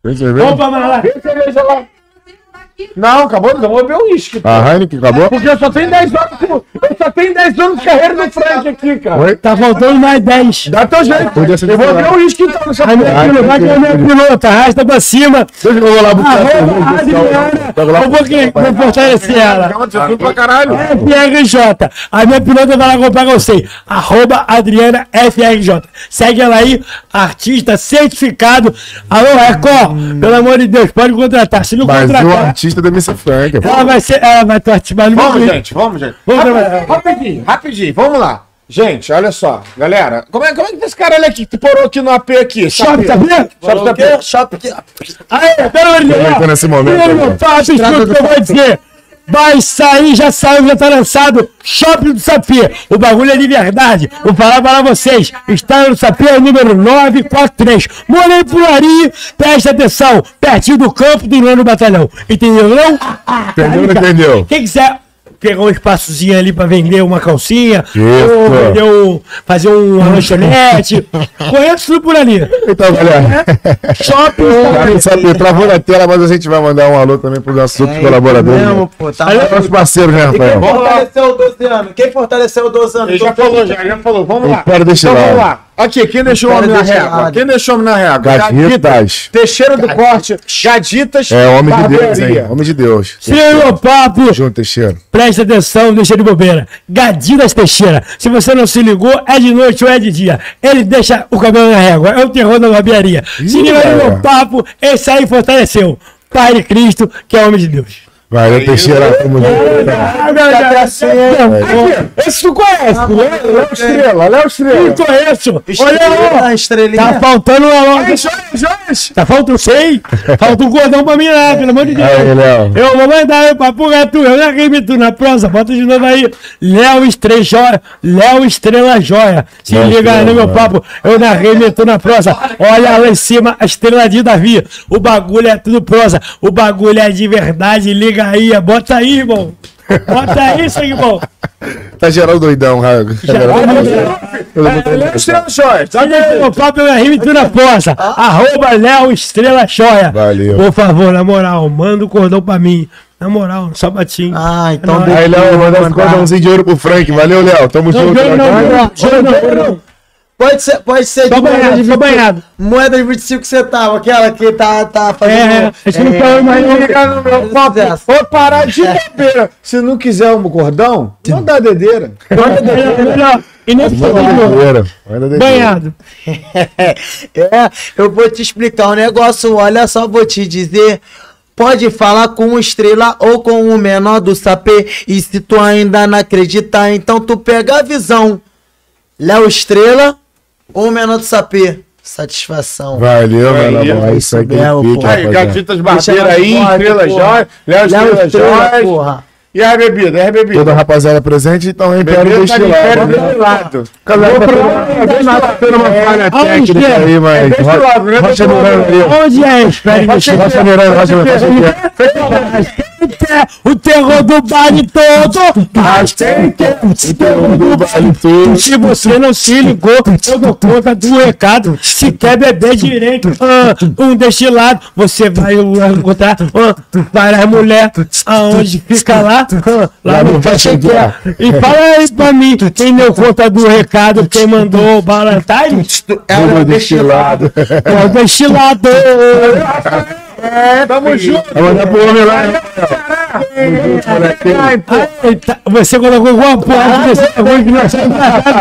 Tem cerveja? Vamos pra Malá. Tem cerveja lá. Não, acabou, não vou beber o uísque. A Heineken acabou? Porque eu só tenho 10 anos, eu só tenho 10 anos de carreira no Frank aqui, cara. Oi? Tá faltando mais 10. Dá teu jeito. Podia ser Eu vou beber o uísque então nessa A minha porra. pilota, vai que é a minha pilota, arrasta pra cima. Deixa eu vou lá buscar a Arroba lá. Eu vou, fortalecer ela. Calma, você tudo pra caralho. FRJ. A minha pilota vai lá comprar com você. Arroba Adriana FRJ. Segue ela aí, artista certificado. Alô, Record, pelo amor de Deus, pode contratar. Se não contratar, artista da Missa Frank. pô. ela vai ser. Ela vai participar meu Vamos, gente, vamos, gente. Vamos Rapi- trabalhar. Rapidinho, rapidinho, vamos lá. Gente, olha só, galera, como é, como é que tá esse caralho aqui que parou aqui no AP aqui? Shopping, sabia? Shopping O quê? Shopping aqui. Aí, pelo amor de Deus. Aproveitando ó. esse momento, Primeiro, então. eu vou dizer. Vai sair, já saiu, já tá lançado. Shopping do Sapê. O bagulho é de verdade. Vou falar para vocês. Está no Sapê número 943. Morei por ali. Presta atenção. Pertinho do campo do nono batalhão. Entendeu, não? Entendeu não entendeu? Quem quiser pegar um espaçozinho ali pra vender uma calcinha, Isso. ou vender um, fazer um lanchonete. Conheço tudo por ali. Então, galera. Shopping, não sabe, travou na tela, mas a gente vai mandar um alô também para os nossos outros colaboradores. Mesmo, né? pô, tá Para os nossos parceiros, né, E quem Rafael? fortaleceu o 12 anos? Quem fortaleceu o 12 anos? Ele já falou, já, já falou. Vamos lá. Espera deste Então vamos lado. lá. Aqui, quem deixou o homem na régua? Quem deixou o homem na régua? Gaditas. Teixeira do Corte, Gaditas. É, homem de Deus, hein? Homem de Deus. Senhor Papo, Junto, Teixeira. presta atenção, deixa de bobeira. Gadidas Teixeira. Se você não se ligou, é de noite ou é de dia. Ele deixa o cabelo na régua. É o terror da barbearia. Se liga no papo, esse aí fortaleceu. Pai de Cristo, que é homem de Deus. Valeu, Teixeira. Tamo junto. Esse tu conhece, Léo Léo Estrela, Léo Estrela. Eu conheço. Olha lá. a estrelinha. Tá faltando uma loja. Tá faltando sei. Falta um cordão pra mim lá, pelo amor de Deus. Eu vou mandar o papo gato, eu já rime tu na prosa, bota de novo aí. Léo Estrela Joia, Léo Estrela Joia. Se liga aí no meu papo, eu narrei tu na prosa. Olha lá em cima a estrela de Davi. O bagulho é tudo prosa, o bagulho é de verdade. Liga aí, bota aí, irmão. Bota aí, seu irmão. Tá geral doidão, Raio. É, Léo Estrela. Tá no meu papo, eu rime tu na prosa. Arroba Léo Estrela Joia. Valeu. Por favor, na moral, manda o cordão pra mim. Na moral, só batinho. Ah, então beleza. Aí, Léo, mandar esse cordãozinho de ouro pro Frank. Valeu, Léo. Tamo junto. não, não, não. Pode ser, pode ser Tô de moeda banhado, de tô 25 banhado. Moeda de 25 centavos, aquela que tá, tá fazendo. É, a gente não falou mais não. Liga no meu papo. Vou parar de bobeira. Se não quiser um cordão, não dá dedeira. E nesse Manda doideira. Manda doideira. banhado. É, eu vou te explicar um negócio, olha só, vou te dizer. Pode falar com o estrela ou com o menor do sapê. E se tu ainda não acreditar, então tu pega a visão. Léo Estrela ou o menor do sapê. Satisfação. Valeu, meu Valeu. amor. É isso pô. Aí, Deixa Barbeira aí, Estrela. Joias. Léo Estrela porra. E a bebida? E a bebida? Toda a rapaziada presente, então Império Bebida tá de Império Destilado. né? destilado. Galera, Vou tá pro- tá tendo uma falha técnica é? aí, mas. deste lado, né? Rocha lado. Miranda ali. Onde é? Espere, deixa eu Rocha Miranda, Rocha Miranda. O terror do baile todo. Mas tem que o terror do baile todo. Se você não se ligou, eu dou conta do recado. Se quer beber direito, ah, um destilado, você vai encontrar ah, várias mulheres. Aonde fica lá? Ah, lá no Caixa Quer. E fala aí pra mim, quem deu conta do recado, quem mandou o Valentine? É o destilado. É o destilado. Tamo junto. Vai mandar pro homem lá. Você colocou alguma porra desse bagulho que nós estamos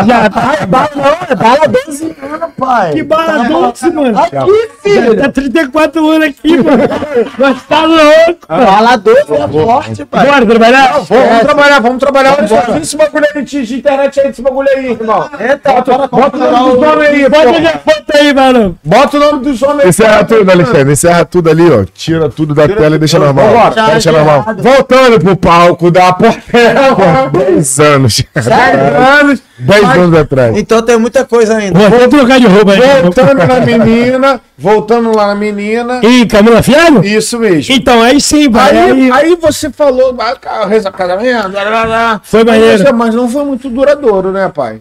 já. tá? Bala não, é bala 12 anos, pai. Que bala doce, mano. Aqui, filho. tá 34 anos aqui, mano. Nós tá louco. Bala 12 é forte, pai. Bora trabalhar? Vamos, vamos trabalhar, vamos trabalhar. Olha só, esse bagulho aí de, de internet aí, desse bagulho aí, irmão. Bota o nome dos homens aí, Bota pô. a foto aí, mano. Bota o nome dos homens aí. Encerra tudo, Alexandre. Encerra tudo ali, ó. Tira tudo da tela e deixa normal. Deixa normal. Voltando pro palco da Portela. 10 anos. anos. 10 anos atrás. Então tem muita coisa ainda. Vou trocar de roupa aí. Voltando na menina. Voltando lá na menina. Ih, Camila Fialho? Isso mesmo. Então, aí sim, vai. Aí, Aí, aí você falou, ah, casamento. Foi maneiro. Mas, mas não foi muito duradouro, né, pai?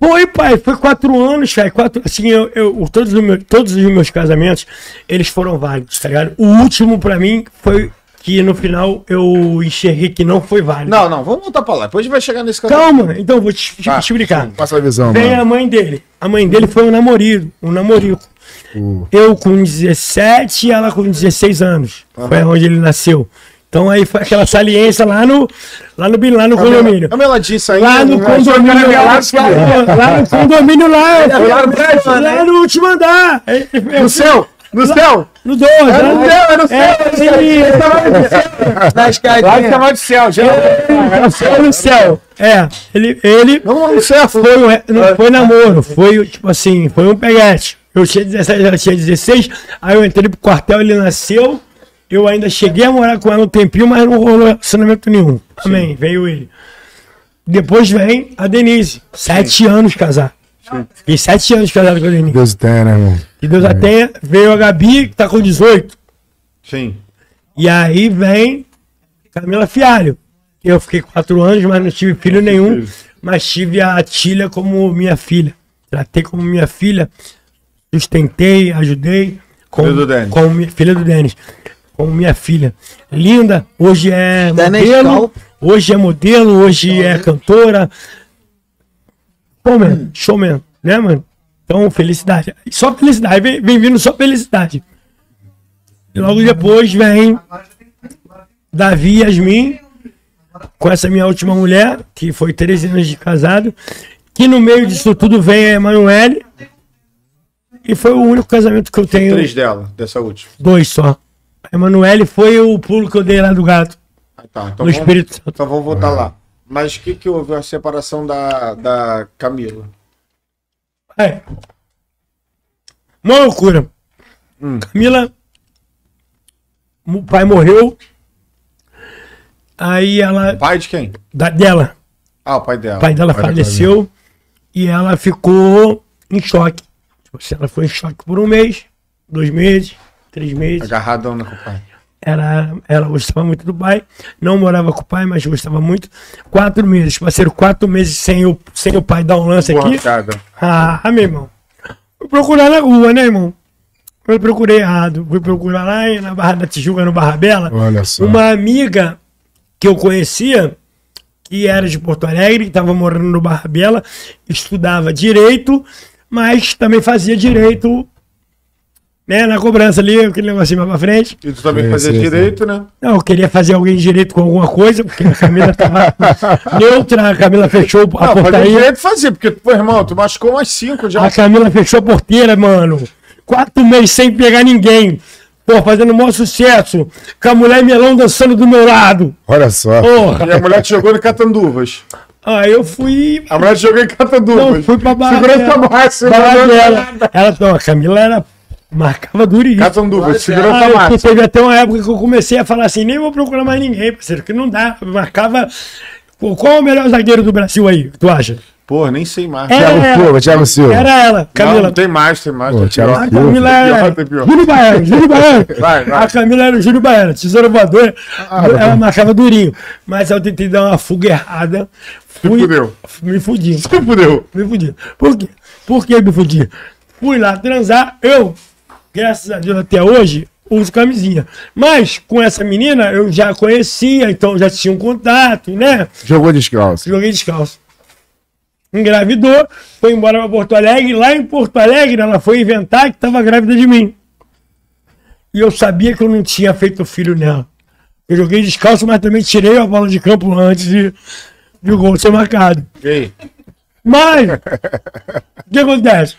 Foi, pai, foi quatro anos, cara. Quatro, assim, eu, eu- todos, os meus, todos os meus casamentos, eles foram válidos, tá ligado? O último, pra mim, foi que no final eu enxerguei que não foi válido. Não, não, vamos voltar pra lá. Depois a gente vai chegar nesse casamento. Calma, então vou te, te Tá. explicar. Passa a visão, Vem mano. a mãe dele. A mãe dele foi um namorido, um namorico. Eu com 17 e ela com 16 anos. Foi onde ele nasceu. Então aí foi aquela saliência lá no, lá no, lá no condomínio. Como ela disse aí, Lá no né? condomínio lá, lá no condomínio lá, lá no prédio, lá no último andar. No céu! No céu! No 12. É no céu, é no céu! É, Na Lá escadinha. de chamar de céu. Foi no céu. É, ele, ele Vamos lá no céu. foi, um, não foi namoro, foi tipo assim, foi um peguete. Eu tinha 17, ela tinha 16, aí eu entrei pro quartel, ele nasceu, eu ainda cheguei a morar com ela um tempinho, mas não rolou relacionamento nenhum. Amém, veio ele. Depois vem a Denise, sete anos casar. Fiquei sete anos casado com a Denise. Deus tem, né, irmão? Que Deus a tenha. Veio a Gabi, que tá com 18. Sim. E aí vem Camila Fialho, Eu fiquei quatro anos, mas não tive filho nenhum. Mas tive a Tília como minha filha. Tratei como minha filha. Sustentei, ajudei. Como, Filha do Denis. Como minha, filha do Denis. Como minha filha. Linda. Hoje é Denis modelo. Cal. Hoje é modelo. Hoje é cantora. Pô, mano. Show mesmo. Né, mano? Então, felicidade. Só felicidade. Vem, vem vindo só felicidade. E logo depois vem Davi e Yasmin, com essa minha última mulher, que foi 13 anos de casado, que no meio disso tudo vem a Emanuele, e foi o único casamento que eu tenho, Três dela, dessa última. dois só. A Emanuele foi o pulo que eu dei lá do gato, Ah, tá. Então no vamos, Espírito Santo. então vamos voltar lá. Mas o que, que houve a separação da, da Camila? É. Uma loucura. Camila, o pai morreu, aí ela, Pai de quem? da, dela, Ah, o pai dela. O pai dela faleceu e ela ficou em choque. Tipo assim, ela foi em choque por um mês, dois meses, três meses. Agarradão com o pai. Ela, ela gostava muito do pai, não morava com o pai, mas gostava muito. Quatro meses, passaram quatro meses sem o, sem o pai dar um lance aqui. Porrada. Ah, meu irmão. Fui procurar na rua, né, irmão? Eu procurei errado. Fui procurar lá na Barra da Tijuca, no Barra Bela. Olha só. Uma amiga que eu conhecia, que era de Porto Alegre, que estava morando no Barra Bela, estudava direito, mas também fazia direito né, na cobrança ali, aquele negocinho mais pra frente. E tu também Sim, fazia sim, sim. direito, né? Não, eu queria fazer alguém direito com alguma coisa, porque a Camila estava neutra, a Camila fechou a Não, fazer portaria. direito fazia, porque, pô, irmão, tu machucou umas cinco já. A Camila fechou a porteira, mano. Quatro meses sem pegar ninguém. Pô, fazendo o maior sucesso. Com a mulher melão dançando do meu lado. Olha só. Porra. E a mulher te jogou em Catanduvas. Aí eu fui. A mulher te jogou em Catanduvas. Não, fui pra Barra Segurança máxima. Barra? Bela. Ela, não, a Camila era. Marcava durinho. Catanduvas, segurança Aí, que máxima. teve até uma época que eu comecei a falar assim: nem vou procurar mais ninguém, parceiro, que não dá. Marcava. Pô, qual é o melhor zagueiro do Brasil aí, tu acha? Porra, nem sei mais. Thiago Silva, Thiago Silva. Era ela, Não, Camila. não tem mais, tem mais. Pô, Thiago. A Silva. Camila era. Júlio Baiano, Júlio Baiano. Vai, vai. A Camila era o Júlio Baiano, tesoura voadora. Ah, ela marcava durinho. Mas eu tentei dar uma fuga errada. Fui, fudeu. Me fudi. Se fudeu. Me fudi. Por quê? Por que me fudi? Fui lá transar. Eu, graças a Deus, até hoje, uso camisinha. Mas com essa menina eu já conhecia, então já tinha um contato, né? Jogou descalço. Joguei descalço. Engravidou, foi embora pra Porto Alegre. Lá em Porto Alegre, ela foi inventar que estava grávida de mim. E eu sabia que eu não tinha feito filho nela. Eu joguei descalço, mas também tirei a bola de campo antes de, de o gol ser marcado. E aí? Mas, o que acontece?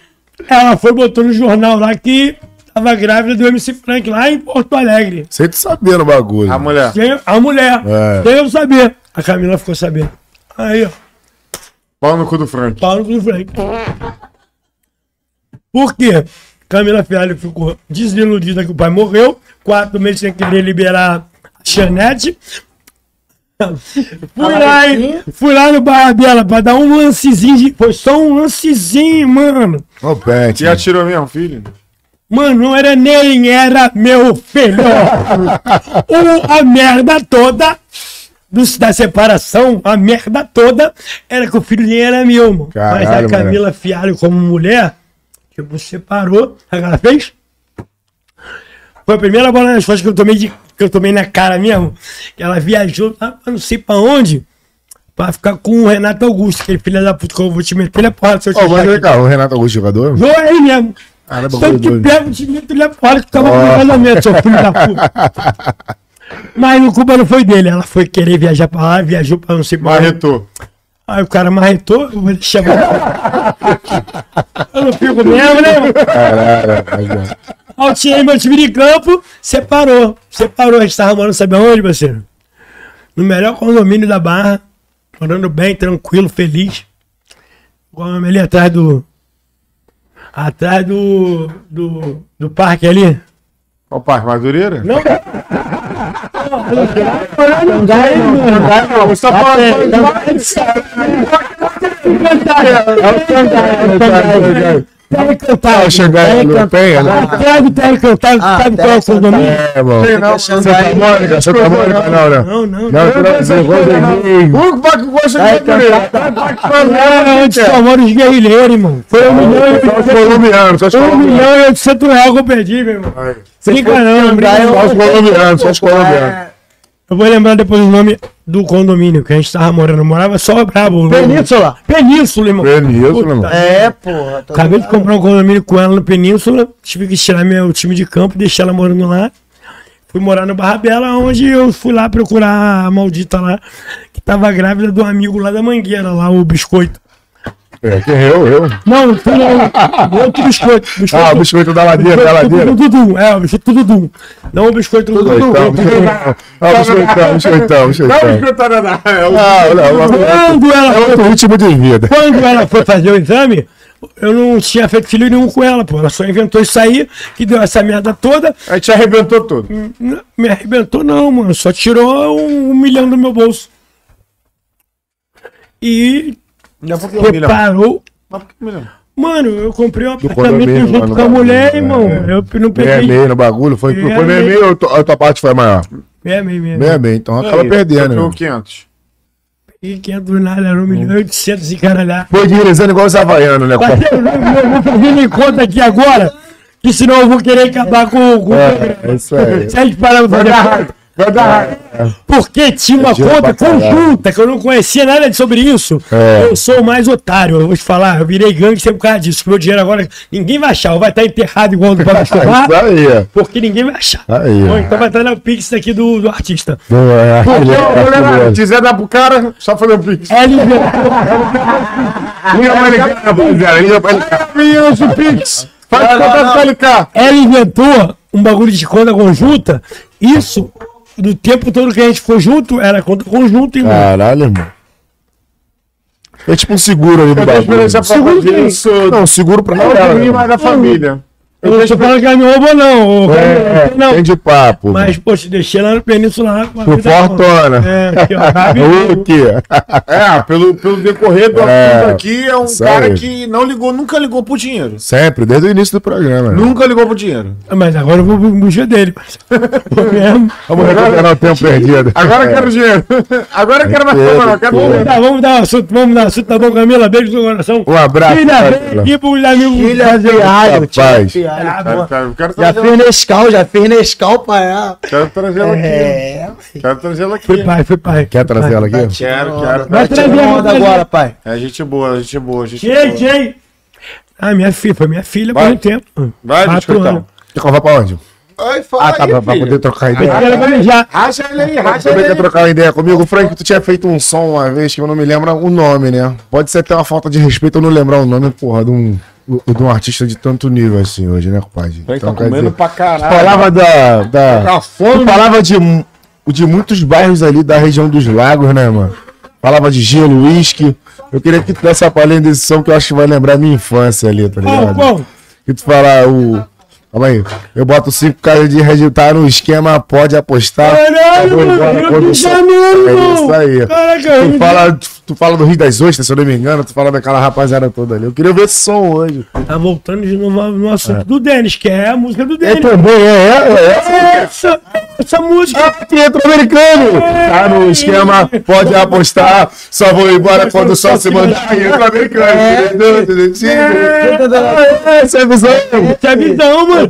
Ela foi botou no jornal lá que estava grávida do MC Frank, lá em Porto Alegre. Sem tu saber no bagulho. A mulher. Sem a mulher. É. Sem eu saber. A Camila ficou sabendo. Aí, ó. Pau no cu do Frank. Paulo do Frank. Por quê? Camila Fialho ficou desiludida que o pai morreu, quatro meses sem querer liberar a Chanete. Fui lá, hein? fui lá no Barra Bela pra dar um lancezinho. de- Foi só um lancezinho, mano. Ô, Pet. E atirou mesmo, filho? Mano, não era nem era meu filho. o, a merda toda do- da separação, a merda toda era que o filho nem era meu, mano. Mas Caralho, a Camila Fialho, como mulher, tipo, separou. Sabe o que ela fez? Foi a primeira bola nas costas que eu tomei, de, que eu tomei na cara mesmo. Que ela viajou lá pra não sei pra onde. Pra ficar com o Renato Augusto, aquele filho da puta que eu vou te meter na porra seu Ô, mas cá, o Renato Augusto jogador? Não é ele mesmo. Ah, não é doido. pego, te meto ele fora que tava com casamento, seu filho da puta. Mas a culpa não foi dele. Ela foi querer viajar pra lá, viajou pra não sei pra. Marretou. Aí o cara marretou, eu vou deixar. eu não fico mesmo, né? Caralho, rapaziada. Aí eu tirei meu time de campo, separou. Separou, a gente tava morando, sabe aonde, parceiro? No melhor condomínio da Barra, morando bem, tranquilo, feliz. Igual ali atrás do. Atrás do. do, do parque ali. Ó, pai, Madureira? Não, Não, você tá falando. Terra Encantada. Ah, chegar Terra Encantada. Penha, né? Atrás do Terra Encantada, Ah, sabe qual é o condomínio? É, mano. Santa Mônica, Santa Mônica, não, né? Não, não, Não, não. O que gosta de. É onde só moram os guerrilheiros, irmão. Foi um milhão Só os e... colombianos, só os Um colombianos. milhão e oitocentos reais que eu perdi, meu irmão. Brinca não, brinca não. Só os colombianos, só os colombianos. Eu vou lembrar depois o nome do condomínio que a gente tava morando. Eu morava só brabo. Península. Península, irmão. Península, mano. É, porra. Acabei de ligado. comprar um condomínio com ela no Península. Tive que tirar meu time de campo, deixar ela morando lá. Fui morar no Barra Bela, onde eu fui lá procurar a maldita lá, que tava grávida do amigo lá da Mangueira, lá, o biscoito. É, quem é eu, eu. Não, tu não. Outro biscoito. biscoito Ah, o biscoito da ladeira, da ladeira. do Dudu. É, o biscoito do Dudu. Não o biscoito do Dudu. Então, biscoitão. Ah, biscoitão, biscoitão, biscoitão. Ah, não, não. Quando ela É outro ritmo de vida. Quando ela foi fazer o exame, eu não tinha feito filho nenhum com ela, pô. Ela só inventou isso aí, que deu essa merda toda. A gente arrebentou tudo. Me arrebentou, não, mano. Só tirou um milhão do meu bolso. E Que um reparou. Mas por que um milhão? Mano, eu comprei um apartamento junto com a bagulho, mulher, é. irmão. Eu não Meia peguei. meia no bagulho, foi, Meia foi meia meia. meia ou a tua parte foi maior? É, meio, meio. Meia meia, então acaba Aí, perdendo. comprou né? 500. E 500 nada, era um milhão e 800 e caralhar. Foi dinheirizando igual os havaianos, né? Parceiro, eu vou- eu vou fazer minha conta aqui agora, que senão eu vou querer acabar com, com o É, é isso aí. Se a gente parar pra raiva. Porque tinha uma dinheiro conta conjunta, que eu não conhecia nada sobre isso. É. Eu sou o mais otário, eu vou te falar. Eu virei gangster por causa disso. Meu dinheiro agora, ninguém vai achar. Ou vai estar enterrado igual o do Pablo Escobar, Isso aí, ó. porque ninguém vai achar. Aí, Ou então vai estar no Pix aqui do, do artista. Não, é, aquele- Se quiser dar pro cara, só fazer um pix. Ela inventou, Liga pra ele, rapaziada, liga pra ele. Meninos, o pix. Faz contato com LK. ela inventou um bagulho de conta conjunta. Isso, do tempo todo que a gente ficou junto, era conta conjunta, irmão. Caralho, irmão. É tipo um seguro ali do bagulho. pra Seguro isso. Não, seguro pra Não ela. de mim, mas da família. Eu não tô falando que ela me roubou, não. ô, É, não. tem de papo. Mas, poxa, deixei lá no Península lá com a Por fortuna. É, quê? É, pelo, pelo decorrer do É, assunto aqui, é um cara aí. que não ligou, nunca ligou pro dinheiro. Sempre, desde o início do programa. né? Nunca ligou pro dinheiro. Mas agora eu vou pro museu dele. Vamos recuperar o tempo perdido. Agora eu quero dinheiro. Agora eu quero mais problema, quero. Vamos dar, vamos dar um assunto, vamos dar um assunto, tá bom, Camila? Beijo no coração. Um abraço. Filha, Camila. vem aqui pros amigos. Filha tio. Rapaz. Pialho, Ah. Cara, eu quero Já trazer, fez Nescau, já fez Nescau pra ela. quero trazê-la aqui. É, Quero trazê-la aqui. Foi pai, foi pai. Quer trazer ela aqui? Quero, quero. Vai trazer trazer. agora, pai. É gente boa, gente boa, gente boa. tirei. Ah, minha filha, foi minha filha por um tempo. Vai, biscoitão. anos. Quer convar pra onde? Ai, fala Ah, tá, aí, pra, pra poder trocar ideia. Ela vai já. Racha ele aí, racha Você ele quer trocar uma ideia comigo? Frank, tu tinha feito um som uma vez que eu não me lembro o nome, né? Pode ser até uma falta de respeito eu não lembrar o nome, porra, de um, de um artista de tanto nível assim hoje, né, compadre? Vai tá comendo dizer, pra caralho. falava da. da Tá fome, falava de, de muitos bairros ali da região dos lagos, né, mano? Falava de gelo, uísque. Eu queria que tu desse a palhinha desse som que eu acho que vai lembrar a minha infância ali, tá ligado? qual? Que tu fala o. Calma aí. Eu boto cinco caras de Red tá no esquema, pode apostar. Caralho, vou mano, Rio de Janeiro, É isso aí. Caraca, Tu fala, tu fala do Rio das Ostras, se eu não me engano, tu fala daquela rapaziada toda ali. Eu queria ver esse som hoje. Tá voltando de novo no assunto do Denis, que é a música do É Denis. também, é, é, é. Essa, essa música. Teatro americano! Tá no esquema, pode apostar. Só vou embora quando o sol se mandar. Teatro americano. É, Essa é a visão. Essa é a visão, mano.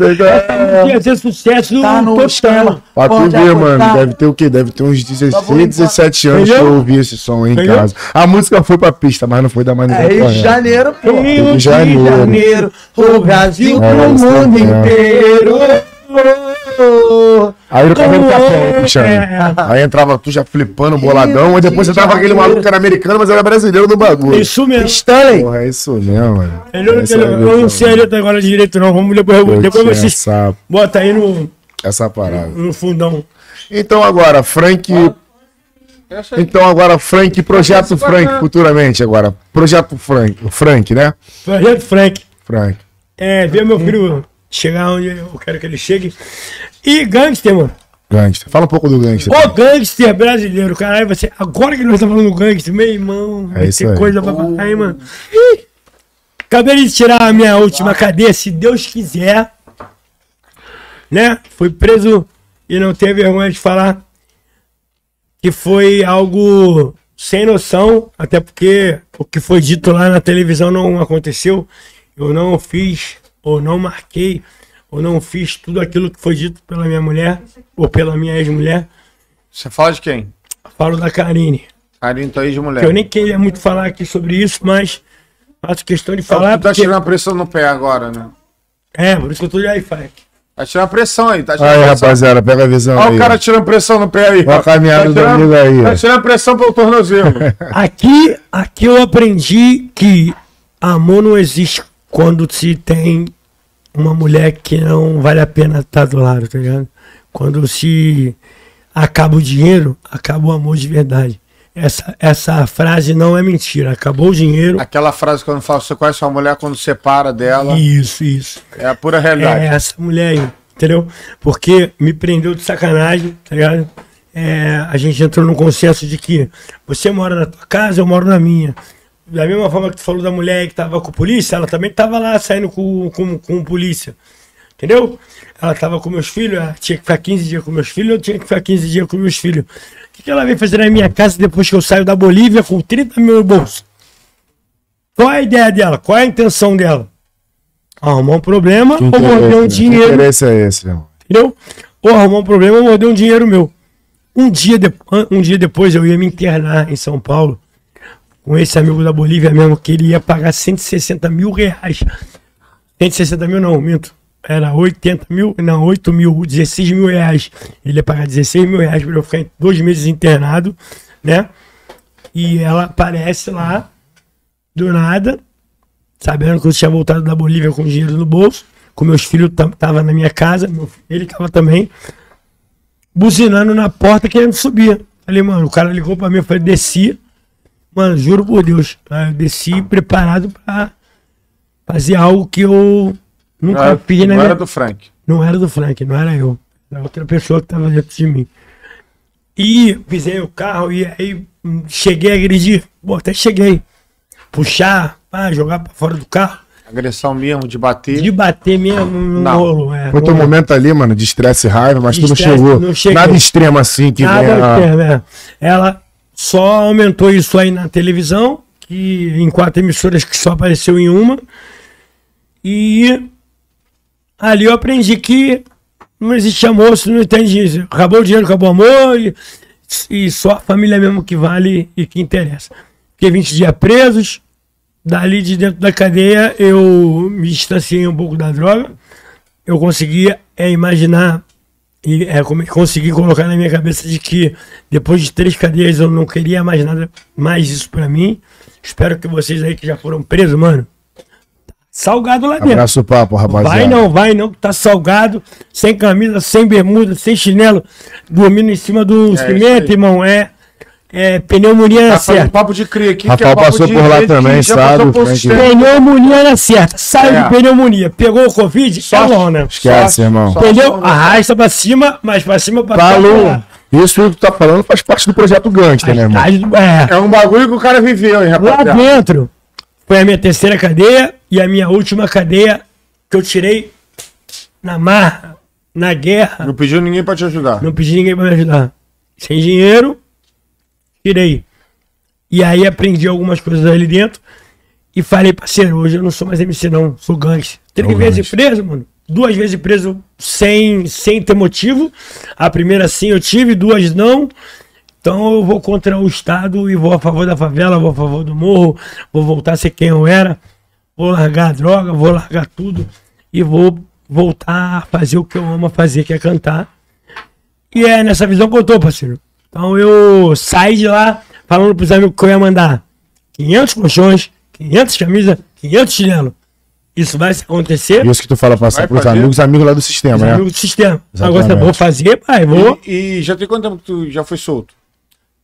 Ia ser sucesso Tá no total. esquema. Pra tu ver, mano, deve ter o quê? Deve ter uns 16, vou 17 anos que eu ouvi esse som aí em casa. A música foi pra pista, mas não foi da maneira É Rio de correta. Janeiro, pô. Rio de Janeiro. Janeiro, o Brasil, É, o mundo é. inteiro. Aí no cabelo café, puxando. É. Aí entrava tu já flipando, boladão, e depois entrava aquele maluco que era americano, mas era brasileiro do bagulho. Isso mesmo. Stanley. Porra, é isso mesmo, mano. Eu, é a não visão. sei ele agora direito, não. Vamos depois, Eu depois vocês essa, bota aí no, essa parada. no fundão. Então agora, Frank. Então agora, Frank, projeto Frank futuramente agora. Projeto Frank, Frank, né? Projeto Frank. Frank. É, ver meu filho chegar onde eu quero que ele chegue. E gangster, mano. Gangster. Fala um pouco do gangster. O gangster brasileiro, caralho, você. Agora que nós estamos falando do gangster, meu irmão, É isso aí. coisa pra falar aí, mano. Ih! Acabei de tirar a minha última cadeia, se Deus quiser. Né? Fui preso e não tenho vergonha de falar que foi algo sem noção, até porque o que foi dito lá na televisão não aconteceu. Eu não fiz, ou não marquei, ou não fiz tudo aquilo que foi dito pela minha mulher, ou pela minha ex-mulher. Você fala de quem? Falo da Karine. Carinho, tua ex-mulher. Eu nem queria muito falar aqui sobre isso, mas faço questão de Então, falar. tu tá porque- tirando a pressão no pé agora, né? É, por isso que eu tô de aí, Fak. Tá tirando a pressão aí, tá tirando Aí, pressão. rapaziada, pega a visão Olha aí. o cara tirando pressão no pé aí. Olha a caminhada do tirando- amigo aí, Tá tirando pressão pelo tornozelo. Aqui, aqui eu aprendi que amor não existe quando se tem uma mulher que não vale a pena estar do lado, tá ligado? Quando se acaba o dinheiro, acaba o amor de verdade. Essa, essa frase não é mentira. Acabou o dinheiro. Aquela frase quando fala, você conhece uma mulher quando separa dela. Isso, isso. É a pura É realidade. essa mulher aí, entendeu? Porque me prendeu de sacanagem, tá ligado? É, a gente entrou num consenso de que você mora na tua casa, eu moro na minha. Da mesma forma que tu falou da mulher que tava com polícia, ela também tava lá saindo com, com, com polícia. Entendeu? Ela tava com meus filhos, ela tinha que ficar 15 dias com meus filhos, eu tinha que ficar 15 dias com meus filhos. O que, que ela veio fazer na minha casa depois que eu saio da Bolívia com 30 mil no bolso? Qual é a ideia dela? Qual é a intenção dela? Arrumar um problema Que ou morder um que dinheiro interesse é esse, irmão? entendeu? Ou arrumar um problema ou morder um dinheiro meu. Um dia, de- um dia depois eu ia me internar em São Paulo com esse amigo da Bolívia mesmo, que ele ia pagar 160 mil reais. 160 mil não, minto. Era 80 mil, não, 8 mil, 16 mil reais. Ele ia pagar 16 mil reais para eu ficar dois meses internado, né? E ela aparece lá, do nada, sabendo que eu tinha voltado da Bolívia com dinheiro no bolso, com meus filhos tava na minha casa, meu- ele tava também, buzinando na porta querendo subir. Falei, mano, o cara ligou pra mim, eu falei, desci. Mano, juro por Deus, tá? eu desci preparado pra fazer algo que eu Não nunca era, fiz na não minha era do Frank. não era do Frank, não era eu. Era outra pessoa que tava dentro de mim. E pisei o carro e aí cheguei a agredir. Pô, até cheguei. Puxar, ah, jogar pra fora do carro. Agressão mesmo, de bater. De bater mesmo no Não. rolo. É, Foi teu no- momento ali, mano, de estresse e raiva, mas De tu não chegou. não cheguei. Nada extremo assim que Nada externo, é. Ela só aumentou isso aí na televisão, que em quatro emissoras que só apareceu em uma. E ali eu aprendi que não existe amor, se não entende. Acabou o dinheiro, acabou o amor, e, e só a família mesmo que vale e que interessa. Fiquei 20 dias presos, dali de dentro da cadeia eu me distanciei um pouco da droga. Eu conseguia é, imaginar e é, consegui colocar na minha cabeça de que depois de três cadeias eu não queria mais nada, mais isso pra mim. Espero que vocês aí que já foram presos, mano, salgado lá dentro. Abraço o papo, rapaziada. Vai não, vai não, que tá salgado, sem camisa, sem bermuda, sem chinelo, dormindo em cima do isso cimento, irmão. É, é pneumonia na Tá certa. papo de cria aqui. Rafael que é papo passou por lá também, sabe. Pneumonia na certa. Sai É. de pneumonia. Pegou o Covid? Só lona. Esquece, irmão. só- Entendeu? Arrasta pra cima, mas pra cima pra Falou. Isso que tu tá falando faz parte do projeto Gangster, né, irmão? É. É um bagulho que o cara viveu, hein, Lá rapaziada. dentro foi a minha terceira cadeia e a minha última cadeia que eu tirei na marra, na guerra. Não pediu ninguém pra te ajudar. Não pedi ninguém pra me ajudar. Sem dinheiro, tirei. E aí aprendi algumas coisas ali dentro. E falei, parceiro, hoje eu não sou mais MC, não. Sou gangster. Três Ô, vezes preso, mano. Duas vezes preso sem, sem ter motivo. A primeira sim eu tive, duas não. Então eu vou contra o Estado e vou a favor da favela, vou a favor do morro, vou voltar a ser quem eu era, vou largar a droga, vou largar tudo e vou voltar a fazer o que eu amo fazer, que é cantar. E é nessa visão que eu tô, parceiro. Então eu saí de lá falando pros amigos que eu ia mandar 500 colchões, 500 camisas, 500 chinelo. Isso vai acontecer. Isso que tu fala pros fazer? amigos, amigos lá do sistema, Os né? amigos do sistema. Exatamente. Agora vou fazer, pai, vou. E, e já tem quanto tempo que tu já foi solto?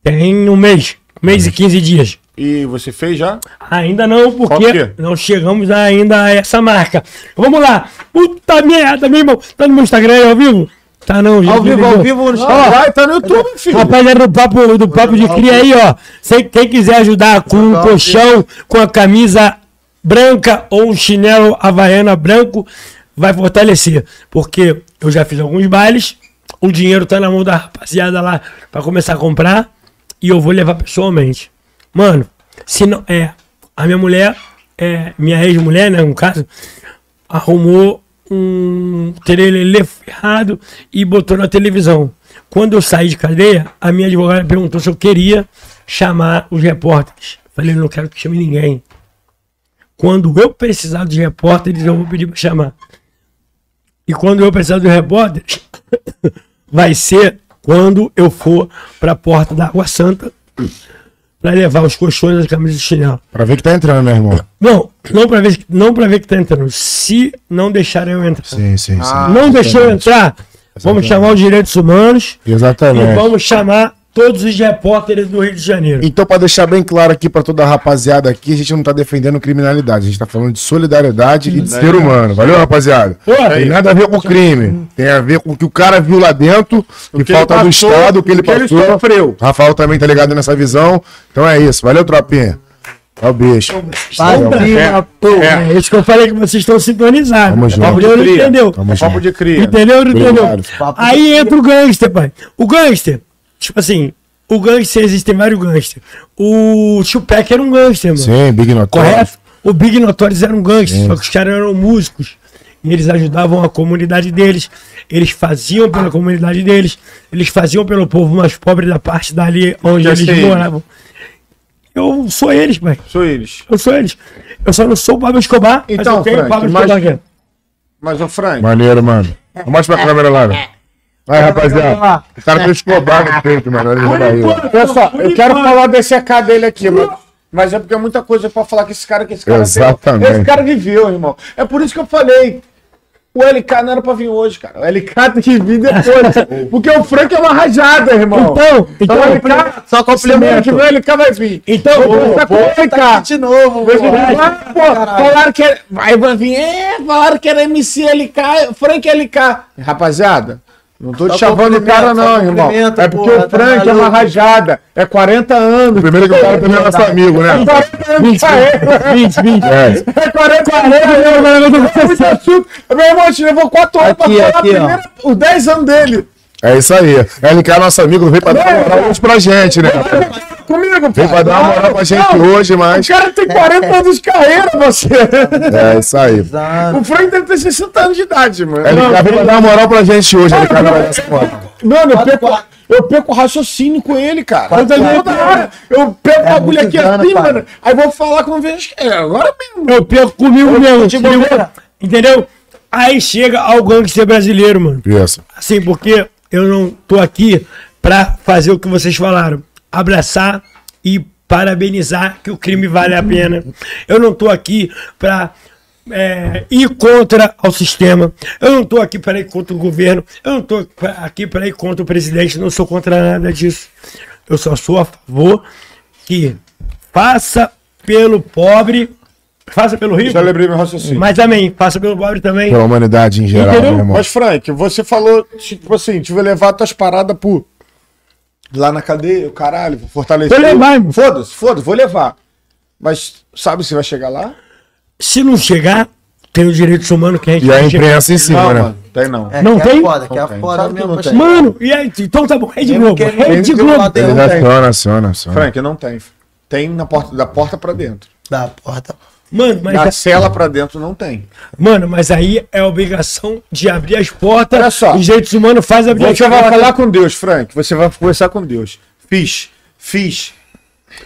Tem um mês, um mês e 15 dias. E você fez já? Ainda não, porque que é? não chegamos ainda a essa marca. Vamos lá. Puta merda, meu irmão. Tá no meu Instagram aí, ao vivo? Tá não, já Ao vivo, ao vivo no Instagram. Tá no YouTube, filho. Rapaziada do papo, do papo de cria aí, ó. Cê- quem quiser ajudar com o colchão, com a camisa branca ou um chinelo havaiana branco vai fortalecer. Porque eu já fiz alguns bailes, o dinheiro tá na mão da rapaziada lá pra começar a comprar e eu vou levar pessoalmente. Mano, se não. É. A minha mulher, é, minha ex-mulher, né, no caso, arrumou um ferrado e botou na televisão. Quando eu saí de cadeia, a minha advogada perguntou se eu queria chamar os repórteres. Falei, não quero que chame ninguém. Quando eu precisar dos repórteres, eu vou pedir para chamar. E quando eu precisar dos repórteres, vai ser quando eu for para a porta da Água Santa para levar os colchões, as camisas de chinelo. Pra ver que tá entrando, meu irmão. Não, não para ver, não pra ver que tá entrando. Se não deixarem eu entrar. Sim, sim, sim. não deixou eu entrar, vamos chamar os direitos humanos e Exatamente. vamos chamar todos os repórteres do Rio de Janeiro. Então, pra deixar bem claro aqui pra toda a rapaziada aqui, a gente não tá defendendo criminalidade, a gente tá falando de solidariedade e de ser humano. Valeu, rapaziada? Porra, Tem nada a ver com crime. Tem a ver com o que o cara viu lá dentro, que, que falta ele do passou, Estado, o que ele o que ele passou. sofreu. Rafael também tá ligado nessa visão. Então é isso. Valeu, tropinha. Ó o bicho. Padrinho, pô. É isso que eu falei que vocês estão sintonizados. Tamo junto. Cria. entendeu? Tamo Papo de cria. Entendeu? Não entendeu? Aí entra o gangster, pai. O gangster, tipo assim, o gangster, existem vários gangsters. O Tupac era um gangster, mano. Sim, Big Notório. Correto? O Big Notorious era um gangster, só que os caras eram músicos. E eles ajudavam a comunidade deles. Eles faziam pela comunidade deles. Eles faziam pelo povo mais pobre da parte dali onde Já eles sei. moravam. Eu sou eles, pai. Sou eles. Eu sou eles. Eu só não sou o Pablo Escobar, mas Então, eu tenho o Frank, Pablo mas- Escobar aqui. Mas, ô Frank, Maneiro, mano. Mostra pra câmera lá, velho. Vai, rapaziada. O cara tem escobar no peito, mano. Olha pessoal, eu quero falar desse AK dele aqui, mano. Mas é porque é muita coisa pra falar que esse cara que esse cara Exatamente. Esse cara viveu, irmão. É por isso que eu falei. O LK não era pra vir hoje, cara. O LK tem que vir depois. porque o Frank é uma rajada, irmão. Então, então, o LK, Só complemento. que vem o LK vai vir. Então, vou conversar com o Tá LK. aqui de novo, pô. pô, falaram que era. Vai, vai vir. É, falaram que era MC LK, Frank LK. Rapaziada, não tô te Só chavando o cara, não, irmão. É porque porra, o Frank tá é uma rajada. É 40 anos. Primeiro que o cara também é nosso amigo, né? 40 anos de carreira. 20, 20. É. É 40 anos. É muito assunto. Meu irmão, te levou 4 horas pra Aqui, falar aqui, ó. primeiro, os 10 anos dele. É isso aí. LK é nosso amigo, veio pra dar hoje pra gente, né? Comigo, Veio pra pai. dar uma moral pra gente Não, hoje, mas. O cara tem 40 anos de carreira, você. É isso aí. Exato. O Frank deve ter 60 anos de idade, mano. LK veio pra dar uma moral pra gente hoje. Não dar essa foto. Mano, eu perco, eu perco o raciocínio com ele, cara. Quatro, Toda quatro. hora. Eu pego o bagulho muitos aqui anos, assim, mano. Aí vou falar com vejo. É, agora mesmo. Eu perco comigo mesmo. de entendeu? bobeira. Entendeu? Aí chega ao gangster brasileiro, mano. Isso. Assim, porque eu não tô aqui pra fazer o que vocês falaram. Abraçar e parabenizar que o crime vale a pena. Eu não tô aqui pra é, ir contra o sistema. Eu não tô aqui para ir contra o governo. Eu não pra- aqui para ir contra o presidente. Não sou contra nada disso. Eu só sou a favor que faça pelo pobre, faça pelo rico. Já lembrei meu raciocínio. Mas também, faça pelo pobre também. Pela humanidade em geral, Entendeu? meu irmão. Mas, Frank, você falou, tipo assim, tive que levar tuas paradas pro. Lá na cadeia, o caralho, vou fortalecer. Vou levar, irmão. Foda-se, foda-se, vou levar. Mas sabe se vai chegar lá? Se não chegar, tem os direitos humanos que a gente E a imprensa em cima, né? mano, tem não. É, Não que tem? É foda, que é foda mesmo. não pra tem. Mano, e aí? Então tá bom. Rede Globo. Rede Globo. Ele aciona, aciona, aciona. Frank, não tem. Tem na porta, da porta pra dentro. Da porta. Mano, mas, Da cela pra dentro não tem. mano, mas aí é obrigação de abrir as portas. Olha só. Os direitos humanos faz abrir Você as vai portas. falar com Deus, Frank. Você vai conversar com Deus. Fiz, fiz.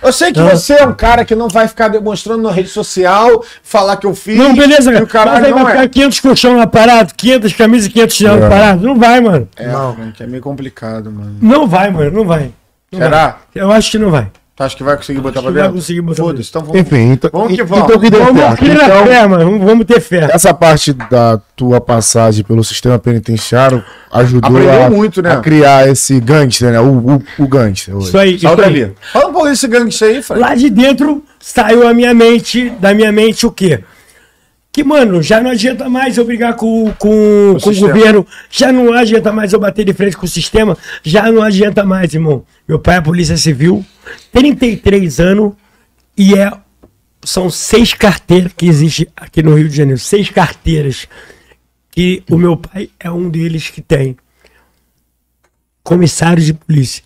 Eu sei que Ah. você é um cara que não vai ficar demonstrando na rede social, falar que eu fiz. Não, beleza, cara. o caralho mas aí não vai ficar é. 500 colchão lá parado, 500 camisas e 500 chinelos É. parados. Não vai, mano. É, Frank, é meio complicado, mano. Não vai, mano. Não vai. Não Será? vai. Eu acho que não vai. Tu acha que vai conseguir botar pra que vai dentro? conseguir botar pra Foda-se, então vamos. Enfim, então, Vamos que então vamos. que deu Vamos certo. ter Então, fé, mano. Vamos- ter fé. essa parte da tua passagem pelo sistema penitenciário ajudou a, muito, né? a criar esse gangster, né? O, o, o gangster. hoje. Isso aí. Isso aí. ali. Fala um pouco desse gangster aí, Frank. Lá de dentro saiu a minha mente, da minha mente o quê? Que, mano, já não adianta mais eu brigar com, com, com o governo, já não adianta mais eu bater de frente com o sistema, já não adianta mais, irmão. Meu pai é polícia civil, 33 anos e é são seis carteiras que existe aqui no Rio de Janeiro. Seis carteiras. Que o meu pai é um deles que tem. Comissário de polícia.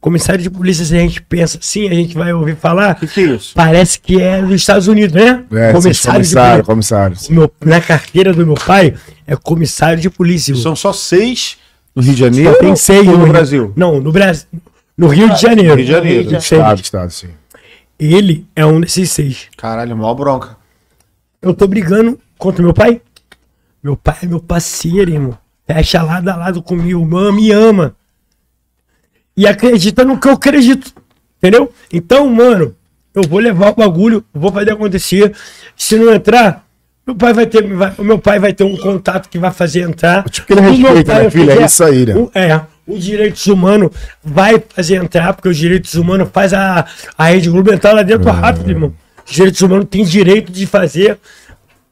Comissário de polícia, se a gente pensa assim, a gente vai ouvir falar. O que, que é isso? Parece que é dos Estados Unidos, né? É, comissário, comissário, comissário. Meu- na carteira do meu pai é comissário de polícia. São só seis no Rio de Janeiro? Só tem seis no Rio- Brasil? Não, no Brasil. No Rio de Janeiro. Rio de Janeiro. Seis. Estado, estado, sim. Ele é um desses seis. Caralho, mal bronca. Eu tô brigando contra meu pai. Meu pai é meu parceiro, irmão. Fecha lado a lado comigo. Meu, me ama. E acredita no que eu acredito. Entendeu? Então, mano, eu vou levar o bagulho, vou fazer acontecer. Se não entrar, meu pai vai ter, vai- o meu pai vai ter um contato que vai fazer entrar. Tipo que ele respeita, né, filho? É isso aí, né? o- é, os direitos humanos vai fazer entrar, porque os direitos humanos faz a, a rede Globo entrar lá É. dentro rápido, irmão. Os direitos humanos têm direito de fazer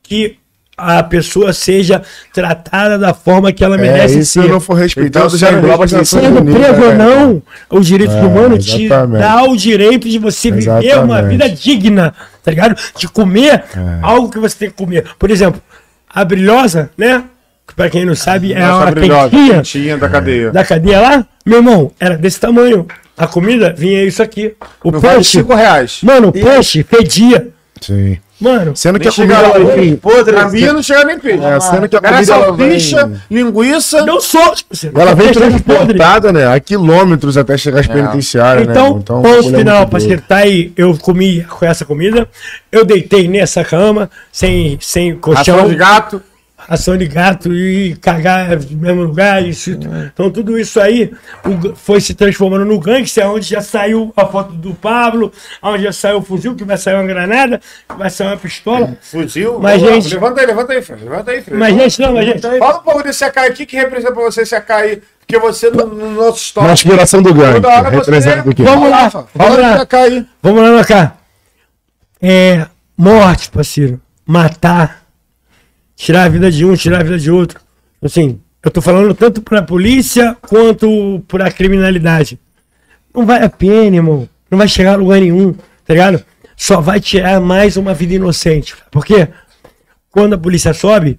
que a pessoa seja tratada da forma que ela É, merece e se ser. não for respeitado, Então, já engloba Nações Sendo preso ou né? não, os direitos É, humanos te exatamente. dá o direito de você viver uma Exatamente. vida digna, tá ligado? De comer É. algo que você tem que comer. Por exemplo, a brilhosa, né? Que pra quem não sabe, é Nossa uma brilhosa, quentinha quentinha da cadeia. da cadeia lá. Meu irmão, era desse tamanho. A comida vinha isso aqui. O Não vale peixe, cinco reais. mano, o peixe fedia. Sim. Mano, Sendo que a comida lá, vem... podre. A minha não chega nem peixe. É, sendo que a Era comida salsicha, vem... linguiça. não sou. tipo assim, Ela vem transportada, né? A quilômetros até chegar às penitenciárias, Então, né? ponto o bagulho é final, pra doido. acertar aí, eu comi com essa comida, eu deitei nessa cama, sem, sem colchão, Ração de gato. Ração de gato e cagar no mesmo lugar. Isso, então, tudo isso aí foi se transformando no gangster, onde já saiu a foto do Pablo, onde já saiu o fuzil, que vai sair uma granada, que vai sair uma pistola. Fuzil. Mas, Vamos lá, gente- Levanta aí, levanta aí, Fred. Levanta aí, Fred. Mas, gente, não, mas, gente. Fala um pouco desse AK aí. O que, que representa pra você esse AK aí? Porque você, no, no nosso Na histórico. inspiração do gangue. Toda hora você- Representa o quê? Vamos lá, Fala vamos lá. AK. Vamos lá, cá. É. Morte, parceiro. Matar. Tirar a vida de um, tirar a vida de outro. Assim, eu tô falando tanto pra polícia quanto pra criminalidade. Não vale a pena, irmão. Não vai chegar a lugar nenhum, tá ligado? Só vai tirar mais uma vida inocente. Por quê? Quando a polícia sobe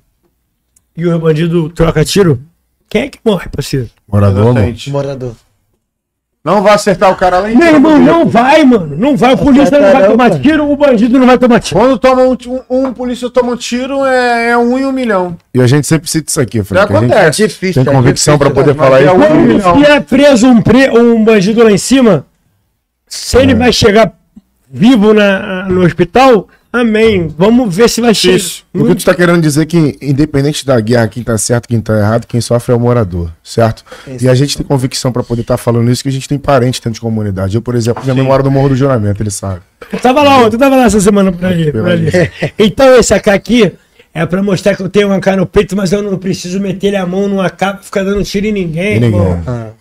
e o bandido troca tiro, quem é que morre, parceiro? Morador. Inocente. Morador. Não vai acertar o cara lá em Meu cima. irmão, não vai, mano. Não vai. O polícia não vai tomar tiro, o bandido não vai tomar tiro. Quando toma um, um, um polícia toma um tiro, é, é um em um milhão. E a gente sempre cita isso aqui, Já Frank. A gente acontece. Difícil. tem é convicção pra difícil, poder né? falar é isso. um Quando é preso um, pre- um bandido lá em cima, se ele vai chegar vivo na, no hospital, amém. Vamos ver se vai chegar. Isso. O que tu tá querendo dizer é que, independente da guerra, quem tá certo, quem tá errado, quem sofre é o morador, certo? E a gente tem convicção pra poder estar falando isso, que a gente tem parente dentro de comunidade. Eu, por exemplo, minha mãe mora no Morro do Juramento, ele sabe. Eu tava lá ontem, eu tava lá essa semana pra ali. pra ali. Então esse AK aqui é pra mostrar que eu tenho um AK no peito, mas eu não preciso meter a mão no AK pra ficar dando tiro em ninguém, E ninguém. irmão.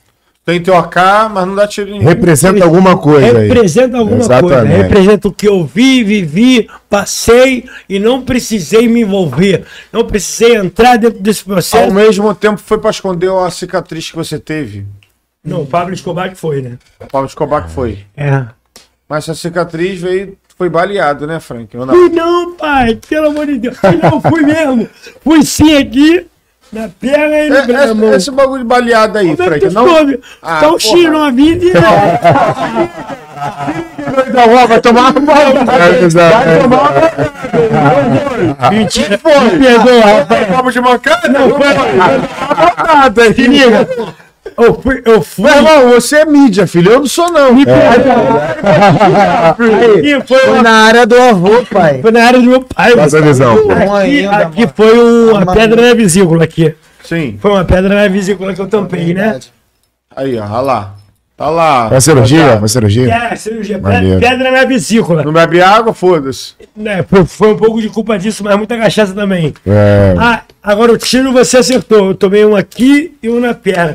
Tem teu AK, mas não dá tiro em. Representa alguma coisa aí. Representa alguma coisa. Exatamente. Representa o que eu vi, vivi, passei e não precisei me envolver. Não precisei entrar dentro desse Ao processo. mesmo tempo foi pra esconder a cicatriz que você teve. Não, o Pablo Escobar que foi, né? O Pablo Escobar que foi. É. Mas essa cicatriz veio, foi baleado, né, Frank? Não? Fui não, pai, pelo amor de Deus. Fui não, fui mesmo. Fui sim aqui, na perna e no É, braço. é, esse bagulho de baleado aí, Como é Frank. tu Não? Ah, Então, porra. tiro na vida e... vai tomar uma É, exato. Mentira, me perdoa. Papo de mancada? Não, Nada, se liga. Eu fui, eu fui. Meu irmão, você é mídia, filho. Eu não sou, não. Aqui foi, Foi uma, na área do avô, pai. foi na área do meu pai. Passa a visão. Aqui, ainda, aqui foi uma Tá pedra na vesícula aqui. Sim. Foi uma pedra na vesícula que eu tampei, né? Aí, ó, olha lá. Tá lá. Vai cirurgia? Vai cirurgia? É, cirurgia. Maneiro. Pedra na vesícula. Não bebe água? Foda-se. Foi, foi um pouco de culpa disso, mas muita cachaça também. É. Ah, agora o tiro você acertou. Eu tomei um aqui e um na perna.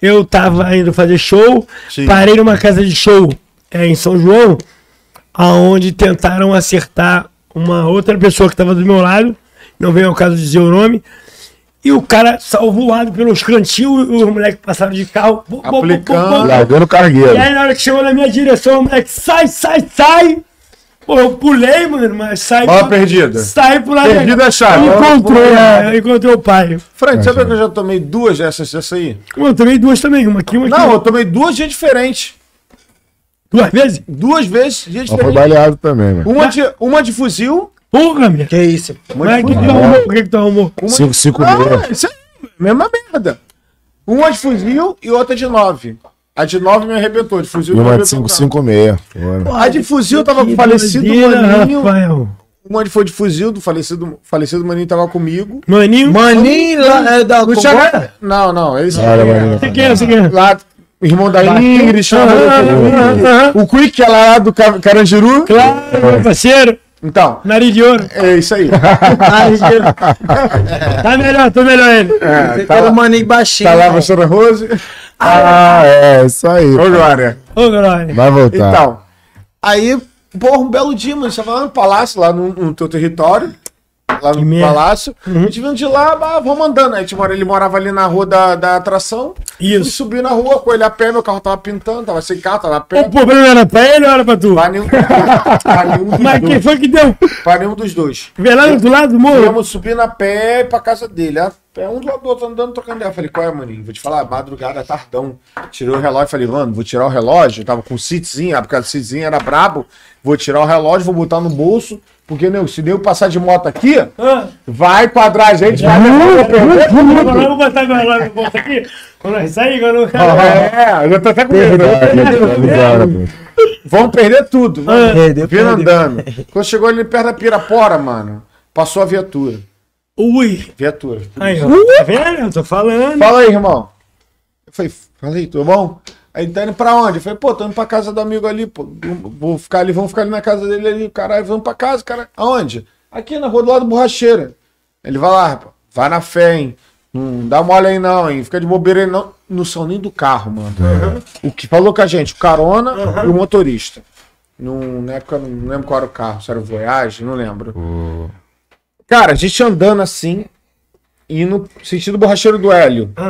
Eu tava indo fazer show, Sim. parei numa casa de show é, em São João, aonde tentaram acertar uma outra pessoa que estava do meu lado, não veio ao caso de dizer o nome, e o cara saiu voado pelos cantinhos, os moleques passaram de carro, bum. Largando e cargueiro. aí na hora que chegou na minha direção, o moleque sai, sai, sai, Pô, eu pulei, mano, mas saí. Bala pra- perdida. Saí pro lado. Perdida é chave. Encontrei, é, encontrei o pai. Frank, sabe que eu já tomei duas dessas, dessa aí? Eu tomei duas também, uma aqui, uma aqui. Não, eu tomei duas dias diferentes. Duas vezes? Duas vezes, dias Mas foi diferentes. baleado também, mano. Uma de, uma de fuzil. Porra, minha. Que isso? Mas o que que tu arrumou? O que que tu arrumou? 5, 5 Ah, meia. isso aí, mesma merda. Uma de fuzil e outra de nove. A de nove me arrebentou, de fuzil me uma de arrebentou. 5, não. 5 meia. Fora. A de fuzil tava com o falecido doideira, maninho. Rafael. Uma foi de fuzil, do falecido, falecido maninho tava comigo. Maninho. Maninho lá é da Não, tinha não, não, esse Olha, maninho. Você quer, você quer? lá, irmão da Ingrid, chamou Aham, o Quick, que é lá do Ca- Carandiru. Claro, meu parceiro. Então, Nariz de ouro. é isso aí. Tá melhor, tô melhor ele. É, tá, quer o lá, maninho baixinho. tá lá né? pastora Rose. Ah, é, isso aí. Ô, Glória. Ô, Glória. Vai voltar. Então, aí, porra, um belo dia, mano, a gente tava lá no palácio, lá no, no teu território, lá no palácio. A gente vindo de lá, bah, vamos andando. Aí a gente mora, ele morava ali na rua da, da atração. Fui Isso. subir na rua com ele a pé, meu carro tava pintando, tava sem carro, tava a pé. O problema era pra ele ou era pra tu? Pra nenhum, pra nenhum dos Mas quem dois. foi que deu? Pra nenhum dos dois. Lá do lado do morro? Viemos subindo a pé pra casa dele. A pé, um do lado do outro, andando, trocando ideia. Falei, qual é, maninho? Vou te falar, madrugada, tardão. Tirei o relógio, falei, mano, vou tirar o relógio. Eu tava com o citzinho, a época do citzinho era brabo. Vou tirar o relógio, vou botar no bolso. Porque, né, se nem eu passar de moto aqui, Ah. vai quadrar a gente, vai Agora eu vou botar agora lá no bolso aqui. Quando nós sair, quando eu... É, eu já tô até com medo. Vamos perder tudo. Vamos. Perdeu, Vindo perdeu. andando. Quando chegou ali perto da Pirapora, mano, passou a viatura. Ui. Viatura. Aí, ó. Tá vendo? Eu tô falando. Fala aí, irmão. Eu falei, falei, tudo bom? Aí tá indo pra onde? Eu falei, pô, tô indo pra casa do amigo ali, pô. Vou ficar ali, vamos ficar ali na casa dele ali. Caralho, vamos pra casa, cara. Aonde? Aqui na rua do lado do borracheira. Ele vai lá, rapaz. Vai na fé, hein? Não dá mole aí não, hein? Fica de bobeira aí não. Não são nem do carro, mano. O que falou com a gente, o carona e o motorista. Num, na época, não lembro qual era o carro, se era o Voyage, não lembro. Cara, a gente andando assim, e no sentido borracheiro do Hélio. Tá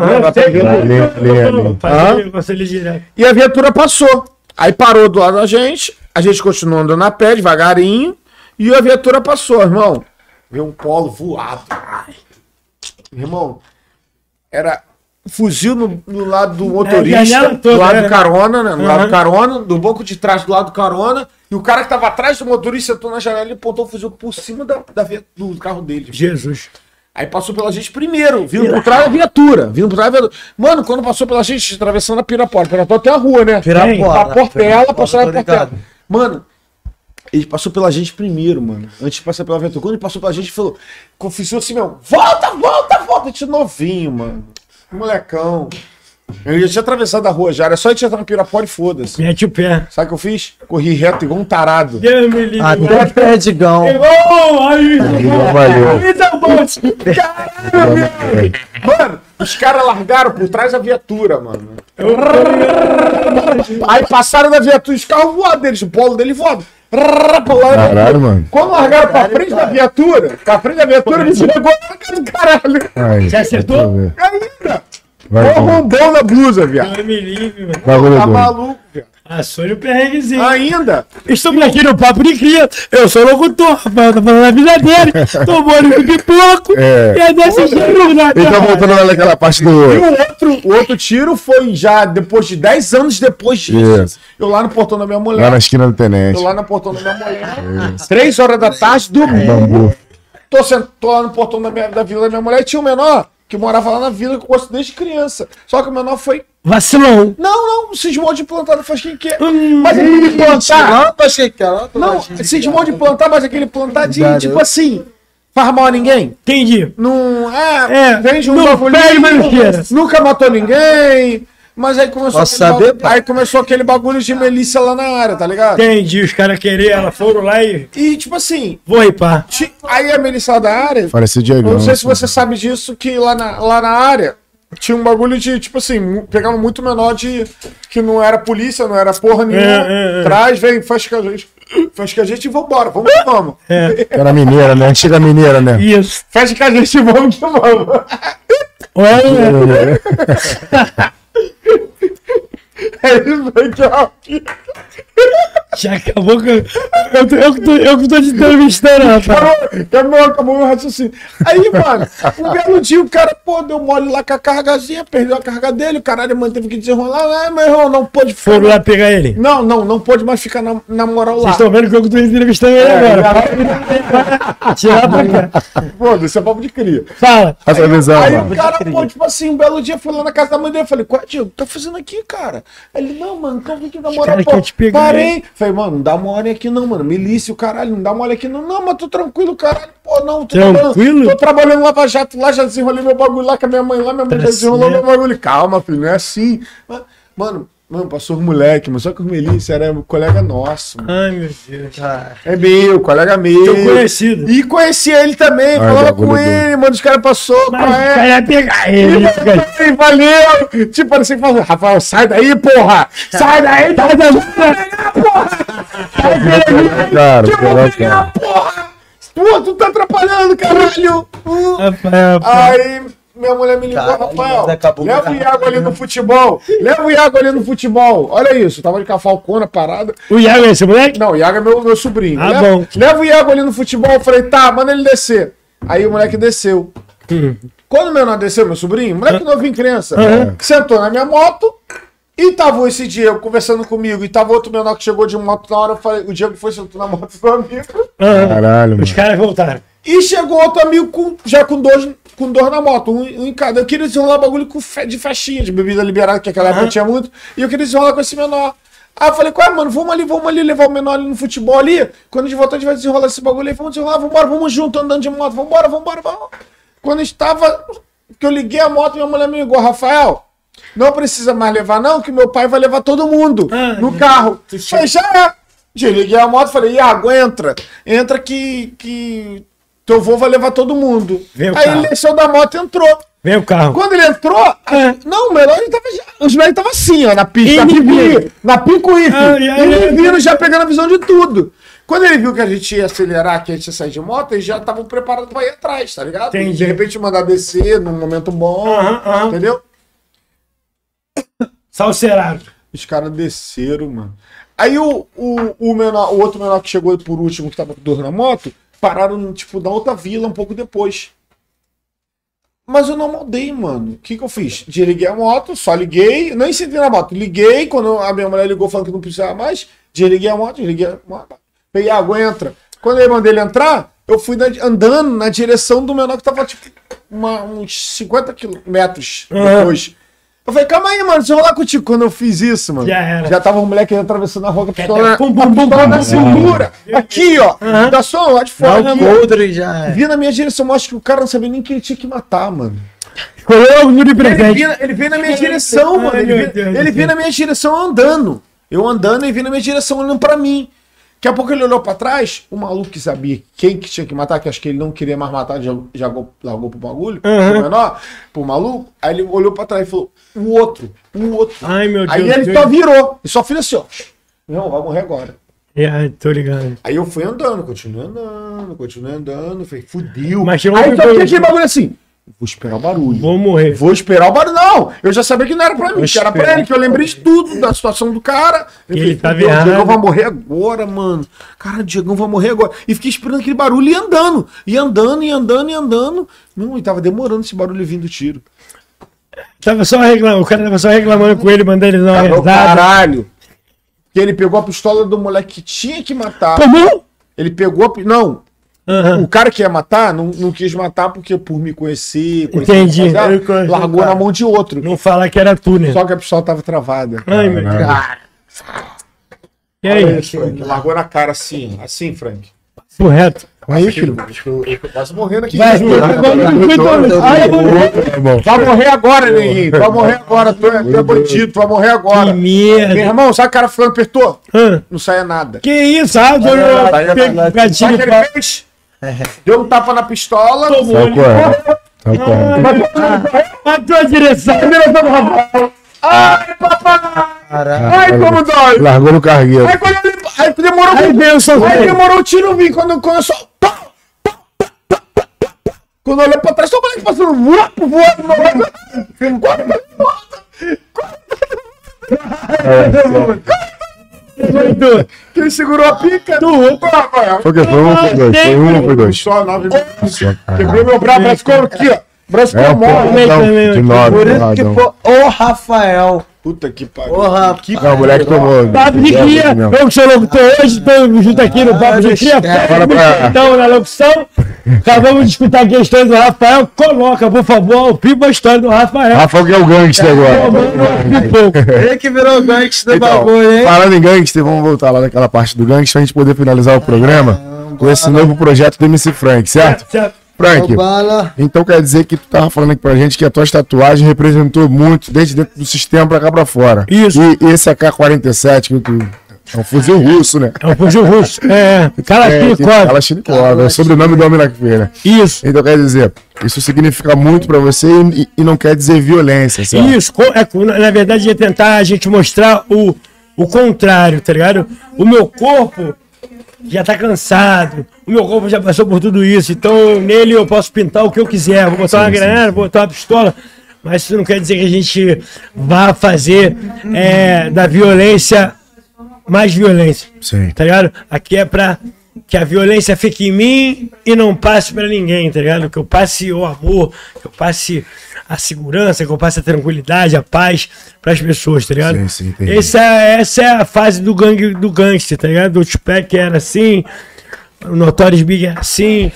ali direto. E a viatura passou. Aí parou do lado da gente, a gente continuou andando a pé, devagarinho, e a viatura passou, irmão. Veio um polo voado. Ai. Irmão, era fuzil no, no lado do motorista, janela toda, do lado né? do carona, né? No lado Aham. do carona, do banco de trás do lado do carona, e o cara que tava atrás do motorista sentou na janela e apontou o fuzil por cima da, da do carro dele. Jesus. Aí passou pela gente primeiro, vindo por trás da viatura. Vindo por trás da viatura. Mano, quando passou pela gente, atravessando a Pirapora. Pirapora tem a rua, né? Pirapora. A Portela, passou tô Portela. Mano, ele passou pela gente primeiro, mano. Antes de passar pela viatura. Quando ele passou pela gente, ele falou, confessou assim, meu, volta, volta, volta. A gente novinho, mano. Molecão. Eu já tinha atravessado a rua já, era só a gente entrar no Pirapora e foda-se. Mete o pé. Sabe o que eu fiz? Corri reto igual um tarado. Deus me livre. Até perdigão. Oh, aí, valeu. aí tá bom. Mano, os caras largaram por trás da viatura, mano. Aí passaram da viatura, os carros deles, o polo dele voado. Caralho, mano. Quando largaram pra frente da viatura, pra frente da viatura, ele pegou na cara do caralho. Aí, Você acertou? Ainda! Vai, um bom na blusa, viado. Deus me livre. Bagulho Tá maluco, viado. Assou-lhe o perrenguezinho. Ainda! Estamos aqui no Papo de Cria. Eu sou locutor, Rafael tá falando a vida dele. Tomou ali de pipoco. É. E é desse jeito, né? Ele tá voltando lá naquela parte do. E o outro, o outro tiro foi já depois de 10 anos depois disso. Isso. Eu lá no portão da minha mulher. Lá na esquina do tenente. Eu lá no portão da minha mulher. Três horas da tarde, domingo. Bambu. Tô, sent... tô lá no portão da, minha, da vila da minha mulher e tinha um menor que morava lá na vila que eu gosto desde criança. Só que o menor foi. Vacilão. Não, não, cismou de plantar, faz quem quer. Mas aquele plantar. Não, achei que era. Não, cismou de plantar, mas aquele plantar de tipo assim. Faz mal a ninguém. Entendi. Não. É, É, vende um mas cheira. Nunca matou ninguém. Mas aí começou Posso aquele saber, bagulho-? Aí começou aquele bagulho de melícia lá na área, tá ligado? Entendi. Os caras queriam, ela foram lá e. E tipo assim, Vou ripar. ti- aí a lá da área Parecia Diego. Eu não sei se você sabe disso, que lá na, lá na área tinha um bagulho de, tipo assim, pegava muito menor de. que não era polícia, não era porra nenhuma. É, é, é. Traz, vem, faz com a gente. Faz com a gente e vambora. Vamos que vamos. Era mineira, né? Antiga mineira, né? Isso. Faz com a gente e vamos que vamos. Olha, É isso aí que é o que- Já acabou com. Eu, tô- eu, que tô- eu que tô te entrevistando, rapaz. Acabou, acabou meu raciocínio. Aí, mano, um belo dia o cara, pô, deu mole lá com a cargazinha, perdeu a carga dele, o caralho, mano, teve que desenrolar. Ah, meu irmão, não pôde ficar. Foram lá pegar ele. Não, não, não pôde mais ficar na, na moral lá. Vocês estão vendo que eu que tô entrevistando ele agora. Tirar pra cá. Pô, isso é papo de cria. Fala. Essa visão, Aí mano. o cara, pô, tipo assim, um belo dia foi lá na casa da mãe dele. Eu falei, qual é, Diego? O que tá fazendo aqui, cara? Ele, não, mano, então vem aqui dar moral, caras pô. querem te pegar, Parei. Falei, mano, não dá mole aqui não, mano. Milícia, o caralho, não dá mole aqui não. Não, mas tô tranquilo, caralho. Pô, não, tô Tranquilo? Tô trabalhando lá pra jato, lá já desenrolei meu bagulho lá com a minha mãe lá, minha mãe Tá já desenrolou certo. meu bagulho. Calma, filho, não é assim. Mano, mano, passou os moleque, mas só que o Milícia era um colega nosso, mano. Ai, meu Deus. É meu, colega meu. Teu conhecido. E conhecia ele também, falava bagulho com ele, mano, os caras passou, Mas qual o é? cara ia pegar ele. cara? Ei, valeu! Tipo, parecia que falava, Rafael, sai daí, porra! Sai daí, sai daí, Cara, Que eu vou caraca. pegar, porra! Pô, tu tá atrapalhando, caralho! Rafael, pô. Aí, minha mulher me ligou, Caralho, Rafael, leva o Iago ali no futebol, leva o Iago ali no futebol. Olha isso, tava de com a falcona parada. O Iago é esse moleque? Não, o Iago é meu, meu sobrinho. Ah, leva, bom. leva o Iago ali no futebol. Eu falei, tá, manda ele descer. Aí o moleque desceu. Hum. Quando o menor desceu, meu sobrinho, moleque novinho, criança, Aham. sentou na minha moto e tava esse Diego conversando comigo. E tava outro menor que chegou de moto na hora. Eu falei, o Diego foi sentou na moto do amigo. Caralho, Os mano. caras voltaram. E chegou outro amigo com, já com dois, com dois na moto, um, um em cada. Eu queria desenrolar bagulho com fe, de festinha, de bebida liberada, que naquela época tinha muito. E eu queria desenrolar com esse menor. Aí eu falei, qual é, mano? Vamos ali, vamos ali levar o menor ali no futebol ali. Quando a gente voltar, a gente vai desenrolar esse bagulho aí. Vamos desenrolar, vambora, vamos junto, andando de moto. Vambora, vambora, vamos. Quando estava. Que eu liguei a moto, minha mulher me ligou, Rafael. Não precisa mais levar, não, que meu pai vai levar todo mundo Ah, no carro. Falei, já é. Desliguei a moto, falei, Iago, entra. Entra que, que teu avô vai levar todo mundo. Aí carro. ele desceu da moto e entrou. Vem o carro. Quando ele entrou, a- não, o melhor ele tava os moleques estavam assim, ó, na pista, picuí, na. Ai, ai, ele ai. vindo já pegando a visão de tudo. Quando ele viu que a gente ia acelerar, que a gente ia sair de moto, eles já estavam preparados pra ir atrás, tá ligado? Entendi. De repente mandar descer num momento bom, Aham, aham. entendeu? Salcerado. Os caras desceram, mano. Aí o, o, o, menor, o outro menor que chegou por último, que tava com dor na moto, pararam, tipo, na outra vila um pouco depois. Mas eu não mudei, mano. O que que eu fiz? Desliguei a moto, só liguei, não incidi na moto. Liguei, quando a minha mulher ligou falando que não precisava mais, desliguei a moto, desliguei a moto. Peguei água, entra. Quando eu mandei ele entrar, eu fui na- andando na direção do menor que tava, tipo, uma- uns 50 quilômetros Aham. depois. Eu falei, calma aí, mano, deixa eu rolar contigo. Quando eu fiz isso, mano, Já era. já tava um moleque atravessando a rua com a pistola, Pum, pum, pum, pistola pum, na pum. cintura. Aqui, ó. Da só lá de fora. Não, podre já é. Vi na minha direção, eu acho que o cara não sabia nem que ele tinha que matar, mano. Escolheu de Ele presente. vinha, ele veio na minha direção, mano. Ele, veio- na minha direção andando. Eu andando e veio na minha direção olhando pra mim. Daqui a pouco ele olhou pra trás, o maluco que sabia quem que tinha que matar, que acho que ele não queria mais matar, já, já largou, pro bagulho, Aham. pro menor, pro maluco. Aí ele olhou pra trás e falou: o outro, o outro. Ai, meu Deus. Aí ele Deus. só virou e só fez assim, ó. Não, vai morrer agora. É, tô ligado. Aí eu fui andando, continuei andando, continuei andando, falei, fudeu. Mas Aí só tinha momento- aquele bagulho assim, vou esperar o barulho. Vou morrer. Vou esperar o barulho. Não, eu já sabia que não era pra mim, que era pra ele, que eu lembrei de tudo, da situação do cara. Eu Ele falei, tava "Fudeu, o errado." Diegão vai morrer agora, mano. Cara, o Diegão vai morrer agora. E fiquei esperando aquele barulho e andando. E andando, e andando, e andando. Não, e tava demorando esse barulho vindo tiro. Tava só reclamando. O cara tava só reclamando com ele, mandando ele dar uma caralho. Que ele pegou a pistola do moleque que tinha que matar. Tomou? Ele pegou a. Não, Aham. O cara que ia matar não, não quis matar porque por me conhecer, conhecer Entendi. Eu conheço, largou cara. na mão de outro. Não falar que era tu, né? Só que a pistola tava travada. Ai, meu Deus. E aí? Olha isso, Frank. Largou na cara assim, assim, Frank. Correto. Aí, filho. Quase morrendo aqui. Vai, foi. Vai morrer agora, Neguinho. Vai morrer agora. Tu é, tu é bandido, tu vai morrer Que agora. Meu merda. irmão, sabe o cara ficando apertou? Hã? Não saia nada. Que isso, ah, Sabe o que ele fez? Deu um tapa na pistola. Tomou correndo. Saiu correndo. A direção. Ai, papai! Caralho. Ai, como dói! Largou no cargueiro. Aí quando ele. Aí demorou Aí veio o seu Aí filho. demorou o tiro vir. Quando, quando eu só. pá, pá, pá, pá, pá, pá. Quando eu olhei pra trás, só o moleque passando voando, voando, voando. Quando- tu. Quem segurou a pica? Tu. Rafael. Foi o quê? Foi um foi dois? Foi um foi dois? Só nove Quebrou meu braço, braço ficou aqui, ó. Braço É, ficou mole. nove. Por isso que foi o Rafael. Puta que pariu. Porra, que Não, o moleque tomou. Papo de cria, eu que sou locutor hoje, estamos juntos aqui no Papo de Cria, então na locução. Acabamos de escutar aqui a história do Rafael. Coloca, por favor, o pipa a história do Rafael. Rafael que é o gangster agora. Um pouco. Ele que virou gangster do Então, bagulho, hein? falando em gangster, vamos voltar lá naquela parte do gangster pra gente poder finalizar o programa com esse novo projeto do MC Frank, certo? Certo. Frank, Ô, Bala. então quer dizer que tu tava falando aqui pra gente que a tua tatuagem representou muito desde dentro do sistema pra cá pra fora. Isso. E, esse AK-47 que tu... É um fuzil russo, né? É um fuzil russo. É, É, Kalashnikov. Kalashnikov, é o sobrenome do homem na feira. Isso. Então quer dizer, isso significa muito pra você e, e não quer dizer violência, certo? Isso, é, na na verdade, é tentar a gente mostrar o, o contrário, tá ligado? O meu corpo já tá cansado, o meu corpo já passou por tudo isso, então nele eu posso pintar o que eu quiser, vou botar uma granada, vou botar uma pistola, mas isso não quer dizer que a gente vá fazer é, da violência mais violência, Sim. tá ligado? Aqui é pra que a violência fique em mim e não passe pra ninguém, tá ligado? Que eu passe o amor, que eu passe a segurança, que eu passe a tranquilidade, a paz pras pessoas, tá ligado? Sim, sim, entendi. essa, essa é a fase do gangue do gangster, tá ligado? O Tupac era assim, o Notorious Big era assim,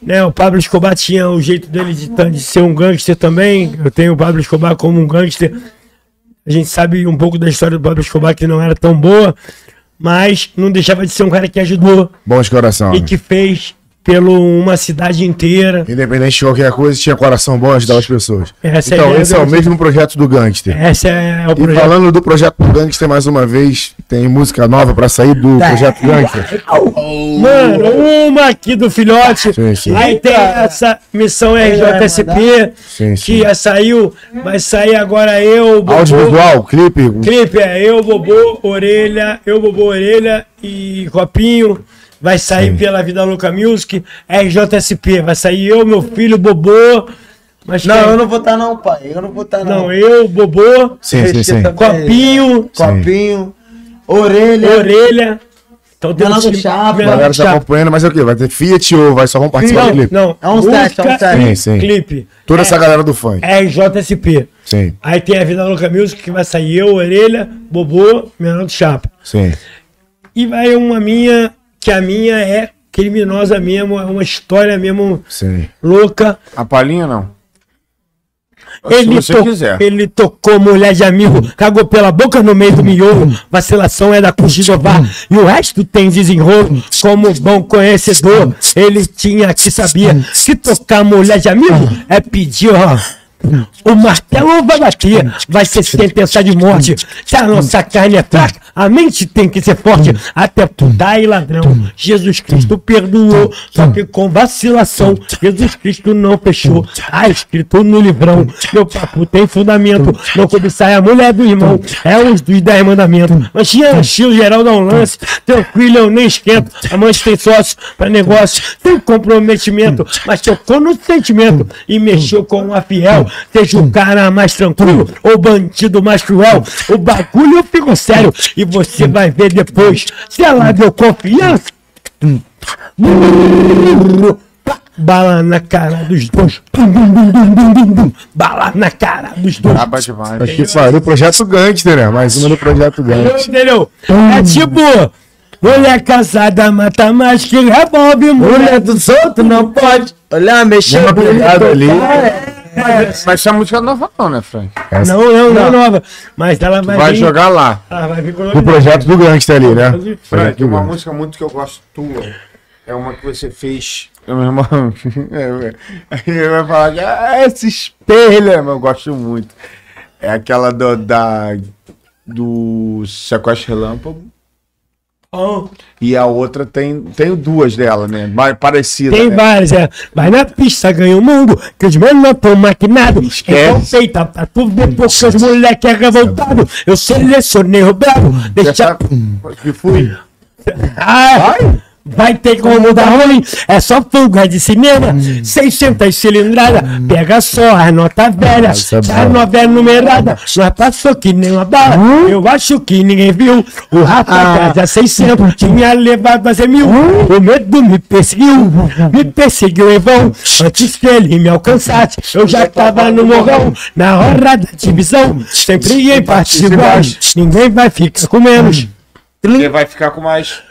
né? O Pablo Escobar tinha o jeito dele de, de ser um gangster também. Eu tenho o Pablo Escobar como um gangster. A gente sabe um pouco da história do Pablo Escobar que não era tão boa, mas não deixava de ser um cara que ajudou Bom de coração. e que fez pelo uma cidade inteira. Independente de qualquer coisa, tinha coração bom ajudar as pessoas. Essa é então, ideia esse é o mesmo projeto do Gangster. Essa é o E projeto. falando do projeto do Gangster mais uma vez, tem música nova pra sair do projeto Gangster. Mano, uma aqui do filhote. Sim, sim. Aí tem essa missão RJSP, sim. que já saiu, vai sair agora eu, Bobô. Audiovisual, clipe. Clipe é eu, Bobô, Orelha, eu, Bobô, Orelha e Copinho. Vai sair pela Vida Louca Music, RJSP. Vai sair eu, meu filho, Bobô. Mas Não, tem- eu não vou estar não, pai. Eu não vou estar não. Não, eu, Bobô, Sim, sim, sim. Copinho, Copinho, orelha. Orelha. Então tem um Chapa. A galera tá acompanhando, mas é o quê? Vai ter Fiat ou vai só vão participar do Não, clipe? não. É um set, é um set. Sim, sim. Clipe. Toda essa galera do funk. É RJSP. Sim, Aí tem a Vida Louca Music que vai sair eu, Orelha, Bobô, Menor do Chapa. sim. E vai uma minha, que a minha é criminosa mesmo, é uma história mesmo Sim. louca. A palhinha não. Ele, to- quiser. ele tocou mulher de amigo, cagou pela boca no meio do miolo. Vacilação é da Cujidová e o resto tem desenrolo. Como bom conhecedor, ele tinha que sabia que tocar mulher de amigo é pedir, ó. O martelo vai bater, vai ser sentença de morte. Se a nossa carne é fraca, a mente tem que ser forte. Até tu e ladrão, Jesus Cristo perdoou. Só que com vacilação, Jesus Cristo não fechou. Tá escrito no livrão, meu papo tem fundamento. Não cobiçai a mulher do irmão, é os dos dez mandamentos. Manchinha, estilo geral dá um lance, tranquilo eu nem esquento. A mãe tem sócio pra negócio, tem comprometimento, mas tocou no sentimento e mexeu com a fiel. Seja o cara mais tranquilo ou bandido mais cruel, o bagulho ficou sério. E você vai ver depois. Se ela deu confiança. Bala na cara dos dois. Bala na cara dos dois. Braba demais. Aqui pariu, projeto Gangster, né? Mais uma do projeto Gangster. Entendeu? É tipo, mulher casada mata mais que revólve, mulher dos outros não pode. Olha, mexeu. Pegada ali. Mas essa música não é nova não, né, Frank? Não, não, não, nova. Mas ela vai, Vai vir- jogar lá. Ela vai vir com Do projeto do Gangster ali, né? Frank, uma Gangster. música muito que eu gosto tua. É uma que você fez. Meu irmão. Aí ele vai falar que ah, esse espelho, mas eu gosto muito. É aquela do, da. Do Sequestro Relâmpago. Ó, E a outra tem. Tem duas dela, né? Mais parecida. Tem né? várias, é. Vai na pista, ganha o mundo, que os menos não estão maquinados. Esquece. Então feita pra tu ver poucas moleque é revoltado. Eu selecionei o bravo, deixa. Que fui. Ah, Vai ter como dar ruim, é só fuga de cinema. 600 cilindradas, pega só a nota velha. isso é A novela numerada, nós passou que nem uma bala. Eu acho que ninguém viu. O Rafa já 600, tinha levado a ser mil. O medo me perseguiu, me perseguiu em vão. Antes que ele me alcançasse, eu já tava no morrão. Na hora da divisão, sempre em partes iguais. Ninguém vai ficar com menos. Ele vai ficar com mais.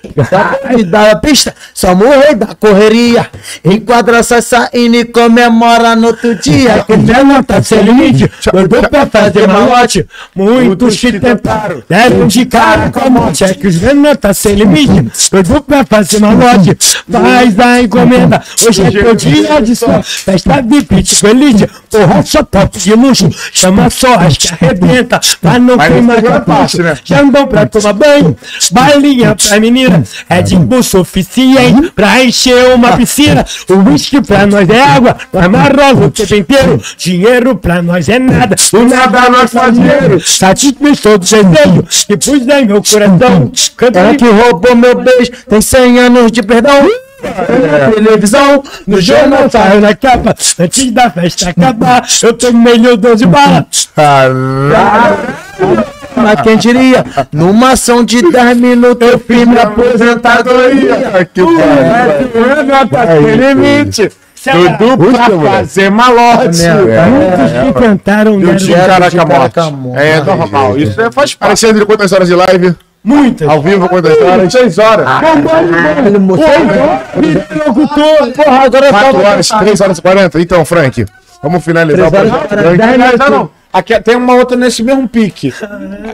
da, da pista, somos o rei da correria. Enquadra saindo e comemora no outro dia. Que não tá sem limite, doido pra fazer malote. Muitos que tentaram, deram de cara com a morte. É que os veneno tá sem limite, doido pra fazer malote. Faz a encomenda, hoje é teu dia de sol. Festa VIP, tipo elite, porra, só top de luxo. Chama só as que arrebenta, Mas não tem capacho. parte, né? Jambão pra tomar banho, bailinha pra menina, é de impulso suficiente pra encher uma piscina. O whisky pra nós é água, nós marrola o tempo inteiro. Dinheiro pra nós é nada, o nada nós faz dinheiro. Satisfez todo desejo que pus em meu coração. Ela que roubou meu beijo, tem 100 anos de perdão. Televisão, no jornal saiu na capa, antes da festa acabar, eu tomei meu 12 bala. Mas quem diria? Numa ação de 10 minutos eu fiz minha aposentadoria. Que pariu. limite. Dudu pra fazer malote. Muitos que cantaram E o Tim Caraca Caraca Morte. É normal. Isso é, faz parte. Alexandre, quantas horas de live? muitas. Ao vivo, quantas horas? Seis horas. Ele mostrou. Locutor, Porra, agora 4 horas, 3 horas e 40. Então, Frank, vamos finalizar o Três horas projeto. e quarenta. Frank. Não, não, não. Aqui, tem uma outra nesse mesmo pique.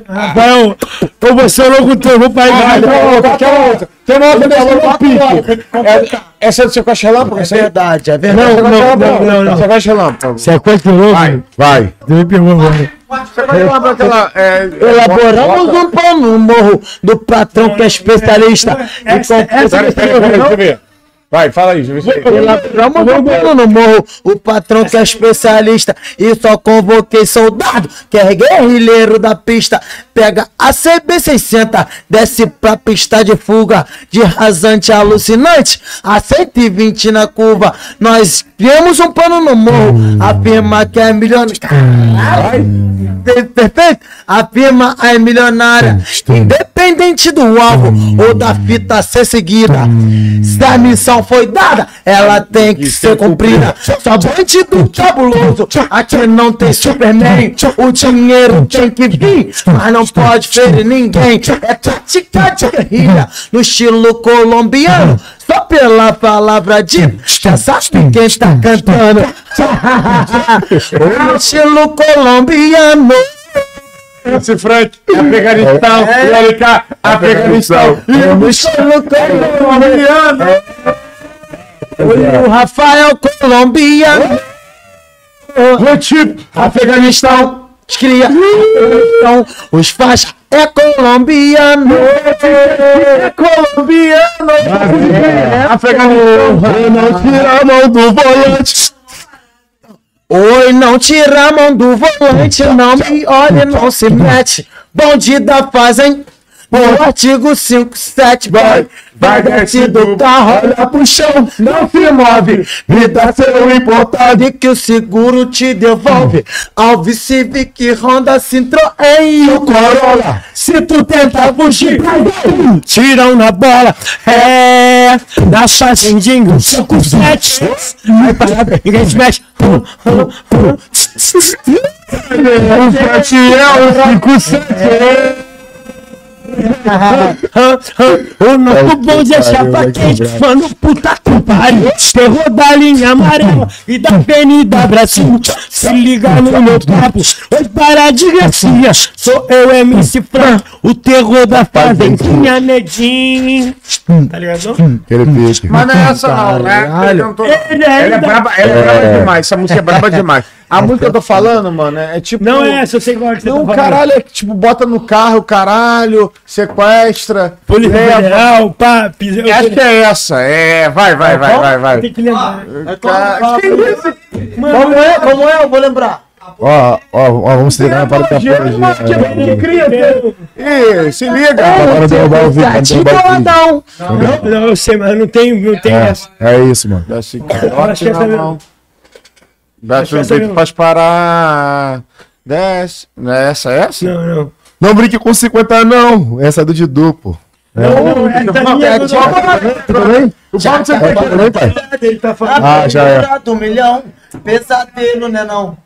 Rafael, eu vou ser locutor, vou pra Ah, igreja. tem uma outra, tem uma outra. Nesse mesmo pique. É- Essa é do Sequestro Relâmpago? É Essa verdade, é Não, verdade. não, não, não, não. Sequestro Relâmpago. Sequestro louco. Vai. Vai. Me pegou agora. Sequestro Relâmpago é aquela... é- Elaboramos um pão no morro do patrão que é especialista. Essa- essa- Peraí, peraí, peraí, deixa eu ver. Vai, fala aí. Elaboramos um pão no morro, o patrão que é especialista. E só convoquei soldado, que é guerrilheiro da pista. Pega a CB600, desce pra pista de fuga. De rasante alucinante, a 120 na curva. Nós viemos um pano no morro, afirma que é milionário. Perfeito? Afirma a é milionária. Independente do alvo ou da fita a ser seguida. Se a missão foi dada, ela tem que ser cumprida. Só bandido cabuloso. Aqui não tem Superman. O dinheiro tem que vir, mas não pode ferir ninguém. É tática de guerrilha no estilo colombiano. Só pela palavra de já sabe quem tá cantando. no estilo colombiano. Esse Frank, Afeganistão, LK, Afeganistão. E o estilo colombiano. O Rafael colombiano. Rotip, Afeganistão. Os cria. Então, os faz é colombiano. É colombiano. Afeganistão. Não tira a mão do volante. Oi, não tira a mão do volante, não me olhe, não se mete. Bonde da fazem. O artigo 57 vai, vai desce do carro, olha pro chão, não se move. Dá seu importado e que o seguro te devolve. Alves Civic, Honda, Citroën e o Corolla. Se tu tentar fugir, tiram na bola. É, da fazendinha, 5, 7. Vai parar, ninguém se mexe. O nosso bonde é chapa quente, mano, puta que pariu. Terror da linha amarela e da Avenida Brasil. Se liga no meu papo, oi para de gracinha. Sou eu, MC Fran, o terror da fazendinha, neguinho. Tá ligado? Mas não é essa não, né? Ele cantou- Ele é, Ela é braba, ela é braba demais. Essa música é braba demais. A música que eu tô falando, mano, é tipo. Não é essa, eu sei qual é que você Não, tá falando. caralho, é que tipo, bota no carro, caralho, sequestra. Polícia. Federal, pá. Acho que é essa, é. Vai, vai, vai, vai, vai. Tem que lembrar. Cara, que isso? Como é? Como é? Eu vou lembrar. Ó, ó, ó, vamos se ligar na parada da apologia. Ih, se liga. Para derrubar o vídeo. Não, não, eu sei, mas não tem, não tem essa. É, é isso, mano. Desce acho que essa o essa peito faz parar. Desce. Não é essa, é essa? Não, não. Não brinque com 50, não. Essa é do Didu, pô. Não, não, é Tudo bem? O Paulo você Tá tem bem, pai? Ele tá falando. Ah, já é. Um milhão. Pesadelo, né não?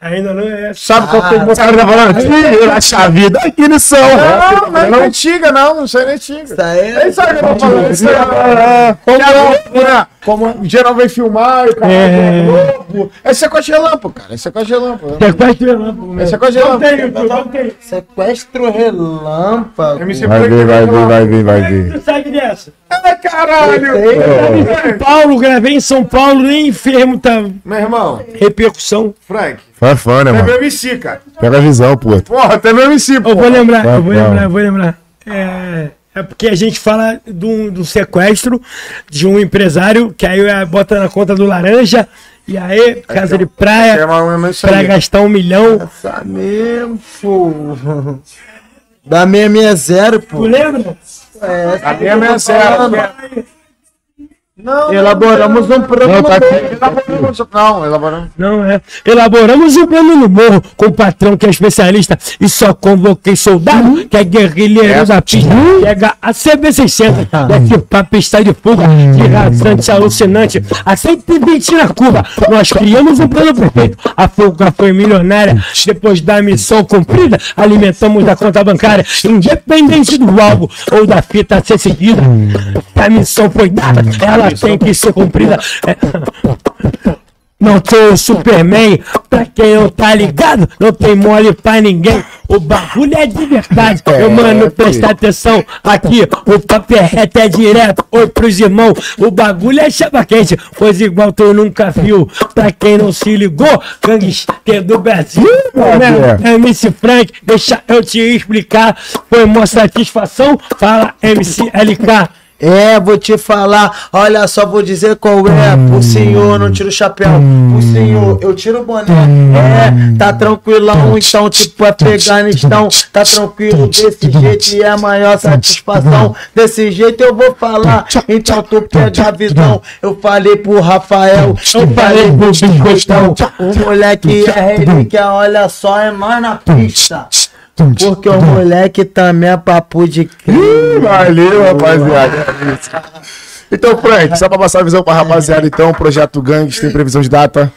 Ainda não é essa. Sabe qual que O cara tá falando, tira a chave daqui no som. Não, não é antiga, não. Não sei nem antiga. Isso aí é... Ele sabe que eu tô falando isso aí. é, Como, né? Como o geral vem filmar e o cara É. é louco. É sequestro relâmpago, cara. É sequestro relâmpago. Sequestro relâmpago. É sequestro Não relâmpago. não tem. Sequestro relâmpago. MC Vai vir, vai vir, vai vir, vai vir. Tu sabe dessa? Ai, caralho. São Paulo, gravei em São Paulo, nem enfermo tá. Meu irmão, Repercussão. Frank, Fã, fã, né, é mano? meu MC, cara. Pega a visão, pô. Porra, até meu MC, Eu pô. vou lembrar, eu vou Vai, lembrar, vai. eu vou lembrar. É, é porque a gente fala do, do sequestro de um empresário que aí é bota na conta do laranja e aí, casa de praia, pra gastar um milhão. Essa mesmo, pô. Da 660, pô. Tu lembra? É, da 660. Não, elaboramos não, um plano não, no morro. Elaboramos, não, elaboramos. Não, é. Elaboramos um plano no morro com o patrão que é especialista e só convoquei soldado hum? que é guerrilheiro é. da pista. Hum? chega Pega a CB600, uhum. daqui pra pista de fuga, de hum. rasante alucinante, a 120 na curva. Nós criamos um plano perfeito. A fuga foi milionária. Depois da missão cumprida, alimentamos a conta bancária, independente do alvo ou da fita a ser seguida. A missão foi dada, ela tem que ser cumprida. É. Não sou o Superman, pra quem não tá ligado, não tem mole pra ninguém. O bagulho é de verdade. Meu mano, presta atenção aqui. O papo é reto, é direto. Oi pros irmãos. O bagulho é chapa quente, pois igual tu nunca viu. Pra quem não se ligou, gangster do Brasil. Meu MC Frank, deixa eu te explicar. Foi uma satisfação. Fala MC LK. É, vou te falar, olha só, vou dizer qual é. Pro senhor, não tiro o chapéu. Pro senhor, eu tiro o boné. É, tá tranquilão, então, tipo, é pegar nistão. Tá tranquilo desse jeito é a maior satisfação. Desse jeito eu vou falar, então tu pega a visão. Eu falei pro Rafael, eu falei pro Biscoitão. O moleque é relíquia, olha só, é mais na pista. Porque o moleque também é papo de crime. Valeu, rapaziada. Então, Frank, só pra passar a visão pra rapaziada, então, o projeto Gangues tem previsão de data.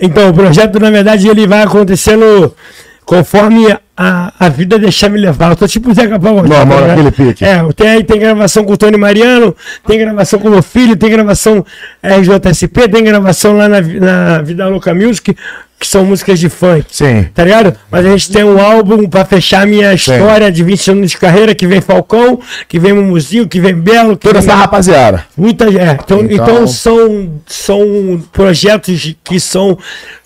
Então, o projeto, na verdade, ele vai acontecendo conforme a, a vida deixar me levar. Eu tô tipo o Zeca Pagodinho. Normal, ligado? naquele pique. É, tem, tem gravação com o Tony Mariano, tem gravação com o meu filho, tem gravação RJSP, tem gravação lá na, na Vida Louca Music, que são músicas de funk. Sim. Tá ligado? Mas a gente tem um álbum pra fechar a minha história de 20 anos de carreira, que vem Falcão, que vem Mumuzinho, que vem Belo, que Toda vem essa rapaziada. Muita é, então, Então- então são, são projetos que são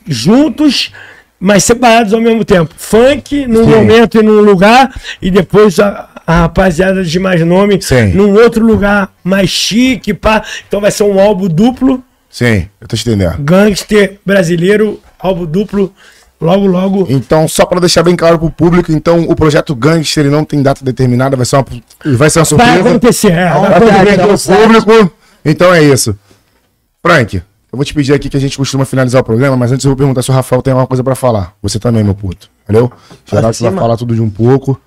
juntos, mas separados ao mesmo tempo. Funk num Sim. momento e num lugar, e depois a, a rapaziada de mais nome Sim. num outro lugar mais chique, pá. Então vai ser um álbum duplo, Sim, eu tô te entendendo. gangster brasileiro, álbum duplo, logo, logo. Então, só pra deixar bem claro pro público, então, o projeto Gangster ele não tem data determinada, vai ser uma, vai ser uma Vai surpresa. acontecer, é, vai Vai ter acontecer. aqui pro público. Então é isso. Frank, eu vou te pedir aqui que a gente costuma finalizar o programa, mas antes eu vou perguntar se o Rafael tem alguma coisa pra falar. Você também, meu puto. Valeu? Geral que vai falar tudo de um pouco.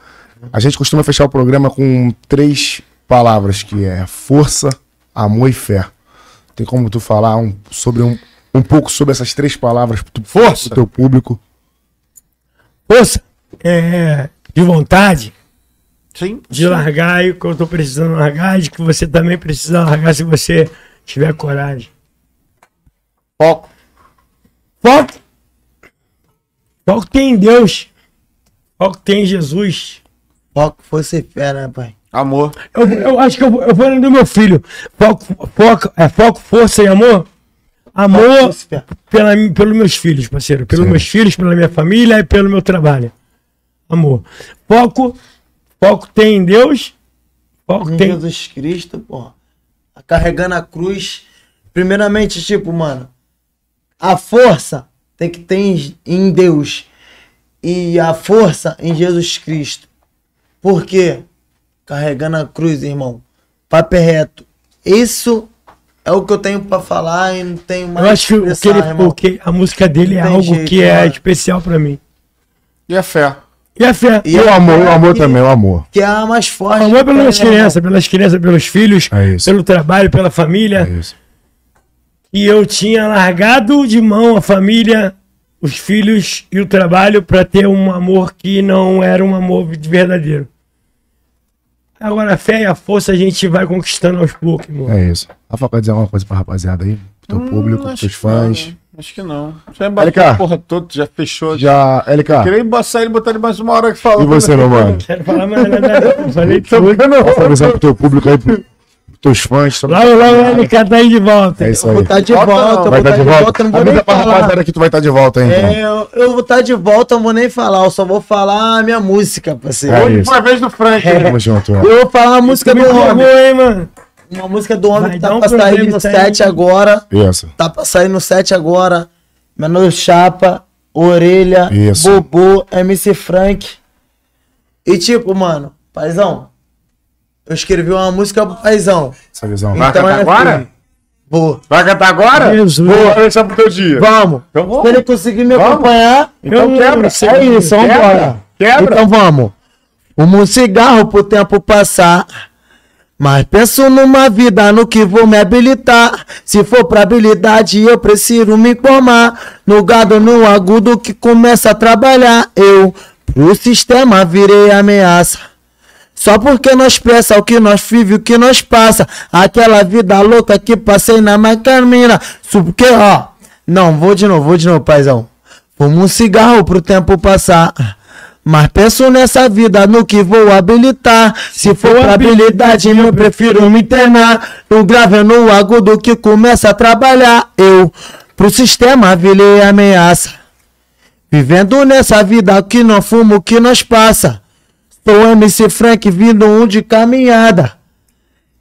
A gente costuma fechar o programa com três palavras, que é força, amor e fé. Tem como tu falar um, sobre um, um pouco sobre essas três palavras pro, Força. pro teu público? Força, é, de vontade, Sim. de largar e o que eu tô precisando largar, de que você também precisa largar se você tiver coragem. Foco. Foco. Foco tem em Deus. Foco tem em Jesus. Foco, força e fé, né, pai? Amor. Eu, eu acho que eu, vou- eu vou do meu filho. Foco, foco, é foco, força e amor. Amor pela, pelos meus filhos, parceiro. Pelos Sim. meus filhos, pela minha família e pelo meu trabalho. Amor. Foco. Foco tem em Deus. Foco Em tem. Jesus Cristo, pô. Carregando a cruz. Primeiramente, tipo, mano, a força tem que ter em- em Deus e a força em Jesus Cristo. Por quê? Carregando a cruz, irmão. Papo é reto. Isso é o que eu tenho pra falar e não tenho mais Eu acho que, o que ele, irmão. que a música dele é Não tem algo jeito, que é mano. especial pra mim. E a fé? E a fé? E E o amor, o amor que- também, o amor. Que é a mais forte. O amor pelas né, crianças, pelas crianças, pelos filhos, É isso. pelo trabalho, pela família. É isso. E eu tinha largado de mão a família, os filhos e o trabalho pra ter um amor que não era um amor verdadeiro. Agora a fé e a força a gente vai conquistando aos poucos, irmão. É isso. Rafa, quer dizer alguma coisa pra rapaziada aí? Pro teu público, pros teus não, fãs. né? Acho que não. Já bateu LK. a porra toda, já fechou. Já, LK, Queria embaçar ele e botar ele mais uma hora que falou. e você, meu mano? Quero falar mais nada. não. Falei tudo. Passa a visão pro teu público aí, teus fãs. Logo, logo o LK tá aí de volta. É isso Eu aí. vou estar de Volta não. vou Vai estar de volta, volta? não vou nem Avisa pra rapaziada que tu vai estar de volta aí, então. É, eu, eu vou estar de volta, eu vou nem falar, eu só vou falar a minha música, parceiro. É Hoje isso. foi a vez do Frank. né? Tamo junto, ó. Eu vou falar a música do Me homem. hein, mano? Uma música do homem Vai que tá um pra sair no. 7 agora. Isso. Tá pra sair no 7 agora. Menor Chapa, Orelha, Isso. Bobô, MC Frank. E tipo, mano, paizão. Eu escrevi uma música pro paizão. Essa visão. Vai Então cantar é agora? assim. Vou. Vai cantar agora? Jesus. Vou deixar pro teu dia. Vamos. Então vamos. Se ele conseguir me Vamos. acompanhar, Então Eu- quebra. é isso, Quebra. vambora. Quebra. Então vamos. Fumo um cigarro pro tempo passar. Mas penso numa vida no que vou me habilitar. Se for pra habilidade, eu preciso me informar. No gado, no agudo que começa a trabalhar. Eu, pro sistema, virei ameaça. Só porque nós pressa o que nós vive, o que nós passa. Aquela vida louca que passei na Macamina. Porque, ó. Não, vou de novo, vou de novo, paizão. Fumo um cigarro pro tempo passar. Mas penso nessa vida, no que vou habilitar. Se for pra habilidade, eu prefiro me internar. No grave, no agudo que começa a trabalhar. Eu, pro sistema, virei ameaça. Vivendo nessa vida que não fumo, que nós passa. Sou MC Frank, vindo um de caminhada.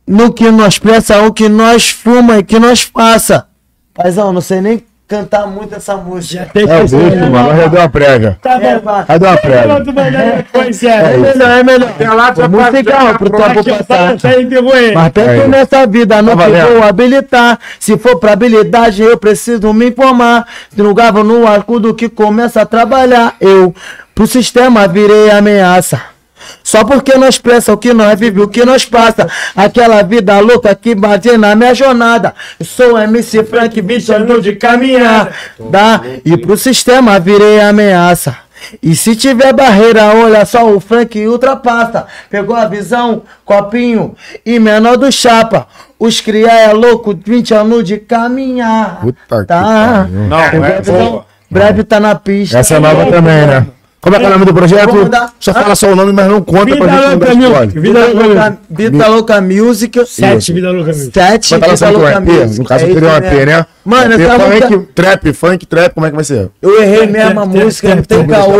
No que nós pressa, o que nós fuma e que nós passa. Paizão, não sei nem cantar muito essa música. Já tem É o que bicho, mano. Vai deu uma prega. Tá É, bom. vai. Vai dar uma prega. Mandar depois, É é. melhor, é melhor. Tem lá, já cigarro já pro tempo passar. tá aí, ele. Mas penso Aí. nessa vida, não Tá que vou habilitar. Se for pra habilidade, eu preciso me informar. Se no no arcudo que começa a trabalhar, eu pro sistema virei ameaça. Só porque nós pressa o que nós vive, o que nós passa. Aquela vida louca que bate na minha jornada. Eu sou MC Frank, 20 anos de caminhar. Dá, e pro sistema virei ameaça. E se tiver barreira, olha só, o Frank ultrapassa. Pegou a visão, copinho e menor do chapa. Os cria é louco, 20 anos de caminhar. Puta que tá. pariu. Não, Pegou é visão, breve tá na pista. Essa é nova também, né? Como é que é o nome do projeto? Mandar- Só fala só o nome, mas não conta Vida pra gente louca, spoiler. Vida Vida louca. Vida Louca Music. Sete, vida louca, meu. Sete, Vida Louca EP, Music. no caso É seria um EP, né? Mano, EP, essa funk, música- trap, funk, trap, como é que vai ser? Eu errei mesmo a música, não tem caô.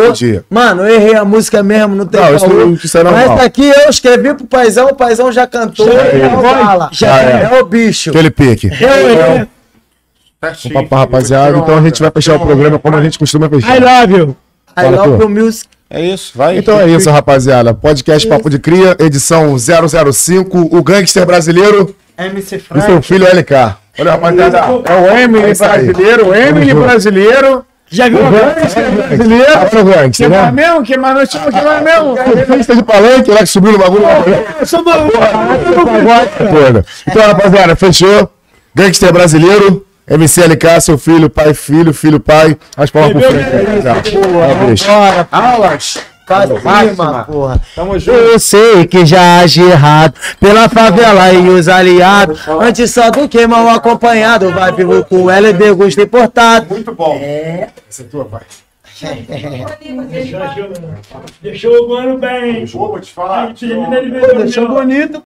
Mano, eu errei a música mesmo, não tem Não, isso caô. não- isso é Mas aqui eu escrevi pro paizão, o paizão já cantou. Já é, é, já é. é. o bicho. Aquele pique. Eu, eu, Papo, rapaziada. Então a gente vai fechar o programa como a gente costuma I fechar. love you. I Fala, love you music. É isso, vai. Então é isso, rapaziada. Podcast Papo de Cria, edição 005. O gangster brasileiro MC e Frank. seu filho LK. Olha, rapaziada. É o Emily aí. brasileiro, o Emily brasileiro. Já viu a Brasileiro. Agora o gangster, Que mais né? mesmo? Que mais nós? Que mais mesmo? Festa de palanque, lá que subiu no bagulho. Eu sou. Toda. Então, rapaziada, fechou. Gangster brasileiro. MCLK, seu filho, pai, filho, filho, pai. As palmas pro frente. É. Bora, cima, Máxima. porra. Tamo junto. Eu sei que já agi errado pela favela e os aliados. Antes só do que mal acompanhado. Vai vivo com LD, gosto importado. Muito bom. Essa é tua, pai. Deixou o mano bem. Pô, vou te falar. Deixou bonito.